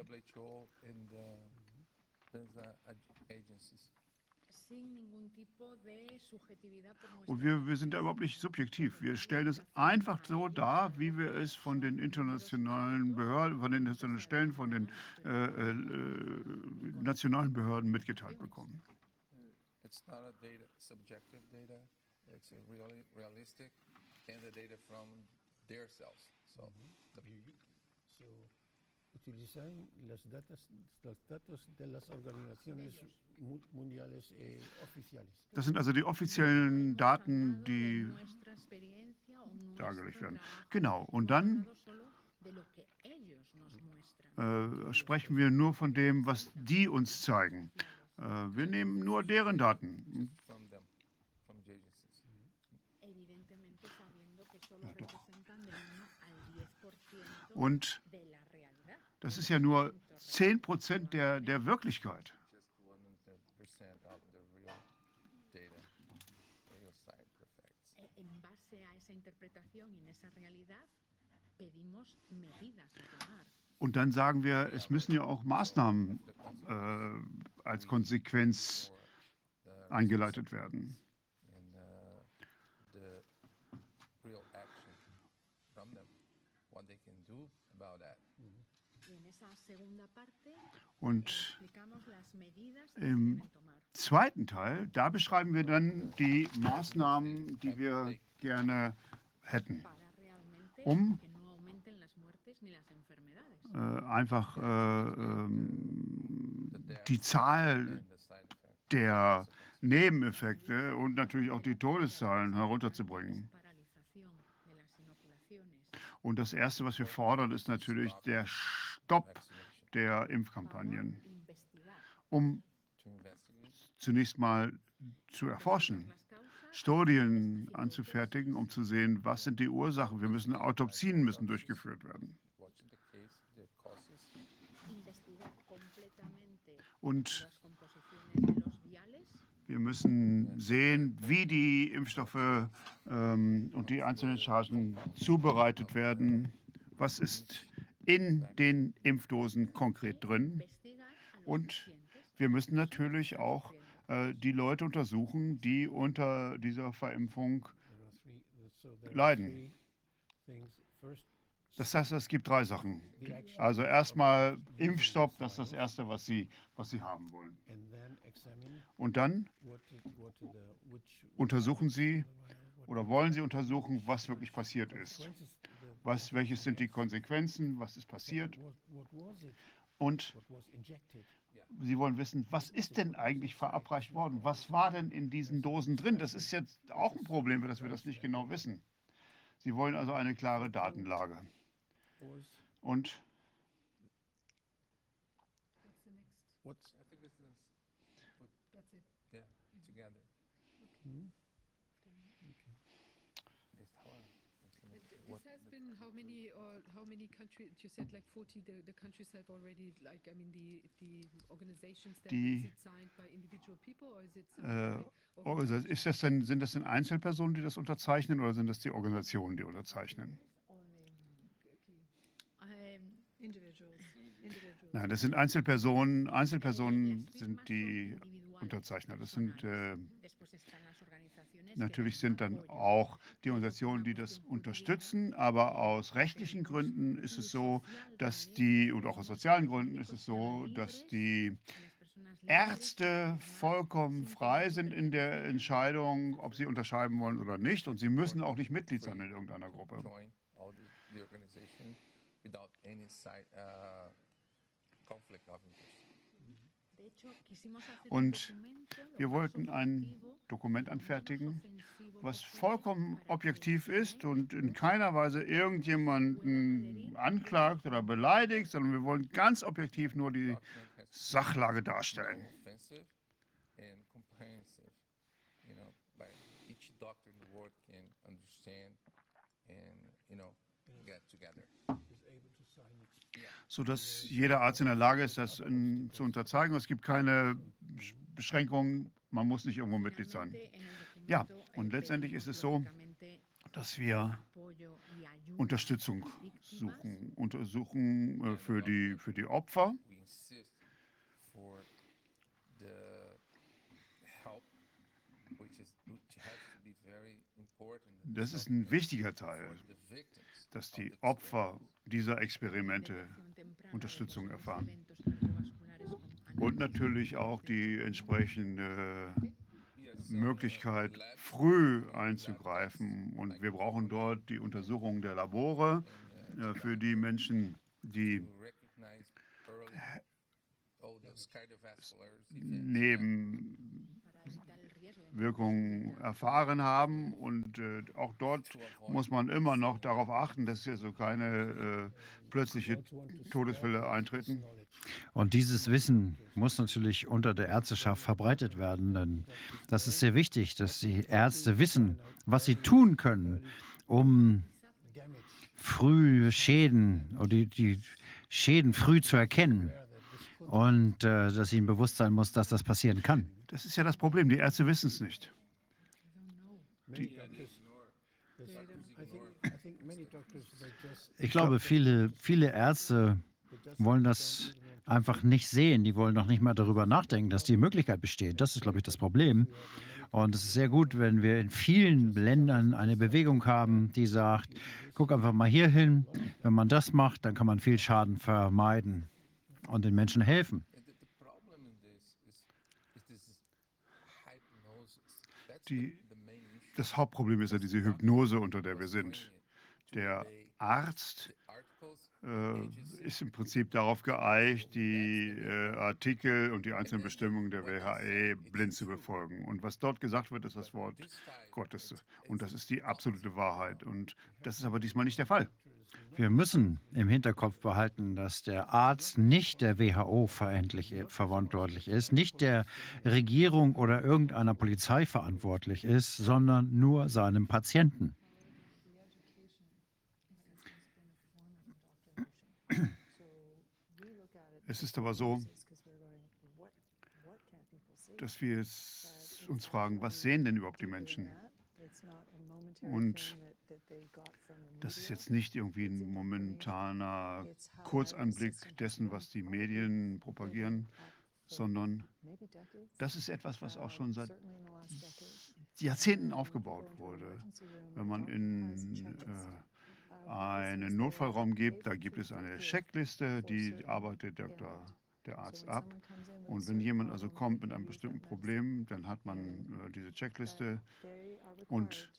Und wir, wir sind da überhaupt nicht subjektiv. Wir stellen es einfach so dar, wie wir es von den internationalen Behörden, von den internationalen Stellen, von den äh, äh, nationalen Behörden mitgeteilt bekommen. It's not a data, subjective data, it's a really realistic and the data from their cells. So the So, utilizan los datos, los datos de las organizaciones mu- mundiales eh, oficiales. Das sind also die offiziellen Daten, die dargelegt werden. Genau. Und dann äh, sprechen wir nur von dem, was die uns zeigen. Äh, wir nehmen nur deren Daten. from them, from the agencies. Evidentemente sabiendo que solo representan del 1 al 10% Und. Das ist ja nur 10 Prozent der, der Wirklichkeit. Und dann sagen wir, es müssen ja auch Maßnahmen äh, als Konsequenz eingeleitet werden. and uh, the real action from them, what they can do about that. Y en esa segunda parte Und Im zweiten Teil, da beschreiben wir dann die Maßnahmen, die wir gerne hätten, um äh, einfach äh, ähm, die Zahl der Nebeneffekte und natürlich auch die Todeszahlen herunterzubringen. Und das Erste, was wir fordern, ist natürlich der Stopp der Impfkampagnen, um zunächst mal zu erforschen, Studien anzufertigen, um zu sehen, was sind die Ursachen. Wir müssen Autopsien müssen durchgeführt werden. Und wir müssen sehen, wie die Impfstoffe ähm, und die einzelnen Chargen zubereitet werden. Was ist in den Impfdosen konkret drin? Und wir müssen natürlich auch äh, die Leute untersuchen, die unter dieser Verimpfung leiden. Das heißt, es gibt drei Sachen. Also erstmal Impfstopp, das ist das Erste, was Sie, was Sie haben wollen. Und dann untersuchen Sie oder wollen Sie untersuchen, was wirklich passiert ist. Was, welches sind die Konsequenzen, was ist passiert. Und Sie wollen wissen, was ist denn eigentlich verabreicht worden? Was war denn in diesen Dosen drin? Das ist jetzt auch ein Problem, dass wir das nicht genau wissen. Sie wollen also eine klare Datenlage. Und I think it's this. That's it. Yeah, together. It's hard. This has been how many or how many countries? You said like 40. The, the countries have already like I mean the the organizations that Die, is it signed by individual people or is it äh, ist das- denn, sind das denn Einzelpersonen, die das unterzeichnen oder sind das die Organisationen, die unterzeichnen? individuals? Individuals. Nein, das sind Einzelpersonen. Einzelpersonen sind die Unterzeichner. Das sind äh, Después están las organizaciones que natürlich sind dann auch die Organisationen, die das unterstützen, aber aus rechtlichen Gründen ist es so, dass die und auch aus sozialen Gründen ist es so, dass die Ärzte vollkommen frei sind in der Entscheidung, ob sie unterschreiben wollen oder nicht. Und sie müssen auch nicht Mitglied sein in irgendeiner Gruppe. Without any side, uh, conflict of interest. Und wir wollten ein Dokument anfertigen, was vollkommen objektiv ist und in keiner Weise irgendjemanden anklagt oder beleidigt, sondern wir wollen ganz objektiv nur die Sachlage darstellen. you know, by each doctor in the world can understand and, you know, get together. Sodass jeder Arzt in der Lage ist, das in, zu unterzeigen. Es gibt keine Besch- Beschränkungen, man muss nicht irgendwo Mitglied sein. Ja, und letztendlich ist es so, dass wir Unterstützung suchen, Untersuchung äh, für die, für die Opfer Das ist ein wichtiger Teil, dass die Opfer dieser Experimente Unterstützung erfahren. und natürlich auch die entsprechende Yes, Möglichkeit, früh einzugreifen. Und wir brauchen dort die Untersuchung der Labore äh, für die Menschen, die to de erfahren haben. Und äh, auch dort muss man immer noch darauf achten, dass hier so keine äh, plötzliche Todesfälle eintreten. Und dieses Wissen muss natürlich unter der Ärzteschaft verbreitet werden, denn das ist sehr wichtig, dass die Ärzte wissen, was sie tun können, um früh Schäden oder die, die Schäden früh zu erkennen und äh, dass ihnen bewusst sein muss, dass das passieren kann. Das ist ja das Problem. Die Ärzte wissen es nicht. Ich glaube, viele, viele Ärzte wollen das einfach nicht sehen. Die wollen noch nicht mal darüber nachdenken, dass die Möglichkeit besteht. Das ist, glaube ich, das Problem. Und es ist sehr gut, wenn wir in vielen Ländern eine Bewegung haben, die sagt, guck einfach mal hier hin. Wenn man das macht, dann kann man viel Schaden vermeiden und den Menschen helfen. And the, the problem in this is, is this hypnosis. That's Die-. Das Hauptproblem ist ja diese Hypnose, unter der wir sind. Der Arzt äh, ist im Prinzip darauf geeicht, die äh, Artikel und die einzelnen Bestimmungen der WHE blind zu befolgen. Und was dort gesagt wird, ist das Wort Gottes. Und das ist die absolute Wahrheit. Und das ist aber diesmal nicht der Fall. Wir müssen im Hinterkopf behalten, dass der Arzt nicht der WHO verantwortlich verantwortlich ist, nicht der Regierung oder irgendeiner Polizei verantwortlich ist, sondern nur seinem Patienten. Es ist aber so, dass wir uns fragen, was sehen denn überhaupt die Menschen? Und das ist jetzt nicht irgendwie ein momentaner Kurzanblick dessen, was die Medien propagieren, sondern das ist etwas, was auch schon seit Jahrzehnten aufgebaut wurde. Wenn man in äh, einen Notfallraum gibt, da gibt es eine Checkliste, die arbeitet Doktor, der Arzt ab. Und wenn jemand also kommt mit einem bestimmten Problem, dann hat man äh, diese Checkliste und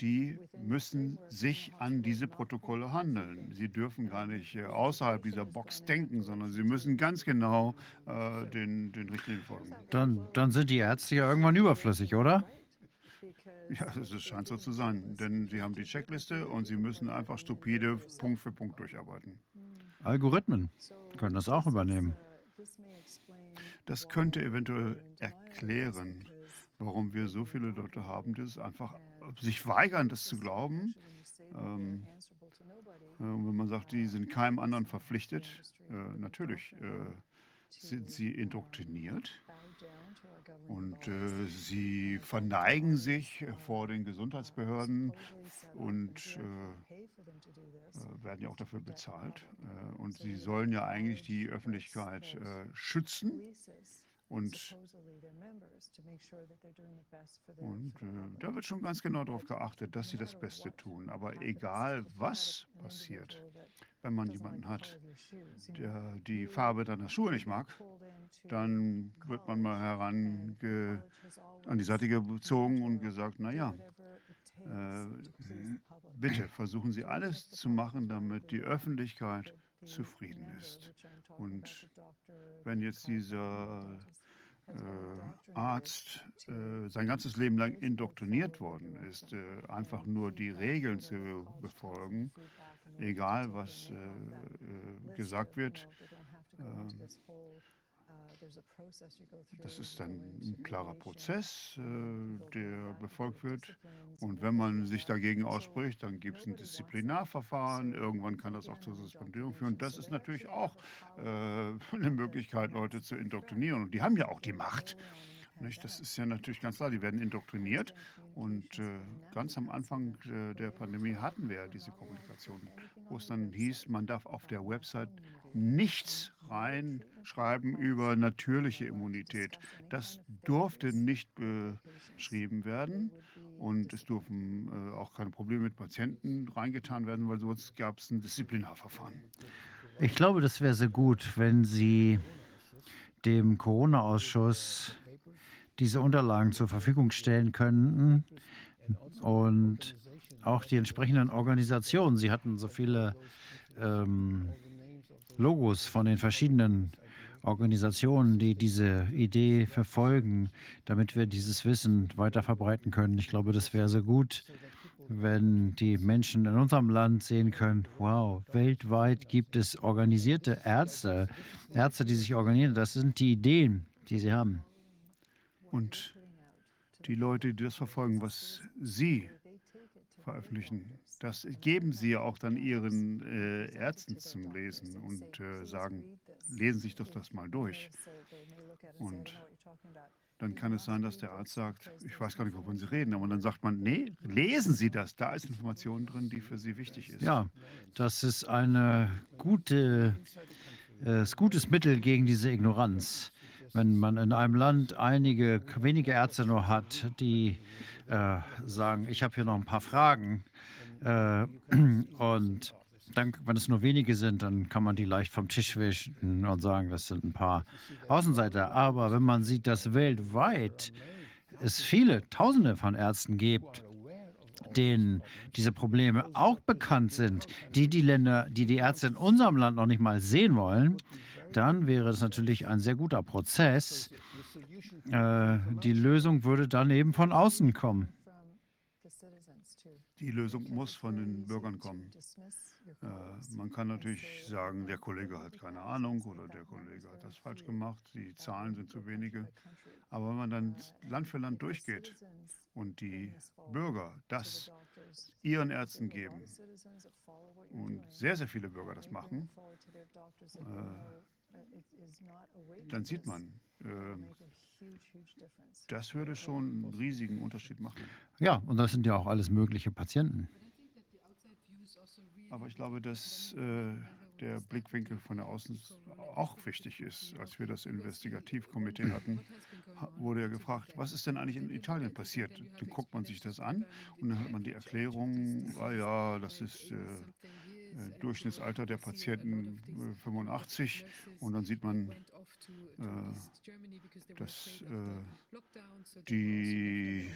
die müssen sich an diese Protokolle handeln. Sie dürfen gar nicht äh, außerhalb dieser Box denken, sondern sie müssen ganz genau äh, den, den Richtlinien folgen. Dann, dann sind die Ärzte ja irgendwann überflüssig, oder? Ja, es ist- scheint so zu sein, denn sie haben die Checkliste und sie müssen einfach stupide Punkt für Punkt durcharbeiten. Algorithmen können das auch übernehmen. Das könnte eventuell erklären, warum wir so viele Leute haben, die es einfach sich weigern, das zu glauben. Ähm, äh, wenn man sagt, die sind keinem anderen verpflichtet, äh, natürlich äh, sind sie indoktriniert und äh, sie verneigen sich vor den Gesundheitsbehörden und äh, äh, werden ja auch dafür bezahlt. Äh, und sie sollen ja eigentlich die Öffentlichkeit äh, schützen und Und äh, da wird schon ganz genau darauf geachtet, dass sie das Beste tun. Aber egal was passiert, wenn man jemanden hat, der die Farbe deiner Schuhe nicht mag, dann wird man mal herange an die Seite gezogen und gesagt, naja, äh, bitte versuchen Sie alles zu machen, damit die Öffentlichkeit zufrieden ist. Und wenn jetzt dieser äh, Arzt äh, sein ganzes Leben lang indoktriniert worden ist, äh, einfach nur die Regeln zu befolgen, egal was äh, äh, gesagt wird. Ähm, Das ist dann ein klarer Prozess, äh, der befolgt wird. Und wenn man sich dagegen ausspricht, dann gibt es ein Disziplinarverfahren. Irgendwann kann das auch zur Suspendierung führen. Das ist natürlich auch äh, [LAUGHS] eine Möglichkeit, Leute zu indoktrinieren. Und die haben ja auch die Macht. Nicht? Das ist ja natürlich ganz klar, die werden indoktriniert. Und äh, ganz am Anfang äh, der Pandemie hatten wir ja diese Kommunikation, wo es dann hieß, man darf auf der Website nichts reinschreiben über natürliche Immunität. Das durfte nicht beschrieben werden. Und es durften äh, auch keine Probleme mit Patienten reingetan werden, weil sonst gab es ein Disziplinarverfahren. Ich glaube, das wäre sehr gut, wenn Sie dem Corona-Ausschuss diese Unterlagen zur Verfügung stellen könnten und auch die entsprechenden Organisationen. Sie hatten so viele ähm, Logos von den verschiedenen Organisationen, die diese Idee verfolgen, damit wir dieses Wissen weiter verbreiten können. Ich glaube, das wäre sehr gut, wenn die Menschen in unserem Land sehen können, wow, weltweit gibt es organisierte Ärzte, Ärzte, die sich organisieren. Das sind die Ideen, die sie haben. Und die Leute, die das verfolgen, was Sie veröffentlichen, das geben Sie ja auch dann Ihren äh, Ärzten zum Lesen und äh, sagen, lesen Sie sich doch das mal durch. Und dann kann es sein, dass der Arzt sagt, ich weiß gar nicht, wovon Sie reden, aber dann sagt man, nee, lesen Sie das, da ist Information drin, die für Sie wichtig ist. Ja, das ist eine gute, äh, gutes Mittel gegen diese Ignoranz. Wenn man in einem Land einige wenige Ärzte nur hat, die äh, sagen, ich habe hier noch ein paar Fragen [CLEARS THROAT] und dann, wenn es nur wenige sind, dann kann man die leicht vom Tisch wischen und sagen, das sind ein paar Außenseiter. Aber wenn man sieht, dass weltweit es viele Tausende von Ärzten gibt, denen diese Probleme auch bekannt sind, die die Länder, die die Ärzte in unserem Land noch nicht mal sehen wollen, dann wäre es natürlich ein sehr guter Prozess. Äh, die Lösung würde dann eben von außen kommen. Die Lösung muss von den Bürgern kommen. Äh, man kann natürlich sagen, der Kollege hat keine Ahnung oder der Kollege hat das falsch gemacht, die Zahlen sind zu wenige. Aber wenn man dann Land für Land durchgeht und die Bürger das ihren Ärzten geben und sehr, sehr viele Bürger das machen, äh, dann sieht man, äh, das würde schon einen riesigen Unterschied machen. Ja, und das sind ja auch alles mögliche Patienten. Aber ich glaube, dass äh, der Blickwinkel von der Außen auch wichtig ist. Als wir das Investigativkomitee hatten, ha- wurde ja gefragt, was ist denn eigentlich in Italien passiert? Dann guckt man sich das an und dann hat man die Erklärung, ah ja, das ist äh, Durchschnittsalter der Patienten äh, 85 und dann sieht man, äh, dass äh, die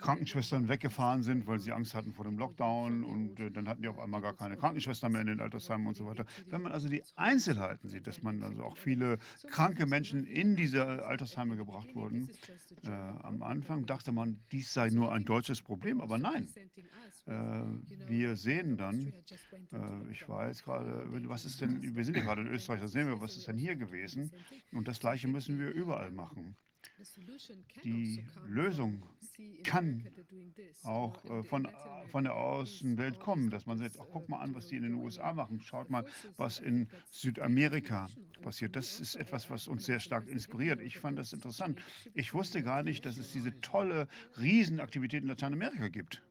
Krankenschwestern weggefahren sind, weil sie Angst hatten vor dem Lockdown und äh, dann hatten die auf einmal gar keine Krankenschwestern mehr in den Altersheimen und so weiter. Wenn man also die Einzelheiten sieht, dass man also auch viele kranke Menschen in diese Altersheime gebracht wurden, äh, am Anfang dachte man, dies sei nur ein deutsches Problem, aber nein. Äh, wir sehen dann, ich weiß gerade, was ist denn, wir sind ja gerade in Österreich, da sehen wir, was ist denn hier gewesen? Und das Gleiche müssen wir überall machen. Die Lösung kann auch äh, von, von der Außenwelt kommen, dass man sagt, ach, guck mal an, was die in den USA machen, schaut mal, was in Südamerika passiert. Das ist etwas, was uns sehr stark inspiriert. Ich fand das interessant. Ich wusste gar nicht, dass es diese tolle Riesenaktivität in Lateinamerika gibt.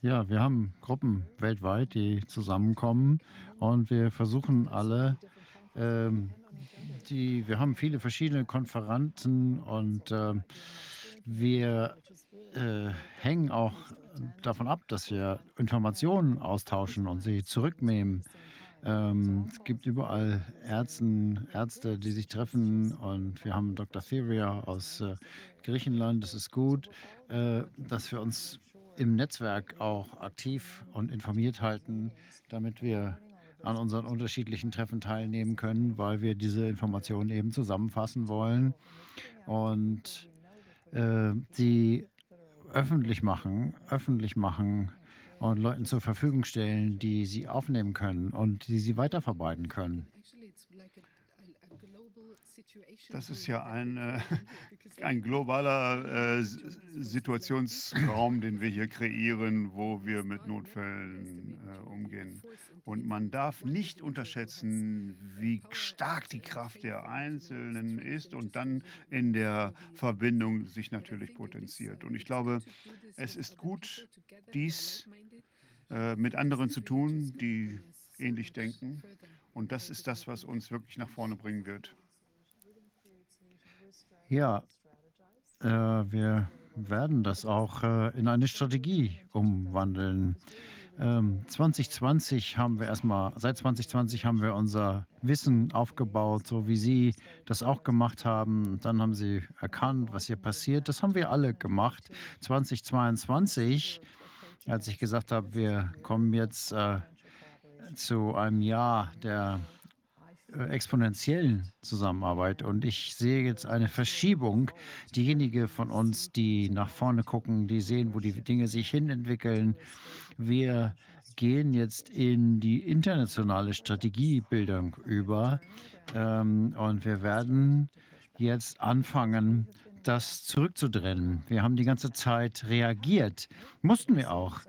Ja, wir haben Gruppen weltweit, die zusammenkommen und wir versuchen alle, ähm, die, wir haben viele verschiedene Konferenzen und ähm, wir äh, hängen auch davon ab, dass wir Informationen austauschen und sie zurücknehmen. Ähm, es gibt überall Ärzten, Ärzte, die sich treffen und wir haben Dr. Theria aus äh, Griechenland. Es ist gut, äh, dass wir uns im Netzwerk auch aktiv und informiert halten, damit wir an unseren unterschiedlichen Treffen teilnehmen können, weil wir diese Informationen eben zusammenfassen wollen und äh, sie öffentlich machen, öffentlich machen und Leuten zur Verfügung stellen, die sie aufnehmen können und die sie weiterverbreiten können. Das ist ja ein, äh, [LAUGHS] ein globaler äh, Situationsraum, den wir hier kreieren, wo wir mit Notfällen äh, umgehen. Und man darf nicht unterschätzen, wie stark die Kraft der Einzelnen ist und dann in der Verbindung sich natürlich potenziert. Und ich glaube, es ist gut, dies mit anderen zu tun, die ähnlich denken. Und das ist das, was uns wirklich nach vorne bringen wird. Ja, äh, wir werden das auch äh, in eine Strategie umwandeln. Ähm, 2020 haben wir erstmal, seit 2020 haben wir unser Wissen aufgebaut, so wie Sie das auch gemacht haben. Dann haben Sie erkannt, was hier passiert. Das haben wir alle gemacht. 2022, als ich gesagt habe, wir kommen jetzt äh, zu einem Jahr der exponentiellen Zusammenarbeit. Und ich sehe jetzt eine Verschiebung. Diejenigen von uns, die nach vorne gucken, die sehen, wo die Dinge sich hinentwickeln. Wir gehen jetzt in die internationale Strategiebildung über. Ähm, und wir werden jetzt anfangen, das zurückzudrennen. Wir haben die ganze Zeit reagiert. Mussten wir auch.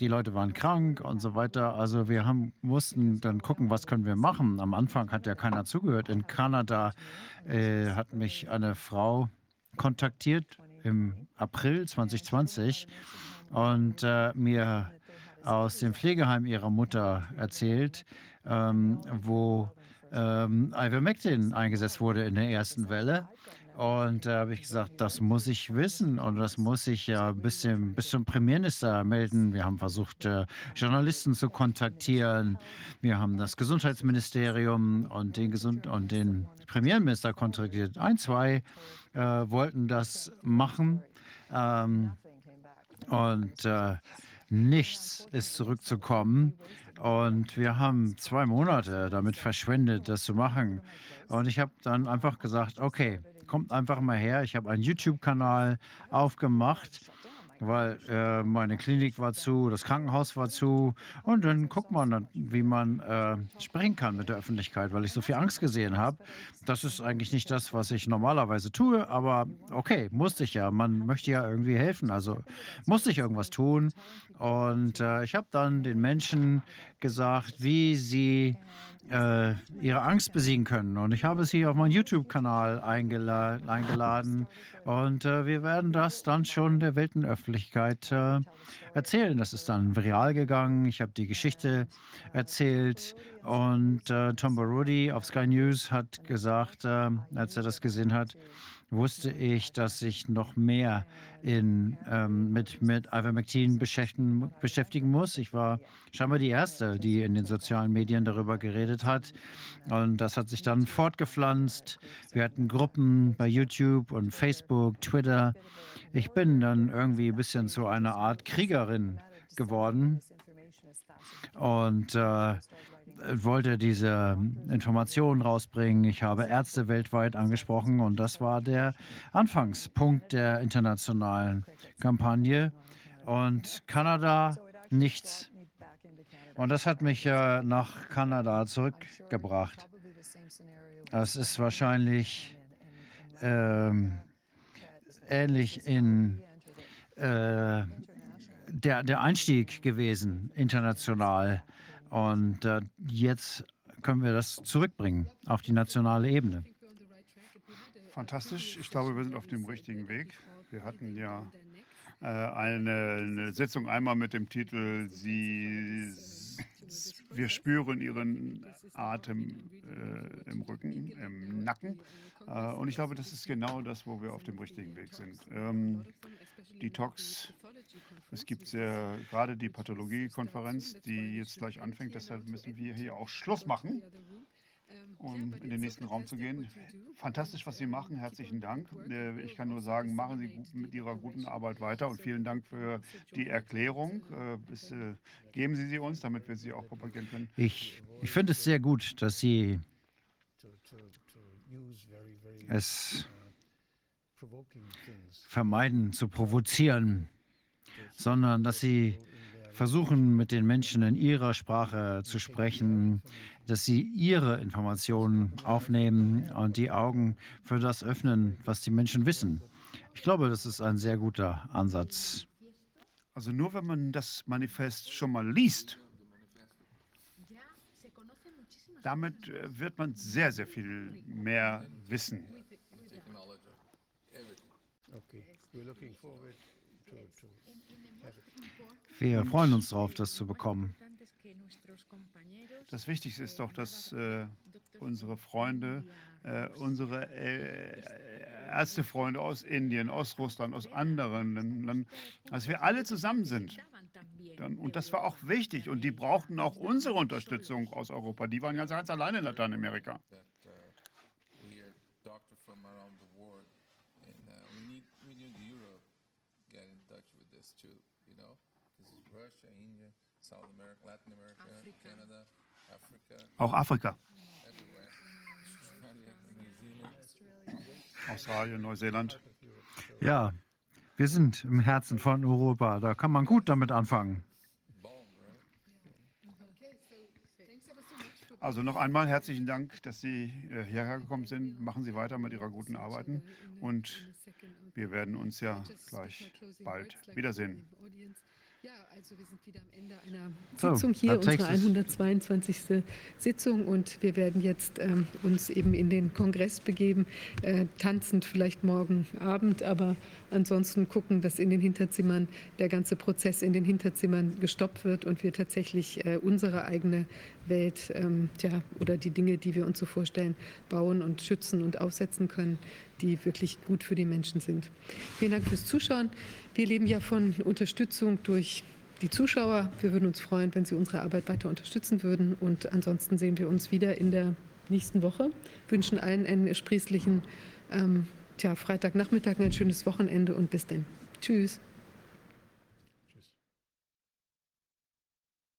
Die Leute waren krank und so weiter. Also wir haben, mussten dann gucken, was können wir machen. Am Anfang hat ja keiner zugehört. In Kanada äh, hat mich eine Frau kontaktiert im April 2020 und äh, mir aus dem Pflegeheim ihrer Mutter erzählt, ähm, wo ähm, Ivermectin eingesetzt wurde in der ersten Welle. Und da habe ich gesagt, das muss ich wissen und das muss ich ja bis, dem, bis zum Premierminister melden. Wir haben versucht, äh, Journalisten zu kontaktieren. Wir haben das Gesundheitsministerium und den, Gesund und den Premierminister kontaktiert. Ein, zwei äh, wollten das machen. Ähm, und äh, nichts ist zurückzukommen. Und wir haben zwei Monate damit verschwendet, das zu machen. Und ich habe dann einfach gesagt, okay, kommt einfach mal her. Ich habe einen YouTube-Kanal aufgemacht, weil äh, meine Klinik war zu, das Krankenhaus war zu. Und dann guckt man, wie man äh, sprechen kann mit der Öffentlichkeit, weil ich so viel Angst gesehen habe. Das ist eigentlich nicht das, was ich normalerweise tue, aber okay, musste ich ja. Man möchte ja irgendwie helfen, also musste ich irgendwas tun. Und äh, ich habe dann den Menschen gesagt, wie sie äh, ihre Angst besiegen können. Und ich habe sie auf meinen YouTube-Kanal eingela eingeladen. Und äh, wir werden das dann schon der Weltenöffentlichkeit äh, erzählen. Das ist dann viral gegangen. Ich habe die Geschichte erzählt. Und äh, Tom Barodi auf Sky News hat gesagt, äh, als er das gesehen hat, wusste ich, dass ich noch mehr in, ähm, mit, mit Ivermectin beschäftigen, beschäftigen muss. Ich war scheinbar die Erste, die in den sozialen Medien darüber geredet hat. Und das hat sich dann fortgepflanzt. Wir hatten Gruppen bei YouTube und Facebook, Twitter. Ich bin dann irgendwie ein bisschen zu einer Art Kriegerin geworden und äh, wollte diese Informationen rausbringen. Ich habe Ärzte weltweit angesprochen und das war der Anfangspunkt der internationalen Kampagne. Und Kanada nichts. Und das hat mich äh, nach Kanada zurückgebracht. Das ist wahrscheinlich ähm, ähnlich in äh, der, der Einstieg gewesen, international. Und äh, jetzt können wir das zurückbringen auf die nationale Ebene. Fantastisch. Ich glaube, wir sind auf dem richtigen Weg. Wir hatten ja äh, eine, eine Sitzung einmal mit dem Titel Sie, wir spüren Ihren Atem äh, im Rücken, im Nacken. Äh, und ich glaube, das ist genau das, wo wir auf dem richtigen Weg sind. Ähm, Detox, es gibt sehr, gerade die Pathologiekonferenz, die jetzt gleich anfängt. Deshalb müssen wir hier auch Schluss machen, um in den nächsten Raum zu gehen. Fantastisch, was Sie machen. Herzlichen Dank. Äh, Ich kann nur sagen, machen Sie mit Ihrer guten Arbeit weiter und vielen Dank für die Erklärung. Äh, äh, geben Sie sie uns, damit wir sie auch propagieren können. Ich, ich finde es sehr gut, dass Sie es vermeiden zu provozieren, sondern dass Sie versuchen, mit den Menschen in ihrer Sprache zu sprechen, dass sie ihre Informationen aufnehmen und die Augen für das öffnen, was die Menschen wissen. Ich glaube, das ist ein sehr guter Ansatz. Also nur wenn man das Manifest schon mal liest, damit äh, wird man sehr, sehr viel mehr wissen. Okay, we're looking forward to, to Wir freuen uns darauf, das zu bekommen. Das Wichtigste ist doch, dass äh, unsere Freunde, äh, unsere äh, Ärztefreunde aus Indien, aus Russland, aus anderen Ländern, dass wir alle zusammen sind. Dann, und das war auch wichtig. Und die brauchten auch unsere Unterstützung aus Europa. Die waren ganz, ganz alleine in Lateinamerika. that uh, we are doctors from around the world, and uh, we need we need Europe get in touch with this too. You know, this is Russia, India, South America, Latin America, Africa. Canada, Africa, Auch Afrika. Australien, Neuseeland. Ja, wir sind im Herzen von Europa. Da kann man gut damit anfangen. Also noch einmal herzlichen Dank, dass Sie äh, hierher gekommen sind. Machen Sie weiter mit Ihrer guten Arbeiten. Und wir werden uns ja gleich bald wiedersehen. Ja, also wir sind wieder am Ende einer Sitzung hier, unsere nächstes- 122. Sitzung und wir werden jetzt ähm, uns eben in den Kongress begeben, äh, tanzend vielleicht morgen Abend, aber ansonsten gucken, dass in den Hinterzimmern der ganze Prozess in den Hinterzimmern gestoppt wird und wir tatsächlich äh, unsere eigene Welt ähm, tja, oder die Dinge, die wir uns so vorstellen, bauen und schützen und aufsetzen können, die wirklich gut für die Menschen sind. Vielen Dank fürs Zuschauen. Wir leben ja von Unterstützung durch die Zuschauer. Wir würden uns freuen, wenn Sie unsere Arbeit weiter unterstützen würden. Und ansonsten sehen wir uns wieder in der nächsten Woche. Wünschen allen einen sprießlichen ähm, tja, Freitagnachmittag, ein schönes Wochenende und bis dann. Tschüss.